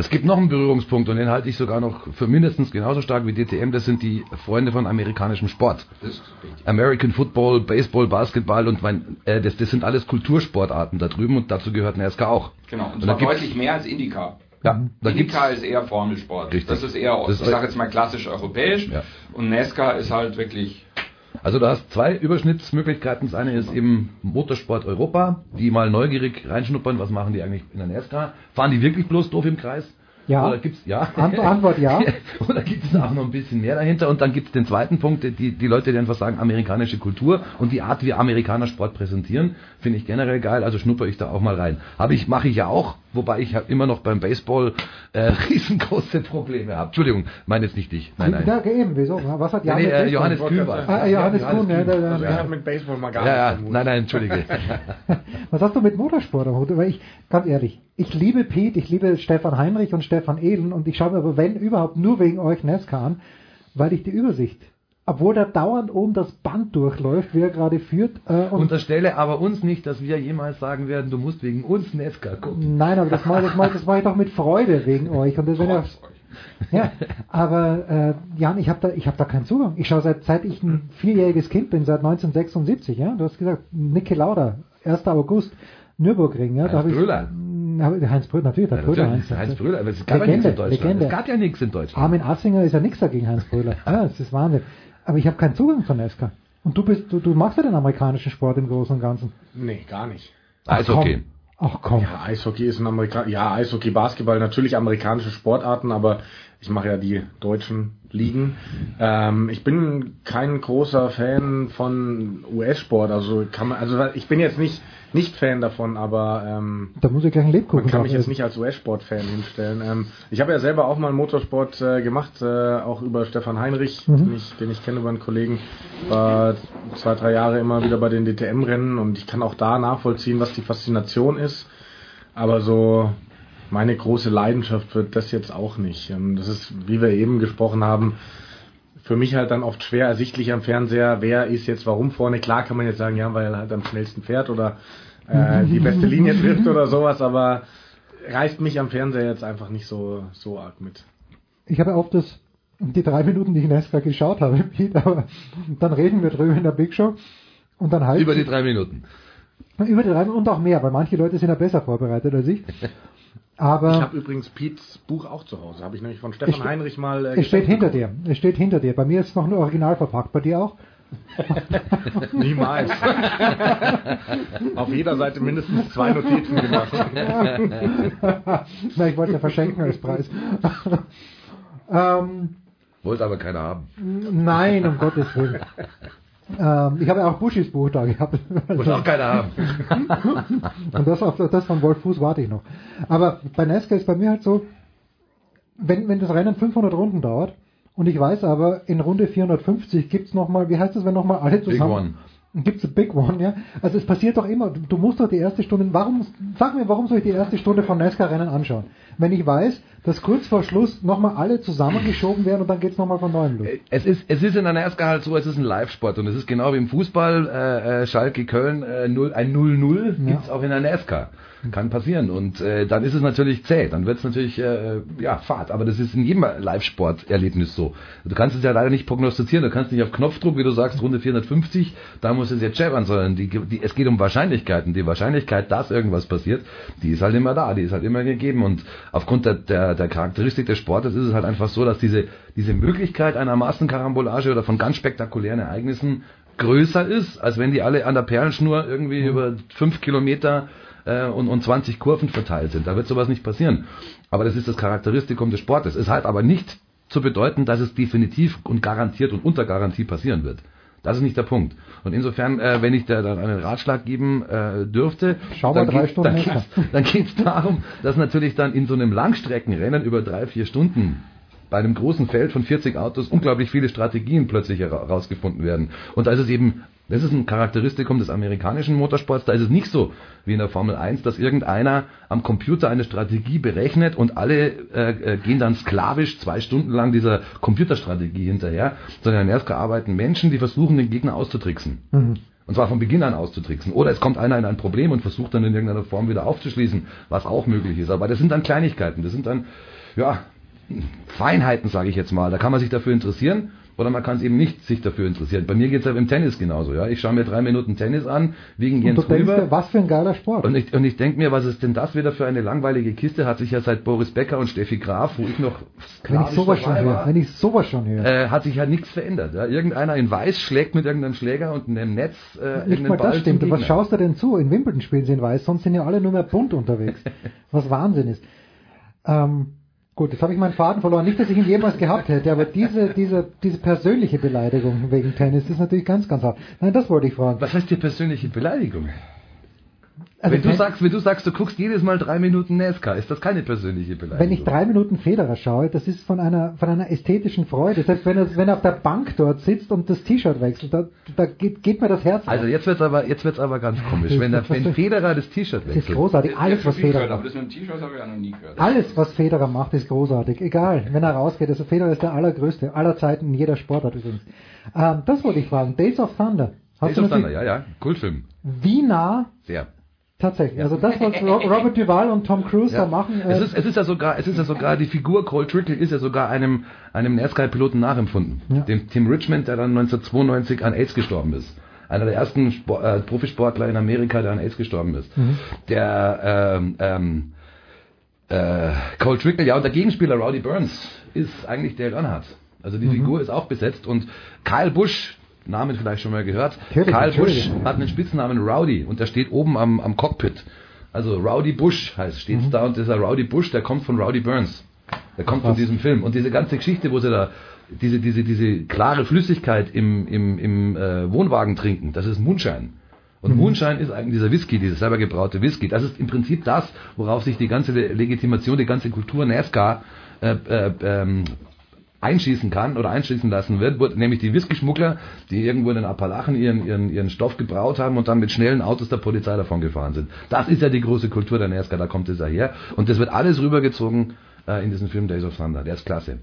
Es gibt noch einen Berührungspunkt und den halte ich sogar noch für mindestens genauso stark wie DTM. Das sind die Freunde von amerikanischem Sport. American Football, Baseball, Basketball und mein, äh, das, das sind alles Kultursportarten da drüben und dazu gehört NASCAR auch. Genau, und zwar da deutlich mehr als IndyCar. Ja, da gibt's, IndyCar ist eher Formelsport. Richtig. Das ist eher, Das ist- ich sage jetzt mal klassisch europäisch. Ja. Und NASCAR ist halt wirklich also du hast zwei Überschnittsmöglichkeiten. Das eine ist eben Motorsport Europa, die mal neugierig reinschnuppern, was machen die eigentlich in der NASCAR? Fahren die wirklich bloß doof im Kreis? Ja. Oder gibt's, ja. Ant- Antwort ja. *laughs* Oder gibt es auch noch ein bisschen mehr dahinter? Und dann gibt es den zweiten Punkt, die, die Leute, die einfach sagen, amerikanische Kultur und die Art, wie Amerikaner Sport präsentieren, finde ich generell geil, also schnupper ich da auch mal rein. Habe ich, mache ich ja auch, wobei ich hab immer noch beim Baseball äh, *laughs* riesengroße Probleme habe. Entschuldigung, meine jetzt nicht dich. Nein, nein. Ja, eben, wieso? Was hat Nee, Jan nee, mit äh? Johannes Kühn war. Ah, Johannes Johannes Kuhn, ja, Kühn. der, der, Also habe mit Baseball mal gar Ja, nichts ja, nein, nein, entschuldige. *laughs* *laughs* Was hast du mit Motorsport am Hut? Weil ich, ganz ehrlich, ich liebe Pete, ich liebe Stefan Heinrich und Stefan Ehlen und ich schaue mir aber, wenn überhaupt, nur wegen euch NASCAR an, weil ich die Übersicht, obwohl da dauernd oben das Band durchläuft, wie er gerade führt. Äh, und Unterstelle aber uns nicht, dass wir jemals sagen werden, du musst wegen uns NASCAR gucken. Nein, aber das mache das mach, das mach ich doch mit Freude wegen euch. Und das, wenn ja, aber äh, Jan, ich habe da, ich habe da keinen Zugang. Ich schaue seit, seit ich ein vierjähriges Kind bin, seit 1976. Ja, du hast gesagt, Niki Lauda, 1. August, Nürburgring. Ja, Heinz Brüller. Heinz Brüller, natürlich, der Ja, Brüller Heinz. Heinz Brüller, aber es gab ja Legende, nichts in Deutschland. Legende. Es gab ja nichts in Deutschland. Armin Assinger ist ja nichts dagegen Heinz Brüller. *laughs* Ja, das ist Wahnsinn. Aber ich habe keinen Zugang zu NASCAR. Und du bist, du, du machst ja den amerikanischen Sport im Großen und Ganzen. Nee, gar nicht. Eishockey. Ach komm. Ja, Eishockey ist ein Amerika ja, Eishockey, Basketball, natürlich amerikanische Sportarten, aber ich mache ja die deutschen Ligen. Ähm, ich bin kein großer Fan von US-Sport, also kann man, also ich bin jetzt nicht nicht Fan davon, aber ähm, Da muss ich gleich einen Lebkuchen man kann mich jetzt nicht als US-Sport-Fan hinstellen. Ähm, ich habe ja selber auch mal Motorsport äh, gemacht, äh, auch über Stefan Heinrich, Mhm. den, ich, den ich kenne über einen Kollegen. War zwei, drei Jahre immer wieder bei den DTM-Rennen und ich kann auch da nachvollziehen, was die Faszination ist. Aber so meine große Leidenschaft wird das jetzt auch nicht. Ähm, das ist, wie wir eben gesprochen haben, für mich halt dann oft schwer ersichtlich am Fernseher, wer ist jetzt warum vorne. Klar kann man jetzt sagen, ja, weil er halt am schnellsten fährt oder äh, die *laughs* beste Linie trifft oder sowas, aber reißt mich am Fernseher jetzt einfach nicht so, so arg mit. Ich habe oft das, die drei Minuten, die ich NASCAR geschaut habe, Pete, aber dann reden wir drüber in der Big Show. Und dann halt. Über die drei Minuten. Über die drei Minuten und auch mehr, weil manche Leute sind ja besser vorbereitet als ich. *laughs* Aber. Ich habe übrigens Pete's Buch auch zu Hause. Habe ich nämlich von Stefan Heinrich mal. Äh, es steht hinter dir. Es steht hinter dir. Bei mir ist es noch nur original verpackt. Bei dir auch? *laughs* Niemals. *laughs* Auf jeder Seite mindestens zwei Notizen gemacht. *laughs* Na, ich wollte ja verschenken als Preis. ähm, Wollte aber keiner haben. nein, um Gottes Willen. Ähm, ich habe ja auch Bushis Buch da gehabt. Muss auch keiner haben. *laughs* Und das, auf, das von Wolf Fuß warte ich noch. Aber bei Nesca ist bei mir halt so, wenn, wenn das Rennen 500 Runden dauert und ich weiß aber, in Runde 450 gibt's noch mal, wie heißt das, wenn noch mal alle zusammen... Gibt's a Big One, ja? Also es passiert doch immer, du, musst doch die erste Stunde, warum, sag mir, warum soll ich die erste Stunde von NASCAR-Rennen anschauen? Wenn ich weiß, dass kurz vor Schluss nochmal alle zusammengeschoben werden und dann geht's nochmal von neuem los. Es ist, es ist in der NASCAR halt so, es ist ein Live-Sport und es ist genau wie im Fußball, äh, äh, Schalke Köln, äh, 0, ein 0-0 gibt's auch in der NASCAR. Kann passieren. Und äh, dann ist es natürlich zäh, dann wird's natürlich äh, ja Fahrt, aber das ist in jedem Live-Sport-Erlebnis so. Du kannst es ja leider nicht prognostizieren, du kannst nicht auf Knopfdruck, wie du sagst, Runde 450, da muss es jetzt scheppern, sondern die, die, es geht um Wahrscheinlichkeiten. Die Wahrscheinlichkeit, dass irgendwas passiert, die ist halt immer da, die ist halt immer gegeben. Und aufgrund der, der, der Charakteristik des Sportes ist es halt einfach so, dass diese, diese Möglichkeit einer Massenkarambolage oder von ganz spektakulären Ereignissen größer ist, als wenn die alle an der Perlenschnur irgendwie über fünf Kilometer äh, und, und 20 Kurven verteilt sind. Da wird sowas nicht passieren. Aber das ist das Charakteristikum des Sportes. Es hat aber nicht zu bedeuten, dass es definitiv und garantiert und unter Garantie passieren wird. Das ist nicht der Punkt. Und insofern, äh, wenn ich da dann einen Ratschlag geben äh, dürfte, Schau dann drei geht's- Stunden dann Meter. geht's- dann geht es darum, dass natürlich dann in so einem Langstreckenrennen über drei, vier Stunden bei einem großen Feld von 40 Autos unglaublich viele Strategien plötzlich hera- herausgefunden werden. Und da ist es eben, das ist ein Charakteristikum des amerikanischen Motorsports, da ist es nicht so wie in der Formel 1, dass irgendeiner am Computer eine Strategie berechnet und alle äh, äh, gehen dann sklavisch zwei Stunden lang dieser Computerstrategie hinterher, sondern erst arbeiten Menschen, die versuchen, den Gegner auszutricksen. Mhm. Und zwar von Beginn an auszutricksen. Oder es kommt einer in ein Problem und versucht dann in irgendeiner Form wieder aufzuschließen, was auch möglich ist. Aber das sind dann Kleinigkeiten, das sind dann, ja, Feinheiten, sage ich jetzt mal. Da kann man sich dafür interessieren oder man kann es eben nicht sich dafür interessieren. Bei mir geht es ja im Tennis genauso. Ja, Ich schaue mir drei Minuten Tennis an, wegen Jens Rüber. dir, was für ein geiler Sport. Und ich, und ich denke mir, was ist denn das wieder für eine langweilige Kiste? Hat sich ja seit Boris Becker und Steffi Graf, wo ich noch Wenn ich sowas schon höre, wenn ich sowas schon höre. äh, hat sich halt nichts verändert. Ja? Irgendeiner in Weiß schlägt mit irgendeinem Schläger und einem Netz äh, Nicht mal Ball das stimmt. Was schaust du denn zu? In Wimbledon spielen sie in Weiß, sonst sind ja alle nur mehr bunt unterwegs. *laughs* Was Wahnsinn ist. Ähm, gut, jetzt habe ich meinen Faden verloren. Nicht, dass ich ihn jemals gehabt hätte, aber diese, diese, diese persönliche Beleidigung wegen Tennis ist natürlich ganz, ganz hart. Nein, das wollte ich fragen. Was heißt die persönliche Beleidigung? Also wenn, du sagst, wenn du sagst, du guckst jedes Mal drei Minuten NASCAR, ist das keine persönliche Beleidigung. Wenn ich drei Minuten Federer schaue, das ist von einer, von einer ästhetischen Freude. Selbst wenn er, wenn er auf der Bank dort sitzt und das T-Shirt wechselt, da, da geht, geht mir das Herz also jetzt wird's aber jetzt wird's aber ganz komisch, wenn, der, wenn Federer das T-Shirt Das ist wechselt. großartig. Alles, was Federer aber macht. das mit dem T-Shirt habe ich auch noch nie gehört. Alles, was Federer macht, ist großartig. Egal, wenn er rausgeht. Also Federer ist der allergrößte aller Zeiten in jeder Sportart übrigens. Ähm, das wollte ich fragen. Days of Thunder. Days du of Thunder, ja, ja, Kultfilm. Wie nah Sehr. Tatsächlich? Also das, was Ro- *laughs* Robert Duval und Tom Cruise Ja. da machen. äh, Es ist, es ist ja sogar, es ist ja sogar, die Figur Cole Trickle ist ja sogar einem, einem NASCAR-Piloten nachempfunden. Ja. Dem Tim Richmond, der dann 1992 an AIDS gestorben ist. Einer der ersten Spor äh, Profisportler in Amerika, der an AIDS gestorben ist. Mhm. Der, ähm, ähm, äh, Cole Trickle, ja, und der Gegenspieler Rowdy Burns ist eigentlich Dale Earnhardt. Also die Mhm. Figur ist auch besetzt und Kyle Busch, Namen vielleicht schon mal gehört, Natürlich, Kyle natürlich. Busch hat einen Spitznamen Rowdy und der steht oben am, am Cockpit. Also Rowdy Bush heißt, steht's Mhm. da und dieser Rowdy Bush, der kommt von Rowdy Burns. Der kommt von was. diesem Film. Und diese ganze Geschichte, wo sie da diese, diese, diese klare Flüssigkeit im, im, im äh, Wohnwagen trinken, das ist Moonshine. Und Mhm. Moonshine ist eigentlich dieser Whisky, dieses selber gebraute Whisky. Das ist im Prinzip das, worauf sich die ganze Le- Legitimation, die ganze Kultur NASCAR äh, äh, ähm, einschießen kann oder einschießen lassen wird, nämlich die Whisky-Schmuggler, die irgendwo in den Appalachen ihren, ihren, ihren Stoff gebraut haben und dann mit schnellen Autos der Polizei davon gefahren sind. Das ist ja die große Kultur der NASCAR, da kommt es ja her. Und das wird alles rübergezogen äh, in diesen Film Days of Thunder. Der ist klasse.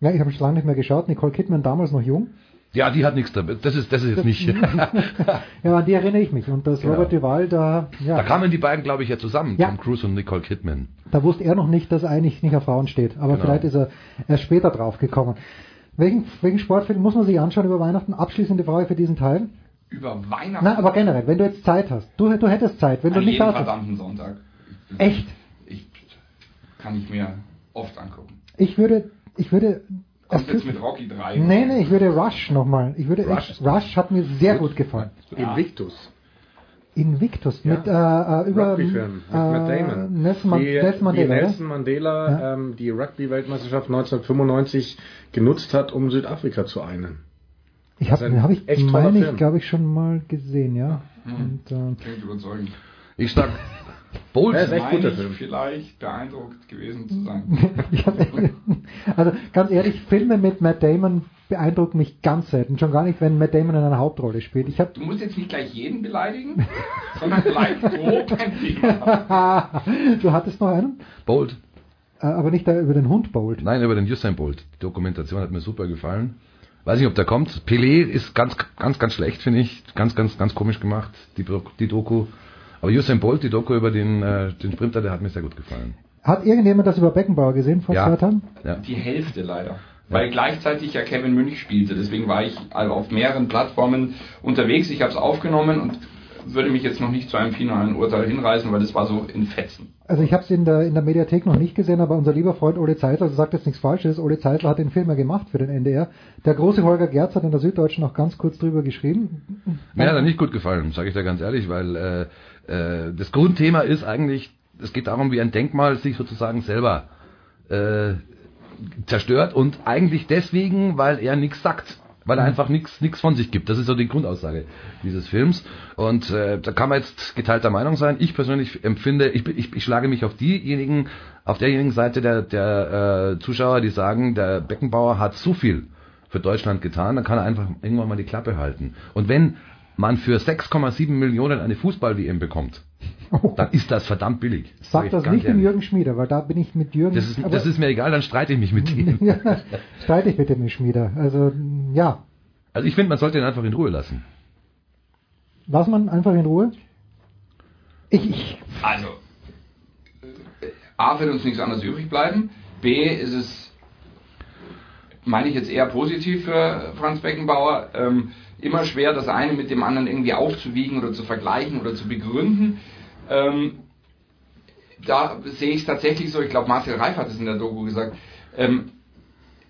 ja, ich habe schon lange nicht mehr geschaut. Nicole Kidman damals noch jung. Ja, die hat nichts damit. Das ist, das ist jetzt nicht. Ja, an die erinnere ich mich. Und dass Genau. Robert Duval da, ja, Da kamen die beiden, glaube ich, ja zusammen. Ja. Tom Cruise und Nicole Kidman. da wusste er noch nicht, dass er eigentlich nicht auf Frauen steht. Aber Genau. vielleicht ist er erst später drauf gekommen. Welchen, welchen Sportfilm muss man sich anschauen über Weihnachten? Abschließende Frage für diesen Teil. Über Weihnachten. Nein, aber generell, wenn du jetzt Zeit hast. Du, du hättest Zeit, wenn du An nicht jedem da bist. verdammten Sonntag. Echt? Ich, kann ich mir oft angucken. Ich würde, ich würde. Kommt jetzt mit Rocky 3. Nee, nee, ich würde Rush nochmal. Ich würde Rush echt, Rush hat mir sehr gut gefallen. Invictus. Invictus mit äh, äh, über Rugby-Film mit äh, Matt Damon. Nelson, Man die, Nelson Mandela. die oder? Nelson Mandela ähm, die Rugby-Weltmeisterschaft 1995 genutzt hat, um Südafrika zu einen. Ich habe hab ich, echt meine ich, glaube ich, schon mal gesehen, ja. Hm. Und, äh, Klingt überzeugend. Ich sag Bolt. Ja, vielleicht beeindruckt gewesen zu sein. *laughs* Also ganz ehrlich, Filme mit Matt Damon beeindrucken mich ganz selten. Schon gar nicht, wenn Matt Damon in einer Hauptrolle spielt. Ich habe Du musst jetzt nicht gleich jeden beleidigen, *laughs* sondern gleich grob ein Thema. *laughs* du hattest noch einen, Bolt. äh, aber nicht über den Hund Bolt. Nein, über den Usain Bolt. Die Dokumentation hat mir super gefallen. Weiß nicht, ob der kommt. Pelé ist ganz, ganz, ganz schlecht, finde ich. Ganz, ganz, ganz komisch gemacht, die, die Doku. Aber Usain Bolt, die Doku über den, äh, den Sprinter, der hat mir sehr gut gefallen. Hat irgendjemand das über Beckenbauer gesehen vor Ja. zwei Tagen? Ja. Die Hälfte leider. Weil gleichzeitig ja Kevin Münch spielte. Deswegen war ich also auf mehreren Plattformen unterwegs. Ich habe es aufgenommen und würde mich jetzt noch nicht zu einem finalen Urteil hinreißen, weil das war so in Fetzen. Also ich habe es in der, in der Mediathek noch nicht gesehen, aber unser lieber Freund Ole Zeitler, also sagt jetzt nichts Falsches, Ole Zeitler hat den Film ja gemacht für den NDR. Der große Holger Gerz hat in der Süddeutschen noch ganz kurz drüber geschrieben. Mir hat er nicht gut gefallen, sage ich dir ganz ehrlich, weil äh, äh, das Grundthema ist eigentlich, es geht darum, wie ein Denkmal sich sozusagen selber äh, zerstört und eigentlich deswegen, weil er nichts sagt. Weil er einfach nichts nichts von sich gibt. Das ist so die Grundaussage dieses Films. Und äh, da kann man jetzt geteilter Meinung sein. Ich persönlich empfinde, ich, ich, ich schlage mich auf diejenigen, auf derjenigen Seite der, der äh, Zuschauer, die sagen, der Beckenbauer hat so viel für Deutschland getan, dann kann er einfach irgendwann mal die Klappe halten. Und wenn man für 6,7 Millionen eine Fußball-WM bekommt, dann ist das verdammt billig. Sag das nicht dem. Jürgen Schmieder, weil da bin ich mit Jürgen. Das ist, aber- das ist mir egal, dann streite ich mich mit ihm. *laughs* streite ich mit dem Schmieder. Also ja, Also ich finde, man sollte ihn einfach in Ruhe lassen. lass man einfach in Ruhe. Ich, ich Also, A wird uns nichts anderes übrig bleiben. B ist es, meine ich jetzt eher positiv für Franz Beckenbauer, ähm, immer schwer, das eine mit dem anderen irgendwie aufzuwiegen oder zu vergleichen oder zu begründen. Ähm, da sehe ich es tatsächlich so, ich glaube Marcel Reif hat es in der Doku gesagt, ähm,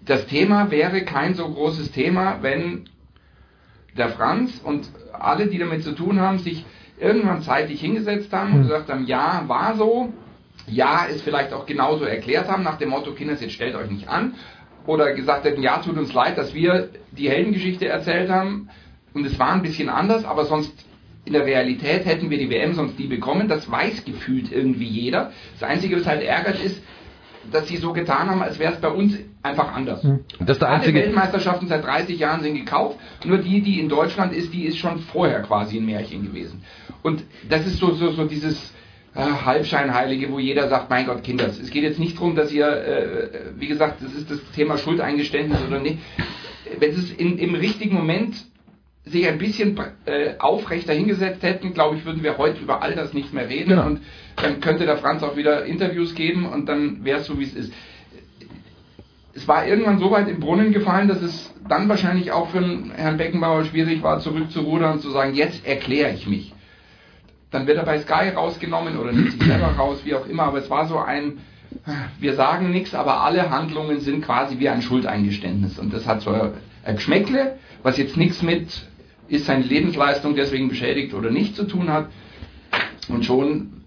das Thema wäre kein so großes Thema, wenn der Franz und alle, die damit zu tun haben, sich irgendwann zeitlich hingesetzt haben und gesagt haben, ja, war so, ja, es vielleicht auch genauso erklärt haben, nach dem Motto, Kinders, jetzt stellt euch nicht an. Oder gesagt hätten, ja, tut uns leid, dass wir die Heldengeschichte erzählt haben und es war ein bisschen anders, aber sonst in der Realität hätten wir die WM sonst nie bekommen. Das weiß gefühlt irgendwie jeder. Das Einzige, was halt ärgert, ist, dass sie so getan haben, als wäre es bei uns einfach anders. Und das ist der Alle einzige. Weltmeisterschaften seit 30 Jahren sind gekauft. Nur die, die in Deutschland ist, die ist schon vorher quasi ein Märchen gewesen. Und das ist so, so, so dieses äh, Halbscheinheilige, wo jeder sagt, mein Gott, Kinder, es geht jetzt nicht darum, dass ihr, äh, wie gesagt, das ist das Thema Schuldeingeständnis oder nicht. Wenn es in, im richtigen Moment sich ein bisschen äh, aufrechter hingesetzt hätten, glaube ich, würden wir heute über all das nicht mehr reden. Genau. Und dann könnte der Franz auch wieder Interviews geben und dann wäre es so, wie es ist es war irgendwann so weit im Brunnen gefallen, dass es dann wahrscheinlich auch für Herrn Beckenbauer schwierig war, zurückzurudern und zu sagen, jetzt erkläre ich mich. Dann wird er bei Sky rausgenommen oder nimmt sich selber raus, wie auch immer, aber es war so ein, wir sagen nichts, aber alle Handlungen sind quasi wie ein Schuldeingeständnis. Und das hat so ein Geschmäckle, was jetzt nichts mit, ist seine Lebensleistung deswegen beschädigt oder nicht zu tun hat. Und schon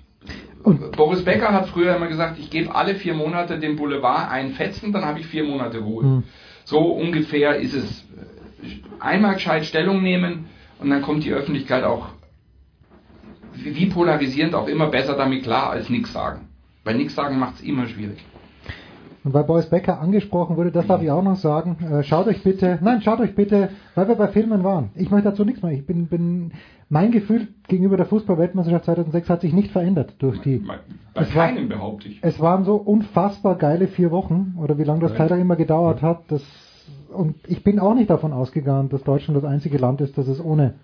Boris Becker hat früher immer gesagt, ich gebe alle vier Monate dem Boulevard einen Fetzen, dann habe ich vier Monate Ruhe. Hm. So ungefähr ist es. Einmal gescheit Stellung nehmen und dann kommt die Öffentlichkeit auch, wie polarisierend auch immer, besser damit klar als nichts sagen. Weil nichts sagen macht es immer schwierig. Und weil Boris Becker angesprochen wurde, das darf ich auch noch sagen. Äh, schaut euch bitte, nein, schaut euch bitte, weil wir bei Filmen waren. Ich möchte dazu nichts mehr. Ich bin, bin, mein Gefühl gegenüber der Fußball-Weltmeisterschaft 2006 hat sich nicht verändert durch die. Bei Es war- keinem behaupte ich. Es waren so unfassbar geile vier Wochen oder wie lange das. Teil immer gedauert hat. Das, und ich bin auch nicht davon ausgegangen, dass Deutschland das einzige Land ist, das es ohne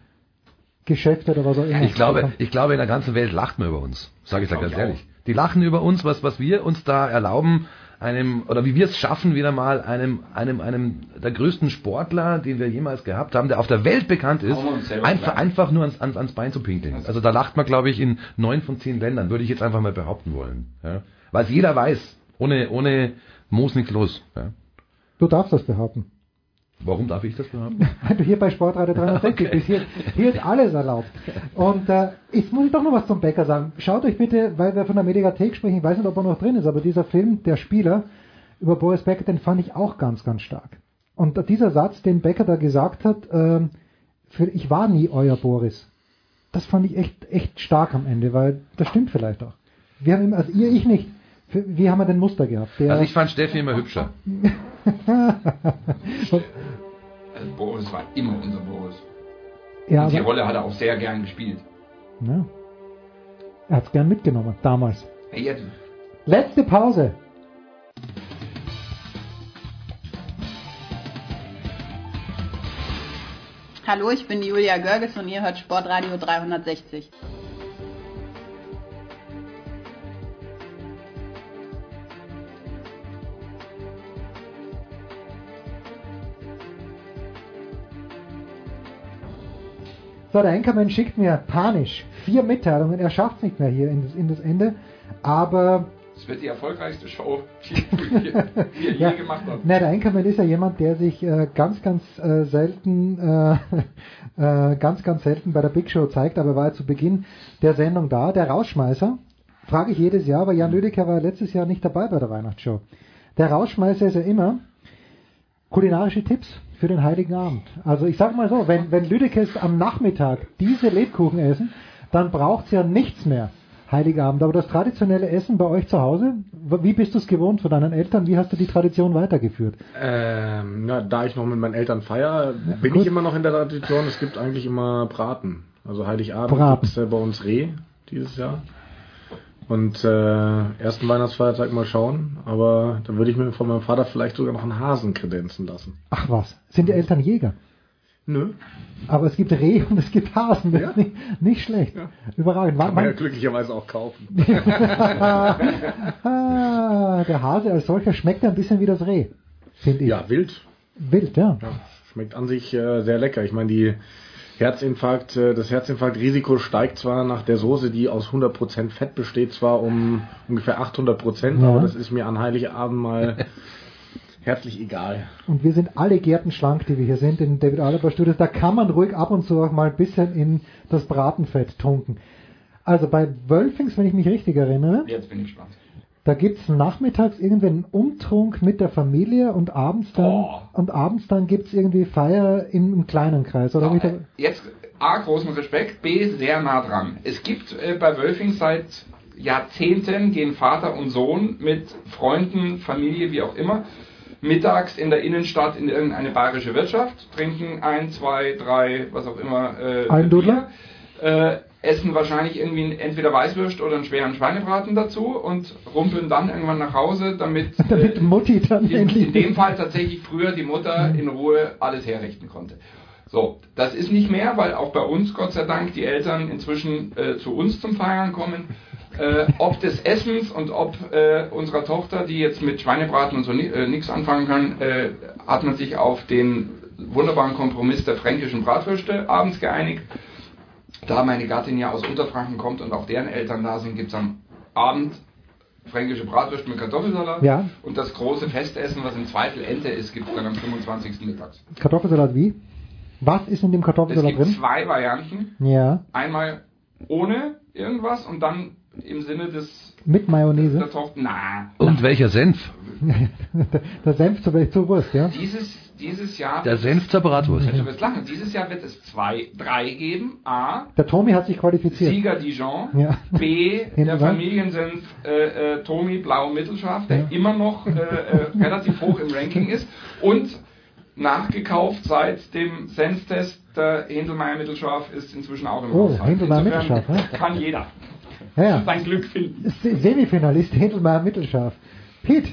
Geschäfte oder was auch immer. Ich glaube, ich glaube, in der ganzen Welt lacht man über uns. Sage ich da ganz ich ehrlich. Die lachen über uns, was, was wir uns da erlauben, einem, oder wie wir es schaffen, wieder mal einem, einem, einem der größten Sportler, den wir jemals gehabt haben, der auf der Welt bekannt ist, einfach, einfach nur ans, ans, ans Bein zu pinkeln. Also da lacht man, glaube ich, in neun von zehn Ländern, würde ich jetzt einfach mal behaupten wollen. Ja? Weil es jeder weiß, ohne, ohne Moos nichts los. Ja? Du darfst das behaupten. Warum darf ich das behaupten? *laughs* Weil du hier bei Sportradio 360 bist. Hier, hier ist alles erlaubt. Und äh, jetzt muss ich doch noch was zum Bäcker sagen. Schaut euch bitte, weil wir von der Mediathek sprechen, ich weiß nicht, ob er noch drin ist, aber dieser Film, der Spieler, über Boris Becker, den fand ich auch ganz, ganz stark. Und dieser Satz, den Becker da gesagt hat, ähm, für, ich war nie euer Boris, das fand ich echt, echt stark am Ende, weil das stimmt vielleicht auch. Wir haben immer, also ihr, ich nicht. Für, wie haben wir den Muster gehabt? Der, Also ich fand Steffi immer hübscher. *laughs* Also Boris war immer unser Boris. ja, Und die Rolle hat er auch sehr gern gespielt. ja. Er hat es gern mitgenommen, damals. Hey, ja, Letzte Pause. Hallo, ich bin Julia Görges und ihr hört Sportradio 360. So, der Enkermann schickt mir panisch vier Mitteilungen. Er schafft es nicht mehr hier in das, in das Ende. Aber es wird die erfolgreichste Show, die die wir *laughs* Ja. je gemacht haben. Na, der Enkermann ist ja jemand, der sich äh, ganz, ganz äh, selten, äh, *laughs* äh, ganz, ganz selten bei der Big Show zeigt, aber war ja zu Beginn der Sendung da. Der Rausschmeißer, frage ich jedes Jahr, aber Jan Lüdecker war letztes Jahr nicht dabei bei der Weihnachtsshow. Der Rausschmeißer ist ja immer kulinarische Tipps für den Heiligen Abend. Also ich sage mal so, wenn, wenn Lüdekes am Nachmittag diese Lebkuchen essen, dann braucht's ja nichts mehr. Heiligabend. Aber das traditionelle Essen bei euch zu Hause, wie bist du es gewohnt von deinen Eltern? Wie hast du die Tradition weitergeführt? Ähm, ja, da ich noch mit meinen Eltern feier, bin gut. ich immer noch in der Tradition. Es gibt eigentlich immer Braten. Also Heiligabend Braten. gibt es äh, bei uns Reh dieses Jahr. Und äh, ersten Weihnachtsfeiertag mal schauen. Aber da würde ich mir von meinem Vater vielleicht sogar noch einen Hasen kredenzen lassen. Ach was, sind die Eltern Jäger? Nö. Aber es gibt Reh und es gibt Hasen. Das ist nicht, nicht schlecht. Überragend. Wann, Kann man ja glücklicherweise auch kaufen. *laughs* ah, der Hase als solcher schmeckt ja ein bisschen wie das Reh, finde ich. Ja, wild. Wild, ja. Ja, schmeckt an sich äh, sehr lecker. Ich meine, die Herzinfarkt, äh, das Herzinfarktrisiko steigt zwar nach der Soße, die aus 100% Fett besteht, zwar um ungefähr 800%, Ja. aber das ist mir an Heiligabend mal *laughs* herzlich egal. Und wir sind alle gärtenschlank, die wir hier sind, in David Alaba Studios. Da kann man ruhig ab und zu auch mal ein bisschen in das Bratenfett tunken. Also bei Wölfings, wenn ich mich richtig erinnere, Jetzt bin ich gespannt. Da gibt's nachmittags irgendwie einen Umtrunk mit der Familie und abends dann Oh. und abends dann gibt's irgendwie Feier im, im kleinen Kreis. Oder hab ich da, Jetzt A, großen Respekt, B, sehr nah dran. Es gibt äh, bei Wölfing seit Jahrzehnten gehen Vater und Sohn mit Freunden, Familie, wie auch immer, mittags in der Innenstadt in irgendeine bayerische Wirtschaft, trinken ein, zwei, drei, was auch immer, äh, Ein Dudler? äh, essen wahrscheinlich irgendwie entweder Weißwürst oder einen schweren Schweinebraten dazu und rumpeln dann irgendwann nach Hause, damit, *laughs* äh, damit Mutti dann in, endlich... in dem Fall tatsächlich früher die Mutter in Ruhe alles herrichten konnte. So, das ist nicht mehr, weil auch bei uns, Gott sei Dank, die Eltern inzwischen äh, zu uns zum Feiern kommen. Äh, ob des Essens und ob äh, unserer Tochter, die jetzt mit Schweinebraten und so ni äh, nichts anfangen kann, äh, hat man sich auf den wunderbaren Kompromiss der fränkischen Bratwürste abends geeinigt. Da meine Gattin ja aus Unterfranken kommt und auch deren Eltern da sind, gibt es am Abend fränkische Bratwürste mit Kartoffelsalat. Ja. Und das große Festessen, was im Zweifel Ente ist, gibt es dann am 25. mittags. Kartoffelsalat wie? Was ist in dem Es Kartoffelsalat gibt drin? zwei Varianten. Ja, Einmal ohne irgendwas und dann im Sinne des mit Mayonnaise. der Tochter. Na, Und welcher Senf? *laughs* der Senf zur, zur Wurst, ja? dieses, dieses Jahr. Der Senf zur Bratwurst. Du wirst lachen. Dieses Jahr wird es zwei, drei geben. A. Der Tommy hat sich qualifiziert. Sieger Dijon. Ja. B. *laughs* Hinten Der. Familiensenf äh, äh, Tomi Blau Mittelscharf, der Ja. immer noch äh, äh, relativ hoch im Ranking ist. Und nachgekauft seit dem Senftest. Der Händelmeier Mittelscharf ist inzwischen auch im Oh, Haushalt. Händelmeier Insofern Mittelscharf, ja. Kann jeder Ja, ja. *laughs* sein Glück finden. Se- Semifinalist Händelmeier Mittelscharf. Pete.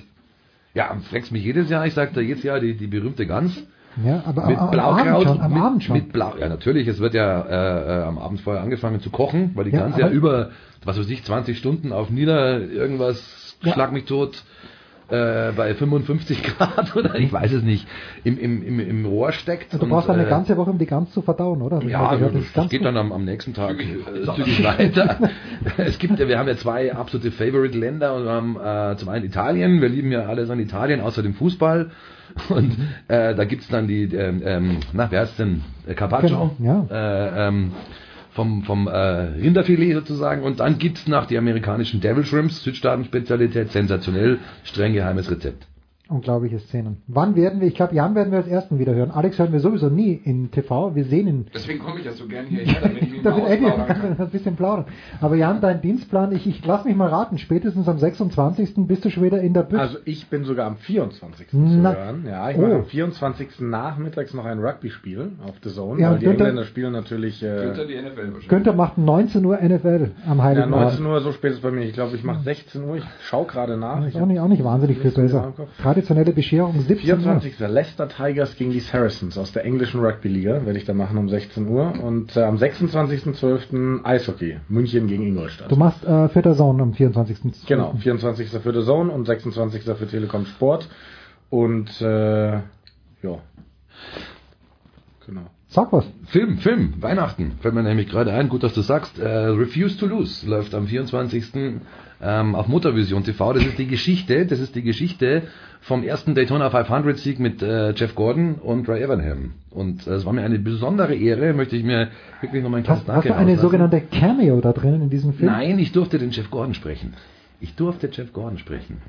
Ja, flex mich jedes Jahr. Ich sagte jedes Jahr die, die berühmte Gans. Ja, aber mit am, am Blaukraut. Abend schon. Am mit, Abend schon. Mit Blau, ja, natürlich. Es wird ja äh, äh, am Abend vorher angefangen zu kochen, weil die Ja, Gans ja über, was weiß ich, 20 Stunden auf nieder irgendwas, Ja. schlag mich tot, äh, bei 55 *laughs* Grad oder ich weiß es nicht, im, im, im, im Rohr steckt. Du und, brauchst dann eine äh, ganze Woche, um die Gans zu verdauen, oder? Ja, gehört. das, Das geht dann am, am nächsten Tag äh, zügig *laughs* weiter. es gibt, ja- wir haben ja zwei absolute Favorite-Länder und wir haben äh, zum einen Italien, wir lieben ja alles an Italien, außer dem Fußball. *laughs* Und äh, da gibt's dann die, ähm, ähm, na, wer heißt denn? Äh, Carpaccio. Genau, Äh, ähm, vom, vom äh, Rinderfilet sozusagen. Und dann gibt's nach die amerikanischen Devil Shrimps, Südstaaten-Spezialität, sensationell, streng geheimes Rezept. Unglaubliche Szenen. Wann werden wir, ich glaube, Jan werden wir als ersten wieder hören. Alex hören wir sowieso nie in TV, wir sehen ihn. Deswegen komme ich ja so gerne hierher, damit ich *laughs* mich Damit mal kann ein bisschen plaudern. Aber Jan, dein Dienstplan, ich, ich lass mich mal raten, spätestens am 26. bist du schon wieder in der Bütt. Also ich bin sogar am 24. zu Na- hören. Ja, ich Oh. mache am 24. nachmittags noch ein Rugby-Spiel auf The Zone, Ja, weil und die Günther- Engländer spielen natürlich... Äh, Günther die NFL wahrscheinlich. Günther macht 19 Uhr NFL am ja, Heiligen 19 Abend. Uhr, so spät ist es bei mir. Ich glaube, ich mache 16 Uhr. Ich schaue gerade nach. Ich ist auch nicht, auch nicht wahnsinnig viel besser. Kopf. Traditionelle Bescherung 17 Uhr. 24. Leicester Tigers gegen die Saracens aus der englischen Rugby-Liga werde ich da machen um 16 Uhr. Und äh, am 26.12. Eishockey, München gegen Ingolstadt. Du machst äh, der Zone am 24. Genau, 24. für The Zone und 26. für Telekom Sport. Und äh, ja. Genau. Sag was. Film, Film, Weihnachten. Fällt mir nämlich gerade ein, gut, dass du sagst. Äh, Refuse to Lose läuft am 24. Ähm, auf Muttervision TV. Das ist die Geschichte, das ist die Geschichte vom ersten Daytona 500 Sieg mit äh, Jeff Gordon und Ray Evernham. Und äh, es war mir eine besondere Ehre, möchte ich mir wirklich nochmal ein kleines Hast, hast du eine auslassen. sogenannte Cameo da drin in diesem Film? Nein, ich durfte den Jeff Gordon sprechen. Ich durfte Jeff Gordon sprechen.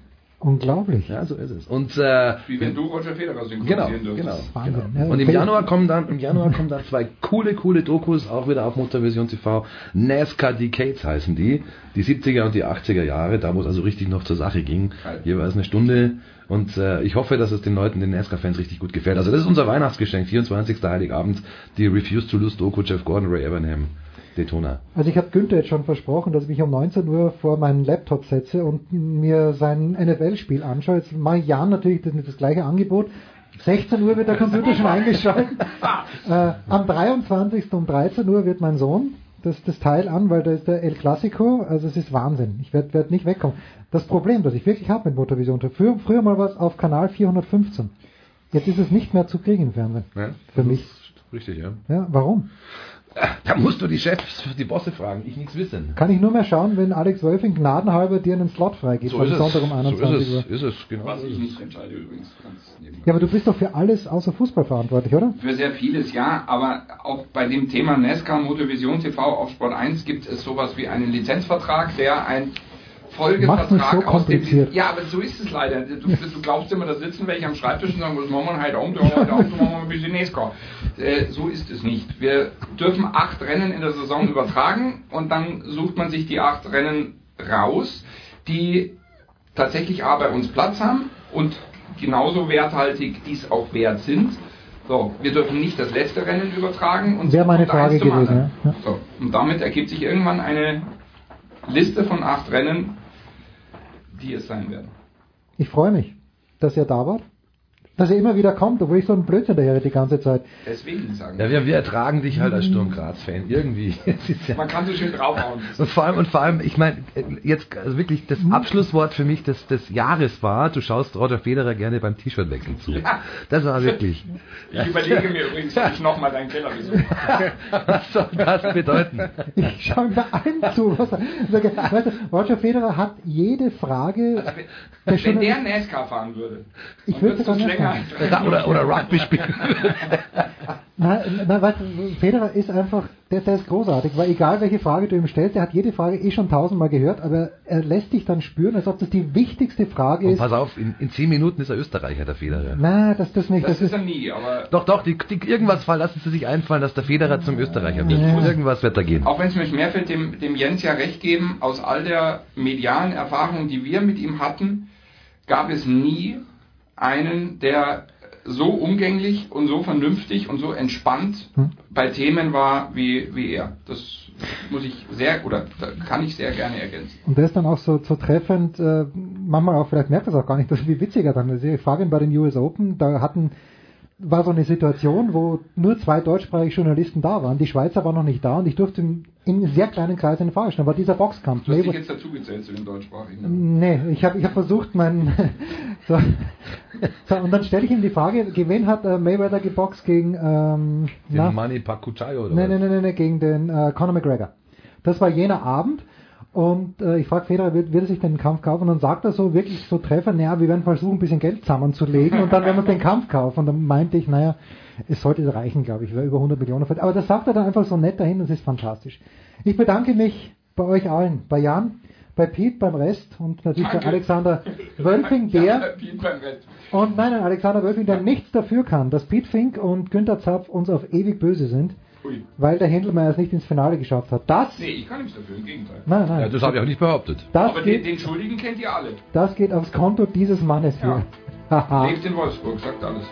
Unglaublich. Ja, so ist es. Und äh, Wie wenn du Roger Federer Genau, synchronisieren genau. dürftest. Wahnsinn. genau. Und im. Januar kommen dann im Januar kommen dann zwei coole coole Dokus auch wieder auf Muttervision TV. NASCAR Decades heißen die, die 70er und die 80er Jahre, da wo es also richtig noch zur Sache ging, jeweils eine Stunde und äh, ich hoffe, dass es den Leuten, den NASCAR Fans richtig gut gefällt. Also das ist unser Weihnachtsgeschenk, 24. Heiligabend, die Refuse to Lose Doku Jeff Gordon, Ray Evernham, Daytona. Also ich habe Günther jetzt schon versprochen, dass ich mich um 19 Uhr vor meinen Laptop setze und mir sein NFL-Spiel anschaue. Jetzt mache ich Jan natürlich das, das gleiche Angebot. 16 Uhr wird der Computer schon eingeschaltet. *laughs* äh, am 23. um 13 Uhr wird mein Sohn das, das Teil an, weil da ist der El Clasico. Also es ist Wahnsinn. Ich werde werd nicht wegkommen. Das Problem, das ich wirklich habe mit Motorvision, früher, früher mal was auf Kanal 415. Jetzt ist es nicht mehr zu kriegen im Fernsehen. Ja, Für mich. Richtig, ja. Ja, warum? Da musst du die Chefs, die Bosse fragen, ich nichts wissen. Kann ich nur mehr schauen, wenn Alex Wölfing gnadenhalber dir einen Slot freigibt So es. Sonntag um So 21 ist Uhr. es, ist es, genau. Was ich nicht entscheide übrigens. Ja, aber du bist doch für alles außer Fußball verantwortlich, oder? Für sehr vieles, ja, aber auch bei dem Thema NASCAR Motorvision TV auf Sport 1 gibt es sowas wie einen Lizenzvertrag, der ein Mach's nicht Folgevertrag so aus dem. kompliziert. Ja, aber so ist es leider. Du, du glaubst immer, da sitzen welche am Schreibtisch und sagen, was machen wir heute Abend? Heute Abend machen wir ein bisschen NASCAR. Äh, so ist es nicht. Wir dürfen acht Rennen in der Saison übertragen und dann sucht man sich die acht Rennen raus, die tatsächlich A bei uns Platz haben und genauso werthaltig dies auch wert sind. So, wir dürfen nicht das letzte Rennen übertragen und Wäre meine Frage gewesen. Ja. So, und damit ergibt sich irgendwann eine Liste von acht Rennen, die es sein werden. Ich freue mich, dass ihr da wart. Dass ihr immer wieder kommt, obwohl ich so ein Blödsinn daher die ganze Zeit. Deswegen sagen Ja, wir, wir ertragen dich halt als Sturm Graz-Fan, irgendwie. *laughs* Ja Man kann so schön draufhauen. Und vor allem, und vor allem, ich meine, jetzt also wirklich das Abschlusswort für mich des, des Jahres war, du schaust Roger Federer gerne beim T-Shirt-Wechsel zu. Ja. Das war wirklich. Ich überlege mir übrigens, ob ich nochmal deinen Keller besuche. *laughs* Was soll das bedeuten? Ich schaue mir allen zu. Was, sage, weißt du, Roger Federer hat jede Frage. der Wenn der NASCAR fahren würde, Ich würde sogar fahren. Oder, oder Rugby spielen. *laughs* Nein, nein, weißt du, Federer ist einfach, der, der ist großartig, weil egal welche Frage du ihm stellst, der hat jede Frage eh schon tausendmal gehört, aber er lässt dich dann spüren, als ob das die wichtigste Frage Und ist. pass auf, in, in zehn Minuten ist er Österreicher, der Federer. Nein, das, das nicht. Das, Das, ist er nie, aber Doch, doch, die, die, irgendwas lassen sie sich einfallen, dass der Federer zum Österreicher wird. Ja. Irgendwas wird da gehen. auch wenn es mir schwerfällt, dem, dem Jens ja recht geben, aus all der medialen Erfahrung, die wir mit ihm hatten, gab es nie einen, der so umgänglich und so vernünftig und so entspannt Hm. bei Themen war wie, wie er. Das muss ich sehr, oder kann ich sehr gerne ergänzen. Und der ist dann auch so, so treffend, äh, manchmal auch, vielleicht merkt er es auch gar nicht, dass wie witziger dann ist. Ich frage ihn bei den US Open, da hatten, war so eine Situation, wo nur zwei deutschsprachige Journalisten da waren. Die Schweizer waren noch nicht da und ich durfte ihm in einem sehr kleinen Kreis eine Frage stellen. War dieser Boxkampf. Du hast dich jetzt dazugezählt zu den deutschsprachigen. Nee, ich habe ich hab versucht, meinen. *laughs* so, so, und dann stelle ich ihm die Frage, gegen wen hat äh, Mayweather geboxt gegen. Ähm, na, Den Manny Pacquiao oder nee, was? nee, nee, nee, nee, gegen den äh, Conor McGregor. Das war jener Abend. Und äh, ich frage Federer, wird, wird er sich den Kampf kaufen? Und dann sagt er so wirklich so treffend, naja, wir werden versuchen, ein bisschen Geld zusammenzulegen und dann werden wir den Kampf kaufen. Und dann meinte ich, naja, es sollte reichen, glaube ich, über 100 Millionen. Aber das sagt er dann einfach so nett dahin, das ist fantastisch. Ich bedanke mich bei euch allen, bei Jan, bei Pete beim Rest und natürlich Danke. bei Alexander Wölfing, der und nein, nein, Alexander Wölfing, der nichts dafür kann, dass Pete Fink und Günther Zapf uns auf ewig böse sind, Ui. weil der Händelmeier es nicht ins Finale geschafft hat. Das, Nee, ich kann nichts dafür, im Gegenteil. nein, nein, Ja, das habe ich auch nicht behauptet. das Aber den, geht, den Schuldigen kennt ihr alle. das geht aufs Konto dieses Mannes hier. *laughs* Haha. Lebt in Wolfsburg, sagt alles.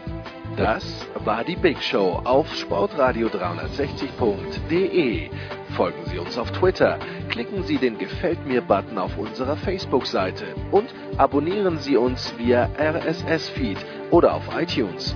Das war die Big Show auf sportradio360.de. Folgen Sie uns auf Twitter, klicken Sie den Gefällt mir-Button auf unserer Facebook-Seite und abonnieren Sie uns via RSS-Feed oder auf iTunes.